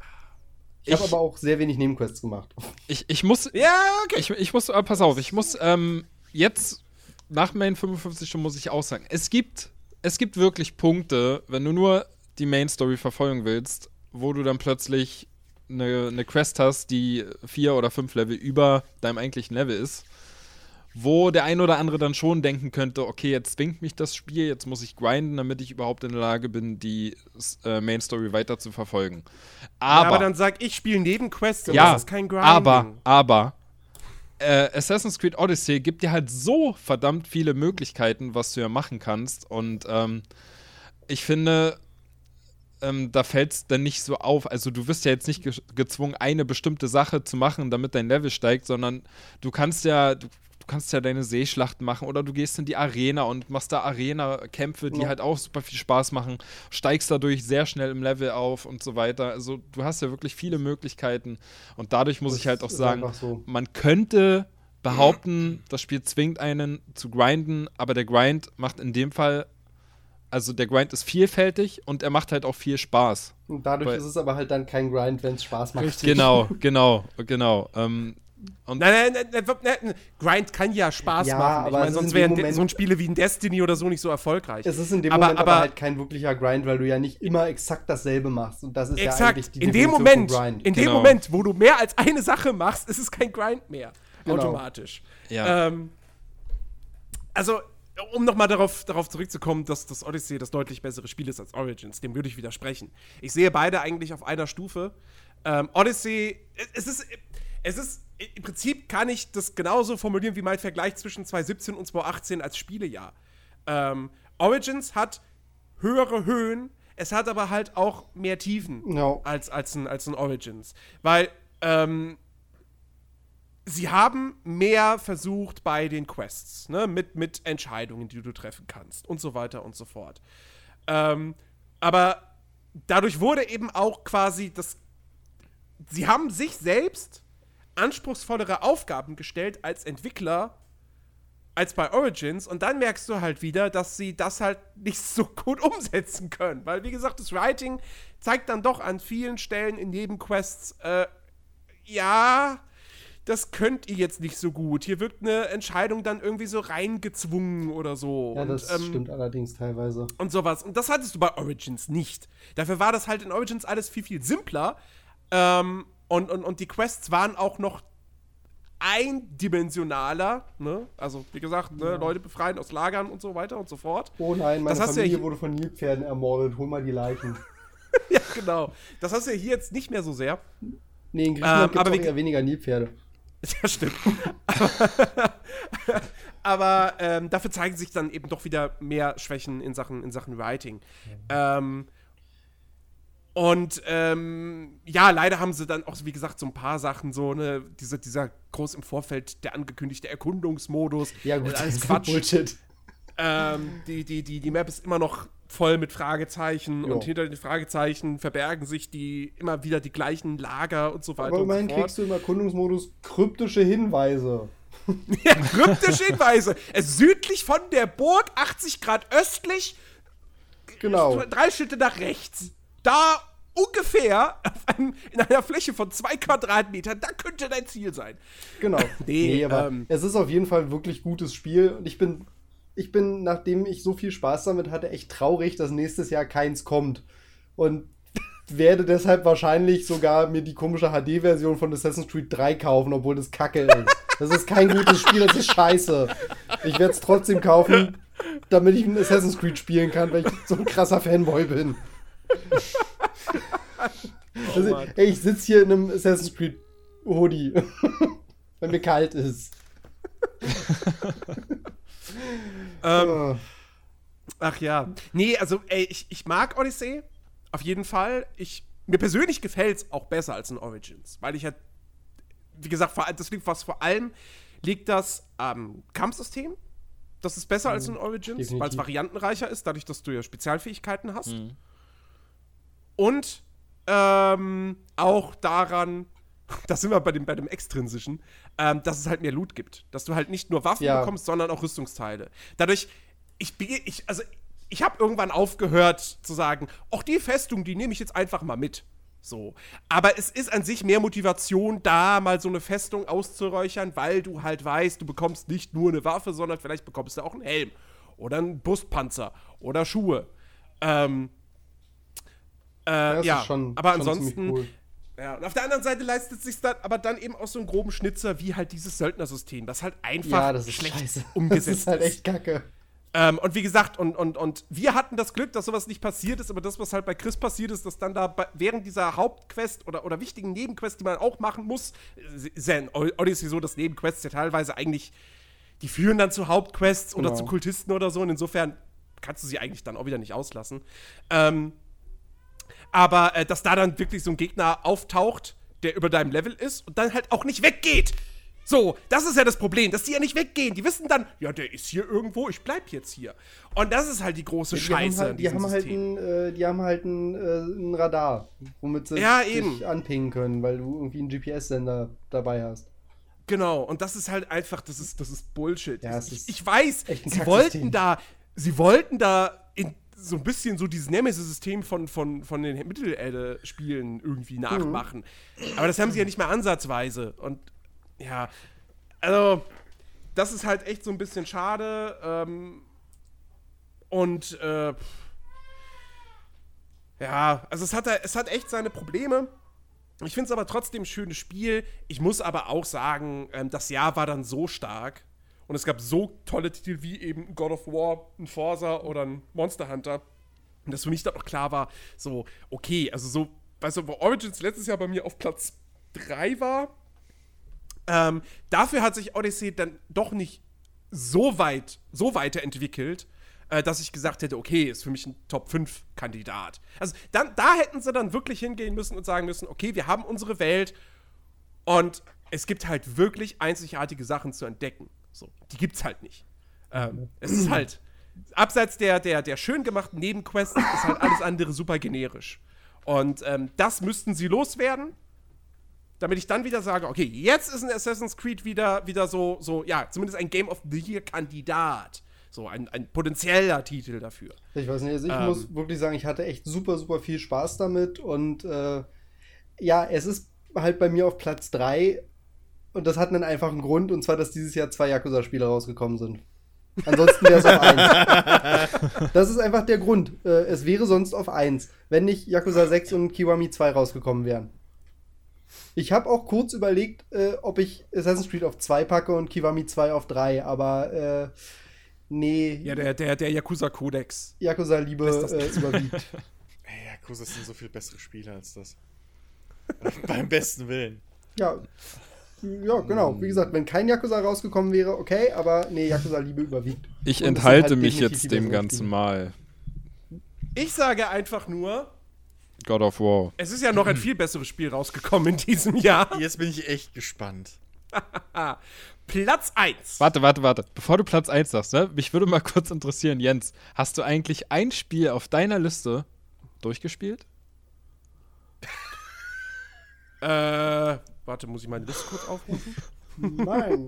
Ich, ich habe aber auch sehr wenig Nebenquests gemacht. Ich, ich muss. Ja, okay. Ich, ich muss, äh, pass auf, ich muss ähm, jetzt nach Main 55 Stunden muss ich auch sagen, es gibt, es gibt wirklich Punkte, wenn du nur die Main Story verfolgen willst, wo du dann plötzlich eine, eine Quest hast, die vier oder fünf Level über deinem eigentlichen Level ist wo der ein oder andere dann schon denken könnte, okay, jetzt zwingt mich das Spiel, jetzt muss ich grinden, damit ich überhaupt in der Lage bin, die äh, Main Story weiter zu verfolgen. Aber, ja, aber dann sag ich, spiele Nebenquests ja, das ist kein Grinding. Aber, aber, äh, Assassin's Creed Odyssey gibt dir halt so verdammt viele Möglichkeiten, was du ja machen kannst. Und ähm, ich finde, ähm, da fällt es dann nicht so auf. Also du wirst ja jetzt nicht ge gezwungen, eine bestimmte Sache zu machen, damit dein Level steigt, sondern du kannst ja, du du kannst ja deine Seeschlachten machen oder du gehst in die Arena und machst da Arena-Kämpfe, die ja. halt auch super viel Spaß machen, steigst dadurch sehr schnell im Level auf und so weiter. Also du hast ja wirklich viele Möglichkeiten und dadurch muss das ich halt auch sagen, so. man könnte behaupten, das Spiel zwingt einen zu grinden, aber der Grind macht in dem Fall also der Grind ist vielfältig und er macht halt auch viel Spaß. Und dadurch Weil, ist es aber halt dann kein Grind, wenn es Spaß macht. Genau, <laughs> genau, genau. Ähm, und nein, nein, nein, nein, Grind kann ja Spaß ja, machen. Ich meine, sonst wären so ein Spiele wie ein Destiny oder so nicht so erfolgreich. Es ist in dem aber, Moment aber, aber, halt kein wirklicher Grind, weil du ja nicht immer exakt dasselbe machst. Und das ist exakt. ja eigentlich die in dem Moment, Grind. In genau. dem Moment, wo du mehr als eine Sache machst, ist es kein Grind mehr. Genau. Automatisch. Ja. Ähm, also, um nochmal darauf, darauf zurückzukommen, dass das Odyssey das deutlich bessere Spiel ist als Origins, dem würde ich widersprechen. Ich sehe beide eigentlich auf einer Stufe. Ähm, Odyssey, es ist, es ist im Prinzip kann ich das genauso formulieren wie mein Vergleich zwischen 2017 und 2018 als Spielejahr. Ähm, Origins hat höhere Höhen, es hat aber halt auch mehr Tiefen no. als, als, ein, als ein Origins. Weil ähm, sie haben mehr versucht bei den Quests, ne? mit, mit Entscheidungen, die du treffen kannst und so weiter und so fort. Ähm, aber dadurch wurde eben auch quasi das. Sie haben sich selbst anspruchsvollere Aufgaben gestellt als Entwickler als bei Origins. Und dann merkst du halt wieder, dass sie das halt nicht <laughs> so gut umsetzen können. Weil, wie gesagt, das Writing zeigt dann doch an vielen Stellen in Nebenquests, äh, ja, das könnt ihr jetzt nicht so gut. Hier wirkt eine Entscheidung dann irgendwie so reingezwungen oder so. Ja, das und, ähm, stimmt allerdings teilweise. Und sowas. Und das hattest du bei Origins nicht. Dafür war das halt in Origins alles viel, viel simpler. Ähm, und, und, und die Quests waren auch noch eindimensionaler, ne? Also, wie gesagt, ne? Ja. Leute befreien aus Lagern und so weiter und so fort. Oh nein, meine das Familie ja wurde von Nilpferden ermordet. Hol mal die Leichen. <laughs> ja, genau. Das hast du ja hier jetzt nicht mehr so sehr. Nee, in Griechenland ähm, gibt es eher weniger Nilpferde. <laughs> Ja, stimmt. <laughs> aber ähm, dafür zeigen sich dann eben doch wieder mehr Schwächen in Sachen, in Sachen Writing. Ähm, und ähm, ja, leider haben sie dann auch, wie gesagt, so ein paar Sachen, so ne, diese, dieser groß im Vorfeld der angekündigte Erkundungsmodus. Ja, gut, alles Quatsch. Bullshit. Ähm, die, die, die, die Map ist immer noch voll mit Fragezeichen jo. und hinter den Fragezeichen verbergen sich die immer wieder die gleichen Lager und so weiter. Aber immerhin kriegst du im Erkundungsmodus kryptische Hinweise. <laughs> ja, kryptische Hinweise. Es südlich von der Burg, 80 Grad östlich, genau. drei Schritte nach rechts. Da ungefähr einem, in einer Fläche von zwei Quadratmetern, da könnte dein Ziel sein. Genau. <laughs> nee, nee aber ähm, es ist auf jeden Fall ein wirklich gutes Spiel und ich bin ich bin, nachdem ich so viel Spaß damit hatte, echt traurig, dass nächstes Jahr keins kommt. Und <laughs> werde deshalb wahrscheinlich sogar mir die komische HD-Version von Assassin's Creed 3 kaufen, obwohl das Kacke ist. Das ist kein gutes Spiel, das ist scheiße. Ich werde es trotzdem kaufen, damit ich ein Assassin's Creed spielen kann, weil ich so ein krasser Fanboy bin. <laughs> Oh, also, ey, ich sitze hier in einem Assassin's Creed Hoodie, <laughs> wenn mir kalt ist. <laughs> ähm, oh. Ach ja. Nee, also, ey, ich, ich mag Odyssey. Auf jeden Fall. Ich, mir persönlich gefällt es auch besser als in Origins. Weil ich halt, wie gesagt, das liegt was vor allem, liegt das am Kampfsystem. Das ist besser mhm. als in Origins, weil es variantenreicher ist, dadurch, dass du ja Spezialfähigkeiten hast. Mhm. Und ähm, auch daran, <laughs> da sind wir bei dem, bei dem Extrinsischen, ähm, dass es halt mehr Loot gibt. Dass du halt nicht nur Waffen ja. bekommst, sondern auch Rüstungsteile. Dadurch, ich, ich also ich habe irgendwann aufgehört zu sagen, ach, die Festung, die nehme ich jetzt einfach mal mit. So. Aber es ist an sich mehr Motivation, da mal so eine Festung auszuräuchern, weil du halt weißt, du bekommst nicht nur eine Waffe, sondern vielleicht bekommst du auch einen Helm oder einen Brustpanzer oder Schuhe. Ähm, äh, ja, schon, aber schon ansonsten cool. Ja, und auf der anderen Seite leistet sich dann aber dann eben auch so einen groben Schnitzer wie halt dieses Söldnersystem, das halt einfach ja, das schlecht scheiße. umgesetzt <laughs> ist. Das ist halt echt kacke. Ähm, und wie gesagt, und, und, und wir hatten das Glück, dass sowas nicht passiert ist, aber das, was halt bei Chris passiert ist, dass dann da bei, während dieser Hauptquest oder, oder wichtigen Nebenquests, die man auch machen muss, ist ja in Odyssey so, dass Nebenquests ja teilweise eigentlich, die führen dann zu Hauptquests genau. oder zu Kultisten oder so, und insofern kannst du sie eigentlich dann auch wieder nicht auslassen. Ähm, aber äh, dass da dann wirklich so ein Gegner auftaucht, der über deinem Level ist und dann halt auch nicht weggeht. So, das ist ja das Problem, dass die ja nicht weggehen. Die wissen dann, ja, der ist hier irgendwo, ich bleib jetzt hier. Und das ist halt die große die Scheiße. Haben halt, die, haben halt ein, äh, die haben halt ein, äh, ein Radar, womit sie ja, dich anpingen können, weil du irgendwie einen GPS-Sender dabei hast. Genau, und das ist halt einfach, das ist, das ist Bullshit. Ja, ich, ich weiß, sie wollten da, sie wollten da in so ein bisschen so dieses Nemesis-System von, von, von den Mittelerde-Spielen irgendwie nachmachen. Mhm. Aber das haben sie ja nicht mehr ansatzweise. Und ja, also, das ist halt echt so ein bisschen schade. Ähm, und äh, ja, also es hat, es hat echt seine Probleme. Ich finde es aber trotzdem ein schönes Spiel. Ich muss aber auch sagen, ähm, das Jahr war dann so stark, und es gab so tolle Titel wie eben God of War, ein Forza oder ein Monster Hunter. Und dass für mich dann auch klar war, so, okay, also so, weißt du, wo Origins letztes Jahr bei mir auf Platz 3 war, ähm, dafür hat sich Odyssey dann doch nicht so weit, so weiterentwickelt, äh, dass ich gesagt hätte, okay, ist für mich ein Top 5 Kandidat. Also dann, da hätten sie dann wirklich hingehen müssen und sagen müssen, okay, wir haben unsere Welt und es gibt halt wirklich einzigartige Sachen zu entdecken. So, die gibt's halt nicht. Ähm, es ist halt, abseits der, der, der schön gemachten Nebenquests, ist halt alles andere super generisch. Und ähm, das müssten sie loswerden. damit ich dann wieder sage, okay, jetzt ist ein Assassin's Creed wieder, wieder so, so, ja, zumindest ein Game of the Year-Kandidat. So ein, ein potenzieller Titel dafür. Ich weiß nicht, also ich ähm, muss wirklich sagen, ich hatte echt super, super viel Spaß damit und äh, ja, es ist halt bei mir auf Platz 3 und das hat einen einfachen Grund und zwar, dass dieses Jahr zwei Yakuza-Spiele rausgekommen sind. Ansonsten wäre es auf 1. <laughs> Das ist einfach der Grund. Äh, es wäre sonst auf 1, wenn nicht Yakuza 6 und Kiwami 2 rausgekommen wären. Ich habe auch kurz überlegt, äh, ob ich Assassin's Creed auf 2 packe und Kiwami 2 auf 3, aber äh, nee. Ja, der, der, der Yakuza-Kodex. Yakuza-Liebe äh, überwiegt. <laughs> Ey, Yakuza sind so viel bessere Spiele als das. <laughs> Beim besten Willen. Ja. Ja, genau. Wie gesagt, wenn kein Yakuza rausgekommen wäre, okay, aber nee, Yakuza-Liebe überwiegt. Ich Und enthalte halt mich jetzt dem ganzen Mal. Ich sage einfach nur, God of War. Es ist ja noch ein viel besseres Spiel rausgekommen in diesem Jahr. Jetzt bin ich echt gespannt. <laughs> Platz 1. Warte, warte, warte. Bevor du Platz 1 sagst, ne? mich würde mal <laughs> kurz interessieren, Jens, hast du eigentlich ein Spiel auf deiner Liste durchgespielt? äh, warte, muss ich meine Liste kurz aufrufen? <laughs> Nein.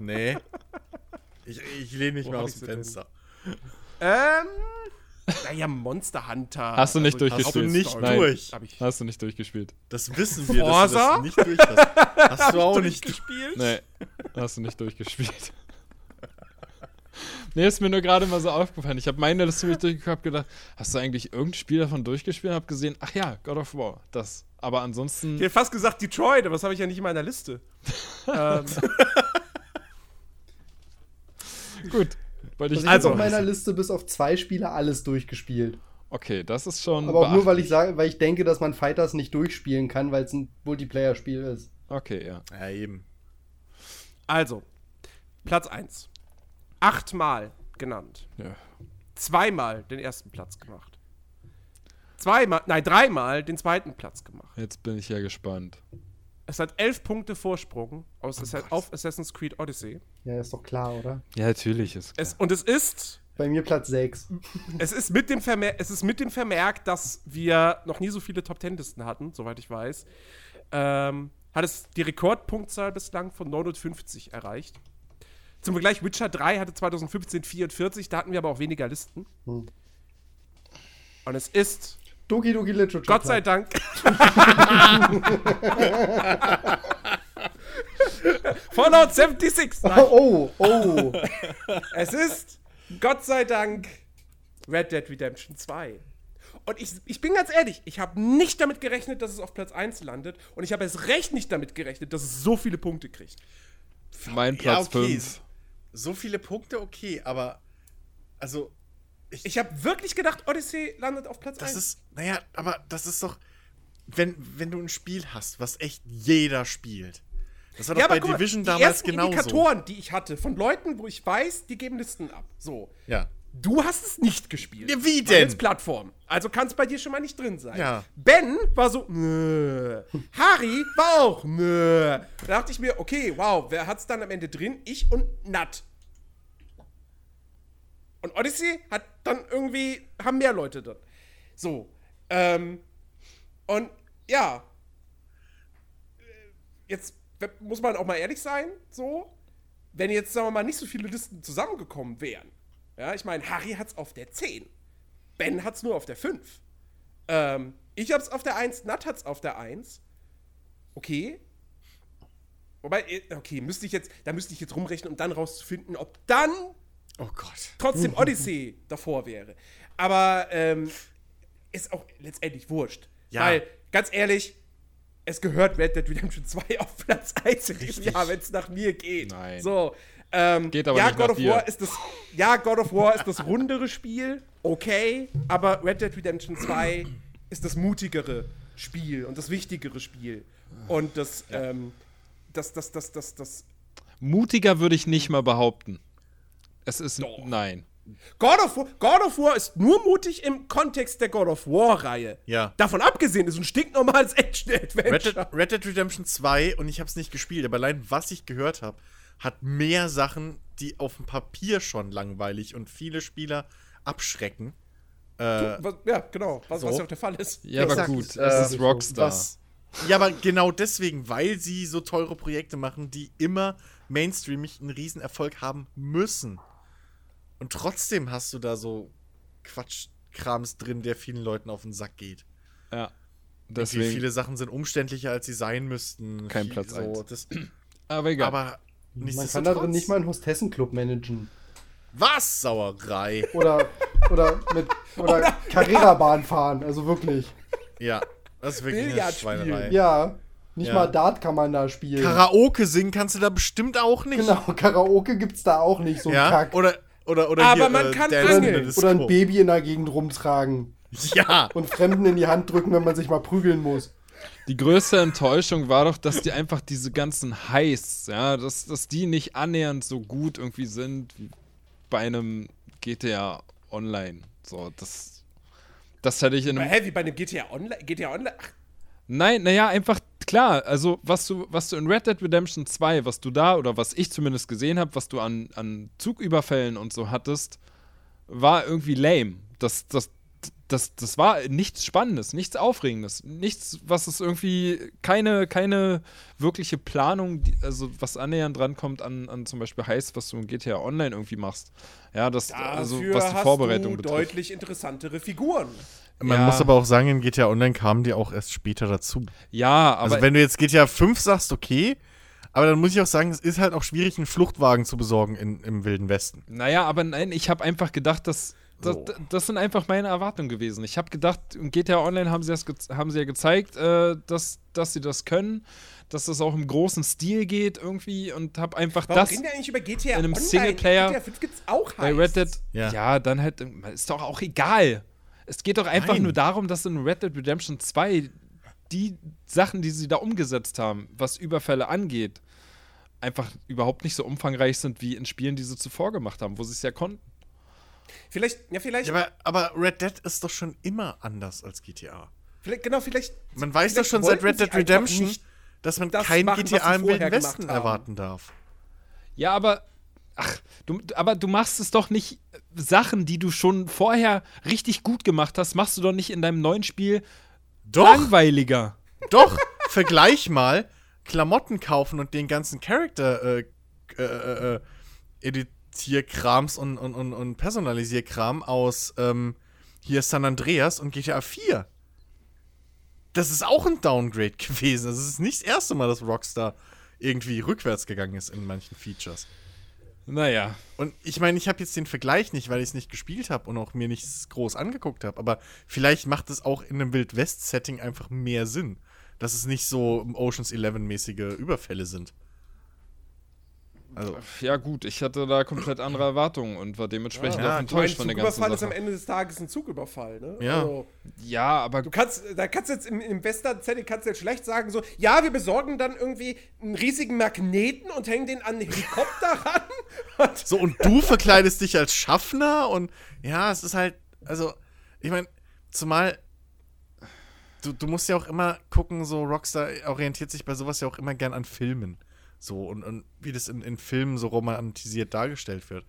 nee. Ich, ich lehne mich Wo mal aus dem Fenster. Ähm. Naja, Monster Hunter. Hast du nicht also, durchgespielt? Hast du nicht Nein. durch. Hast du nicht durchgespielt. Das wissen wir, dass du das nicht durch hast. Hast du <laughs> auch nicht gespielt? Nee, hast du nicht durchgespielt. Nee, ist mir nur gerade mal so aufgefallen. Ich habe meine Liste durchgeguckt, habe gedacht, hast du eigentlich irgendein Spiel davon durchgespielt? Habe gesehen, ach ja, God of War, das. Aber ansonsten. Ich hätte fast gesagt Detroit, aber das habe ich ja nicht in meiner Liste. <laughs> ähm. <laughs> Gut. Weil ich also, auf meiner Liste bis auf zwei Spiele alles durchgespielt. Okay, das ist schon. Aber auch nur, weil ich sage, weil ich denke, dass man Fighters nicht durchspielen kann, weil es ein Multiplayer-Spiel ist. Okay, ja. Ja, eben. Also, Platz 1. Achtmal genannt. Ja. Zweimal den ersten Platz gemacht. Zweimal, nein, dreimal den zweiten Platz gemacht. Jetzt bin ich ja gespannt. Es hat elf Punkte Vorsprung aus oh auf Assassin's Creed Odyssey. Ja, ist doch klar, oder? Ja, natürlich ist klar. Es, und es ist. Bei mir Platz 6. <laughs> Es ist, mit dem es ist mit dem Vermerk, dass wir noch nie so viele Top Ten-Listen hatten, soweit ich weiß. Ähm, hat es die Rekordpunktzahl bislang von 950 erreicht. Zum Vergleich, Witcher 3 hatte 2015 44, da hatten wir aber auch weniger Listen. Hm. Und es ist Doki Doki Literature. Gott sei Dank. <laughs> Fallout 76. Nein. Oh, oh. Es ist, Gott sei Dank, Red Dead Redemption 2. Und ich, ich bin ganz ehrlich, ich habe nicht damit gerechnet, dass es auf Platz 1 landet. Und ich habe es recht nicht damit gerechnet, dass es so viele Punkte kriegt. Mein Platz 5. Ja, okay. So viele Punkte, okay, aber also ich, ich habe wirklich gedacht, Odyssey landet auf Platz das 1. Das ist, naja, aber das ist doch, wenn, wenn du ein Spiel hast, was echt jeder spielt. Das war doch ja, bei Division mal, damals genauso. Die Indikatoren, die ich hatte, von Leuten, wo ich weiß, die geben Listen ab. So. Ja. Du hast es nicht gespielt. Ja, wie denn? Als Plattform. Also kann es bei dir schon mal nicht drin sein. Ja. Ben war so, nö. Harry war auch, nö. Da dachte ich mir, okay, wow, wer hat es dann am Ende drin? Ich und Nat. Und Odyssey hat dann irgendwie, haben mehr Leute drin. So. Ähm, und ja. Jetzt muss man auch mal ehrlich sein, so. Wenn jetzt, sagen wir mal, nicht so viele Listen zusammengekommen wären. Ja, ich meine, Harry hat's auf der 10. Ben hat's nur auf der 5. Ähm, ich hab's auf der 1, Nat hat's auf der 1. Okay. Wobei, äh, okay, müsste ich jetzt, da müsste ich jetzt rumrechnen, um dann rauszufinden, ob dann Oh Gott. Trotzdem Odyssey <laughs> davor wäre. Aber ähm, ist auch letztendlich wurscht. Ja. Weil, ganz ehrlich, es gehört Red Dead Redemption 2 <laughs> auf Platz 1 in diesem Jahr, wenn es nach mir geht. Nein. So. Ähm, geht aber ja, nicht God of dir. War ist das, ja, God of War ist das rundere Spiel, okay, aber Red Dead Redemption 2 ist das mutigere Spiel und das wichtigere Spiel. Und das, ja. ähm, das, das, das, das, das. Mutiger würde ich nicht mal behaupten. Es ist. Doch. Nein. God of, War, God of War ist nur mutig im Kontext der God of War-Reihe. Ja. Davon abgesehen ist ein stinknormales <laughs> Action-Adventure. Red, Dead, Red Dead Redemption 2, und ich habe es nicht gespielt, aber allein was ich gehört habe, hat mehr Sachen, die auf dem Papier schon langweilig und viele Spieler abschrecken. Äh, was, ja, genau. Was, so. was ja auch der Fall ist. Ja, aber gut, äh, es ist Rockstar. Was, Ja, aber genau deswegen, weil sie so teure Projekte machen, die immer mainstreamig einen Riesenerfolg haben müssen. Und trotzdem hast du da so Quatschkrams drin, der vielen Leuten auf den Sack geht. Ja. Deswegen. Viele Sachen sind umständlicher, als sie sein müssten. Kein Platz so, das, Aber egal. Aber Man kann da drin nicht mal einen Hostessenclub managen. Was? Sauerei. Oder, oder mit oder, oder Carrera-Bahn fahren, also wirklich. Ja, das ist wirklich eine Schweinerei. Ja, nicht ja. mal Dart kann man da spielen. Karaoke singen kannst du da bestimmt auch nicht. Genau, Karaoke gibt's da auch nicht, so ja? Kack. Oder, oder, oder Aber hier, man äh, kann angeln. Oder ein Baby in der Gegend rumtragen. Ja. Und Fremden in die Hand drücken, wenn man sich mal prügeln muss. Die größte Enttäuschung war doch, dass die einfach diese ganzen Highs, ja, dass, dass die nicht annähernd so gut irgendwie sind wie bei einem GTA Online. So, das, das hätte ich in einem. Hä, wie bei einem GTA Online? GTA Online? Ach. Nein, naja, einfach klar. Also, was du, was du in Red Dead Redemption 2, was du da, oder was ich zumindest gesehen habe, was du an, an Zugüberfällen und so hattest, war irgendwie lame. Das, das, das, das war nichts Spannendes, nichts Aufregendes, nichts, was es irgendwie, keine, keine wirkliche Planung, also was annähernd drankommt an, an zum Beispiel heißt, was du in GTA Online irgendwie machst. Ja, das, Dafür also was die Vorbereitung hast du betrifft. deutlich interessantere Figuren. Man ja. muss aber auch sagen, in GTA Online kamen die auch erst später dazu. Ja, aber. Also, wenn du jetzt GTA 5 sagst, okay, aber dann muss ich auch sagen, es ist halt auch schwierig, einen Fluchtwagen zu besorgen in, im Wilden Westen. Naja, aber nein, ich habe einfach gedacht, dass das, so. das, sind einfach meine Erwartungen gewesen. Ich habe gedacht, in GTA Online haben sie, das haben sie ja gezeigt, äh, dass, dass sie das können, dass das auch im großen Stil geht irgendwie und habe einfach Warum das reden wir eigentlich über GTA in einem Online? Singleplayer. GTA 5 gibt's auch Bei Red Dead, ja. ja, dann halt, ist doch auch egal. Es geht doch einfach Nein. nur darum, dass in Red Dead Redemption 2 die Sachen, die sie da umgesetzt haben, was Überfälle angeht, einfach überhaupt nicht so umfangreich sind wie in Spielen, die sie zuvor gemacht haben, wo sie es ja konnten. Vielleicht, ja, vielleicht. Ja, aber, aber, Red Dead ist doch schon immer anders als GTA. Vielleicht, genau, vielleicht. Man weiß doch schon seit Red Dead Redemption, dass man das kein machen, GTA im Wilden Westen erwarten darf. Ja, aber. Ach, du, aber du machst es doch nicht. Sachen, die du schon vorher richtig gut gemacht hast, machst du doch nicht in deinem neuen Spiel doch. langweiliger. Doch, <laughs> vergleich mal Klamotten kaufen und den ganzen Charakter äh, äh, äh, äh edit Tierkrams und, und, und, und Personalisierkram aus ähm, hier San Andreas und GTA 4. Das ist auch ein Downgrade <laughs> gewesen. Das ist nicht das erste Mal, dass Rockstar irgendwie rückwärts gegangen ist in manchen Features. Naja. Und ich meine, ich habe jetzt den Vergleich nicht, weil ich es nicht gespielt habe und auch mir nichts groß angeguckt habe. Aber vielleicht macht es auch in einem Wild West-Setting einfach mehr Sinn, dass es nicht so Oceans 11-mäßige Überfälle sind. Also. Ja, gut, ich hatte da komplett andere Erwartungen und war dementsprechend ja, auch enttäuscht von der ganzen Zugüberfall ist am Ende des Tages ein Zugüberfall, ne? Ja. Also, ja, aber. Du kannst, da kannst du jetzt im, im Western-Setting kannst du jetzt schlecht sagen, so, ja, wir besorgen dann irgendwie einen riesigen Magneten und hängen den an den Helikopter <laughs> ran. Und so, und du verkleidest dich als Schaffner und ja, es ist halt, also, ich meine, zumal. Du, du musst ja auch immer gucken, so Rockstar orientiert sich bei sowas ja auch immer gern an Filmen. So, und, und wie das in, in Filmen so romantisiert dargestellt wird.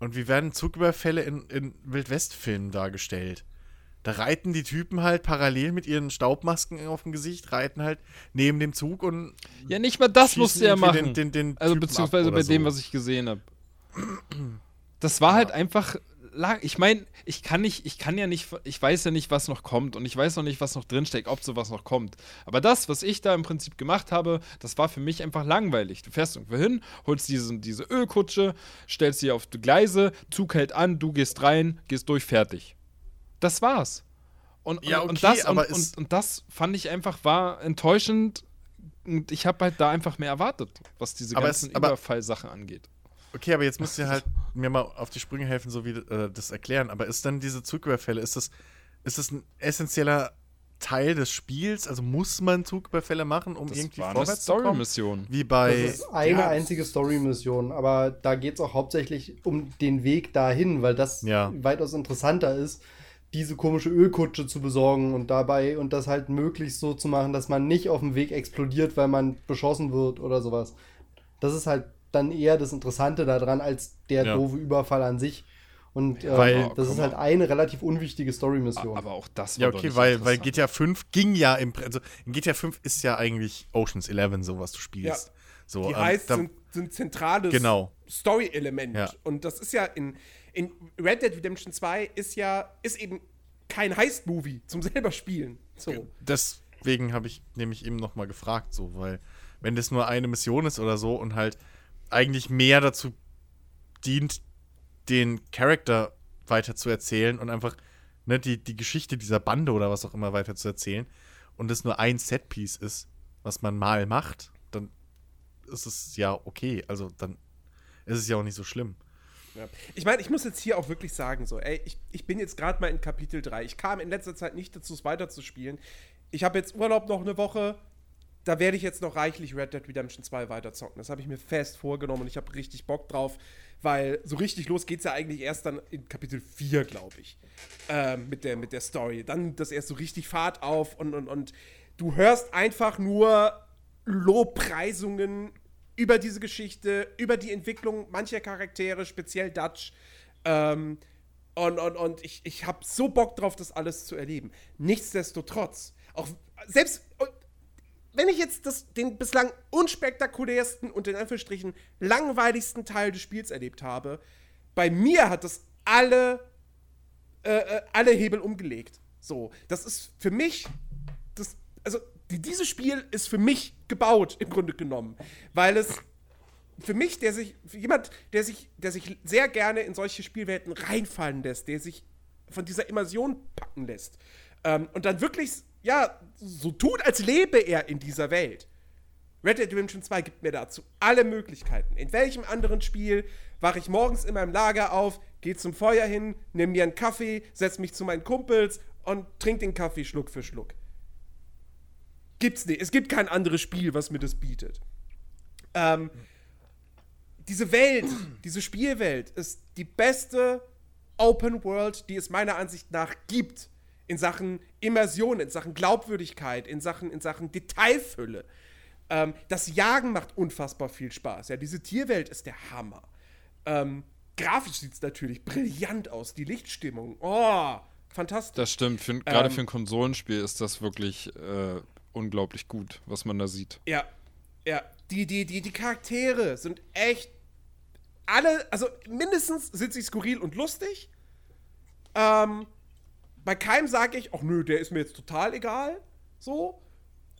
Und wie werden Zugüberfälle in, in Wildwest-Filmen dargestellt? Da reiten die Typen halt parallel mit ihren Staubmasken auf dem Gesicht, reiten halt neben dem Zug und. Ja, nicht mal das musste er machen. Den, den, den also, beziehungsweise bei so. dem, was ich gesehen habe. Das war halt ja. Einfach ich meine, ich kann nicht, ich kann ja nicht, ich weiß ja nicht, was noch kommt und ich weiß noch nicht, was noch drinsteckt, ob sowas noch kommt. Aber das, was ich da im Prinzip gemacht habe, das war für mich einfach langweilig. Du fährst irgendwo hin, holst diese, diese Ölkutsche, stellst sie auf die Gleise, Zug hält an, du gehst rein, gehst durch, fertig. Das war's. Und, ja, okay, und, das, und, und, und, das fand ich einfach, war enttäuschend und ich habe halt da einfach mehr erwartet, was diese ganzen Überfallsachen angeht. Okay, aber jetzt müsst ihr halt mir mal auf die Sprünge helfen, so wie äh, das erklären. Aber ist dann diese Zugüberfälle, ist das, ist das ein essentieller Teil des Spiels? Also muss man Zugüberfälle machen, um das irgendwie war vorwärts eine Story-Mission. Wie bei. Das ist eine ja. einzige Story-Mission, aber da geht es auch hauptsächlich um den Weg dahin, weil das ja. weitaus interessanter ist, diese komische Ölkutsche zu besorgen und dabei und das halt möglichst so zu machen, dass man nicht auf dem Weg explodiert, weil man beschossen wird oder sowas. Das ist halt dann eher das Interessante daran als der ja. doofe Überfall an sich. Und äh, weil, das ist halt eine relativ unwichtige Story-Mission. Aber auch das war Ja, okay, weil, weil GTA 5 ging ja im. Also in GTA 5 ist ja eigentlich Oceans 11, so was du spielst. Ja. So, die ähm, heißt, sind, sind zentrales genau. Story-Element. Ja. Und das ist ja in, in Red Dead Redemption 2 ist ja, ist eben kein Heist-Movie zum selber spielen. So. Deswegen habe ich nämlich eben noch mal gefragt, so, weil wenn das nur eine Mission ist oder so und halt eigentlich mehr dazu dient, den Charakter weiter zu erzählen und einfach ne, die, die Geschichte dieser Bande oder was auch immer weiter zu erzählen und es nur ein Setpiece ist, was man mal macht, dann ist es ja okay. Also dann ist es ja auch nicht so schlimm. Ja. Ich meine, ich muss jetzt hier auch wirklich sagen, so, ey, ich, ich bin jetzt gerade mal in Kapitel 3. Ich kam in letzter Zeit nicht dazu, es weiterzuspielen. Ich habe jetzt Urlaub noch eine Woche. Da werde ich jetzt noch reichlich Red Dead Redemption 2 weiterzocken. Das habe ich mir fest vorgenommen und ich habe richtig Bock drauf, weil so richtig los geht es ja eigentlich erst dann in Kapitel 4, glaube ich. Ähm, mit, der, mit der Story. Dann das erst so richtig Fahrt auf und, und, und du hörst einfach nur Lobpreisungen über diese Geschichte, über die Entwicklung mancher Charaktere, speziell Dutch. Ähm, und, und, und ich, ich habe so Bock drauf, das alles zu erleben. Nichtsdestotrotz, auch selbst wenn ich jetzt das, den bislang unspektakulärsten und in Anführungsstrichen langweiligsten Teil des Spiels erlebt habe, bei mir hat das alle, äh, äh alle Hebel umgelegt. So, das ist für mich, das, also die, dieses Spiel ist für mich gebaut, im Grunde genommen. Weil es für mich, der sich, jemand, der sich, der sich sehr gerne in solche Spielwelten reinfallen lässt, der sich von dieser Immersion packen lässt ähm, und dann wirklich, ja, so tut, als lebe er in dieser Welt. Red Dead Redemption 2 gibt mir dazu alle Möglichkeiten. In welchem anderen Spiel wache ich morgens in meinem Lager auf, gehe zum Feuer hin, nehme mir einen Kaffee, setze mich zu meinen Kumpels und trinke den Kaffee Schluck für Schluck. Gibt's nicht. Es gibt kein anderes Spiel, was mir das bietet. Ähm, diese Welt, diese Spielwelt ist die beste Open World, die es meiner Ansicht nach gibt. In Sachen Immersion, in Sachen Glaubwürdigkeit, in Sachen, in Sachen Detailfülle. Ähm, das Jagen macht unfassbar viel Spaß. Ja, diese Tierwelt ist der Hammer. Ähm, grafisch sieht es natürlich brillant aus. Die Lichtstimmung, oh, fantastisch. Das stimmt. Gerade ähm, für ein Konsolenspiel ist das wirklich äh, unglaublich gut, was man da sieht. Ja, ja. Die, die, die, die Charaktere sind echt alle, also mindestens sind sie skurril und lustig. Ähm, bei keinem sage ich, ach nö, der ist mir jetzt total egal. So.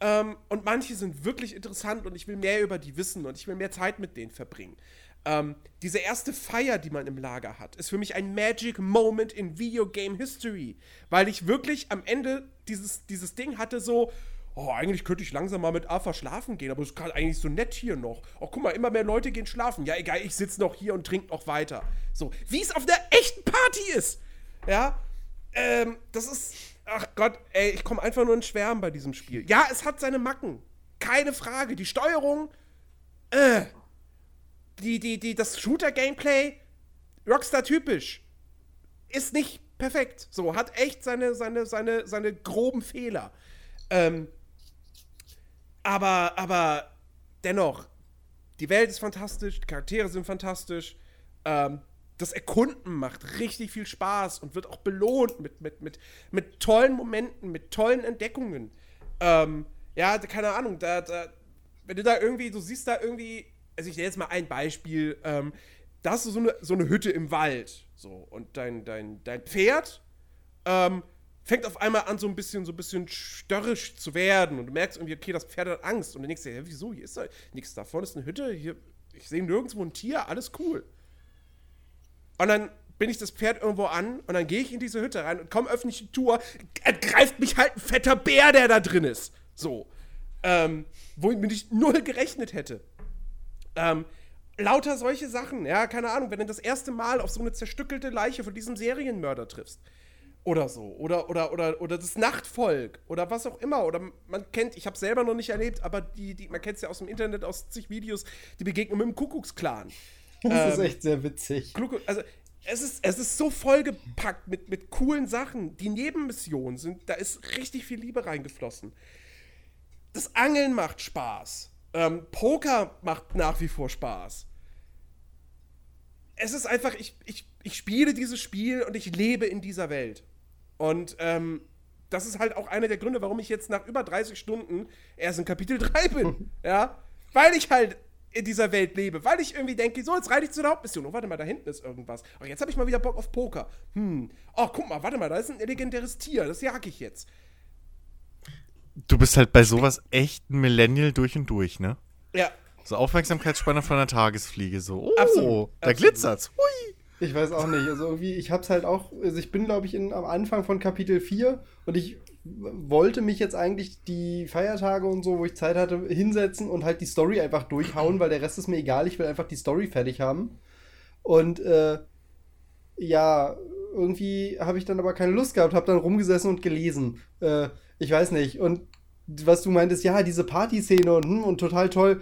Ähm, und manche sind wirklich interessant und ich will mehr über die wissen und ich will mehr Zeit mit denen verbringen. Ähm, diese erste Feier, die man im Lager hat, ist für mich ein Magic Moment in Video Game History. Weil ich wirklich am Ende dieses, dieses Ding hatte so, oh, eigentlich könnte ich langsam mal mit Arthur schlafen gehen, aber es ist gerade eigentlich so nett hier noch. Oh, guck mal, immer mehr Leute gehen schlafen. Ja, egal, ich sitze noch hier und trinke noch weiter. So, wie es auf der echten Party ist. Ja, ähm, das ist, ach Gott, ey, ich komme einfach nur in Schwärmen bei diesem Spiel. Ja, es hat seine Macken. Keine Frage. Die Steuerung, äh, die, die, die, das Shooter-Gameplay, Rockstar typisch, ist nicht perfekt. So, hat echt seine, seine, seine, seine groben Fehler. Ähm, aber, aber dennoch, die Welt ist fantastisch, die Charaktere sind fantastisch. Ähm, das Erkunden macht richtig viel Spaß und wird auch belohnt mit, mit, mit, mit tollen Momenten, mit tollen Entdeckungen. Ähm, ja, keine Ahnung, da, da, wenn du da irgendwie, du siehst da irgendwie, also ich nenne jetzt mal ein Beispiel, ähm, da hast du so eine, so eine Hütte im Wald, so, und dein, dein, dein Pferd ähm, fängt auf einmal an, so ein bisschen, so ein bisschen störrisch zu werden. Und du merkst irgendwie, okay, das Pferd hat Angst. Und dann denkst du, ja, wieso? Hier ist da nichts davon, ist eine Hütte, hier, ich sehe nirgendwo ein Tier, alles cool. Und dann bin ich das Pferd irgendwo an und dann gehe ich in diese Hütte rein und komme öffentlich die Tour, ergreift mich halt ein fetter Bär, der da drin ist. So. Ähm, womit ich null gerechnet hätte. Ähm, lauter solche Sachen, ja, keine Ahnung, wenn du das erste Mal auf so eine zerstückelte Leiche von diesem Serienmörder triffst oder so. Oder, oder, oder, oder das Nachtvolk oder was auch immer. Oder man kennt, ich habe selber noch nicht erlebt, aber die, die, man kennt es ja aus dem Internet, aus zig Videos, die Begegnung mit dem Kuckucksklan. Das ähm, ist echt sehr witzig. Also, es ist, es ist so vollgepackt mit, mit coolen Sachen. Die Nebenmissionen sind, da ist richtig viel Liebe reingeflossen. Das Angeln macht Spaß. Ähm, Poker macht nach wie vor Spaß. Es ist einfach, ich, ich, ich spiele dieses Spiel und ich lebe in dieser Welt. Und ähm, das ist halt auch einer der Gründe, warum ich jetzt nach über 30 Stunden erst in Kapitel 3 bin. <laughs> ja, weil ich halt in dieser Welt lebe, weil ich irgendwie denke, so, jetzt reite ich zu der Hauptmission. Oh, warte mal, da hinten ist irgendwas. Oh, jetzt habe ich mal wieder Bock auf Poker. Hm. Oh, guck mal, warte mal, da ist ein legendäres Tier, das jag ich jetzt. Du bist halt bei sowas echt ein Millennial durch und durch, ne? Ja. So Aufmerksamkeitsspanne von einer Tagesfliege, so. Oh, Absolut. da Absolut. glitzert's. Hui. Ich weiß auch nicht. Also irgendwie, ich hab's halt auch, also ich bin, glaube ich, in, am Anfang von Kapitel 4 und ich wollte mich jetzt eigentlich die Feiertage und so, wo ich Zeit hatte, hinsetzen und halt die Story einfach durchhauen, weil der Rest ist mir egal. Ich will einfach die Story fertig haben. Und äh, ja, irgendwie habe ich dann aber keine Lust gehabt, habe dann rumgesessen und gelesen. Äh, ich weiß nicht. Und was du meintest, ja, diese Partyszene und, hm, und total toll.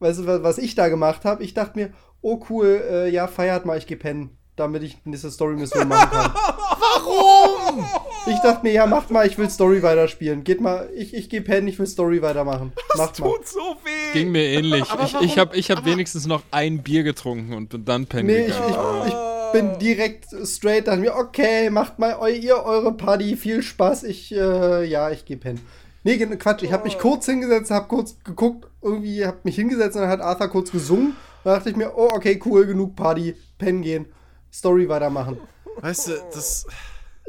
Weißt du, was ich da gemacht habe? Ich dachte mir, oh cool, äh, ja, feiert mal, ich geh pennen, damit ich nächste Story-Mission machen kann. <laughs> Warum? Ich dachte mir, ja, macht mal, ich will Story weiterspielen. Geht mal, ich, ich geh pennen, ich will Story weitermachen. <laughs> Das macht tut mal. so weh. Ging mir ähnlich. Aber ich ich habe ich hab wenigstens noch ein Bier getrunken und dann pennen nee, gegangen. Ich, ich, ich bin direkt straight, dachte mir, okay, macht mal eu, ihr eure Party, viel Spaß. Ich, äh, ja, ich geh pennen. Nee, Quatsch, ich habe mich kurz hingesetzt, habe kurz geguckt, irgendwie habe mich hingesetzt und dann hat Arthur kurz gesungen. Da dachte ich mir, oh, okay, cool, genug Party, pennen gehen, Story weitermachen. Weißt du, das.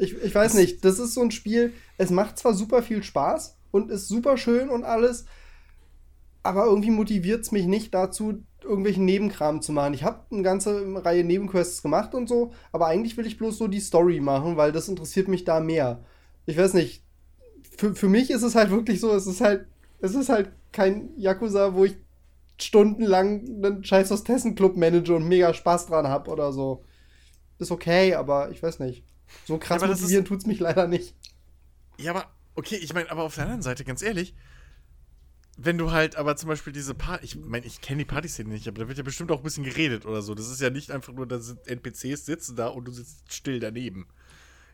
Ich, ich weiß nicht, das ist so ein Spiel, es macht zwar super viel Spaß und ist super schön und alles, aber irgendwie motiviert es mich nicht dazu, irgendwelchen Nebenkram zu machen. Ich habe eine ganze Reihe Nebenquests gemacht und so, aber eigentlich will ich bloß so die Story machen, weil das interessiert mich da mehr. Ich weiß nicht, für, für mich ist es halt wirklich so, es ist halt, es ist halt kein Yakuza, wo ich stundenlang einen scheiß Hostessen-Club manage und mega Spaß dran habe oder so. Ist okay, aber ich weiß nicht. So krass ja, motivieren tut's mich leider nicht. Ja, aber, okay, ich meine, aber auf der anderen Seite, ganz ehrlich, wenn du halt aber zum Beispiel diese Party, ich meine, ich kenne die Partyszene nicht, aber da wird ja bestimmt auch ein bisschen geredet oder so. Das ist ja nicht einfach nur, da sind NPCs sitzen da und du sitzt still daneben.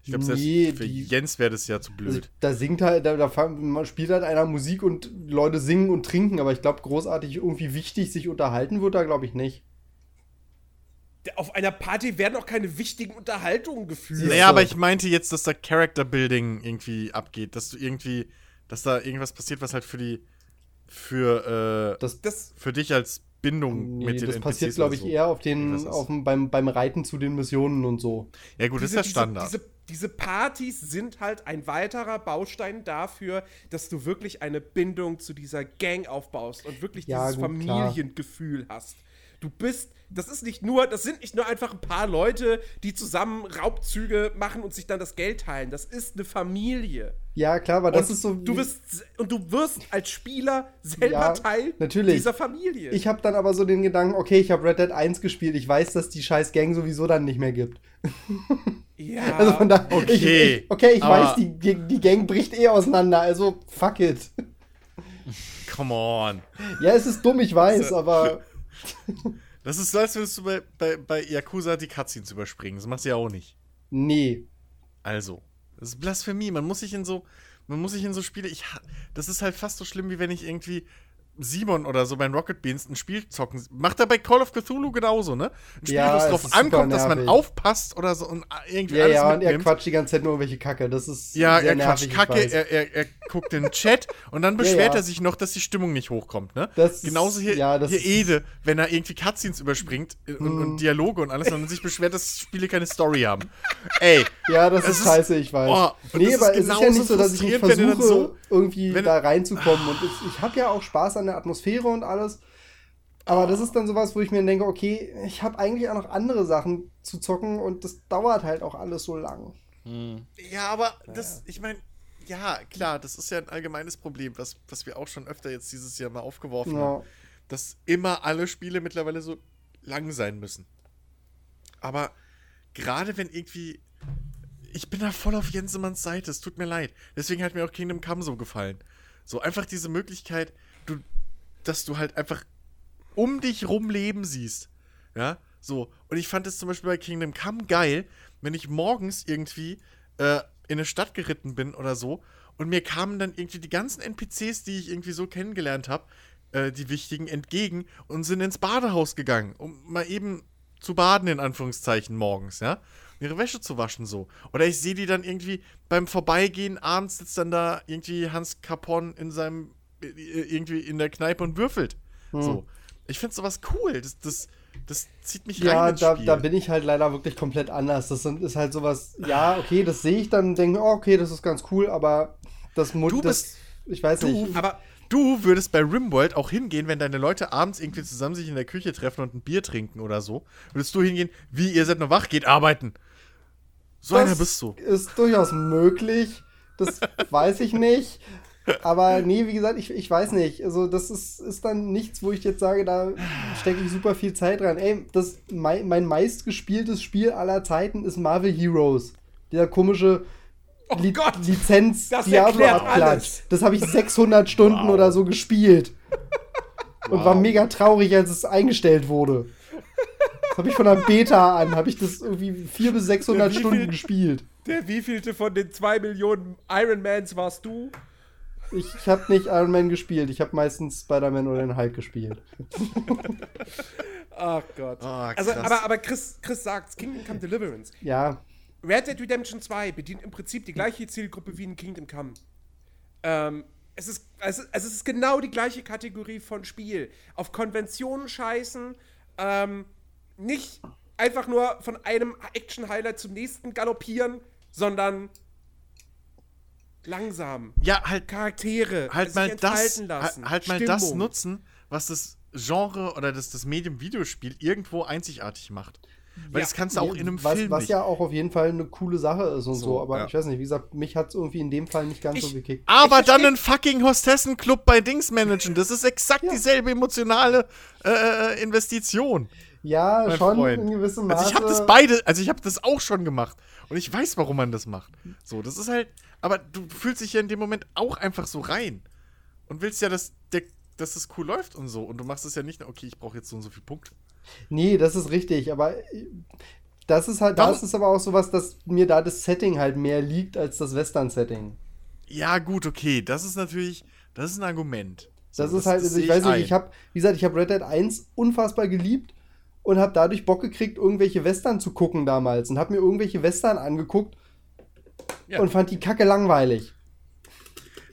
Ich glaube, nee, für die, Jens wäre das ja zu blöd. Also, da singt halt, da, da spielt halt einer Musik und Leute singen und trinken, aber ich glaube, großartig irgendwie wichtig sich unterhalten wird da, glaube ich, nicht. Auf einer Party werden auch keine wichtigen Unterhaltungen geführt. Naja, aber ich meinte jetzt, dass da Character Building irgendwie abgeht, dass du irgendwie, dass da irgendwas passiert, was halt für die, für, äh, das, das, für dich als Bindung nee, mit den Das NPCs passiert, glaube ich, so. eher auf den, auf dem, beim, beim Reiten zu den Missionen und so. Ja, gut, diese, das ist ja Standard. Diese, diese, diese Partys sind halt ein weiterer Baustein dafür, dass du wirklich eine Bindung zu dieser Gang aufbaust und wirklich ja, dieses gut, Familiengefühl klar. hast. Du bist, das ist nicht nur, das sind nicht nur einfach ein paar Leute, die zusammen Raubzüge machen und sich dann das Geld teilen. Das ist eine Familie. Ja, klar, aber das und ist so. Du bist, und du wirst als Spieler selber ja, Teil natürlich. dieser Familie. Ich habe dann aber so den Gedanken, okay, ich habe Red Dead 1 gespielt, ich weiß, dass die scheiß Gang sowieso dann nicht mehr gibt. Ja. <laughs> Also von daher, okay. Ich, ich, okay, ich weiß, die, die, die Gang bricht eh auseinander, also fuck it. Come on. Ja, es ist dumm, ich weiß, aber. <laughs> Das ist so, als würdest du bei, bei, bei Yakuza die Cutscenes überspringen. Das machst du ja auch nicht. Nee. Also, das ist Blasphemie. Man muss sich in so, man muss sich in so Spiele, ich, das ist halt fast so schlimm, wie wenn ich irgendwie Simon oder so bei Rocket Beans ein Spiel zocken. Macht er bei Call of Cthulhu genauso, ne? Ein Spiel, ja, wo es drauf ankommt, dass man aufpasst oder so und irgendwie ja, alles Ja, mitnimmt. und er quatscht die ganze Zeit nur irgendwelche Kacke. Das ist Ja, er quatscht Kacke, er, er, er guckt den Chat <laughs> und dann beschwert ja, ja. er sich noch, dass die Stimmung nicht hochkommt, ne? Das Genauso hier, ja, hier Ede, wenn er irgendwie Cutscenes überspringt und, hm. und, Dialoge und alles und dann sich beschwert, dass Spiele keine Story haben. Ey. <laughs> Ja, das ist scheiße, ich weiß. Oh, nee, aber es ist ja nicht so, dass ich nicht versuche, so, irgendwie da reinzukommen. Und ich habe ja auch Spaß an der Atmosphäre und alles. Aber das ist dann sowas, wo ich mir denke, okay, ich habe eigentlich auch noch andere Sachen zu zocken und das dauert halt auch alles so lang. Hm. Ja, aber das, ich meine, ja, klar, das ist ja ein allgemeines Problem, was, was wir auch schon öfter jetzt dieses Jahr mal aufgeworfen ja. haben. Dass immer alle Spiele mittlerweile so lang sein müssen. Aber gerade wenn irgendwie. Ich bin da voll auf Jensemanns Seite, es tut mir leid. Deswegen hat mir auch Kingdom Come so gefallen. So einfach diese Möglichkeit, du, dass du halt einfach um dich rum Leben siehst. Ja, so. Und ich fand es zum Beispiel bei Kingdom Come geil, wenn ich morgens irgendwie äh, in eine Stadt geritten bin oder so und mir kamen dann irgendwie die ganzen NPCs, die ich irgendwie so kennengelernt habe, äh, die wichtigen, entgegen und sind ins Badehaus gegangen, um mal eben zu baden, in Anführungszeichen, morgens, ja? ihre Wäsche zu waschen so. Oder ich sehe die dann irgendwie beim Vorbeigehen, abends sitzt dann da irgendwie Hans Capon in seinem, irgendwie in der Kneipe und würfelt. Hm. So. Ich finde sowas cool. Das, das, das zieht mich ja, rein ins da, da bin ich halt leider wirklich komplett anders. Das ist halt sowas, ja, okay, das sehe ich dann und denke, oh, okay, das ist ganz cool, aber das muss. Du bist, ich weiß du, nicht. Aber du würdest bei Rimworld auch hingehen, wenn deine Leute abends irgendwie zusammen sich in der Küche treffen und ein Bier trinken oder so. Würdest du hingehen, wie ihr seid noch wach, geht arbeiten. So das einer bist du. Ist durchaus möglich. Das <laughs> weiß ich nicht. Aber nee, wie gesagt, ich, ich weiß nicht. Also, das ist, ist dann nichts, wo ich jetzt sage, da stecke ich super viel Zeit rein. Ey, das, mein, mein meistgespieltes Spiel aller Zeiten ist Marvel Heroes. Dieser komische oh Li Gott, Lizenz das Diablo-Abklatsch. Das habe ich 600 Stunden wow. oder so gespielt. <laughs> Und wow. war mega traurig, als es eingestellt wurde. Das habe ich von der Beta an, habe ich das irgendwie 400 bis 600 Stunden viel, gespielt. Der wievielte von den 2 Millionen Ironmans warst du? Ich, ich habe nicht Iron Man gespielt. Ich habe meistens Spider-Man oder den Hulk gespielt. <laughs> Ach Gott. Oh, also, aber, aber Chris, Chris sagt, Kingdom Come Deliverance. Ja. Red Dead Redemption 2 bedient im Prinzip die gleiche Zielgruppe wie in Kingdom Come. Ähm, es ist, es, ist, es ist genau die gleiche Kategorie von Spiel. Auf Konventionen scheißen, ähm, nicht einfach nur von einem Action-Highlight zum nächsten galoppieren, sondern langsam. Ja, halt Charaktere, halt mal das, lassen, halt mal das nutzen, was das Genre oder das, das Medium Videospiel irgendwo einzigartig macht. Weil ja, das kannst du auch in einem was, Film Was nicht. ja auch auf jeden Fall eine coole Sache ist und so, so aber ja. ich weiß nicht, wie gesagt, mich hat es irgendwie in dem Fall nicht ganz ich, so gekickt. Aber dann einen fucking Hostessenclub bei Dings managen, das ist exakt ja. dieselbe emotionale äh, äh Investition. Ja, schon Freund. in gewissem Maße. Also ich habe das beide, also ich habe das auch schon gemacht und ich weiß, warum man das macht. So, das ist halt, aber du fühlst dich ja in dem Moment auch einfach so rein und willst ja, dass, der, dass das cool läuft und so und du machst es ja nicht, okay, ich brauche jetzt so und so viele Punkte. Nee, das ist richtig, aber das ist halt, das ist aber auch sowas, dass mir da das Setting halt mehr liegt als das Western-Setting. Ja, gut, okay, das ist natürlich, das ist ein Argument. So, das, das, ist halt, das also ich weiß nicht, ich habe, wie gesagt, ich habe Red Dead 1 unfassbar geliebt und habe dadurch Bock gekriegt, irgendwelche Western zu gucken damals und habe mir irgendwelche Western angeguckt ja. und fand die Kacke langweilig.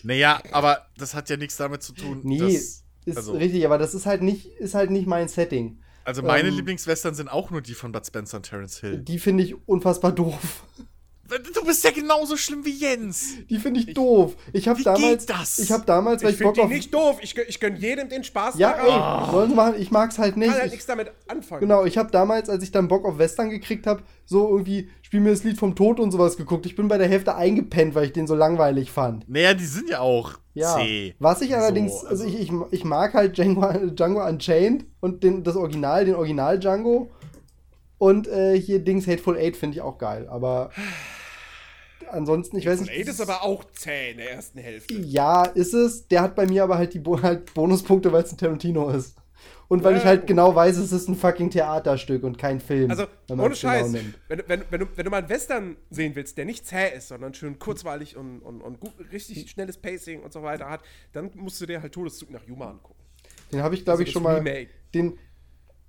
Naja, aber das hat ja nichts damit zu tun. Nee, dass, ist also richtig, aber das ist halt nicht, ist halt nicht mein Setting. Also meine ähm, Lieblingswestern sind auch nur die von Bud Spencer und Terence Hill. Die finde ich unfassbar doof. Du bist ja genauso schlimm wie Jens. Die finde ich, ich, doof. Ich habe damals, das? ich habe damals, weil ich, ich Bock auf nicht doof. Ich, ich gönn jedem den Spaß. Ja, ey, oh. sollen sie machen. Ich mag's halt nicht. Kann halt ich, nichts damit anfangen. Genau, ich habe damals, als ich dann Bock auf Western gekriegt habe, so irgendwie Spiel mir das Lied vom Tod und sowas geguckt. Ich bin bei der Hälfte eingepennt, weil ich den so langweilig fand. Naja, die sind ja auch ja. C. Was ich allerdings, so, also, also ich, ich, ich, mag halt Django, Django Unchained und den, das Original, den Original Django. Und äh, hier Dings Hateful Eight finde ich auch geil. Aber ansonsten, ich weiß nicht. Blade ist aber auch zäh in der ersten Hälfte. Ja, ist es. Der hat bei mir aber halt die Bo <laughs> halt Bonuspunkte, weil es ein Tarantino ist. Und weil ja, ich halt oh. genau weiß, es ist ein fucking Theaterstück und kein Film. Also, ohne Scheiß, genau wenn, wenn, wenn, du, wenn du mal einen Western sehen willst, der nicht zäh ist, sondern schön kurzweilig und, und, und gut, richtig schnelles Pacing und so weiter hat, dann musst du dir halt Todeszug nach Yuma angucken. Den habe ich, glaube also ich, schon mal. Den,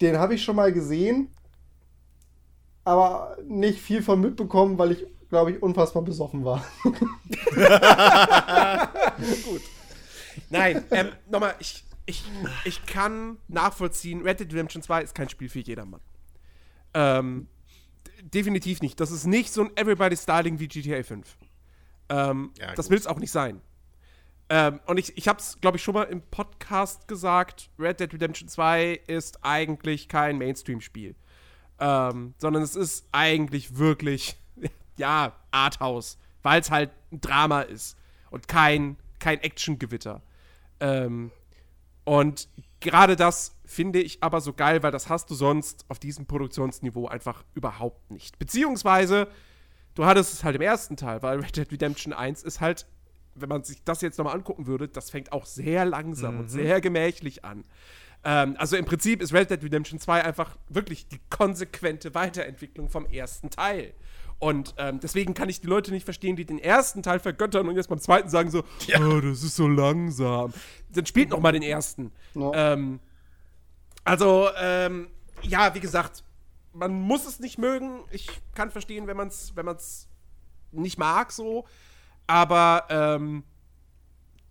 den habe ich schon mal gesehen, aber nicht viel von mitbekommen, weil ich glaube ich, unfassbar besoffen war. <laughs> Gut. Nein, ähm, nochmal, ich, ich, ich kann nachvollziehen, Red Dead Redemption 2 ist kein Spiel für jedermann. Ähm, definitiv nicht. Das ist nicht so ein Everybody Styling wie GTA 5. Ähm, ja, das will es auch nicht sein. Ähm, und ich, ich habe es, glaube ich, schon mal im Podcast gesagt, Red Dead Redemption 2 ist eigentlich kein Mainstream-Spiel. Ähm, sondern es ist eigentlich wirklich ja, Arthouse, weil es halt ein Drama ist und kein, kein Action-Gewitter. Ähm, und gerade das finde ich aber so geil, weil das hast du sonst auf diesem Produktionsniveau einfach überhaupt nicht. Beziehungsweise, du hattest es halt im ersten Teil, weil Red Dead Redemption 1 ist halt, wenn man sich das jetzt nochmal angucken würde, das fängt auch sehr langsam mhm. und sehr gemächlich an. Ähm, also im Prinzip ist Red Dead Redemption 2 einfach wirklich die konsequente Weiterentwicklung vom ersten Teil. Und ähm, deswegen kann ich die Leute nicht verstehen, die den ersten Teil vergöttern und jetzt beim zweiten sagen so, ja. oh, das ist so langsam. Dann spielt noch mal den ersten. Ja. Ähm, also, ähm, ja, wie gesagt, man muss es nicht mögen. Ich kann verstehen, wenn man es wenn man's nicht mag, so. Aber ähm,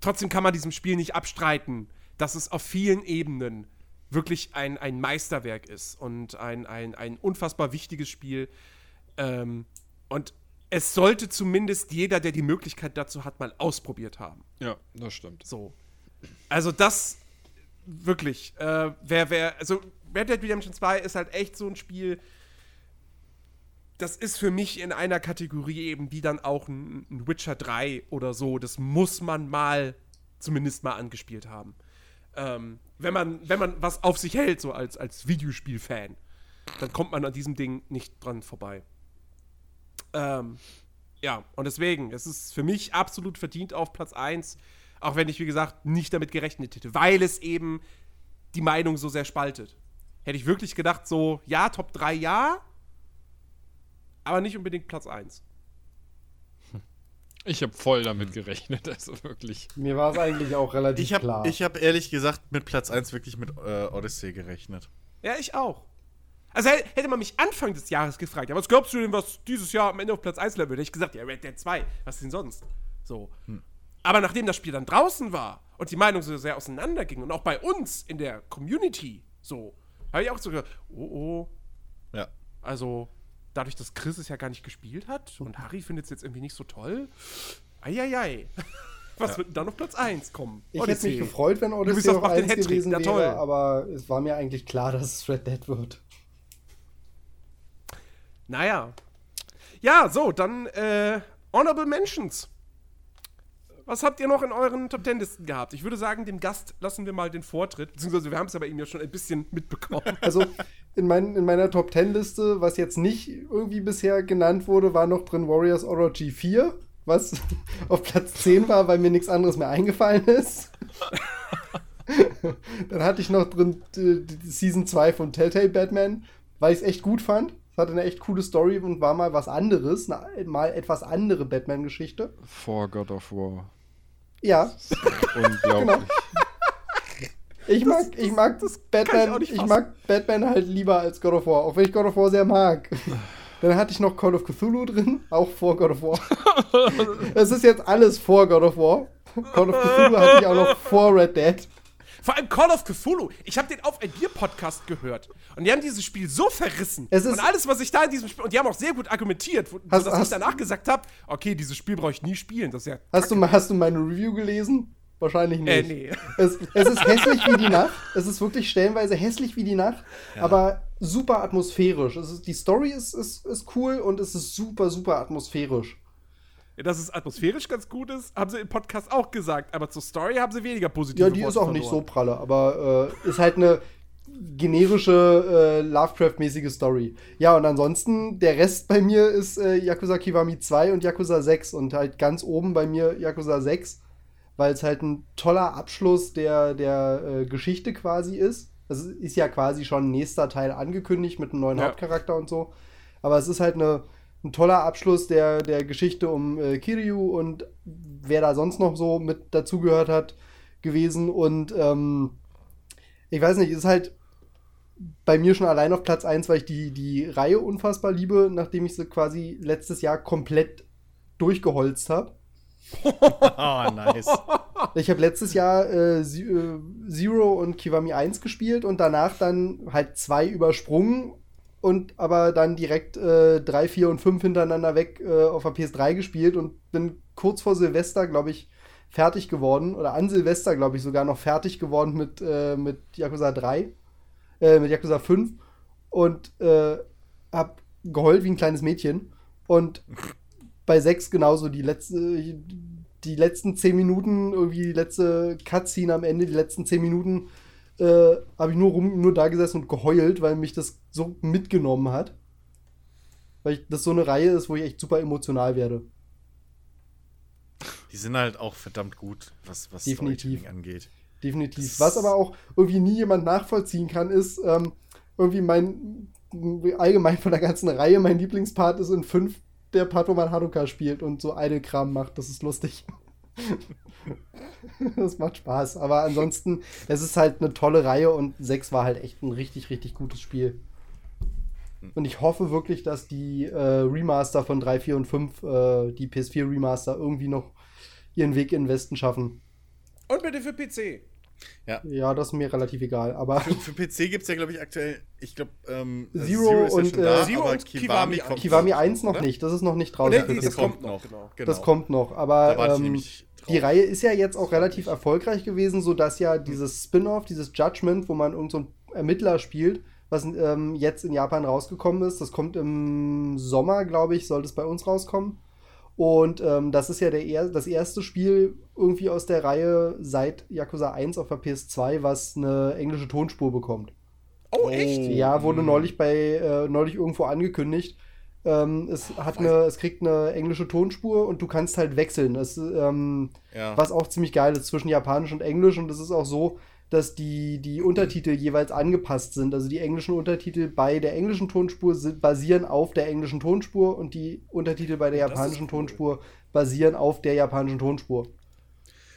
trotzdem kann man diesem Spiel nicht abstreiten, dass es auf vielen Ebenen wirklich ein, ein Meisterwerk ist und ein, ein, ein unfassbar wichtiges Spiel. Ähm, und es sollte zumindest jeder, der die Möglichkeit dazu hat, mal ausprobiert haben. Ja, das stimmt. So. Also das wirklich, äh, wer, wer, also Red Dead Redemption 2 ist halt echt so ein Spiel, das ist für mich in einer Kategorie eben wie dann auch ein, ein Witcher 3 oder so. Das muss man mal zumindest mal angespielt haben. Ähm, wenn, man, wenn man was auf sich hält, so als, als Videospiel-Fan, dann kommt man an diesem Ding nicht dran vorbei. Ähm, ja, und deswegen, es ist für mich absolut verdient auf Platz 1, auch wenn ich, wie gesagt, nicht damit gerechnet hätte, weil es eben die Meinung so sehr spaltet. Hätte ich wirklich gedacht, so, ja, Top 3 ja, aber nicht unbedingt Platz 1. Ich habe voll damit gerechnet, also wirklich. Mir war es eigentlich auch relativ ich hab, klar. Ich habe ehrlich gesagt mit Platz 1 wirklich mit äh, Odyssey gerechnet. Ja, ich auch. Also hätte man mich Anfang des Jahres gefragt, ja, was glaubst du denn, was dieses Jahr am Ende auf Platz 1 level wird? Hätte ich gesagt, ja, Red Dead 2, was denn sonst? So. Hm. Aber nachdem das Spiel dann draußen war und die Meinung so sehr auseinanderging und auch bei uns in der Community so, habe ich auch so gedacht, oh oh. Ja. Also, dadurch, dass Chris es ja gar nicht gespielt hat und Harry findet es jetzt irgendwie nicht so toll. Eieiei. <laughs> Was ja. wird denn dann auf Platz 1 kommen? Ich Odyssey. hätte mich gefreut, wenn Odyssey auf 1 gewesen ja, wäre, aber es war mir eigentlich klar, dass es Red Dead wird. Naja. Ja, so, dann äh, Honorable Mentions. Was habt ihr noch in euren Top Ten Listen gehabt? Ich würde sagen, dem Gast lassen wir mal den Vortritt. Beziehungsweise wir haben es aber ihm ja schon ein bisschen mitbekommen. <laughs> Also in, mein, in meiner Top Ten Liste, was jetzt nicht irgendwie bisher genannt wurde, war noch drin Warriors Orgy 4, was <laughs> auf Platz 10 war, weil mir nichts anderes mehr eingefallen ist. <laughs> Dann hatte ich noch drin die Season 2 von Telltale Batman, weil ich es echt gut fand. Es hatte eine echt coole Story und war mal was anderes, eine, mal etwas andere Batman-Geschichte. Vor God of War. Ja. Unglaublich. Genau. Ich mag, das, ich mag das Batman, ich, ich, mag Batman halt lieber als God of War, auch wenn ich God of War sehr mag. Dann hatte ich noch Call of Cthulhu drin, auch vor God of War. <laughs> Es ist jetzt alles vor God of War. Call of Cthulhu hatte ich auch noch vor Red Dead. Vor allem Call of Cthulhu. Ich habe den auf ein Bier Podcast gehört und die haben dieses Spiel so verrissen. und alles, was ich da in diesem Spiel und die haben auch sehr gut argumentiert, wo, hast, dass hast, ich danach gesagt habe, okay, dieses Spiel brauche ich nie spielen. Das ist ja hast du hast du meine Review gelesen? Wahrscheinlich äh, nicht. Äh, nee. Es, es, ist hässlich wie die <laughs> Nacht. Es ist wirklich stellenweise hässlich wie die Nacht, ja. aber super atmosphärisch. Es ist, die Story ist, ist, ist cool und es ist super, super atmosphärisch dass es atmosphärisch ganz gut ist, haben sie im Podcast auch gesagt. Aber zur Story haben sie weniger positive Ja, die Worte ist auch verloren. nicht so pralle, aber äh, ist halt eine generische äh, Lovecraft-mäßige Story. Ja, und ansonsten, der Rest bei mir ist äh, Yakuza Kiwami 2 und Yakuza 6 und halt ganz oben bei mir Yakuza 6, weil es halt ein toller Abschluss der, der äh, Geschichte quasi ist. Es ist ja quasi schon ein nächster Teil angekündigt mit einem neuen ja. Hauptcharakter und so. Aber es ist halt eine ein toller Abschluss der, der Geschichte um äh, Kiryu und wer da sonst noch so mit dazugehört hat gewesen. Und ähm, ich weiß nicht, ist halt bei mir schon allein auf Platz 1, weil ich die, die Reihe unfassbar liebe, nachdem ich sie quasi letztes Jahr komplett durchgeholzt habe. oh, <laughs> nice. Ich habe letztes Jahr äh, äh Zero und Kiwami 1 gespielt und danach dann halt zwei übersprungen und aber dann direkt äh, 3, 4 und 5 hintereinander weg äh, auf der PS3 gespielt und bin kurz vor Silvester, glaube ich, fertig geworden. Oder an Silvester, glaube ich, sogar noch fertig geworden mit, äh, mit Yakuza 3, äh, mit Yakuza 5 und äh, hab geheult wie ein kleines Mädchen. Und bei 6 genauso die letzte, die letzten 10 Minuten, irgendwie die letzte Cutscene am Ende, die letzten 10 Minuten äh, habe ich nur, rum, nur da gesessen und geheult, weil mich das so mitgenommen hat. Weil ich, das so eine Reihe ist, wo ich echt super emotional werde. Die sind halt auch verdammt gut, was, was Definitiv. angeht. Definitiv. Das was aber auch irgendwie nie jemand nachvollziehen kann, ist ähm, irgendwie mein, allgemein von der ganzen Reihe, mein Lieblingspart ist in 5 der Part, wo man Hanukkah spielt und so Idle-Kram macht. Das ist lustig. <laughs> das macht Spaß. Aber ansonsten, es ist halt eine tolle Reihe und 6 war halt echt ein richtig, richtig gutes Spiel. Und ich hoffe wirklich, dass die äh, Remaster von 3, 4 und 5, äh, die PS4 Remaster, irgendwie noch ihren Weg in den Westen schaffen. Und bitte für PC. Ja. ja, das ist mir relativ egal. Aber für, für PC gibt es ja, glaube ich, aktuell, ich glaube, ähm, Zero, Zero und, ja da, äh, Zero und Kiwami, Kiwami, Kiwami 1 noch oder? nicht. Das ist noch nicht draußen. Nee, das, kommt noch. Genau, genau. Das kommt noch. Aber ähm, die Reihe ist ja jetzt auch relativ erfolgreich gewesen, sodass ja dieses Spin-off, dieses Judgment, wo man irgendeinen so Ermittler spielt, was ähm, jetzt in Japan rausgekommen ist, das kommt im Sommer, glaube ich, sollte es bei uns rauskommen. Und ähm, das ist ja der er das erste Spiel irgendwie aus der Reihe seit Yakuza 1 auf der PS2, was eine englische Tonspur bekommt. Oh, echt? Ja, wurde hm. neulich bei äh, neulich irgendwo angekündigt. Ähm, es hat eine, es kriegt eine englische Tonspur und du kannst halt wechseln. Das, ähm, ja. Was auch ziemlich geil ist zwischen Japanisch und Englisch. Und es ist auch so, dass die, die Untertitel jeweils angepasst sind. Also die englischen Untertitel bei der englischen Tonspur sind, basieren auf der englischen Tonspur und die Untertitel bei der japanischen cool. Tonspur basieren auf der japanischen Tonspur.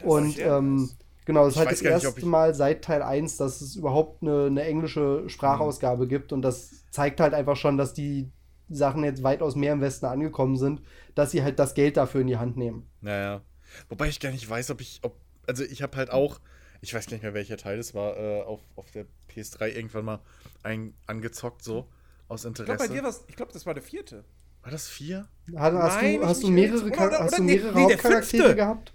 Und ähm, genau, das ist halt das erste nicht, Mal seit Teil 1, dass es überhaupt eine, eine englische Sprachausgabe mhm. gibt und das zeigt halt einfach schon, dass die Sachen jetzt weitaus mehr im Westen angekommen sind, dass sie halt das Geld dafür in die Hand nehmen. Naja. Wobei ich gar nicht weiß, ob ich, ob, also ich habe halt auch ich weiß gar nicht mehr, welcher Teil es war, äh, auf, auf der PS3 irgendwann mal ein, angezockt, so aus Interesse. Ich glaube, bei dir war ich glaube, das war der vierte. War das vier? Hast, hast Nein, du, hast du mehrere, oder, oder, hast du mehrere nee, Hauptcharaktere gehabt?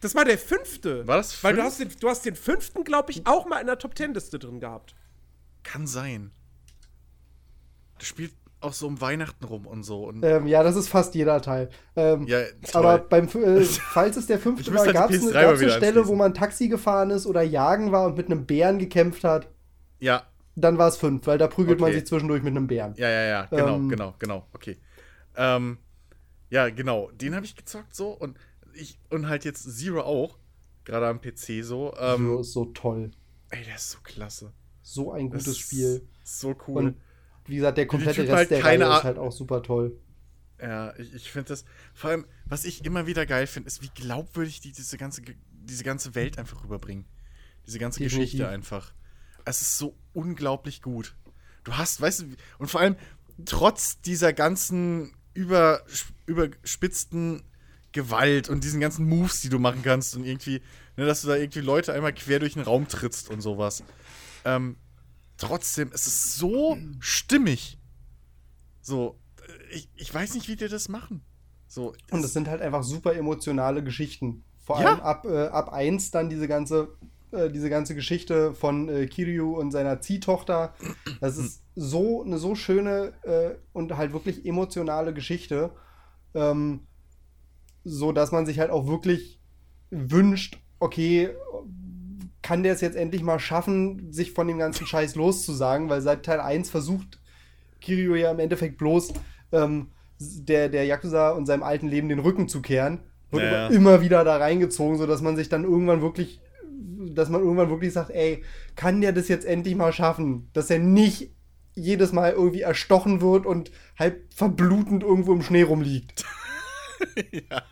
Das war der fünfte. War das fünf? Weil du hast den, du hast den fünften, glaube ich, auch mal in der Top Ten Liste drin gehabt. Kann sein. Das spielt auch so um Weihnachten rum und so. Und ähm, ja, das ist fast jeder Teil. Ähm, ja, aber beim, äh, <laughs> falls es der fünfte war, gab es eine, Stelle, wo man Taxi gefahren ist oder jagen war und mit einem Bären gekämpft hat. Ja. Dann war es fünf, weil da prügelt okay. man sich zwischendurch mit einem Bären. Ja, ja, ja, genau, ähm, genau, genau, okay. Ähm, ja, genau, den habe ich gezockt so und ich und halt jetzt Zero auch, gerade am PC so. Ähm, Zero ist so toll. Ey, der ist so klasse. So ein gutes Spiel. So cool. Und wie gesagt, der komplette Rest halt der Reihe ist halt auch super toll. Ja, ich, ich finde das, vor allem, was ich immer wieder geil finde, ist, wie glaubwürdig die diese ganze, diese ganze Welt einfach rüberbringen. Diese ganze Definitiv. Geschichte einfach. Es ist so unglaublich gut. Du hast, weißt du, und vor allem, trotz dieser ganzen über, überspitzten Gewalt und diesen ganzen Moves, die du machen kannst und irgendwie, ne, dass du da irgendwie Leute einmal quer durch den Raum trittst und sowas. Ähm, trotzdem, es ist so stimmig. So, ich, ich weiß nicht, wie die das machen. So, und es sind halt einfach super emotionale Geschichten. Vor ja. allem ab, äh, ab 1 dann diese ganze, äh, diese ganze Geschichte von äh, Kiryu und seiner Ziehtochter. Das ist so eine so schöne äh, und halt wirklich emotionale Geschichte. Ähm, so dass man sich halt auch wirklich wünscht, okay, kann der es jetzt endlich mal schaffen, sich von dem ganzen Scheiß loszusagen, weil seit Teil 1 versucht Kiryu ja im Endeffekt bloß ähm, der, der Yakuza und seinem alten Leben den Rücken zu kehren. Wird naja. immer wieder da reingezogen, sodass man sich dann irgendwann wirklich, dass man irgendwann wirklich sagt, ey, kann der das jetzt endlich mal schaffen, dass er nicht jedes Mal irgendwie erstochen wird und halb verblutend irgendwo im Schnee rumliegt. <laughs> <laughs> ja.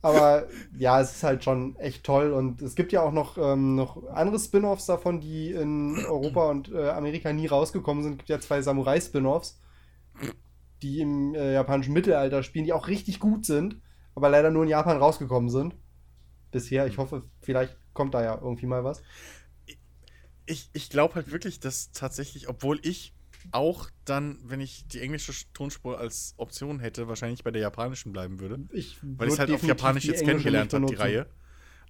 Aber ja, es ist halt schon echt toll. Und es gibt ja auch noch, ähm, noch andere Spin-offs davon, die in Europa und äh, Amerika nie rausgekommen sind. Es gibt ja zwei Samurai-Spin-offs, die im äh, japanischen Mittelalter spielen, die auch richtig gut sind, aber leider nur in Japan rausgekommen sind. Bisher. Ich hoffe, vielleicht kommt da ja irgendwie mal was. Ich, ich glaube halt wirklich, dass tatsächlich, obwohl ich auch dann, wenn ich die englische Tonspur als Option hätte, wahrscheinlich bei der japanischen bleiben würde. Ich weil ich es halt auf Japanisch jetzt kennengelernt habe, die Reihe.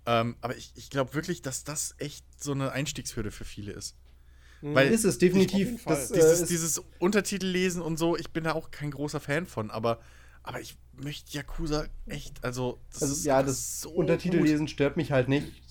Ähm, aber ich, ich glaube wirklich, dass das echt so eine Einstiegshürde für viele ist. Mhm. Weil ist es definitiv. Das, dieses, äh, dieses Untertitel lesen und so, ich bin da auch kein großer Fan von, aber, aber ich möchte Yakuza echt, also. Das also ja, das so Untertitel lesen stört mich halt nicht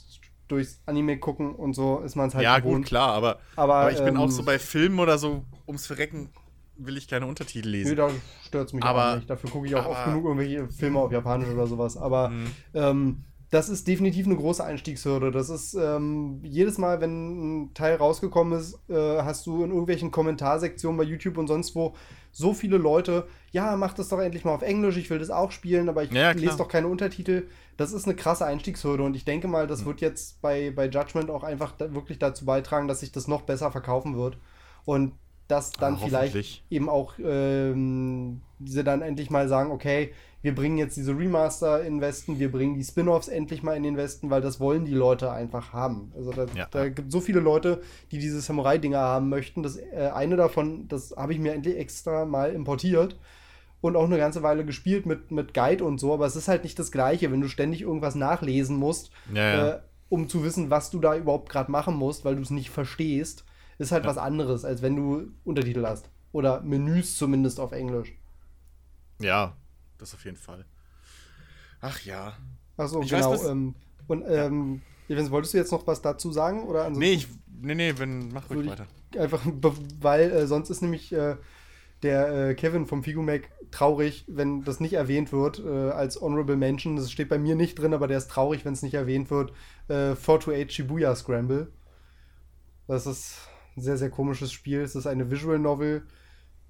durchs Anime gucken und so ist man es halt Ja, gewohnt. gut, klar, aber, aber, aber ich ähm, bin auch so ähm, bei Filmen oder so, ums Verrecken will ich keine Untertitel lesen. Nee, da stört es mich aber, auch nicht. Dafür gucke ich auch aber, oft genug irgendwelche Filme auf Japanisch oder sowas. Aber mhm. ähm, das ist definitiv eine große Einstiegshürde. Das ist ähm, jedes Mal, wenn ein Teil rausgekommen ist, äh, hast du in irgendwelchen Kommentarsektionen bei YouTube und sonst wo so viele Leute, ja, mach das doch endlich mal auf Englisch, ich will das auch spielen, aber ich ja, lese doch keine Untertitel. Das ist eine krasse Einstiegshürde und ich denke mal, das mhm. wird jetzt bei, bei Judgment auch einfach da, wirklich dazu beitragen, dass sich das noch besser verkaufen wird. Und dass dann ah, vielleicht eben auch ähm, sie dann endlich mal sagen, okay, wir bringen jetzt diese Remaster in den Westen, wir bringen die Spin-offs endlich mal in den Westen, weil das wollen die Leute einfach haben. Also da, ja. da gibt so viele Leute, die diese Samurai-Dinger haben möchten. Das äh, eine davon, das habe ich mir endlich extra mal importiert und auch eine ganze Weile gespielt mit, mit Guide und so, aber es ist halt nicht das Gleiche, wenn du ständig irgendwas nachlesen musst, ja, ja. Äh, um zu wissen, was du da überhaupt gerade machen musst, weil du es nicht verstehst, ist halt was anderes, als wenn du Untertitel hast. Oder Menüs zumindest auf Englisch. Ja, das auf jeden Fall. Ach ja. Achso, genau. Weiß, ähm, und ähm, Evans, wolltest du jetzt noch was dazu sagen? Oder nee, ich, nee, nee, wenn, mach ruhig weiter. Einfach, <laughs> weil äh, sonst ist nämlich äh, der äh, Kevin vom Figumec traurig, wenn das nicht erwähnt wird äh, als Honorable Mention. Das steht bei mir nicht drin, aber der ist traurig, wenn es nicht erwähnt wird. Äh, 428 Shibuya Scramble. Das ist ein sehr, sehr komisches Spiel. Es ist eine Visual Novel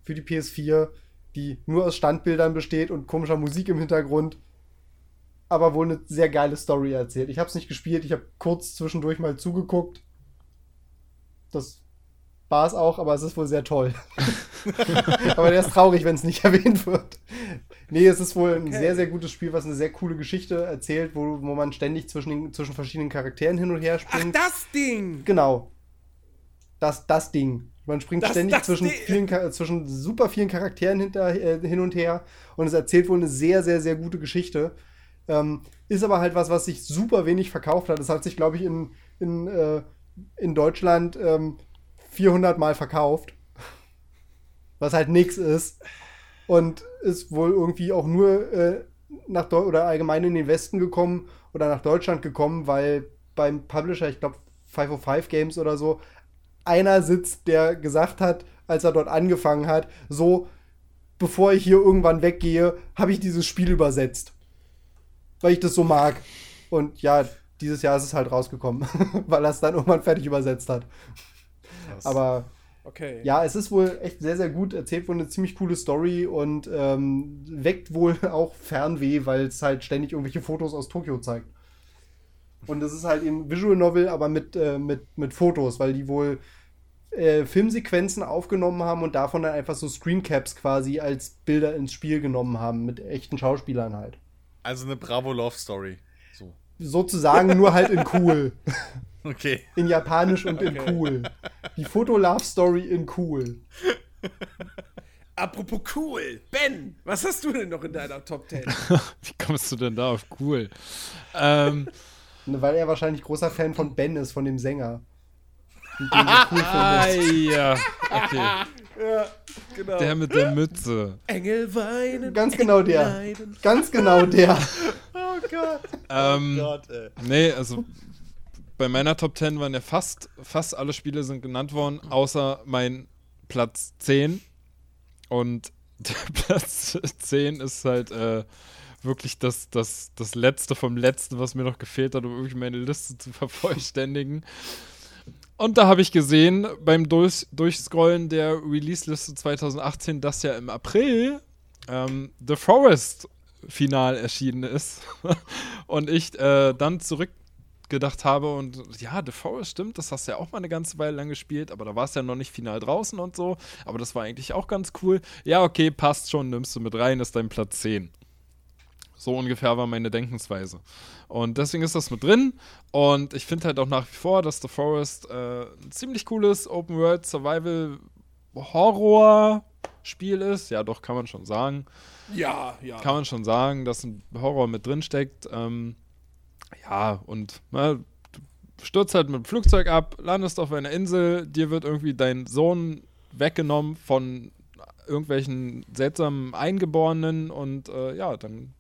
für die PS4 die nur aus Standbildern besteht und komischer Musik im Hintergrund, aber wohl eine sehr geile Story erzählt. Ich habe es nicht gespielt, ich habe kurz zwischendurch mal zugeguckt. Das war es auch, aber es ist wohl sehr toll. <laughs> aber der ist traurig, wenn es nicht <laughs> erwähnt wird. Nee, es ist wohl ein okay. sehr, sehr gutes Spiel, was eine sehr coole Geschichte erzählt, wo, wo man ständig zwischen, den, zwischen verschiedenen Charakteren hin und her springt. Ach, das Ding! Genau. Das, das Ding. Man springt das, ständig das zwischen, vielen, zwischen super vielen Charakteren hinter, äh, hin und her und es erzählt wohl eine sehr, sehr, sehr gute Geschichte. Ähm, ist aber halt was, was sich super wenig verkauft hat. Es hat sich, glaube ich, in, in, äh, in Deutschland ähm, 400 Mal verkauft. Was halt nichts ist. Und ist wohl irgendwie auch nur äh, nach Deu oder allgemein in den Westen gekommen oder nach Deutschland gekommen, weil beim Publisher, ich glaube 505 Games oder so, einer sitzt, der gesagt hat, als er dort angefangen hat, so, bevor ich hier irgendwann weggehe, habe ich dieses Spiel übersetzt. Weil ich das so mag. Und ja, dieses Jahr ist es halt rausgekommen, <laughs> weil er es dann irgendwann fertig übersetzt hat. Krass. Aber okay. ja, es ist wohl echt sehr, sehr gut, erzählt wohl eine ziemlich coole Story und ähm, weckt wohl <laughs> auch Fernweh, weil es halt ständig irgendwelche Fotos aus Tokio zeigt. Und es ist halt eben Visual Novel, aber mit, äh, mit, mit Fotos, weil die wohl äh, Filmsequenzen aufgenommen haben und davon dann einfach so Screencaps quasi als Bilder ins Spiel genommen haben, mit echten Schauspielern halt. Also eine Bravo Love Story. So. Sozusagen nur halt in cool. <laughs> Okay. In Japanisch und okay. in cool. Die Foto-Love Story in cool. Apropos cool, Ben, was hast du denn noch in deiner Top 10? <laughs> Wie kommst du denn da auf cool? ähm, Weil er wahrscheinlich großer Fan von Ben ist, von dem Sänger cool ah, ja. Okay. Ja, genau. Der mit der Mütze. Engel weinen. Ganz genau der. Leiden. Ganz genau der. <laughs> oh Gott. Ähm, oh Gott, ey. Nee, also bei meiner Top 10 waren ja fast, fast alle Spiele sind genannt worden, außer mein Platz 10. Und <laughs> der Platz 10 ist halt äh, wirklich das, das, das Letzte vom Letzten, was mir noch gefehlt hat, um wirklich meine Liste zu <laughs> vervollständigen. Und da habe ich gesehen beim Durch Durchscrollen der Release-Liste 2018, dass ja im April ähm, The Forest final erschienen ist. <laughs> und ich äh, dann zurückgedacht habe und ja, The Forest stimmt, das hast du ja auch mal eine ganze Weile lang gespielt, aber da war es ja noch nicht final draußen und so. Aber das war eigentlich auch ganz cool. Ja, okay, passt schon, nimmst du mit rein, ist dein Platz 10. So ungefähr war meine Denkensweise. Und deswegen ist das mit drin. Und ich finde halt auch nach wie vor, dass The Forest äh, ein ziemlich cooles Open World Survival Horror Spiel ist. Ja, doch, kann man schon sagen. Ja, ja. Kann man schon sagen, dass ein Horror mit drin steckt. Ähm, ja, und na, ne, du stürzt halt mit dem Flugzeug ab, landest auf einer Insel, dir wird irgendwie dein Sohn weggenommen von irgendwelchen seltsamen Eingeborenen und äh, ja, dann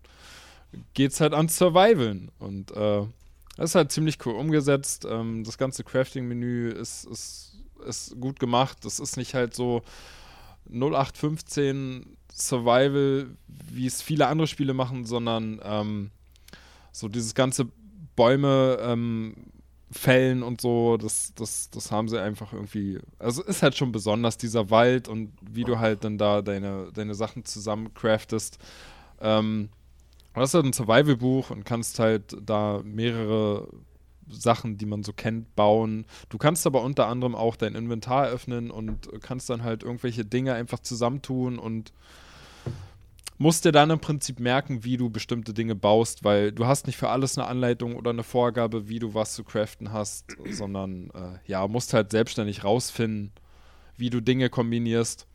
geht's halt an Survivalen. Und äh, das ist halt ziemlich cool umgesetzt. Ähm, das ganze Crafting-Menü ist, ist, ist gut gemacht. Das ist nicht halt so 0815 Survival, wie es viele andere Spiele machen, sondern ähm, so dieses ganze Bäume ähm, fällen und so, das, das, das haben sie einfach irgendwie. Also ist halt schon besonders, dieser Wald und wie du halt dann da deine, deine Sachen zusammen craftest. Ähm, Du hast halt ein Survival-Buch und kannst halt da mehrere Sachen, die man so kennt, bauen. Du kannst aber unter anderem auch dein Inventar öffnen und kannst dann halt irgendwelche Dinge einfach zusammentun und musst dir dann im Prinzip merken, wie du bestimmte Dinge baust, weil du hast nicht für alles eine Anleitung oder eine Vorgabe, wie du was zu craften hast, sondern äh, ja, musst halt selbstständig rausfinden, wie du Dinge kombinierst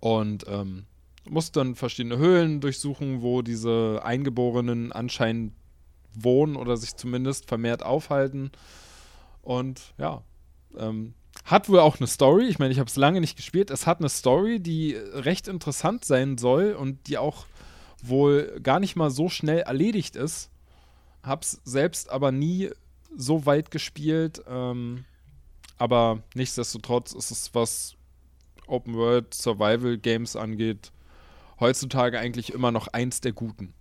und ähm, musst dann verschiedene Höhlen durchsuchen, wo diese Eingeborenen anscheinend wohnen oder sich zumindest vermehrt aufhalten. Und ja, ähm, hat wohl auch eine Story. Ich meine, ich habe es lange nicht gespielt. Es hat eine Story, die recht interessant sein soll und die auch wohl gar nicht mal so schnell erledigt ist. Hab's selbst aber nie so weit gespielt. Ähm, aber nichtsdestotrotz ist es, was Open World Survival Games angeht, heutzutage eigentlich immer noch eins der guten.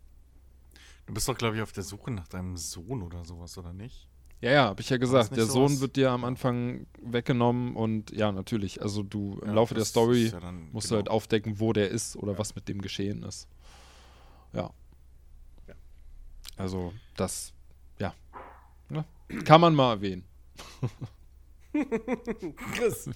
Du bist doch, glaube ich, auf der Suche nach deinem Sohn oder sowas, oder nicht? Ja, ja, habe ich ja gesagt. Der Sohn wird dir am Anfang weggenommen und ja, natürlich. Also du im ja, Laufe der Story ja musst genau. du halt aufdecken, wo der ist oder ja. was mit dem geschehen ist. Ja. Also das, ja. Ne? Kann man mal erwähnen. <laughs> Chris.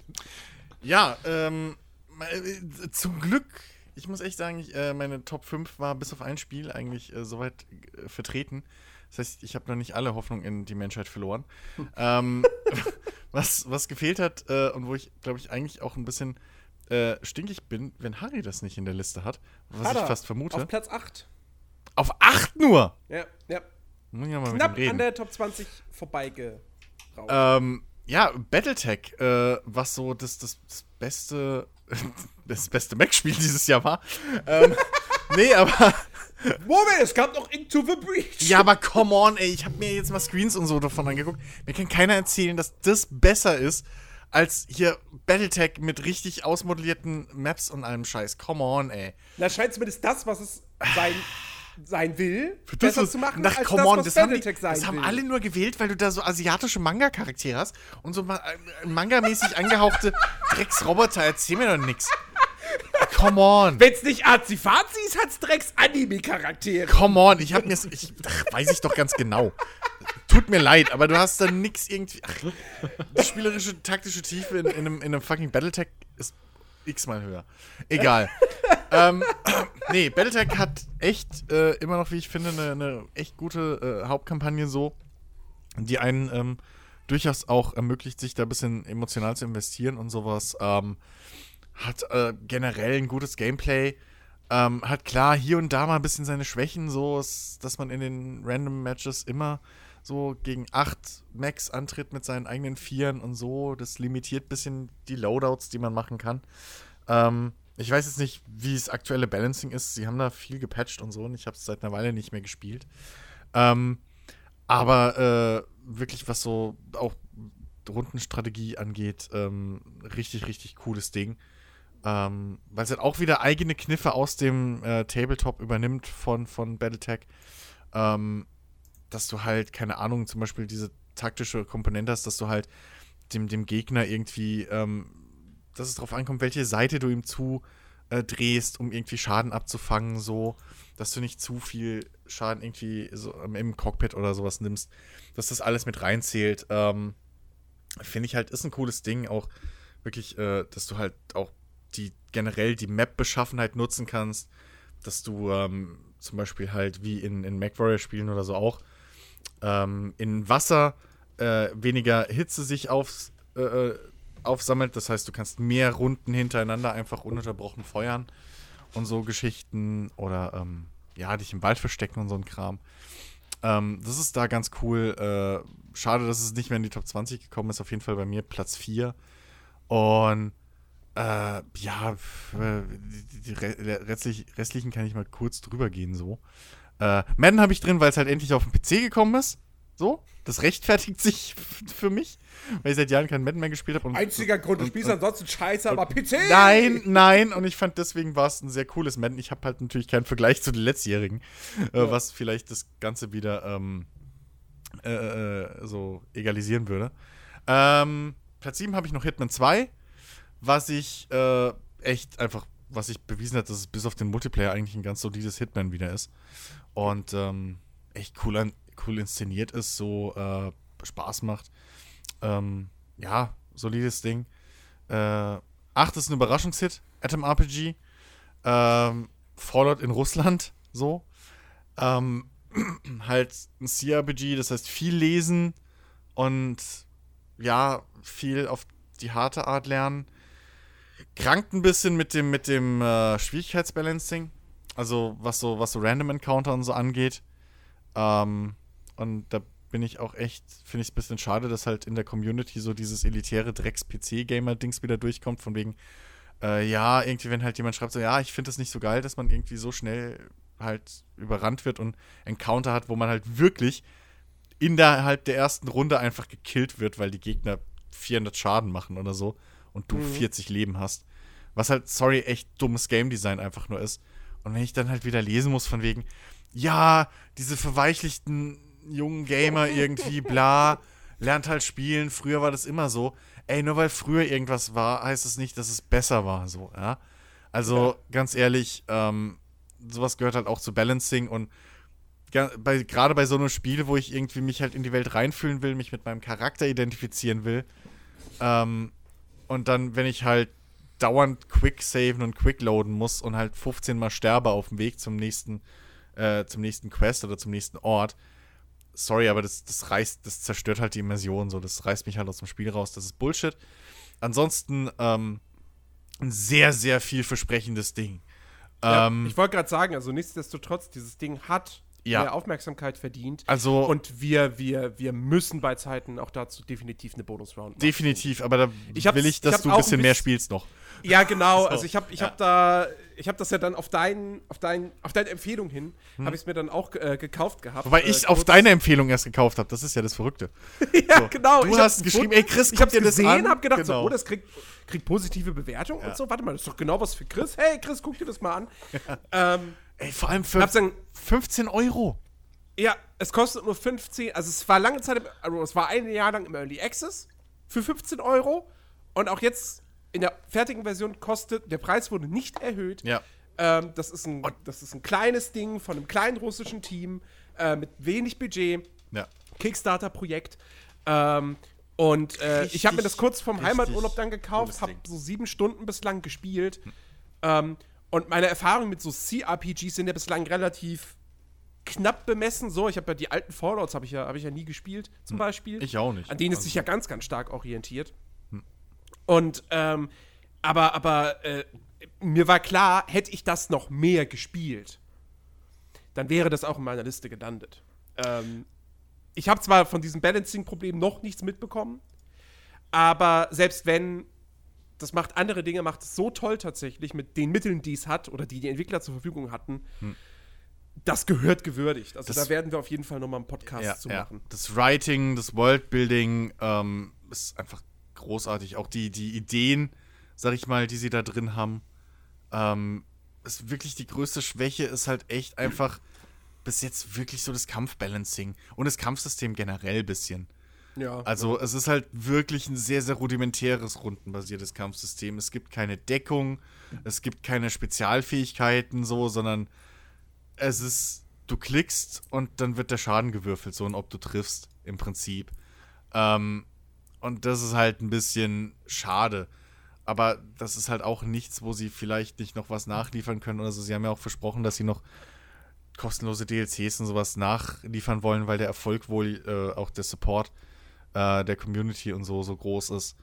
Ja, ähm, äh, zum Glück ich muss echt sagen, ich, äh, meine Top 5 war bis auf ein Spiel eigentlich äh, soweit äh, vertreten. Das heißt, ich habe noch nicht alle Hoffnung in die Menschheit verloren. ähm, <laughs> <laughs> was, was gefehlt hat äh, und wo ich, glaube ich, eigentlich auch ein bisschen äh, stinkig bin, wenn Harry das nicht in der Liste hat, was hat ich fast vermute. Auf Platz 8. Auf 8 nur? Ja, ja. ja Knapp an der Top 20 vorbeigeraucht. Ähm, ja, Battletech, äh, was so das, das, das beste <laughs> das beste Mac-Spiel dieses Jahr war. Ähm, <laughs> nee, aber. <laughs> Moment, es gab noch Into the Breach. Ja, aber come on, ey. Ich habe mir jetzt mal Screens und so davon angeguckt. Mir kann keiner erzählen, dass das besser ist als hier Battletech mit richtig ausmodellierten Maps und allem Scheiß. Come on, ey. Na, scheint zumindest das, was es sein <sighs> sein will, Für besser zu machen, nach, als come das, on, das haben, die, das haben alle nur gewählt, weil du da so asiatische Manga-Charaktere hast und so äh, Manga-mäßig angehauchte <laughs> Drecksroboter. Erzähl mir doch nix. Come on. Wenn's nicht Azifazi ist, hat's Drecks-Anime-Charaktere. Come on, ich hab mir ich, ach, weiß ich doch ganz genau. Tut mir leid, aber du hast da nix irgendwie. Ach, die spielerische, taktische Tiefe in, in, einem, in einem fucking Battletech ist x-mal höher. Egal. Ähm, <coughs> nee, Battletech hat echt äh, immer noch, wie ich finde, eine, eine echt gute äh, Hauptkampagne so, die einen ähm, durchaus auch ermöglicht, sich da ein bisschen emotional zu investieren und sowas. Ähm, hat äh, generell ein gutes Gameplay. Ähm, hat klar hier und da mal ein bisschen seine Schwächen, so dass man in den Random Matches immer so gegen acht Max antritt mit seinen eigenen Vieren und so. Das limitiert ein bisschen die Loadouts, die man machen kann. Ähm, ich weiß jetzt nicht, wie das aktuelle Balancing ist. Sie haben da viel gepatcht und so und ich habe es seit einer Weile nicht mehr gespielt. Ähm, aber äh, wirklich, was so auch Rundenstrategie angeht, ähm, richtig, richtig cooles Ding. Ähm, Weil es halt auch wieder eigene Kniffe aus dem äh, Tabletop übernimmt von, von Battletech. Ähm, dass du halt, keine Ahnung, zum Beispiel diese taktische Komponente hast, dass du halt dem, dem Gegner irgendwie, ähm, dass es darauf ankommt, welche Seite du ihm zu äh, drehst, um irgendwie Schaden abzufangen, so, dass du nicht zu viel Schaden irgendwie so im Cockpit oder sowas nimmst, dass das alles mit reinzählt. Ähm, Finde ich halt, ist ein cooles Ding, auch wirklich, äh, dass du halt auch die generell die Map-Beschaffenheit nutzen kannst, dass du ähm, zum Beispiel halt wie in, in MacWarrior-Spielen oder so auch ähm, in Wasser äh, weniger Hitze sich aufs, äh, äh, aufsammelt. Das heißt, du kannst mehr Runden hintereinander einfach ununterbrochen feuern und so Geschichten oder ähm, ja, dich im Wald verstecken und so ein Kram. Ähm, das ist da ganz cool. Äh, schade, dass es nicht mehr in die Top 20 gekommen ist. Auf jeden Fall bei mir Platz 4. Und äh, ja, die, die restlich, restlichen kann ich mal kurz drüber gehen so. Äh, Madden habe ich drin, weil es halt endlich auf den PC gekommen ist. So, das rechtfertigt sich für mich, weil ich seit Jahren kein Madden mehr gespielt habe. Einziger Grund, du spielst ansonsten scheiße, aber PC! Nein, nein, und ich fand deswegen war es ein sehr cooles Madden. Ich habe halt natürlich keinen Vergleich zu den letztjährigen, äh, ja. was vielleicht das Ganze wieder ähm, äh, äh so egalisieren würde. Ähm, Platz 7 habe ich noch Hitman 2, was ich äh, echt einfach, was ich bewiesen hat, dass es bis auf den Multiplayer eigentlich ein ganz solides Hitman wieder ist und ähm, echt cool, an, cool inszeniert ist. So, äh, Spaß macht. Ähm, ja, solides Ding. Äh, 8 ist ein Überraschungshit, Atom RPG. Ähm, Fallout in Russland, so. Ähm, <clears throat> halt ein CRPG, das heißt viel lesen und ja, viel auf die harte Art lernen. Krankt ein bisschen mit dem, mit dem äh, Schwierigkeitsbalancing. Also was so, was so Random Encounter und so angeht. Ähm, und da bin ich auch echt, finde ich es ein bisschen schade, dass halt in der Community so dieses elitäre Drecks-PC-Gamer-Dings wieder durchkommt, von wegen, äh, ja, irgendwie, wenn halt jemand schreibt, so, ja, ich finde das nicht so geil, dass man irgendwie so schnell halt überrannt wird und Encounter hat, wo man halt wirklich innerhalb der ersten Runde einfach gekillt wird, weil die Gegner 400 Schaden machen oder so und du mhm. 40 Leben hast. Was halt, sorry, echt dummes Game Design einfach nur ist. Und wenn ich dann halt wieder lesen muss von wegen, ja, diese verweichlichten jungen Gamer irgendwie, bla, lernt halt spielen. Früher war das immer so. Ey, nur weil früher irgendwas war, heißt es das nicht, dass es besser war, so, ja. Also, ja. ganz ehrlich, ähm, sowas gehört halt auch zu Balancing und bei, gerade bei so einem Spiel, wo ich irgendwie mich halt in die Welt reinfühlen will, mich mit meinem Charakter identifizieren will, ähm, und dann, wenn ich halt dauernd quick saven und quick loaden muss und halt 15 mal sterbe auf dem Weg zum nächsten, äh, zum nächsten Quest oder zum nächsten Ort, sorry, aber das, das reißt, das zerstört halt die Immersion so. Das reißt mich halt aus dem Spiel raus. Das ist Bullshit. Ansonsten, ähm, ein sehr, sehr vielversprechendes Ding. Ja, ähm, ich wollte gerade sagen, also nichtsdestotrotz, dieses Ding hat ja. mehr Aufmerksamkeit verdient. Also und wir, wir, wir müssen bei Zeiten auch dazu definitiv eine Bonus-Round machen. Definitiv, aber da ich will ich, dass ich du ein bisschen mehr spielst noch. Ja, genau. So. Also ich habe ich ja. hab da, ich habe das ja dann auf, dein, auf, dein, auf deine Empfehlung hin, hm. habe ich es mir dann auch äh, gekauft gehabt. Wobei äh, ich auf deine Empfehlung erst gekauft habe. Das ist ja das Verrückte. <laughs> ja, so. genau. Du ich hast geschrieben, ey Chris, ich habe dir das gesehen, habe gedacht, genau. so, oh, das kriegt, kriegt positive Bewertung ja. und so. Warte mal, das ist doch genau was für Chris. Hey, Chris, guck dir das mal an. <laughs> ähm, ey, vor allem für dann, 15 Euro. Ja, es kostet nur 15, also es war lange Zeit, also es war ein Jahr lang im Early Access für 15 Euro und auch jetzt in der fertigen Version kostet, der Preis wurde nicht erhöht. Ja. Ähm, das, ist ein, das ist ein kleines Ding von einem kleinen russischen Team äh, mit wenig Budget. Ja. Kickstarter-Projekt. Ähm, und äh, ich habe mir das kurz vom Heimaturlaub dann gekauft, habe so sieben Stunden bislang gespielt. Hm. Ähm, und meine Erfahrungen mit so CRPGs sind ja bislang relativ knapp bemessen. So, ich habe ja die alten Fallouts habe ich ja, habe ich ja nie gespielt, zum hm. Beispiel. Ich auch nicht. An denen es also. sich ja ganz, ganz stark orientiert. Hm. Und ähm, aber, aber äh, mir war klar, hätte ich das noch mehr gespielt, dann wäre das auch in meiner Liste gelandet. Ähm, ich habe zwar von diesem Balancing-Problem noch nichts mitbekommen, aber selbst wenn das macht andere Dinge, macht es so toll tatsächlich mit den Mitteln, die es hat oder die die Entwickler zur Verfügung hatten. Hm das gehört gewürdigt. Also das, da werden wir auf jeden Fall nochmal einen Podcast ja, zu machen. Ja. Das Writing, das Worldbuilding ähm, ist einfach großartig. Auch die, die Ideen, sag ich mal, die sie da drin haben. Ähm, ist wirklich die größte Schwäche, ist halt echt einfach bis jetzt wirklich so das Kampfbalancing und das Kampfsystem generell ein bisschen. Ja. Also ja. es ist halt wirklich ein sehr, sehr rudimentäres rundenbasiertes Kampfsystem. Es gibt keine Deckung, es gibt keine Spezialfähigkeiten so, sondern es ist, du klickst und dann wird der Schaden gewürfelt, so und ob du triffst, im Prinzip. Ähm, und das ist halt ein bisschen schade. Aber das ist halt auch nichts, wo sie vielleicht nicht noch was nachliefern können oder so. Sie haben ja auch versprochen, dass sie noch kostenlose DLCs und sowas nachliefern wollen, weil der Erfolg wohl äh, auch der Support äh, der Community und so so groß ist.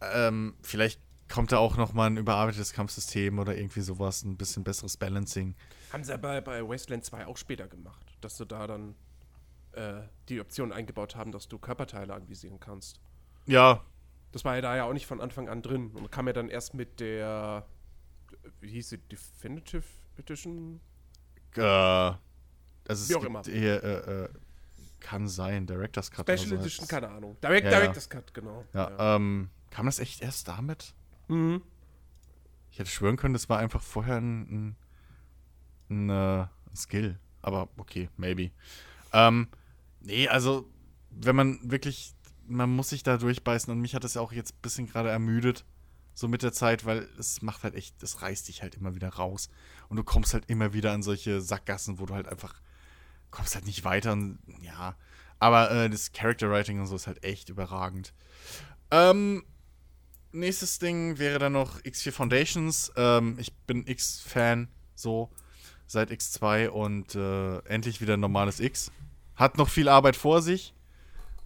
Ähm, vielleicht kommt da auch noch mal ein überarbeitetes Kampfsystem oder irgendwie sowas, ein bisschen besseres Balancing. Haben sie ja bei, bei Wasteland 2 auch später gemacht, dass du da dann äh, die Option eingebaut haben, dass du Körperteile anvisieren kannst. Ja. Das war ja da ja auch nicht von Anfang an drin und kam ja dann erst mit der, wie hieß sie, Definitive Edition? Äh, also wie auch immer. Hier, äh, äh, kann sein, Director's Cut. Special so Edition, keine Ahnung. Direct, ja, Director's Cut, genau. Ja, ja. Ähm, kam das echt erst damit? Mhm. Ich hätte schwören können, das war einfach vorher ein, ein, ein, äh, ein Skill. Aber okay, maybe. Ähm, nee, also, wenn man wirklich, man muss sich da durchbeißen und mich hat das ja auch jetzt ein bisschen gerade ermüdet, so mit der Zeit, weil es macht halt echt, es reißt dich halt immer wieder raus. Und du kommst halt immer wieder an solche Sackgassen, wo du halt einfach, kommst halt nicht weiter und ja. Aber äh, das Character Writing und so ist halt echt überragend. Ähm, nächstes Ding wäre dann noch X4 Foundations. Ähm, ich bin X-Fan, so seit X2 und äh, endlich wieder ein normales X. Hat noch viel Arbeit vor sich.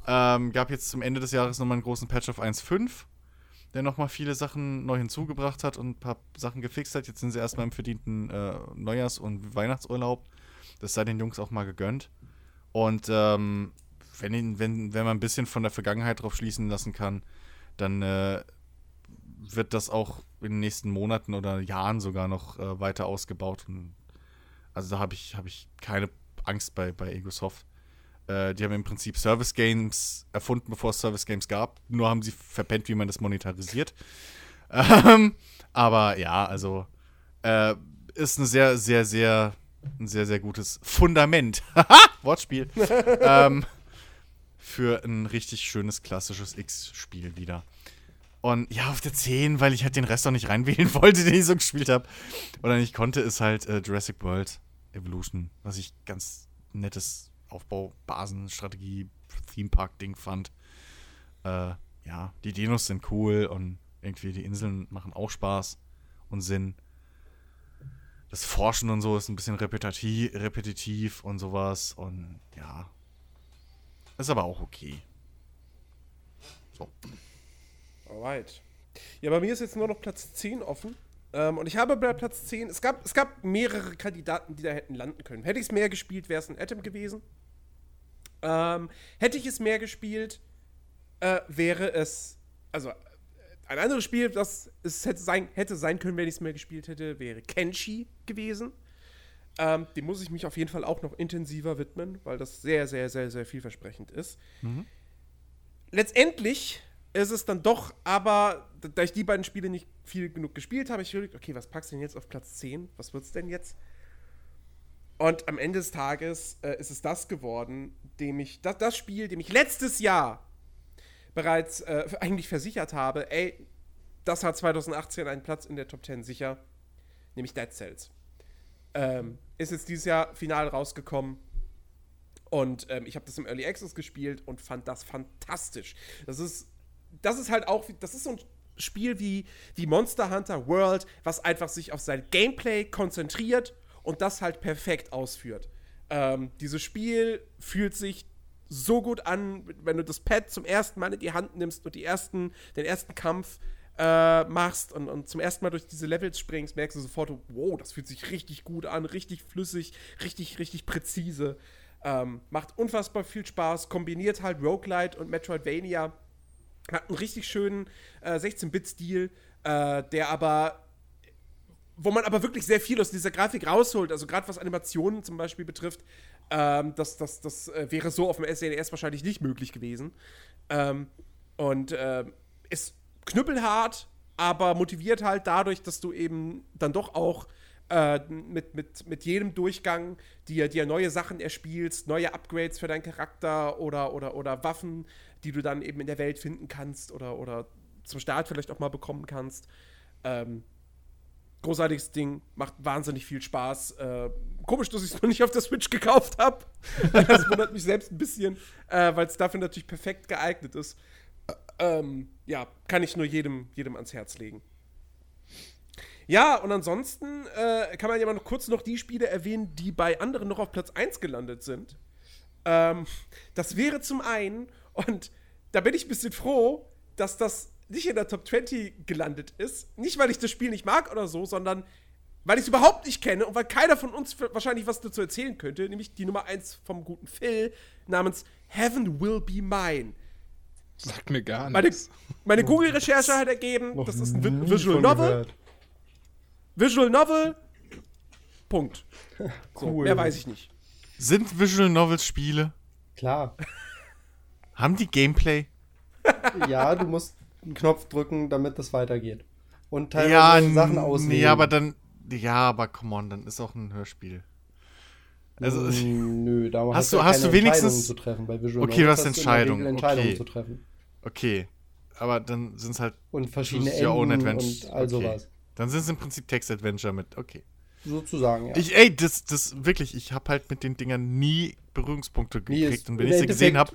Ähm, gab jetzt zum Ende des Jahres nochmal einen großen Patch auf 1.5, der nochmal viele Sachen neu hinzugebracht hat und ein paar Sachen gefixt hat. Jetzt sind sie erstmal im verdienten äh, Neujahrs- und Weihnachtsurlaub. Das sei den Jungs auch mal gegönnt. Und ähm, wenn, wenn, wenn man ein bisschen von der Vergangenheit drauf schließen lassen kann, dann äh, wird das auch in den nächsten Monaten oder Jahren sogar noch äh, weiter ausgebaut. Und also da habe ich, hab ich keine Angst bei, bei Egosoft. Äh, die haben im Prinzip Service Games erfunden, bevor es Service Games gab. Nur haben sie verpennt, wie man das monetarisiert. <laughs> Ähm, aber ja, also äh, ist ein sehr, sehr, sehr, ein sehr, sehr gutes Fundament. <laughs> Wortspiel. ähm, für ein richtig schönes klassisches X-Spiel wieder. Und ja, auf der 10, weil ich halt den Rest auch nicht reinwählen <laughs> wollte, den ich so gespielt habe. Oder nicht konnte, ist halt äh, Jurassic World Evolution, was ich ganz nettes Aufbau, Basen, Strategie, Theme Park Ding fand. Äh, ja, die Dinos sind cool und irgendwie die Inseln machen auch Spaß und Sinn. Das Forschen und so ist ein bisschen repetitiv, repetitiv und sowas und ja. Ist aber auch okay. So. Alright. Ja, bei mir ist jetzt nur noch Platz 10 offen. Ähm, und ich habe bei Platz 10, es gab, es gab mehrere Kandidaten, die da hätten landen können. Hätte ich es mehr gespielt, wäre es ein Atom gewesen. Ähm, hätte ich es mehr gespielt, äh, wäre es, also ein anderes Spiel, das es hätte sein, hätte sein können, wenn ich es mehr gespielt hätte, wäre Kenshi gewesen. Ähm, dem muss ich mich auf jeden Fall auch noch intensiver widmen, weil das sehr, sehr, sehr, sehr vielversprechend ist. Mhm. Letztendlich ist es dann doch, aber da ich die beiden Spiele nicht viel genug gespielt habe, ich überlegt, okay, was packst du denn jetzt auf Platz 10? Was wird es denn jetzt? Und am Ende des Tages äh, ist es das geworden, dem ich, das, das Spiel, dem ich letztes Jahr bereits äh, eigentlich versichert habe, ey, das hat 2018 einen Platz in der Top 10 sicher, nämlich Dead Cells. Ähm, ist jetzt dieses Jahr final rausgekommen. Und ähm, ich habe das im Early Access gespielt und fand das fantastisch. Das ist das ist halt auch, das ist so ein Spiel wie, wie Monster Hunter World, was einfach sich auf sein Gameplay konzentriert und das halt perfekt ausführt. Ähm, dieses Spiel fühlt sich so gut an, wenn du das Pad zum ersten Mal in die Hand nimmst und die ersten, den ersten Kampf äh, machst und, und zum ersten Mal durch diese Levels springst, merkst du sofort, wow, das fühlt sich richtig gut an, richtig flüssig, richtig, richtig präzise. Ähm, macht unfassbar viel Spaß, kombiniert halt Roguelite und Metroidvania hat einen richtig schönen äh, 16-Bit-Stil, äh, der aber wo man aber wirklich sehr viel aus dieser Grafik rausholt. Also gerade was Animationen zum Beispiel betrifft, ähm, das, das, das äh, wäre so auf dem SNES wahrscheinlich nicht möglich gewesen. Ähm, und äh, ist knüppelhart, aber motiviert halt dadurch, dass du eben dann doch auch äh, mit, mit, mit jedem Durchgang dir, dir neue Sachen erspielst, neue Upgrades für deinen Charakter oder, oder, oder Waffen, die du dann eben in der Welt finden kannst oder, oder zum Start vielleicht auch mal bekommen kannst. Ähm, großartiges Ding, macht wahnsinnig viel Spaß. Äh, komisch, dass ich es noch nicht auf der Switch gekauft habe. <laughs> das wundert mich selbst ein bisschen, äh, weil es dafür natürlich perfekt geeignet ist. Äh, ähm, ja, kann ich nur jedem, jedem ans Herz legen. Ja, und ansonsten äh, kann man ja mal noch kurz noch die Spiele erwähnen, die bei anderen noch auf Platz 1 gelandet sind. Ähm, das wäre zum einen, und da bin ich ein bisschen froh, dass das nicht in der Top 20 gelandet ist. Nicht, weil ich das Spiel nicht mag oder so, sondern weil ich es überhaupt nicht kenne und weil keiner von uns wahrscheinlich was dazu erzählen könnte, nämlich die Nummer 1 vom guten Phil namens Heaven Will Be Mine. Sagt mir gar nichts. Meine, meine Google-Recherche hat ergeben, das ist ein Visual Novel. Gehört. Visual Novel. Punkt. <laughs> So, cool. Mehr weiß ich nicht. Sind Visual Novels Spiele? Klar. Haben die Gameplay? ja, du musst einen Knopf drücken, damit das weitergeht. Und teilweise ja, Sachen auswählen. Nee, aber dann. Ja, aber come on, dann ist auch ein Hörspiel. Also, Nö, da <laughs> hast, hast du, hast du wenigstens zu treffen bei Visual Okay, was Entscheidung. Entscheidungen okay. zu treffen. Okay, aber dann sind es halt und verschiedene Enden und all sowas. Okay. Dann sind es im Prinzip Text-Adventure mit, okay. Sozusagen, ja. Ich, ey, das, das wirklich, ich habe halt mit den Dingern nie Berührungspunkte gekriegt. Und wenn ich sie gesehen habe,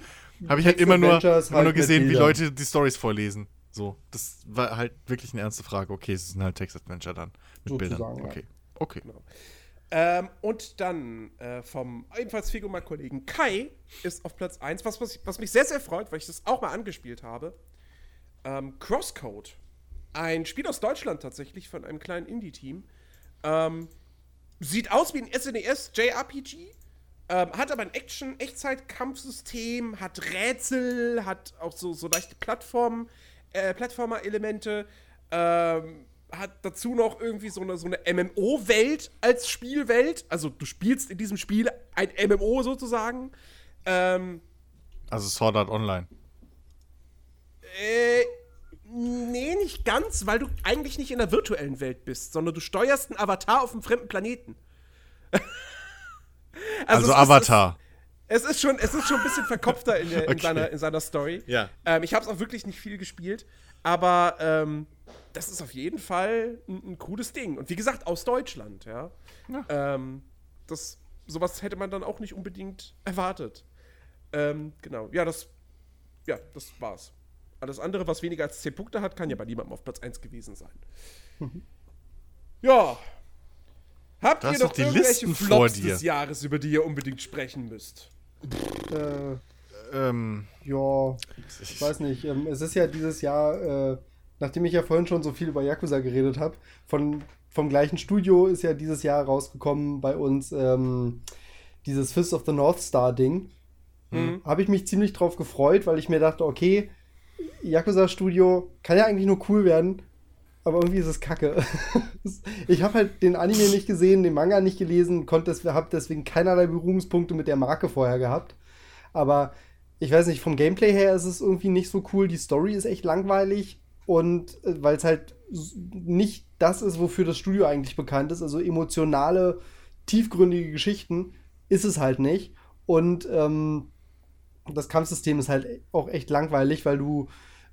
habe ich halt immer nur, immer nur halt gesehen, wie Leute die Stories vorlesen. So, das war halt wirklich eine ernste Frage. Okay, es sind halt Text-Adventure dann mit Sozusagen, Bildern. Okay, ja. okay. Genau. Ähm, und dann äh, vom ebenfalls Figuma-Kollegen Kai ist auf Platz 1, was, was, was, mich sehr, sehr freut, weil ich das auch mal angespielt habe. Ähm, Crosscode. Ein Spiel aus Deutschland tatsächlich von einem kleinen Indie-Team. Ähm, sieht aus wie ein SNES JRPG, ähm, hat aber ein Action-Echtzeit-Kampfsystem, hat Rätsel, hat auch so, so leichte Plattform, äh, Plattformer-Elemente. Ähm, hat dazu noch irgendwie so eine, so eine MMO-Welt als Spielwelt. Also du spielst in diesem Spiel ein MMO sozusagen. Ähm, also Sword Art Online. Äh, nee, nicht ganz, weil du eigentlich nicht in der virtuellen Welt bist, sondern du steuerst einen Avatar auf einem fremden Planeten. <laughs> also, also Avatar. Ist, es, ist schon, es ist schon ein bisschen verkopfter in, der, in, okay. seiner, in seiner Story. Ja. Ähm, ich habe es auch wirklich nicht viel gespielt, aber ähm, das ist auf jeden Fall ein, ein, cooles Ding. Und wie gesagt, aus Deutschland, ja. ja. Ähm, das, sowas hätte man dann auch nicht unbedingt erwartet. Ähm, genau. Ja, das, ja, das war's. Alles andere, was weniger als 10 Punkte hat, kann ja bei niemandem auf Platz 1 gewesen sein. Mhm. <laughs> Ja. Habt ihr noch irgendwelche Listen Flops des Jahres, über die ihr unbedingt sprechen müsst? Äh, ähm, ja, ich weiß nicht. Ähm, es ist ja dieses Jahr äh, nachdem ich ja vorhin schon so viel über Yakuza geredet habe, von, vom gleichen Studio ist ja dieses Jahr rausgekommen bei uns ähm, dieses Fist of the North Star Ding. Mhm. Habe ich mich ziemlich drauf gefreut, weil ich mir dachte, okay, Yakuza Studio kann ja eigentlich nur cool werden, aber irgendwie ist es kacke. <laughs> ich habe halt den Anime nicht gesehen, den Manga nicht gelesen, konnte habe deswegen keinerlei Berührungspunkte mit der Marke vorher gehabt. Aber ich weiß nicht, vom Gameplay her ist es irgendwie nicht so cool. Die Story ist echt langweilig. Und äh, weil es halt nicht das ist, wofür das Studio eigentlich bekannt ist, also emotionale, tiefgründige Geschichten, ist es halt nicht. Und ähm, das Kampfsystem ist halt auch echt langweilig, weil du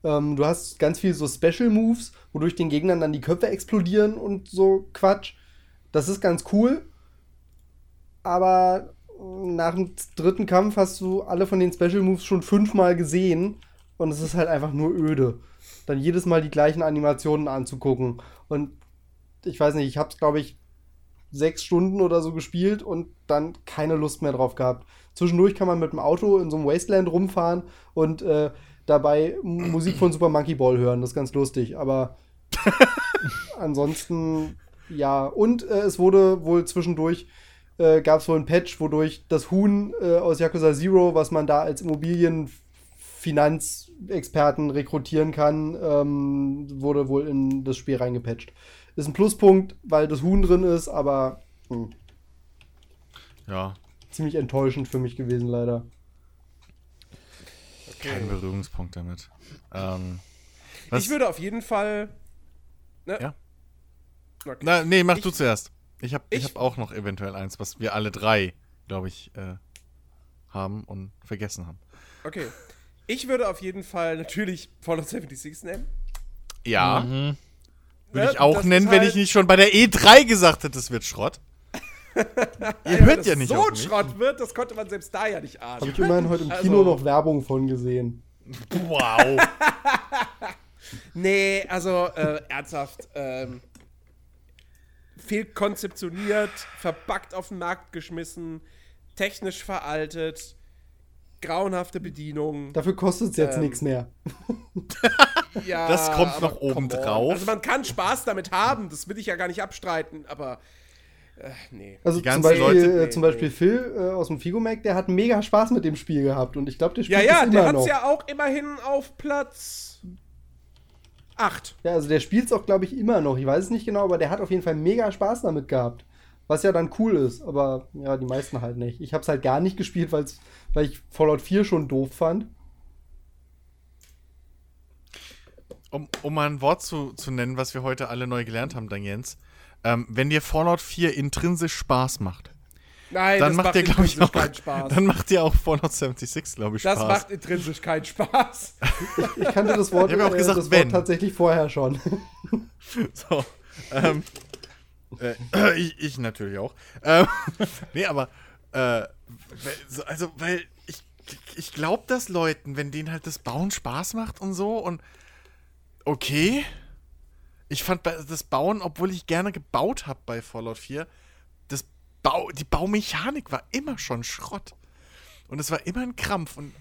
ähm, du hast ganz viel so Special Moves, wodurch den Gegnern dann die Köpfe explodieren und so Quatsch. Das ist ganz cool. Aber nach dem dritten Kampf hast du alle von den Special Moves schon fünfmal gesehen und es ist halt einfach nur öde dann jedes Mal die gleichen Animationen anzugucken. Und ich weiß nicht, ich habe es, glaube ich, sechs Stunden oder so gespielt und dann keine Lust mehr drauf gehabt. Zwischendurch kann man mit dem Auto in so einem Wasteland rumfahren und äh, dabei Musik von Super Monkey Ball hören. Das ist ganz lustig. Aber <laughs> ansonsten, ja. Und äh, es wurde wohl zwischendurch, äh, gab es wohl ein Patch, wodurch das Huhn äh, aus Yakuza Zero, was man da als Immobilien Finanzexperten rekrutieren kann, ähm, wurde wohl in das Spiel reingepatcht. Ist ein Pluspunkt, weil das Huhn drin ist, aber mh. Hm. ja. Ziemlich enttäuschend für mich gewesen, leider. Okay. Kein Berührungspunkt damit. Ähm, ich würde auf jeden Fall. Ne? Ja. Okay. Na, nee, mach ich, du zuerst. Ich habe ich, ich hab auch noch eventuell eins, was wir alle drei, glaube ich, äh, haben und vergessen haben. Okay. Ich würde auf jeden Fall natürlich Fallout 76 nennen. Ja. Mhm. Würde ich auch nennen, halt wenn ich nicht schon bei der E3 gesagt hätte, es wird Schrott. <laughs> Ihr hört ja nicht so ein Schrott wird, das konnte man selbst da ja nicht ahnen. Habe ich immerhin heute im also. Kino noch Werbung von gesehen. Wow. <laughs> nee, also äh, ernsthaft. Ähm, fehlkonzeptioniert, verbackt auf den Markt geschmissen, technisch veraltet grauenhafte Bedienung. Dafür kostet es jetzt ähm, nichts mehr. <laughs> ja, das kommt noch oben drauf. Also man kann Spaß damit haben, das will ich ja gar nicht abstreiten, aber äh, nee. Also zum Beispiel, Leute, nee, zum Beispiel nee. Phil äh, aus dem Figomac, der hat mega Spaß mit dem Spiel gehabt und ich glaube, der spielt ja, ja, immer der hat's ja auch immerhin auf Platz 8. Ja, also der spielt es auch, glaube ich, immer noch. Ich weiß es nicht genau, aber der hat auf jeden Fall mega Spaß damit gehabt. Was ja dann cool ist, aber ja, die meisten halt nicht. Ich habe es halt gar nicht gespielt, weil ich Fallout 4 schon doof fand. Um, um mal ein Wort zu, zu nennen, was wir heute alle neu gelernt haben, dann Jens. Ähm, wenn dir Fallout 4 intrinsisch Spaß macht, Nein, dann macht, macht dir, glaube ich, auch, Spaß. Dann macht dir auch Fallout 76, glaube ich, Spaß. Das macht intrinsisch keinen Spaß. ich, ich kannte das Wort, ich auch gesagt, das Wort tatsächlich vorher schon. <laughs> so, ähm, äh, ich, ich, natürlich auch. Ähm, <laughs> nee, aber Äh, also, weil ich, ich glaube das Leuten, wenn denen halt das Bauen Spaß macht und so und okay. Ich fand das Bauen, obwohl ich gerne gebaut habe bei Fallout 4, das Bau, die Baumechanik war immer schon Schrott. Und es war immer ein Krampf. Und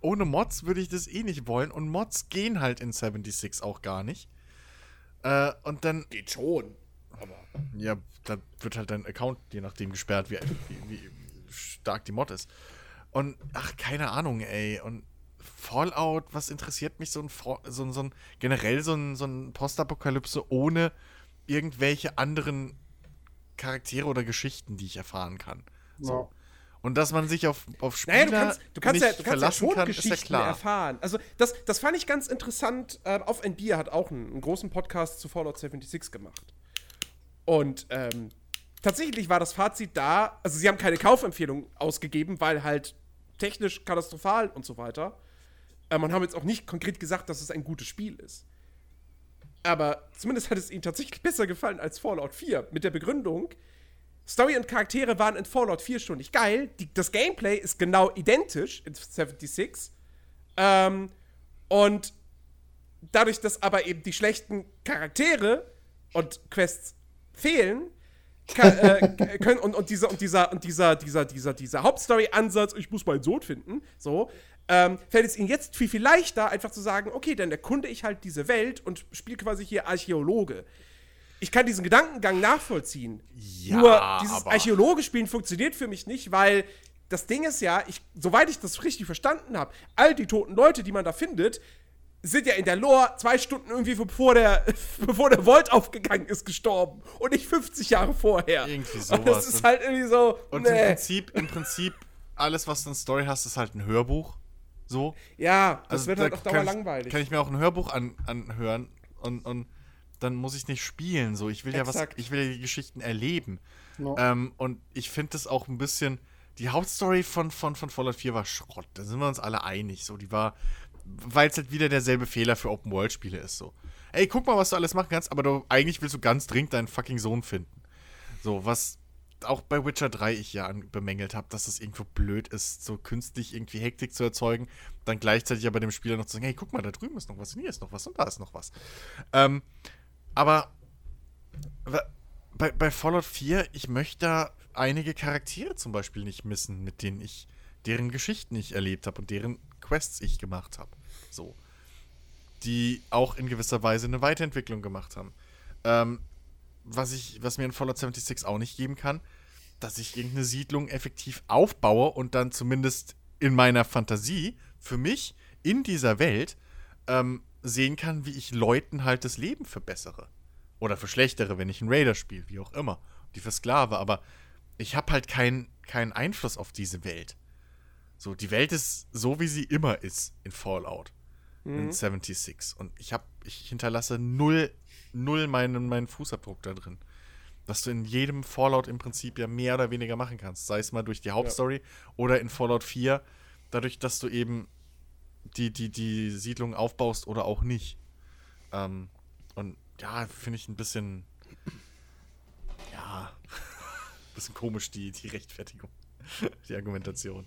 ohne Mods würde ich das eh nicht wollen. Und Mods gehen halt in 76 auch gar nicht. Äh, und dann. Geht schon. Aber. Ja, dann wird halt dein Account je nachdem gesperrt, wie, wie, wie stark die Mod ist. Und, ach, keine Ahnung, ey. Und Fallout, was interessiert mich so ein, so, so ein generell so ein, so ein Postapokalypse ohne irgendwelche anderen Charaktere oder Geschichten, die ich erfahren kann. So. Ja. Und dass man sich auf, auf Spieler naja, du kannst, du kannst ja, du kannst ja kann, Geschichten ja erfahren. Also das, das fand ich ganz interessant. Äh, auf NBA hat auch einen, einen, großen Podcast zu Fallout 76 gemacht. Und ähm, tatsächlich war das Fazit da, also sie haben keine Kaufempfehlung ausgegeben, weil halt technisch katastrophal und so weiter. Äh, man haben jetzt auch nicht konkret gesagt, dass es ein gutes Spiel ist. Aber zumindest hat es ihnen tatsächlich <laughs> besser gefallen als Fallout 4. Mit der Begründung, Story und Charaktere waren in Fallout 4 schon nicht geil. Die, das Gameplay ist genau identisch in 76. Ähm, und dadurch, dass aber eben die schlechten Charaktere und Quests fehlen, kann, äh, <laughs> können, und, und, dieser, und dieser, und dieser, dieser, dieser, dieser Hauptstory-Ansatz, ich muss meinen Sohn finden, so, ähm, fällt es ihnen jetzt viel, viel leichter, einfach zu sagen, okay, dann erkunde ich halt diese Welt und spiele quasi hier Archäologe ich kann diesen Gedankengang nachvollziehen. Ja, Nur dieses Archäologe-Spielen funktioniert für mich nicht, weil das Ding ist ja, ich, soweit ich das richtig verstanden habe, all die toten Leute, die man da findet, sind ja in der Lore zwei Stunden irgendwie bevor der, <laughs> bevor der Volt aufgegangen ist, gestorben. Und nicht 50 Jahre vorher. Irgendwie sowas. Und das ist halt irgendwie so. Und nee. im Prinzip, im Prinzip, alles, was du in Story hast, ist halt ein Hörbuch. So. Ja, das also, wird halt da auf Dauer langweilig. Kann ich mir auch ein Hörbuch an, anhören und, und dann muss ich nicht spielen. So, ich will Exakt. ja was, ich will ja die Geschichten erleben. No. Ähm, und ich finde das auch ein bisschen. Die Hauptstory von, von, von Fallout 4 war Schrott. Da sind wir uns alle einig. So, die war, weil es halt wieder derselbe Fehler für Open-World-Spiele ist. So, ey, guck mal, was du alles machen kannst, aber du, eigentlich willst du ganz dringend deinen fucking Sohn finden. So, was auch bei Witcher 3 ich ja bemängelt habe, dass das irgendwo blöd ist, so künstlich irgendwie Hektik zu erzeugen, dann gleichzeitig aber dem Spieler noch zu sagen, hey, guck mal, da drüben ist noch was, und hier ist noch was und da ist noch was. Ähm, aber bei, bei Fallout 4, ich möchte da einige Charaktere zum Beispiel nicht missen, mit denen ich deren Geschichten ich erlebt habe und deren Quests ich gemacht habe. So. Die auch in gewisser Weise eine Weiterentwicklung gemacht haben. Ähm, was, ich, was mir in Fallout 76 auch nicht geben kann, dass ich irgendeine Siedlung effektiv aufbaue und dann zumindest in meiner Fantasie für mich in dieser Welt ähm, sehen kann, wie ich Leuten halt das Leben verbessere. Oder verschlechtere, wenn ich einen Raider spiele, wie auch immer. Die versklave, aber ich habe halt keinen kein Einfluss auf diese Welt. So, die Welt ist so, wie sie immer ist in Fallout. Mhm. In 76. Und ich habe, ich hinterlasse null, null meinen, meinen Fußabdruck da drin. Was du in jedem Fallout im Prinzip ja mehr oder weniger machen kannst. Sei es mal durch die Hauptstory ja. oder in Fallout 4, dadurch, dass du eben die, die, die Siedlung aufbaust oder auch nicht. Ähm, und ja, finde ich ein bisschen, ja, ein <laughs> bisschen komisch, die, die Rechtfertigung, <laughs> die Argumentation.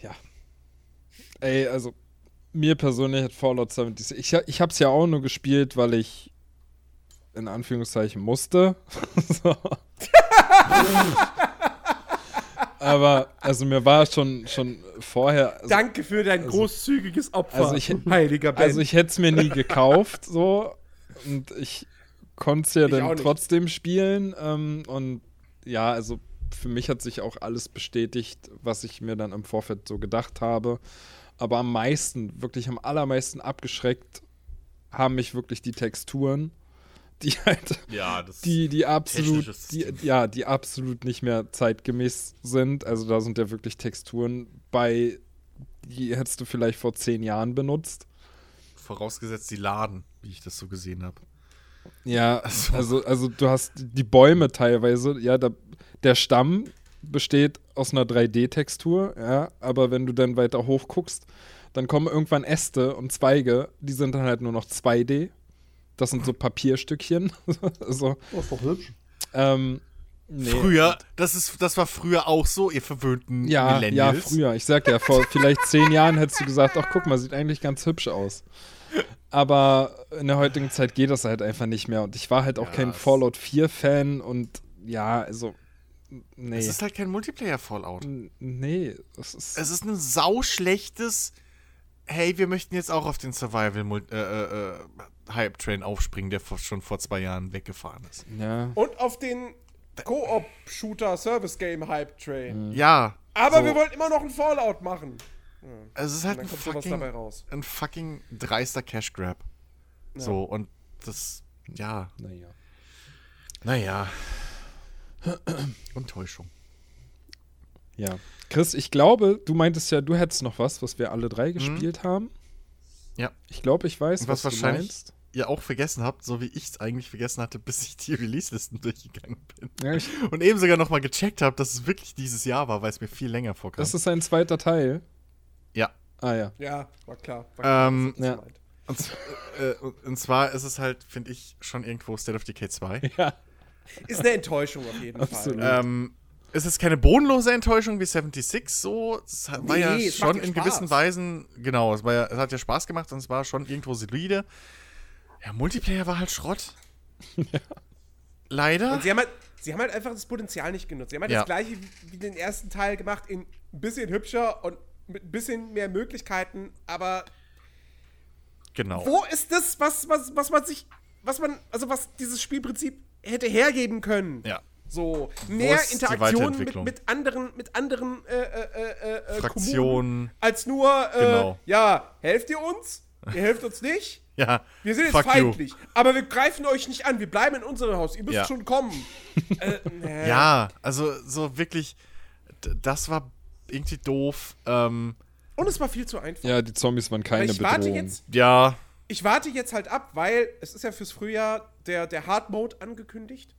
Ja. Ey, also, mir persönlich hat Fallout 76, ich, ich habe es ja auch nur gespielt, weil ich in Anführungszeichen musste. <laughs> aber also mir war schon, schon vorher. Also, Danke für dein also, großzügiges Opfer, also ich, heiliger Ben. Also ich hätte es mir nie gekauft, so. Und ich konnte es ja ich dann trotzdem spielen. Ähm, und ja, also für mich hat sich auch alles bestätigt, was ich mir dann im Vorfeld so gedacht habe. Aber am meisten, wirklich am allermeisten abgeschreckt haben mich wirklich die Texturen die <laughs> halt, ja, die, die absolut, die, ja, die absolut nicht mehr zeitgemäß sind. Also da sind ja wirklich Texturen bei, die hättest du vielleicht vor zehn Jahren benutzt. Vorausgesetzt, die laden, wie ich das so gesehen habe. Ja, also. also, also du hast die Bäume teilweise, ja, da, der Stamm besteht aus einer 3D-Textur, ja, aber wenn du dann weiter hoch guckst, dann kommen irgendwann Äste und Zweige, die sind dann halt nur noch 2D. Das sind so Papierstückchen. <laughs> so. Oh, ist doch hübsch. Ähm, Nee. Früher, das, ist, das war früher auch so, ihr verwöhnten ja, Millennials. Ja, früher. Ich sag ja, vor vielleicht <laughs> zehn Jahren hättest du gesagt, ach guck mal, sieht eigentlich ganz hübsch aus. Aber in der heutigen Zeit geht das halt einfach nicht mehr. Und ich war halt auch ja, kein Fallout 4-Fan und ja, also. Nee. Es ist halt kein Multiplayer-Fallout. Nee, es ist. Es ist ein sauschlechtes. Hey, wir möchten jetzt auch auf den Survival-Hype-Train äh, äh, äh aufspringen, der schon vor zwei Jahren weggefahren ist. Ja. Und auf den Koop-Shooter-Service-Game-Hype-Train. Mhm. Ja. Aber so. wir wollen immer noch ein Fallout machen. Ja. Es ist halt ein fucking, ein fucking dreister Cash Grab. Ja. So, und das, ja. Naja. Naja. Enttäuschung. Ja. Chris, ich glaube, du meintest ja, du hättest noch was, was wir alle drei mhm. gespielt mhm. haben. Ja. Ich glaube, ich weiß, was, was wahrscheinlich du meinst. ihr auch vergessen habt, so wie ich es eigentlich vergessen hatte, bis ich die Release-Listen <laughs> durchgegangen bin. Ja, und eben sogar noch mal gecheckt habe, dass es wirklich dieses Jahr war, weil es mir viel länger vorkam. Das ist ein zweiter Teil. Ja. Ah ja. Ja, war klar. War klar ähm, ja. Und, äh, und, zwar ist es halt, finde ich, schon irgendwo State of Decay 2. Ja. Ist eine Enttäuschung auf jeden Absolut. Fall. Ähm, es ist keine bodenlose Enttäuschung wie 76 so. Es war nee, ja es schon in Spaß. gewissen Weisen, genau, es, war ja, es hat ja Spaß gemacht und es war schon irgendwo solide. Ja, Multiplayer war halt Schrott. <laughs> ja. Leider. Und sie haben, halt, sie haben halt einfach das Potenzial nicht genutzt. Sie haben halt ja. das gleiche wie den ersten Teil gemacht, in ein bisschen hübscher und mit ein bisschen mehr Möglichkeiten, aber Genau. Wo ist das, was, was, was man sich, was man, also was dieses Spielprinzip hätte hergeben können? Ja. So, mehr Interaktion mit, mit anderen, mit anderen äh, äh, äh, äh Fraktionen. als nur, äh, genau. ja, helft ihr uns? Ihr helft uns nicht? <laughs> ja. Wir sind jetzt feindlich. You. Aber wir greifen euch nicht an. Wir bleiben in unserem Haus. Ihr müsst ja. schon kommen. <laughs> äh, ja, also so wirklich, das war irgendwie doof. Ähm, und es war viel zu einfach. Ja, die Zombies waren keine ich Bedrohung. Warte jetzt, ja. Ich warte jetzt halt ab, weil es ist ja fürs Frühjahr der, der Hard Mode angekündigt.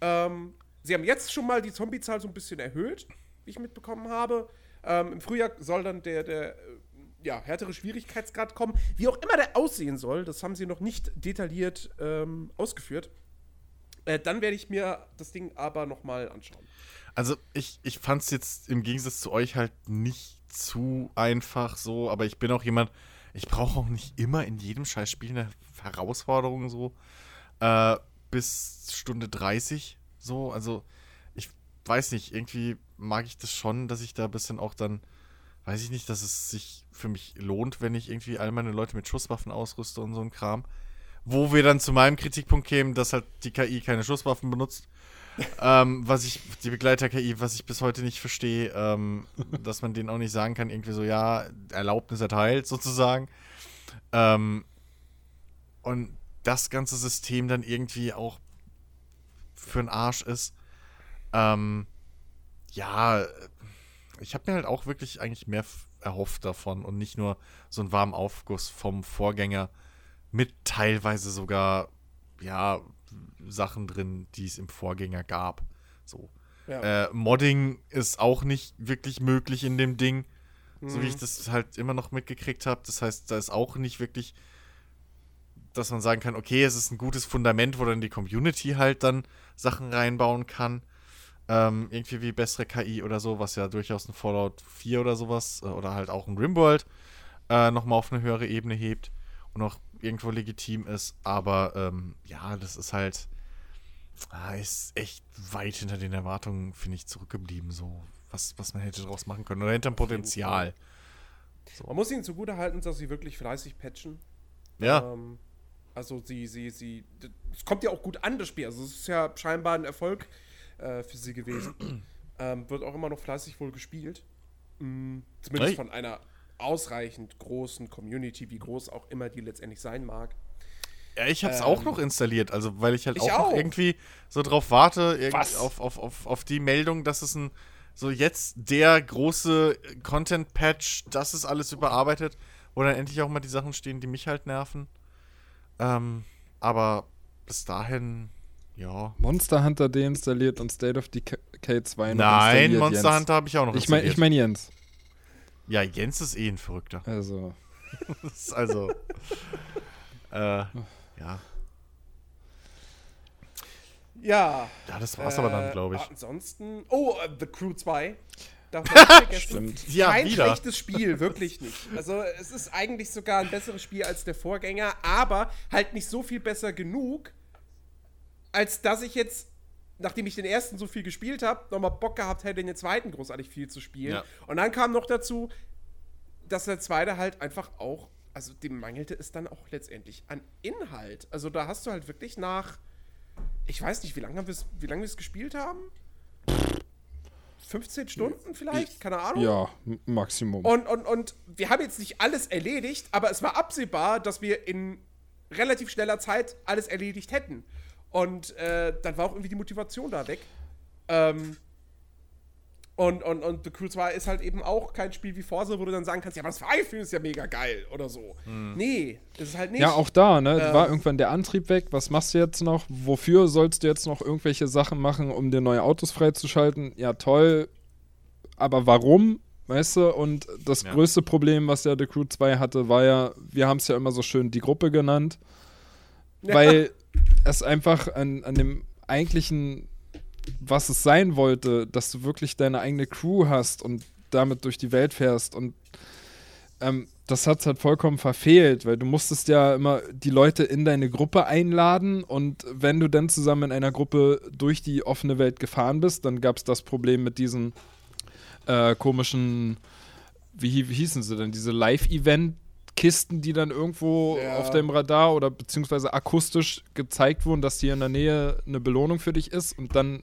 Ähm, sie haben jetzt schon mal die Zombie-Zahl so ein bisschen erhöht, wie ich mitbekommen habe. Ähm, Im Frühjahr soll dann der, der äh, ja, härtere Schwierigkeitsgrad kommen. Wie auch immer der aussehen soll, das haben sie noch nicht detailliert ähm, ausgeführt. Äh, dann werde ich mir das Ding aber noch mal anschauen. Also ich, ich fand es jetzt im Gegensatz zu euch halt nicht zu einfach so, aber ich bin auch jemand, ich brauche auch nicht immer in jedem Scheißspiel eine Herausforderung so äh, bis Stunde 30 so, also ich weiß nicht, irgendwie mag ich das schon, dass ich da ein bisschen auch dann, weiß ich nicht, dass es sich für mich lohnt, wenn ich irgendwie all meine Leute mit Schusswaffen ausrüste und so ein Kram. Wo wir dann zu meinem Kritikpunkt kämen, dass halt die KI keine Schusswaffen benutzt ähm, was ich, die Begleiter-KI, was ich bis heute nicht verstehe, ähm, dass man denen auch nicht sagen kann, irgendwie so, ja, Erlaubnis erteilt, sozusagen. Ähm, und das ganze System dann irgendwie auch für den Arsch ist. Ähm, ja, ich habe mir halt auch wirklich eigentlich mehr erhofft davon und nicht nur so einen warmen Aufguss vom Vorgänger mit teilweise sogar, ja, Sachen drin, die es im Vorgänger gab. So. Ja. Äh, Modding ist auch nicht wirklich möglich in dem Ding, mhm. so wie ich mhm. das halt immer noch mitgekriegt habe. Das heißt, da ist auch nicht wirklich, dass man sagen kann, okay, es ist ein gutes Fundament, wo dann die Community halt dann Sachen reinbauen kann. Ähm, irgendwie wie bessere KI oder so, was ja durchaus ein Fallout 4 oder sowas äh, oder halt auch ein Rimworld äh, nochmal auf eine höhere Ebene hebt und auch irgendwo legitim ist. Aber ähm, ja, das ist halt ah, ist echt weit hinter den Erwartungen, finde ich, zurückgeblieben. So, was, was man hätte daraus machen können. Oder hinterm Potenzial. So. Man muss ihnen zugute halten, dass sie wirklich fleißig patchen. Ja. Ähm, also sie, sie, sie, es kommt ja auch gut an, das Spiel. Also es ist ja scheinbar ein Erfolg äh, für sie gewesen. <clears throat> ähm, wird auch immer noch fleißig wohl gespielt. Mhm, zumindest hey. von einer ausreichend großen Community, wie groß auch immer die letztendlich sein mag. Ja, ich hab's ähm, auch noch installiert, also weil ich halt ich auch, auch, irgendwie so drauf warte, auf, auf, auf, auf die Meldung, dass es ein so jetzt der große Content-Patch, das ist alles überarbeitet, wo dann endlich auch mal die Sachen stehen, die mich halt nerven. Ähm, aber bis dahin, ja. Monster Hunter deinstalliert und State of Decay 2 noch Nein, Monster Jens. Hunter habe ich auch noch installiert. Ich meine ich mein Jens. Ja, Jens ist eh ein Verrückter. <laughs> Also. also. äh, ja. Ja. Ja, das war's äh, aber dann, glaube ich. Ansonsten. Oh, uh, The Crew 2. Darf man nicht <laughs> vergessen. Stimmt. Ja, Kein wieder. schlechtes Spiel, wirklich nicht. Also, es ist eigentlich sogar ein besseres Spiel als der Vorgänger, aber halt nicht so viel besser genug, als dass ich jetzt, nachdem ich den ersten so viel gespielt habe, nochmal Bock gehabt hätte, den zweiten großartig viel zu spielen. Ja. Und dann kam noch dazu, dass der zweite halt einfach auch, also dem mangelte es dann auch letztendlich an Inhalt. Also da hast du halt wirklich nach, ich weiß nicht, wie lange wie lange wir es gespielt haben? 15 Stunden vielleicht? Keine Ahnung. Ja, Maximum. Und, und, und wir haben jetzt nicht alles erledigt, aber es war absehbar, dass wir in relativ schneller Zeit alles erledigt hätten. Und äh, dann war auch irgendwie die Motivation da weg. Ähm, und, und, und The Crew 2 ist halt eben auch kein Spiel wie Forza, wo du dann sagen kannst, ja, aber das Pfeifen ist ja mega geil oder so. Hm. Nee, das ist halt nicht. Ja, auch da, ne? Ähm, war irgendwann der Antrieb weg. Was machst du jetzt noch? Wofür sollst du jetzt noch irgendwelche Sachen machen, um dir neue Autos freizuschalten? Ja, toll. Aber warum? Weißt du, und das ja. größte Problem, was ja The Crew 2 hatte, war ja, wir haben es ja immer so schön die Gruppe genannt, ja. weil <laughs> es einfach an, an dem eigentlichen was es sein wollte, dass du wirklich deine eigene Crew hast und damit durch die Welt fährst und ähm, das hat es halt vollkommen verfehlt, weil du musstest ja immer die Leute in deine Gruppe einladen und wenn du dann zusammen in einer Gruppe durch die offene Welt gefahren bist, dann gab es das Problem mit diesen äh, komischen, wie, wie hießen sie denn, diese Live-Event- Kisten, die dann irgendwo ja. auf dem Radar oder beziehungsweise akustisch gezeigt wurden, dass hier in der Nähe eine Belohnung für dich ist. Und dann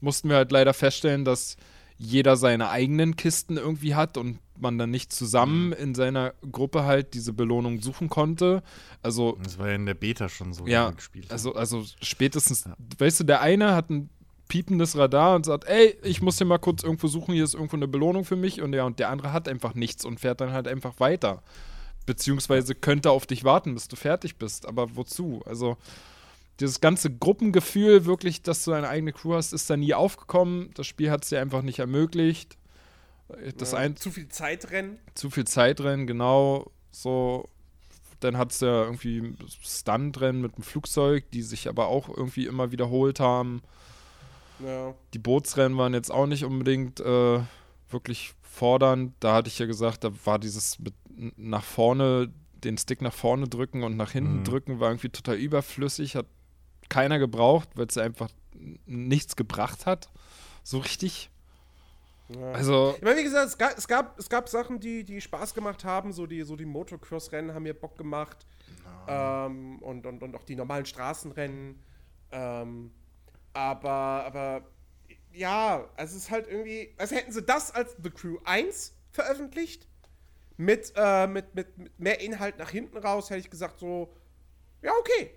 mussten wir halt leider feststellen, dass jeder seine eigenen Kisten irgendwie hat und man dann nicht zusammen mhm. in seiner Gruppe halt diese Belohnung suchen konnte. Also das war ja in der Beta schon so ja, gespielt. Also also spätestens, ja. weißt du, der eine hat ein piependes Radar und sagt, ey, ich muss hier mal kurz irgendwo suchen, hier ist irgendwo eine Belohnung für mich und ja und der andere hat einfach nichts und fährt dann halt einfach weiter. Beziehungsweise könnte auf dich warten, bis du fertig bist, aber wozu? Also dieses ganze Gruppengefühl, wirklich, dass du eine eigene Crew hast, ist da nie aufgekommen. Das Spiel hat es dir einfach nicht ermöglicht. Das ja, ein, zu viel Zeitrennen. Zu viel Zeitrennen, genau. So, dann hat es ja irgendwie Stuntrennen mit dem Flugzeug, die sich aber auch irgendwie immer wiederholt haben. Ja. Die Bootsrennen waren jetzt auch nicht unbedingt äh, wirklich fordernd. Da hatte ich ja gesagt, da war dieses mit nach vorne, den Stick nach vorne drücken und nach hinten mhm. drücken, war irgendwie total überflüssig, hat keiner gebraucht, weil es einfach nichts gebracht hat. So richtig. Ja. Also. Ich meine, wie gesagt, es gab, es gab, es gab Sachen, die, die Spaß gemacht haben. So die, so die Motocross-Rennen haben mir Bock gemacht. Ähm, und, und, und auch die normalen Straßenrennen. Ähm, aber, aber ja, also es ist halt irgendwie, als hätten sie das als The Crew 1 veröffentlicht. Mit, äh, mit, mit, mit mehr Inhalt nach hinten raus, hätte ich gesagt, so, ja, okay.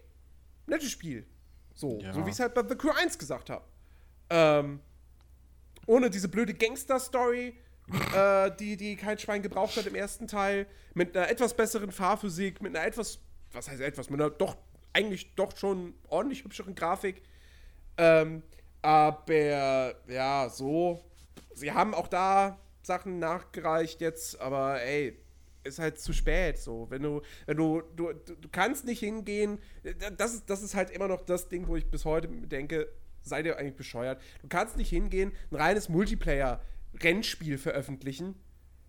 Nettes Spiel. So, ja. so wie ich es halt bei The Crew 1 gesagt habe. Ähm, ohne diese blöde Gangster-Story, äh, die, die kein Schwein gebraucht hat im ersten Teil, mit einer etwas besseren Fahrphysik, mit einer etwas, was heißt etwas, mit einer doch eigentlich doch schon ordentlich hübscheren Grafik. Ähm, aber ja, so. Sie haben auch da Sachen nachgereicht jetzt, aber ey, ist halt zu spät so. Wenn du, wenn du, du, du kannst nicht hingehen, das ist, das ist halt immer noch das Ding, wo ich bis heute denke, seid ihr eigentlich bescheuert. Du kannst nicht hingehen, ein reines Multiplayer-Rennspiel veröffentlichen.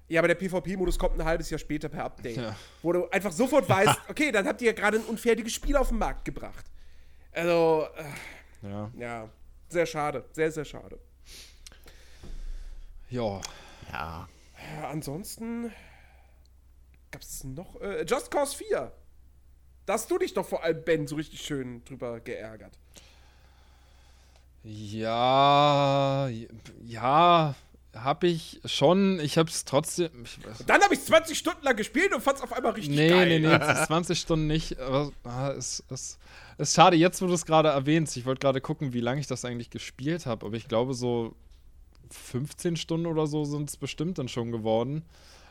Ja, aber der PvP-Modus kommt ein halbes Jahr später per Update. Ja. Wo du einfach sofort weißt, <laughs> okay, dann habt ihr ja gerade ein unfertiges Spiel auf den Markt gebracht. Also, äh, ja. ja, sehr schade, sehr, sehr schade. Ja. Ja. ja ansonsten, gab es noch? Äh, Just Cause 4. Da hast du dich doch vor allem, Ben, so richtig schön drüber geärgert. Ja, ja, hab ich schon. Ich hab's trotzdem. dann habe ich 20 Stunden lang gespielt und fand's auf einmal richtig nee, geil. Nee, nee, <laughs> nee, 20 Stunden nicht. Aber ah, es, es ist schade, jetzt wo du es gerade erwähnst. Ich wollte gerade gucken, wie lange ich das eigentlich gespielt habe. Aber ich glaube, so 15 Stunden oder so sind es bestimmt dann schon geworden.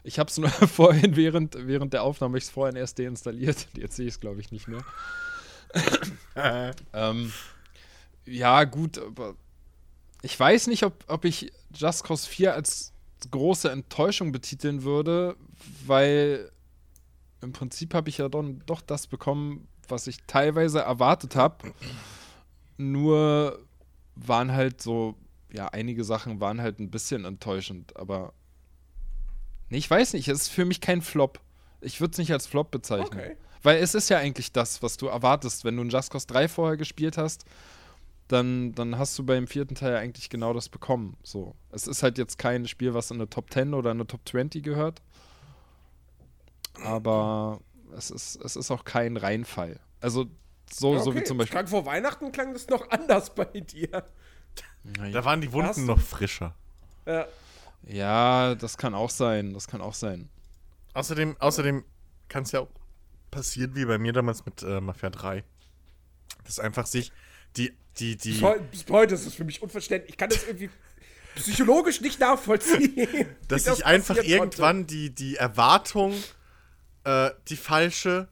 Ich habe es nur <laughs> vorhin während, während der Aufnahme ich es vorhin erst deinstalliert. <laughs> Jetzt sehe ich es, glaube ich, nicht mehr. <coughs> ähm, ja, gut, aber ich weiß nicht, ob, ob ich Just Cause 4 als große Enttäuschung betiteln würde, weil im Prinzip habe ich ja dann doch das bekommen, was ich teilweise erwartet habe. Nur waren halt so, ja, einige Sachen waren halt ein bisschen enttäuschend, aber. Nee, ich weiß nicht, es ist für mich kein Flop. Ich würde es nicht als Flop bezeichnen. Okay. Weil es ist ja eigentlich das, was du erwartest. Wenn du ein Just Cause 3 vorher gespielt hast, dann, dann hast du beim vierten Teil eigentlich genau das bekommen. So. Es ist halt jetzt kein Spiel, was in eine Top 10 oder eine Top 20 gehört. Aber es ist, es ist auch kein Reinfall. Also so, okay. so wie zum Beispiel. Klang vor Weihnachten klang das noch <laughs> anders bei dir. Da waren die Wunden noch frischer. Ja. ja, das kann auch sein. Das kann auch sein. Außerdem, außerdem kann es ja auch passieren wie bei mir damals mit äh, Mafia 3. Dass einfach sich die, die, die. Bis heute ist es für mich unverständlich. Ich kann das irgendwie psychologisch nicht nachvollziehen. dass sich einfach irgendwann die, die Erwartung, äh, die falsche,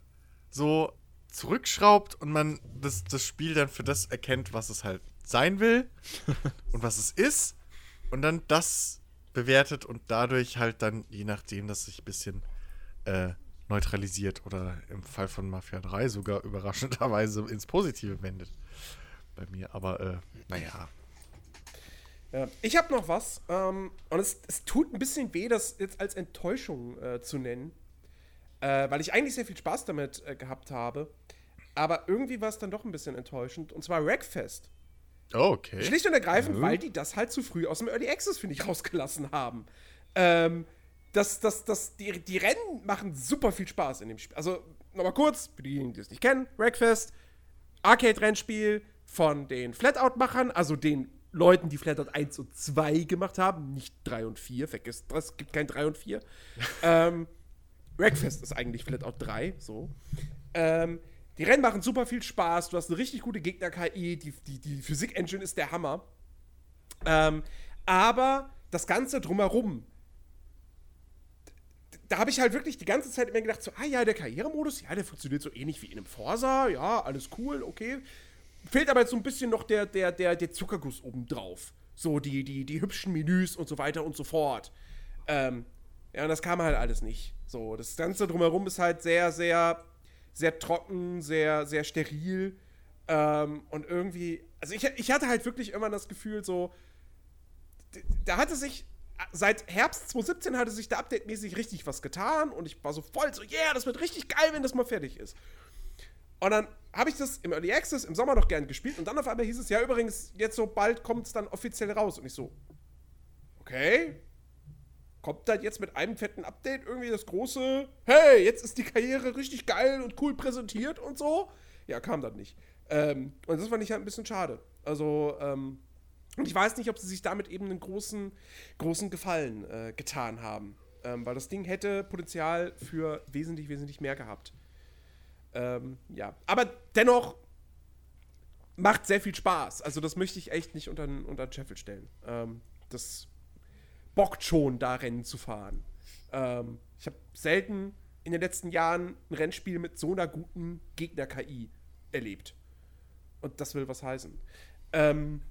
so zurückschraubt und man das, das Spiel dann für das erkennt, was es halt sein will <laughs> und was es ist und dann das bewertet und dadurch halt dann, je nachdem, dass sich ein bisschen äh, neutralisiert oder im Fall von Mafia 3 sogar überraschenderweise ins Positive wendet. Bei mir, aber äh, naja. Ja, ich habe noch was ähm, und es, es, tut ein bisschen weh, das jetzt als Enttäuschung äh, zu nennen, äh, weil ich eigentlich sehr viel Spaß damit äh, gehabt habe. Aber irgendwie war es dann doch ein bisschen enttäuschend und zwar Wreckfest. Okay. Schlicht und ergreifend, mhm. weil die das halt zu früh aus dem Early Access, finde ich, <laughs> rausgelassen haben. Ähm, das, das, das, die, die Rennen machen super viel Spaß in dem Spiel. Also, nochmal kurz, für diejenigen, die es nicht kennen: Wreckfest, Arcade-Rennspiel von den Flatout-Machern, also den Leuten, die Flatout 1 und 2 gemacht haben, nicht 3 und 4. Vergesst das, es gibt kein 3 und 4. <laughs> ähm, Wreckfest ist eigentlich Flatout 3, so. Ähm, die Rennen machen super viel Spaß. Du hast eine richtig gute Gegner-KI. Die, die, die Physik-Engine ist der Hammer. Ähm, aber das Ganze drumherum, da habe ich halt wirklich die ganze Zeit immer gedacht, so, ah ja, der Karrieremodus, ja, der funktioniert so ähnlich wie in einem Forsa, ja, alles cool, okay. Fehlt aber jetzt so ein bisschen noch der, der, der, der Zuckerguss obendrauf. So, die, die, die hübschen Menüs und so weiter und so fort. Ähm, ja, und das kam halt alles nicht. So, das Ganze drumherum ist halt sehr, sehr sehr trocken, sehr, sehr steril. Ähm, und irgendwie, also ich, ich hatte halt wirklich immer das Gefühl, so, da hatte sich, seit Herbst 2017 hatte sich da update-mäßig richtig was getan und ich war so voll so, yeah, das wird richtig geil, wenn das mal fertig ist. Und dann habe ich das im Early Access im Sommer noch gern gespielt und dann auf einmal hieß es, ja, übrigens, jetzt so bald kommt es dann offiziell raus. Und ich so, okay, kommt dann jetzt mit einem fetten Update irgendwie das große, hey, jetzt ist die Karriere richtig geil und cool präsentiert und so. Ja, kam dann nicht. Ähm, und das fand ich halt ein bisschen schade. Also, ähm, und ich weiß nicht, ob sie sich damit eben einen großen, großen Gefallen äh, getan haben. Ähm, weil das Ding hätte Potenzial für wesentlich, wesentlich mehr gehabt. Ähm, ja. Aber dennoch macht sehr viel Spaß. Also, das möchte ich echt nicht unter, unter den Scheffel stellen. Ähm, das bockt schon, da Rennen zu fahren. Ähm, ich habe selten in den letzten Jahren ein Rennspiel mit so einer guten Gegner-KI erlebt. Und das will was heißen. Ähm,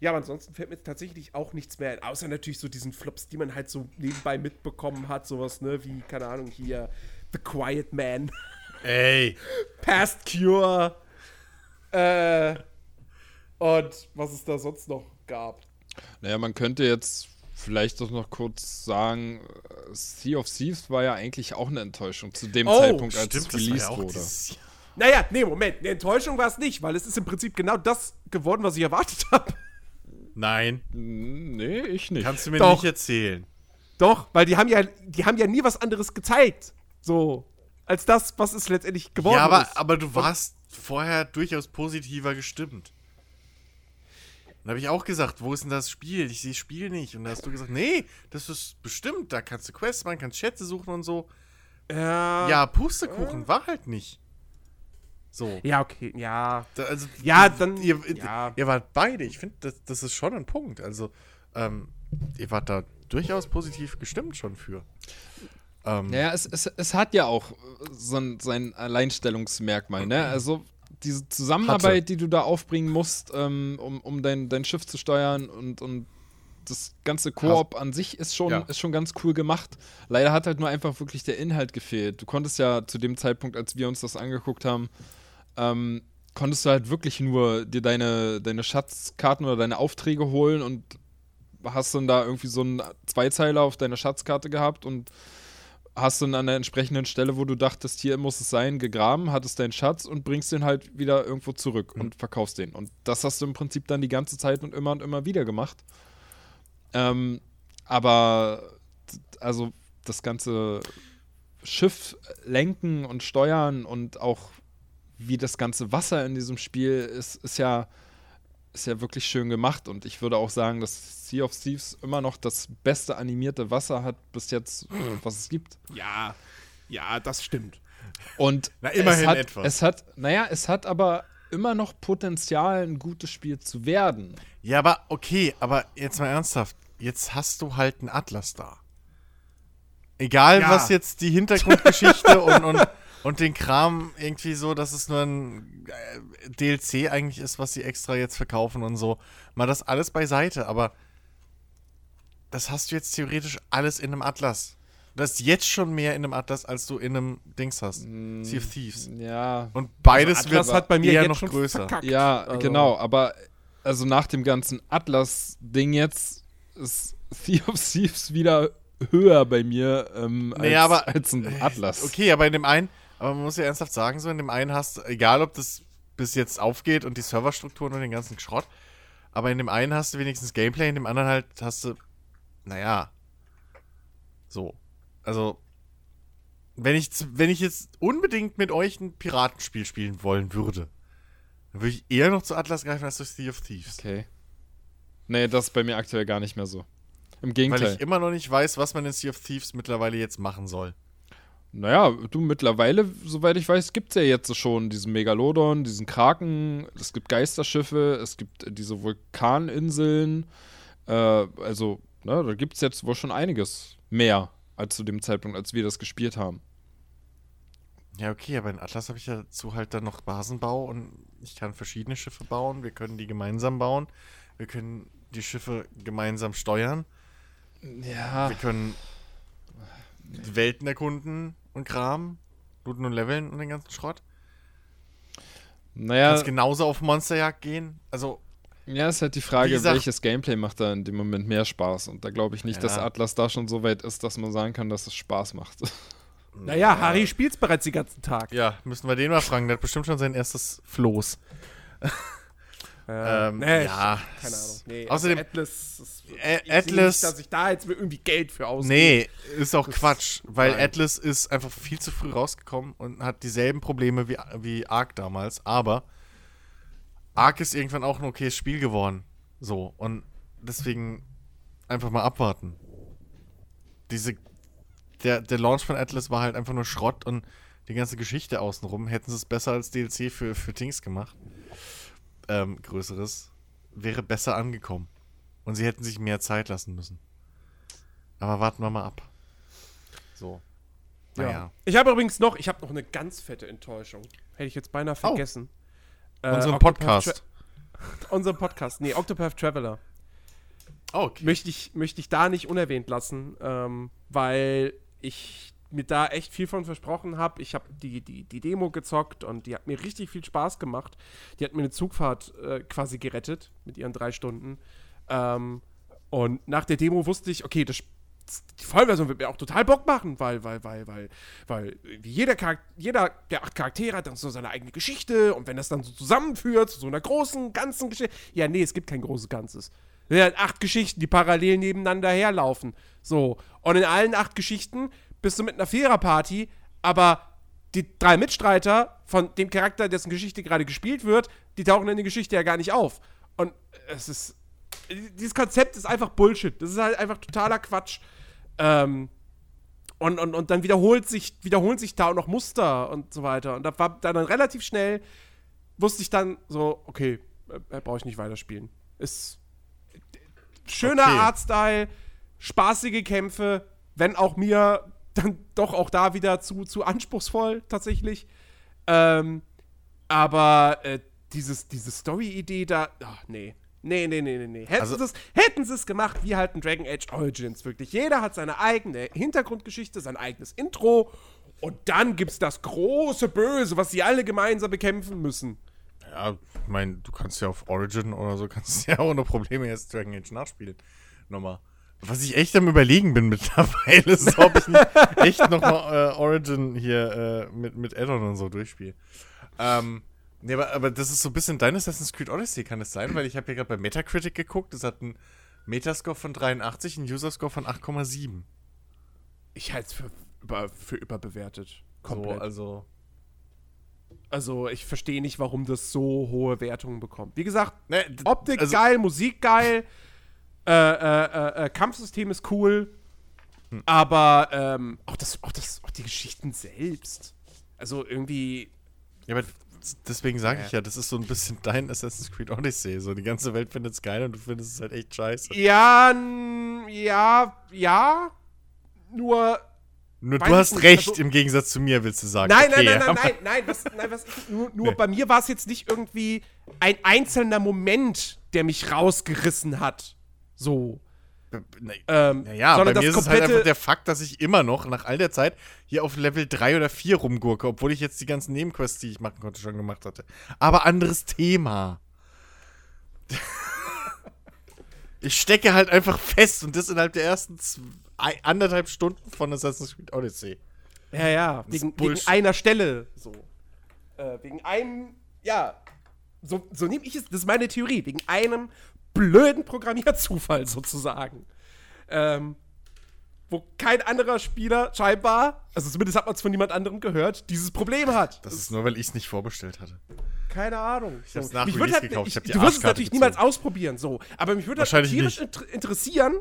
ja, aber ansonsten fällt mir tatsächlich auch nichts mehr ein. Außer natürlich so diesen Flops, die man halt so nebenbei mitbekommen hat. Sowas, ne, wie, keine Ahnung, hier The Quiet Man. <laughs> Ey. Past Cure. Äh, und was es da sonst noch gab. Naja, man könnte jetzt vielleicht doch noch kurz sagen, Sea of Thieves war ja eigentlich auch eine Enttäuschung zu dem oh, Zeitpunkt, als stimmt, es released ja wurde. Naja, nee, Moment, eine Enttäuschung war es nicht, weil es ist im Prinzip genau das geworden, was ich erwartet habe. Nein. Nee, ich nicht. Kannst du mir Doch. nicht erzählen. Doch, weil die haben ja, die haben ja nie was anderes gezeigt. So, als das, was es letztendlich geworden ja, aber, ist. aber du warst vorher durchaus positiver gestimmt. Und habe ich auch gesagt, wo ist denn das Spiel? Ich sehe das Spiel nicht. Und da hast du gesagt, nee, das ist bestimmt, da kannst du Quests machen, kannst Schätze suchen und so. Ja. Ja, Pustekuchen, äh. war halt nicht. So. Ja, okay, ja. Da, also, ja, dann. Ihr, ja. ihr wart beide. Ich finde, das, das ist schon ein Punkt. Also, ähm, ihr wart da durchaus positiv gestimmt schon für. Ähm, naja, es, es, es hat ja auch so ein, sein Alleinstellungsmerkmal, ne? <clears throat> Also, diese Zusammenarbeit, hatte. die du da aufbringen musst, ähm, um, um dein, dein Schiff zu steuern und, und das ganze Koop an sich ist schon, ja. ist schon ganz cool gemacht. Leider hat halt nur einfach wirklich der Inhalt gefehlt. Du konntest ja zu dem Zeitpunkt, als wir uns das angeguckt haben, ähm, konntest du halt wirklich nur dir deine, deine Schatzkarten oder deine Aufträge holen und hast dann da irgendwie so einen Zweizeiler auf deiner Schatzkarte gehabt und hast dann an der entsprechenden Stelle, wo du dachtest, hier muss es sein, gegraben, hattest deinen Schatz und bringst den halt wieder irgendwo zurück mhm. und verkaufst den. Und das hast du im Prinzip dann die ganze Zeit und immer und immer wieder gemacht. Ähm, aber also das ganze Schiff lenken und steuern und auch wie das ganze Wasser in diesem Spiel ist, ist ja, ist ja wirklich schön gemacht. Und ich würde auch sagen, dass Sea of Thieves immer noch das beste animierte Wasser hat bis jetzt, was es gibt. Ja, ja, das stimmt. Und Na, immerhin es hat, etwas. Es hat, naja, es hat aber immer noch Potenzial, ein gutes Spiel zu werden. Ja, aber okay, aber jetzt mal ernsthaft. Jetzt hast du halt einen Atlas da. Egal, ja. was jetzt die Hintergrundgeschichte und, und, <laughs> und den Kram irgendwie so, dass es nur ein äh, DLC eigentlich ist, was sie extra jetzt verkaufen und so. Mal das alles beiseite, aber das hast du jetzt theoretisch alles in einem Atlas. Du hast jetzt schon mehr in einem Atlas, als du in einem Dings hast. Mm, sea of Thieves. Ja. Und beides also wird hat bei mir eher jetzt noch schon größer. Verkackt. Ja, also. genau, aber also nach dem ganzen Atlas-Ding jetzt ist Sea of Thieves wieder höher bei mir ähm, als, nee, aber, als ein Atlas. Okay, aber in dem einen, aber man muss ja ernsthaft sagen, so in dem einen hast du, egal ob das bis jetzt aufgeht und die Serverstrukturen und den ganzen Schrott, aber in dem einen hast du wenigstens Gameplay, in dem anderen halt hast du, naja, so. Also, wenn ich, wenn ich jetzt unbedingt mit euch ein Piratenspiel spielen wollen würde, dann würde ich eher noch zu Atlas greifen als zu Sea of Thieves. Okay. Nee, das ist bei mir aktuell gar nicht mehr so. Im Gegenteil. Weil ich immer noch nicht weiß, was man in Sea of Thieves mittlerweile jetzt machen soll. Naja, du, mittlerweile, soweit ich weiß, gibt es ja jetzt schon diesen Megalodon, diesen Kraken, es gibt Geisterschiffe, es gibt diese Vulkaninseln. Äh, also, ne, da gibt es jetzt wohl schon einiges mehr als zu dem Zeitpunkt, als wir das gespielt haben. Ja, okay, aber in Atlas habe ich ja dazu halt dann noch Basenbau und ich kann verschiedene Schiffe bauen. Wir können die gemeinsam bauen. Wir können die Schiffe gemeinsam steuern. Ja. Wir können Welten erkunden und Kram, looten und leveln und den ganzen Schrott. Naja. Kannst genauso auf Monsterjagd gehen. Also. Ja, ist halt die Frage, gesagt, welches Gameplay macht da in dem Moment mehr Spaß. Und da glaube ich nicht, ja. dass Atlas da schon so weit ist, dass man sagen kann, dass es Spaß macht. <laughs> Naja, Harry spielt es bereits den ganzen Tag. Ja, müssen wir den mal fragen. Der hat bestimmt schon sein erstes Floß. Ähm, nee, ja. Ich, keine Ahnung. Nee, Außerdem, also Atlas, ist, ich Atlas, nicht, dass ich da jetzt irgendwie Geld für ausgebe. Nee, ist auch das Quatsch, weil nein. Atlas ist einfach viel zu früh rausgekommen und hat dieselben Probleme wie, wie Ark damals, aber Ark ist irgendwann auch ein okayes Spiel geworden. So, und deswegen einfach mal abwarten. Diese, der, der Launch von Atlas war halt einfach nur Schrott und die ganze Geschichte außenrum hätten sie es besser als DLC für, für Things gemacht ähm, Größeres, wäre besser angekommen. Und sie hätten sich mehr Zeit lassen müssen. Aber warten wir mal ab. So. Naja. Ja. Ich habe übrigens noch, ich habe noch eine ganz fette Enttäuschung. Hätte ich jetzt beinahe Oh. vergessen. Äh, unseren Podcast. <laughs> unseren Podcast. Nee, Octopath Traveler. Oh, okay. Möchte ich, möchte ich da nicht unerwähnt lassen, ähm, weil ich mir da echt viel von versprochen habe. Ich habe die, die, die Demo gezockt und die hat mir richtig viel Spaß gemacht. Die hat mir eine Zugfahrt äh, quasi gerettet mit ihren drei Stunden. Ähm, und nach der Demo wusste ich, okay, das, die Vollversion wird mir auch total Bock machen, weil, weil, weil, weil, weil jeder, Charakter, jeder der acht Charaktere hat dann so seine eigene Geschichte und wenn das dann so zusammenführt zu so einer großen, ganzen Geschichte. Ja, nee, es gibt kein großes Ganzes. Es sind acht Geschichten, die parallel nebeneinander herlaufen. So. Und in allen acht Geschichten bist du mit einer Viererparty, aber die drei Mitstreiter von dem Charakter, dessen Geschichte gerade gespielt wird, die tauchen in der Geschichte ja gar nicht auf. Und es ist. Dieses Konzept ist einfach Bullshit. Das ist halt einfach totaler Quatsch. Ähm, und, und, und dann wiederholt sich, wiederholen sich da auch noch Muster und so weiter. Und da war dann relativ schnell, wusste ich dann so, okay, äh, brauche ich nicht weiterspielen. Ist schöner okay. Artstyle, spaßige Kämpfe, wenn auch mir dann doch auch da wieder zu, zu anspruchsvoll tatsächlich. Ähm, aber äh, dieses, diese Story-Idee da, ach, nee. Nee, nee, nee, nee, nee. Hätten also, sie hätten es gemacht wie halt ein Dragon Age Origins, wirklich. Jeder hat seine eigene Hintergrundgeschichte, sein eigenes Intro und dann gibt's das große Böse, was sie alle gemeinsam bekämpfen müssen. Ja, ich meine, du kannst ja auf Origin oder so, kannst ja ohne Probleme jetzt Dragon Age nachspielen. Nochmal. Was ich echt am überlegen bin <laughs> mittlerweile, ist, ob ich nicht echt nochmal äh, Origin hier äh, mit, mit Addon und so durchspiele. Ähm, nee, aber, aber das ist so ein bisschen dein Assassin's Creed Odyssey, kann es sein? Weil ich habe ja gerade bei Metacritic geguckt, das hat einen Metascore von 83, einen Userscore von 8,7. Ich halte es für, über, für überbewertet. Komplett. So, also. Also, ich verstehe nicht, warum das so hohe Wertungen bekommt. Wie gesagt, ne, Optik also, geil, Musik geil, äh, äh, äh, äh, Kampfsystem ist cool, hm. aber ähm, auch, das, auch, das, auch die Geschichten selbst. Also irgendwie. Ja, aber deswegen sage ich ja, das ist so ein bisschen dein Assassin's Creed Odyssey. So, die ganze Welt findet es geil und du findest es halt echt scheiße. Ja, ja, ja. Nur. Nur du hast nicht, recht, also, im Gegensatz zu mir, willst du sagen. Nein, okay, nein, nein, nein, nein, nein, was, nein, was nur, nur nee. bei mir war es jetzt nicht irgendwie ein einzelner Moment, der mich rausgerissen hat. So. Ähm, naja, bei mir ist es halt einfach der Fakt, dass ich immer noch nach all der Zeit hier auf Level 3 oder 4 rumgurke, obwohl ich jetzt die ganzen Nebenquests, die ich machen konnte, schon gemacht hatte. Aber anderes Thema. <laughs> ich stecke halt einfach fest und das innerhalb der ersten zwei, anderthalb Stunden von Assassin's Creed Odyssey. Ja, ja, wegen, wegen, einer Stelle so. Äh, wegen einem, ja, so, so nehme ich es, das ist meine Theorie, wegen einem blöden Programmierzufall sozusagen. Ähm, wo kein anderer Spieler scheinbar, also zumindest hat man es von niemand anderem gehört, dieses Problem hat. Das, das ist nur, weil ich es nicht vorbestellt hatte. Keine Ahnung. Ich habe es nach mich halt, gekauft. Ich, ich du wirst es natürlich gezogen. niemals ausprobieren, so. Aber mich würde halt tierisch inter interessieren.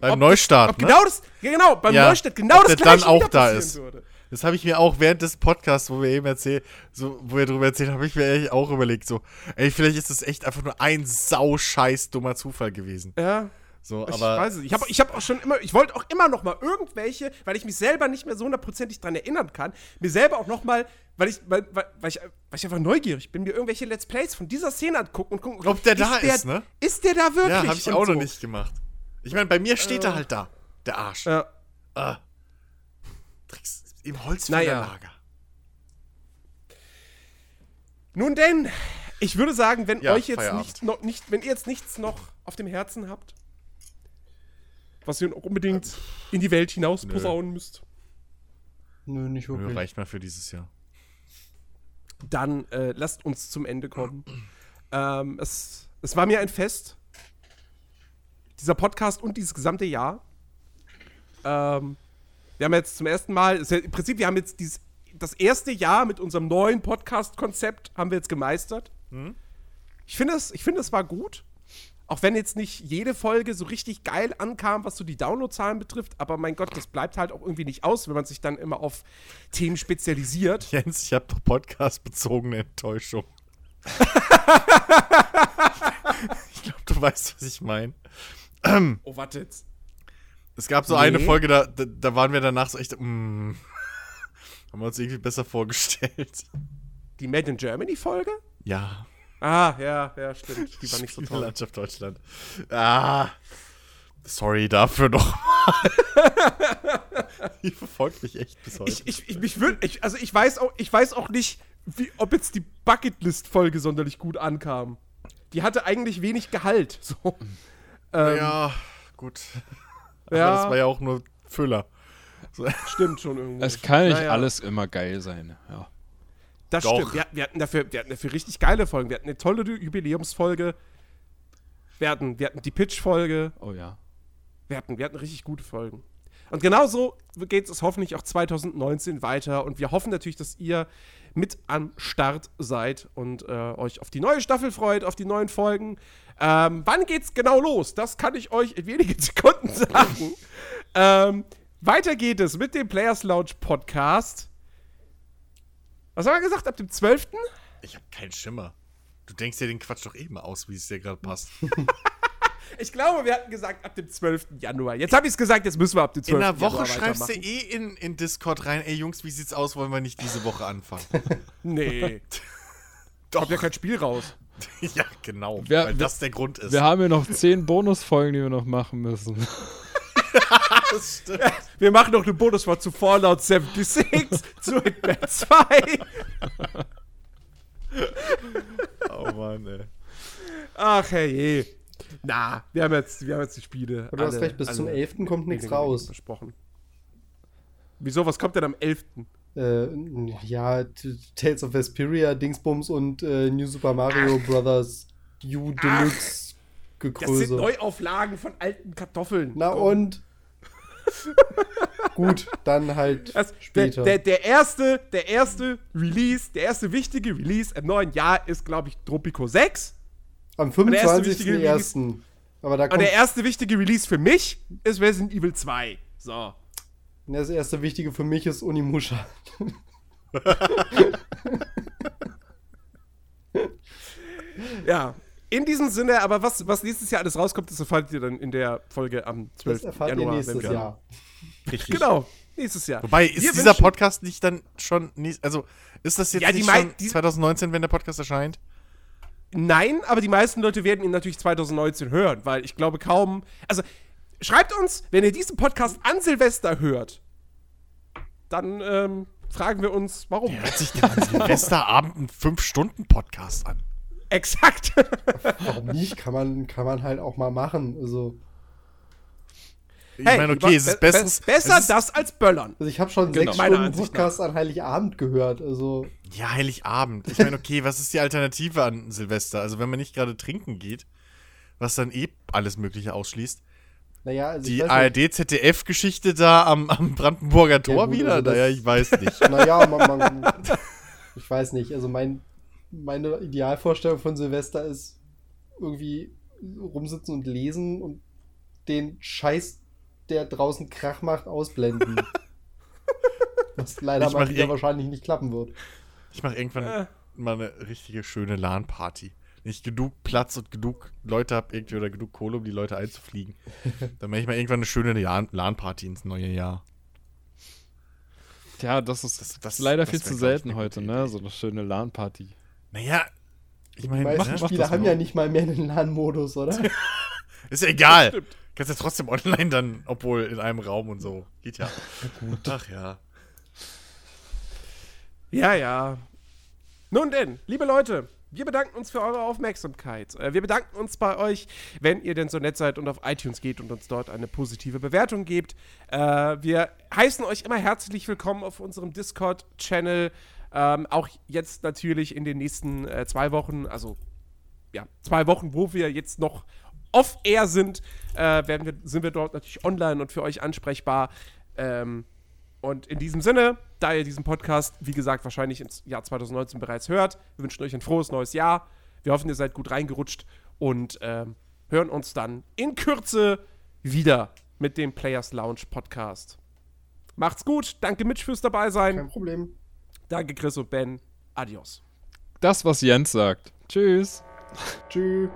Beim Neustart, ob, ne? Genau das, genau, beim ja, Neustart genau das gleiche dann auch da ist. Würde. Das habe ich mir auch während des Podcasts, wo wir eben erzählt, so, wo wir darüber erzählt, habe ich mir echt auch überlegt, so, ey, vielleicht ist das echt einfach nur ein sauscheiß dummer Zufall gewesen. Ja. So, aber ich weiß es. Ich habe ich hab auch schon immer, ich wollte auch immer noch mal irgendwelche, weil ich mich selber nicht mehr so hundertprozentig dran erinnern kann, mir selber auch noch mal, weil ich, weil, weil, ich, weil ich einfach neugierig bin, mir irgendwelche Let's Plays von dieser Szene angucken und gucken, ob der da ist, der, ist, ne? Ist der da wirklich? Ja, habe ich auch so. noch nicht gemacht. Ich meine, bei mir steht äh, er halt da, der Arsch. Ja. Äh. Tricks. Im Holzfällerlager. Naja. Nun denn, ich würde sagen, wenn ja, euch jetzt nicht, noch, nicht, wenn ihr jetzt nichts noch auf dem Herzen habt, was ihr noch unbedingt ähm, in die Welt hinaus nö. posaunen müsst. Nö, nicht wirklich. Nö, reicht mal für dieses Jahr. Dann äh, lasst uns zum Ende kommen. ähm, es, es war mir ein Fest, dieser Podcast und dieses gesamte Jahr. Ähm, wir haben jetzt zum ersten Mal, ja im Prinzip, wir haben jetzt dieses, das erste Jahr mit unserem neuen Podcast-Konzept haben wir jetzt gemeistert. Mhm. Ich finde, es, ich finde, es war gut. Auch wenn jetzt nicht jede Folge so richtig geil ankam, was so die Downloadzahlen betrifft, aber mein Gott, das bleibt halt auch irgendwie nicht aus, wenn man sich dann immer auf Themen spezialisiert. <laughs> Jens, ich habe doch podcast-bezogene Enttäuschung. <laughs> ich glaube, du weißt, was ich meine. oh, warte jetzt. Es gab so nee. eine Folge, da, da, da, waren wir danach so echt, mm, <laughs> haben wir uns irgendwie besser vorgestellt. Die Made in Germany Folge? Ja. Ah, ja, ja, stimmt. Die war nicht so toll. Landschaft Deutschland. Ah. Sorry dafür nochmal. <laughs> die verfolgt mich echt bis heute. Ich, ich, ich, mich würd, ich, also ich weiß auch, ich weiß auch nicht, wie, ob jetzt die Bucketlist-Folge sonderlich gut ankam. Die hatte eigentlich wenig Gehalt. So. Ähm, ja, gut. Ja. Aber das war ja auch nur Füller. So. Stimmt schon irgendwie. Es kann nicht naja. alles immer geil sein, ja. Das Doch. stimmt. Wir, wir, hatten dafür, wir hatten dafür richtig geile Folgen. Wir hatten eine tolle Jubiläumsfolge. Wir hatten, wir hatten die Pitch-Folge. Oh ja. Wir hatten, wir hatten richtig gute Folgen. Und genauso geht es hoffentlich auch 2019 weiter. Und wir hoffen natürlich, dass ihr mit am Start seid und äh, euch auf die neue Staffel freut, auf die neuen Folgen. Ähm, wann geht's genau los? Das kann ich euch in wenigen <laughs> Sekunden sagen. ähm, weiter geht es mit dem Players Lounge Podcast. Was haben wir gesagt? Ab dem 12.? Ich habe keinen Schimmer. Du denkst dir den Quatsch doch eben aus, wie es dir gerade passt. <laughs> ich glaube, wir hatten gesagt ab dem 12. Januar. Jetzt habe ich es gesagt, jetzt müssen wir ab dem 12. Januar. In einer Woche schreibst du eh in, in Discord rein, ey Jungs, wie sieht's aus? Wollen wir nicht diese Woche anfangen? <laughs> nee. <laughs> Doch. Kommt ja kein Spiel raus. <laughs> ja, genau. Wir, weil wir, das der Grund ist. Wir haben ja noch zehn Bonusfolgen, die wir noch machen müssen. das stimmt. Ja, wir machen noch eine Bonusfolge zu Fallout 76, zu Hitman 2. Mann, ey. Ach, herrje. Na, wir haben jetzt, wir haben jetzt die Spiele. du hast recht, bis zum 11. kommt nichts raus. Versprochen. Wieso, was kommt denn am 11.? Äh, ja, Tales of Vesperia, Dingsbums und äh, New Super Mario Ach. Bros. U Deluxe Gegröße. Das sind Neuauflagen von alten Kartoffeln. Na Komm. und? <laughs> Gut, dann halt das, später. Der, der, der, erste, der erste Release, der erste wichtige Release im neuen Jahr ist, glaube ich, Tropico 6. Am 25.01. Aber da kommt Und der erste wichtige Release für mich ist Resident Evil 2. So. Das erste Wichtige für mich ist Unimusha. <laughs> ja, in diesem Sinne, aber was, was nächstes Jahr alles rauskommt, das erfahrt ihr dann in der Folge am 12. Das erfahrt Januar. Ihr nächstes Jahr. Richtig. Genau, nächstes Jahr. Wobei, ist wir dieser Podcast nicht dann schon, also ist das jetzt ja, nicht schon 2019, wenn der Podcast erscheint? Nein, aber die meisten Leute werden ihn natürlich 2019 hören, weil ich glaube kaum, also schreibt uns, wenn ihr diesen Podcast an Silvester hört, dann ähm, fragen wir uns, warum. Hört sich denn an Silvesterabend einen 5-Stunden-Podcast an? Exakt. <laughs> warum nicht? Kann man, kann man halt auch mal machen. Also. Ich hey, meine, okay, es ist be besser, besser ist das als Böllern. Also ich habe schon genau. sechs Stunden Podcast an Heiligabend gehört. Also. Ja, Heiligabend. Ich meine, okay, was ist die Alternative an Silvester? Also wenn man nicht gerade trinken geht, was dann eh alles Mögliche ausschließt. Naja, also die ARD-ZDF-Geschichte da am, am, Brandenburger Tor ja, gut, wieder? Also naja, ich weiß nicht. <laughs> Naja, man, man, ich weiß nicht. Also mein, meine Idealvorstellung von Silvester ist irgendwie rumsitzen und lesen und den Scheiß, der draußen Krach macht, ausblenden. <laughs> Was leider mal wieder wahrscheinlich nicht klappen wird. Ich mache irgendwann äh. mal eine richtige schöne LAN-Party wenn ich genug Platz und genug Leute habe, irgendwie oder genug Kohle, um die Leute einzufliegen, <laughs> dann mache ich mal irgendwann eine schöne LAN-Party ins neue Jahr. Ja, das ist, das, das leider das viel zu selten heute, ne? So eine schöne LAN-Party. Naja, ich meine, die meisten mach, Spiele mach haben ja nicht mal mehr einen LAN-Modus, oder? <laughs> ist ja egal. Kannst ja trotzdem online dann, obwohl in einem Raum und so. Geht ja. Gut. Ach ja. Ja, ja. Nun denn, liebe Leute, wir bedanken uns für eure Aufmerksamkeit. Äh, wir bedanken uns bei euch, wenn ihr denn so nett seid und auf iTunes geht und uns dort eine positive Bewertung gebt. Äh, wir heißen euch immer herzlich willkommen auf unserem Discord-Channel. Ähm, auch jetzt natürlich in den nächsten äh, zwei Wochen, also ja, zwei Wochen, wo wir jetzt noch off-air sind, werden wir, sind wir dort natürlich online und für euch ansprechbar. Ähm, und in diesem Sinne, da ihr diesen Podcast, wie gesagt, wahrscheinlich ins Jahr 2019 bereits hört, wir wünschen euch ein frohes neues Jahr. Wir hoffen, ihr seid gut reingerutscht und ähm, hören uns dann in Kürze wieder mit dem Players Lounge Podcast. Macht's gut. Danke, Mitch, fürs dabei sein. Kein Problem. Danke, Chris und Ben. Adios. Das, was Jens sagt. Tschüss. Tschüss.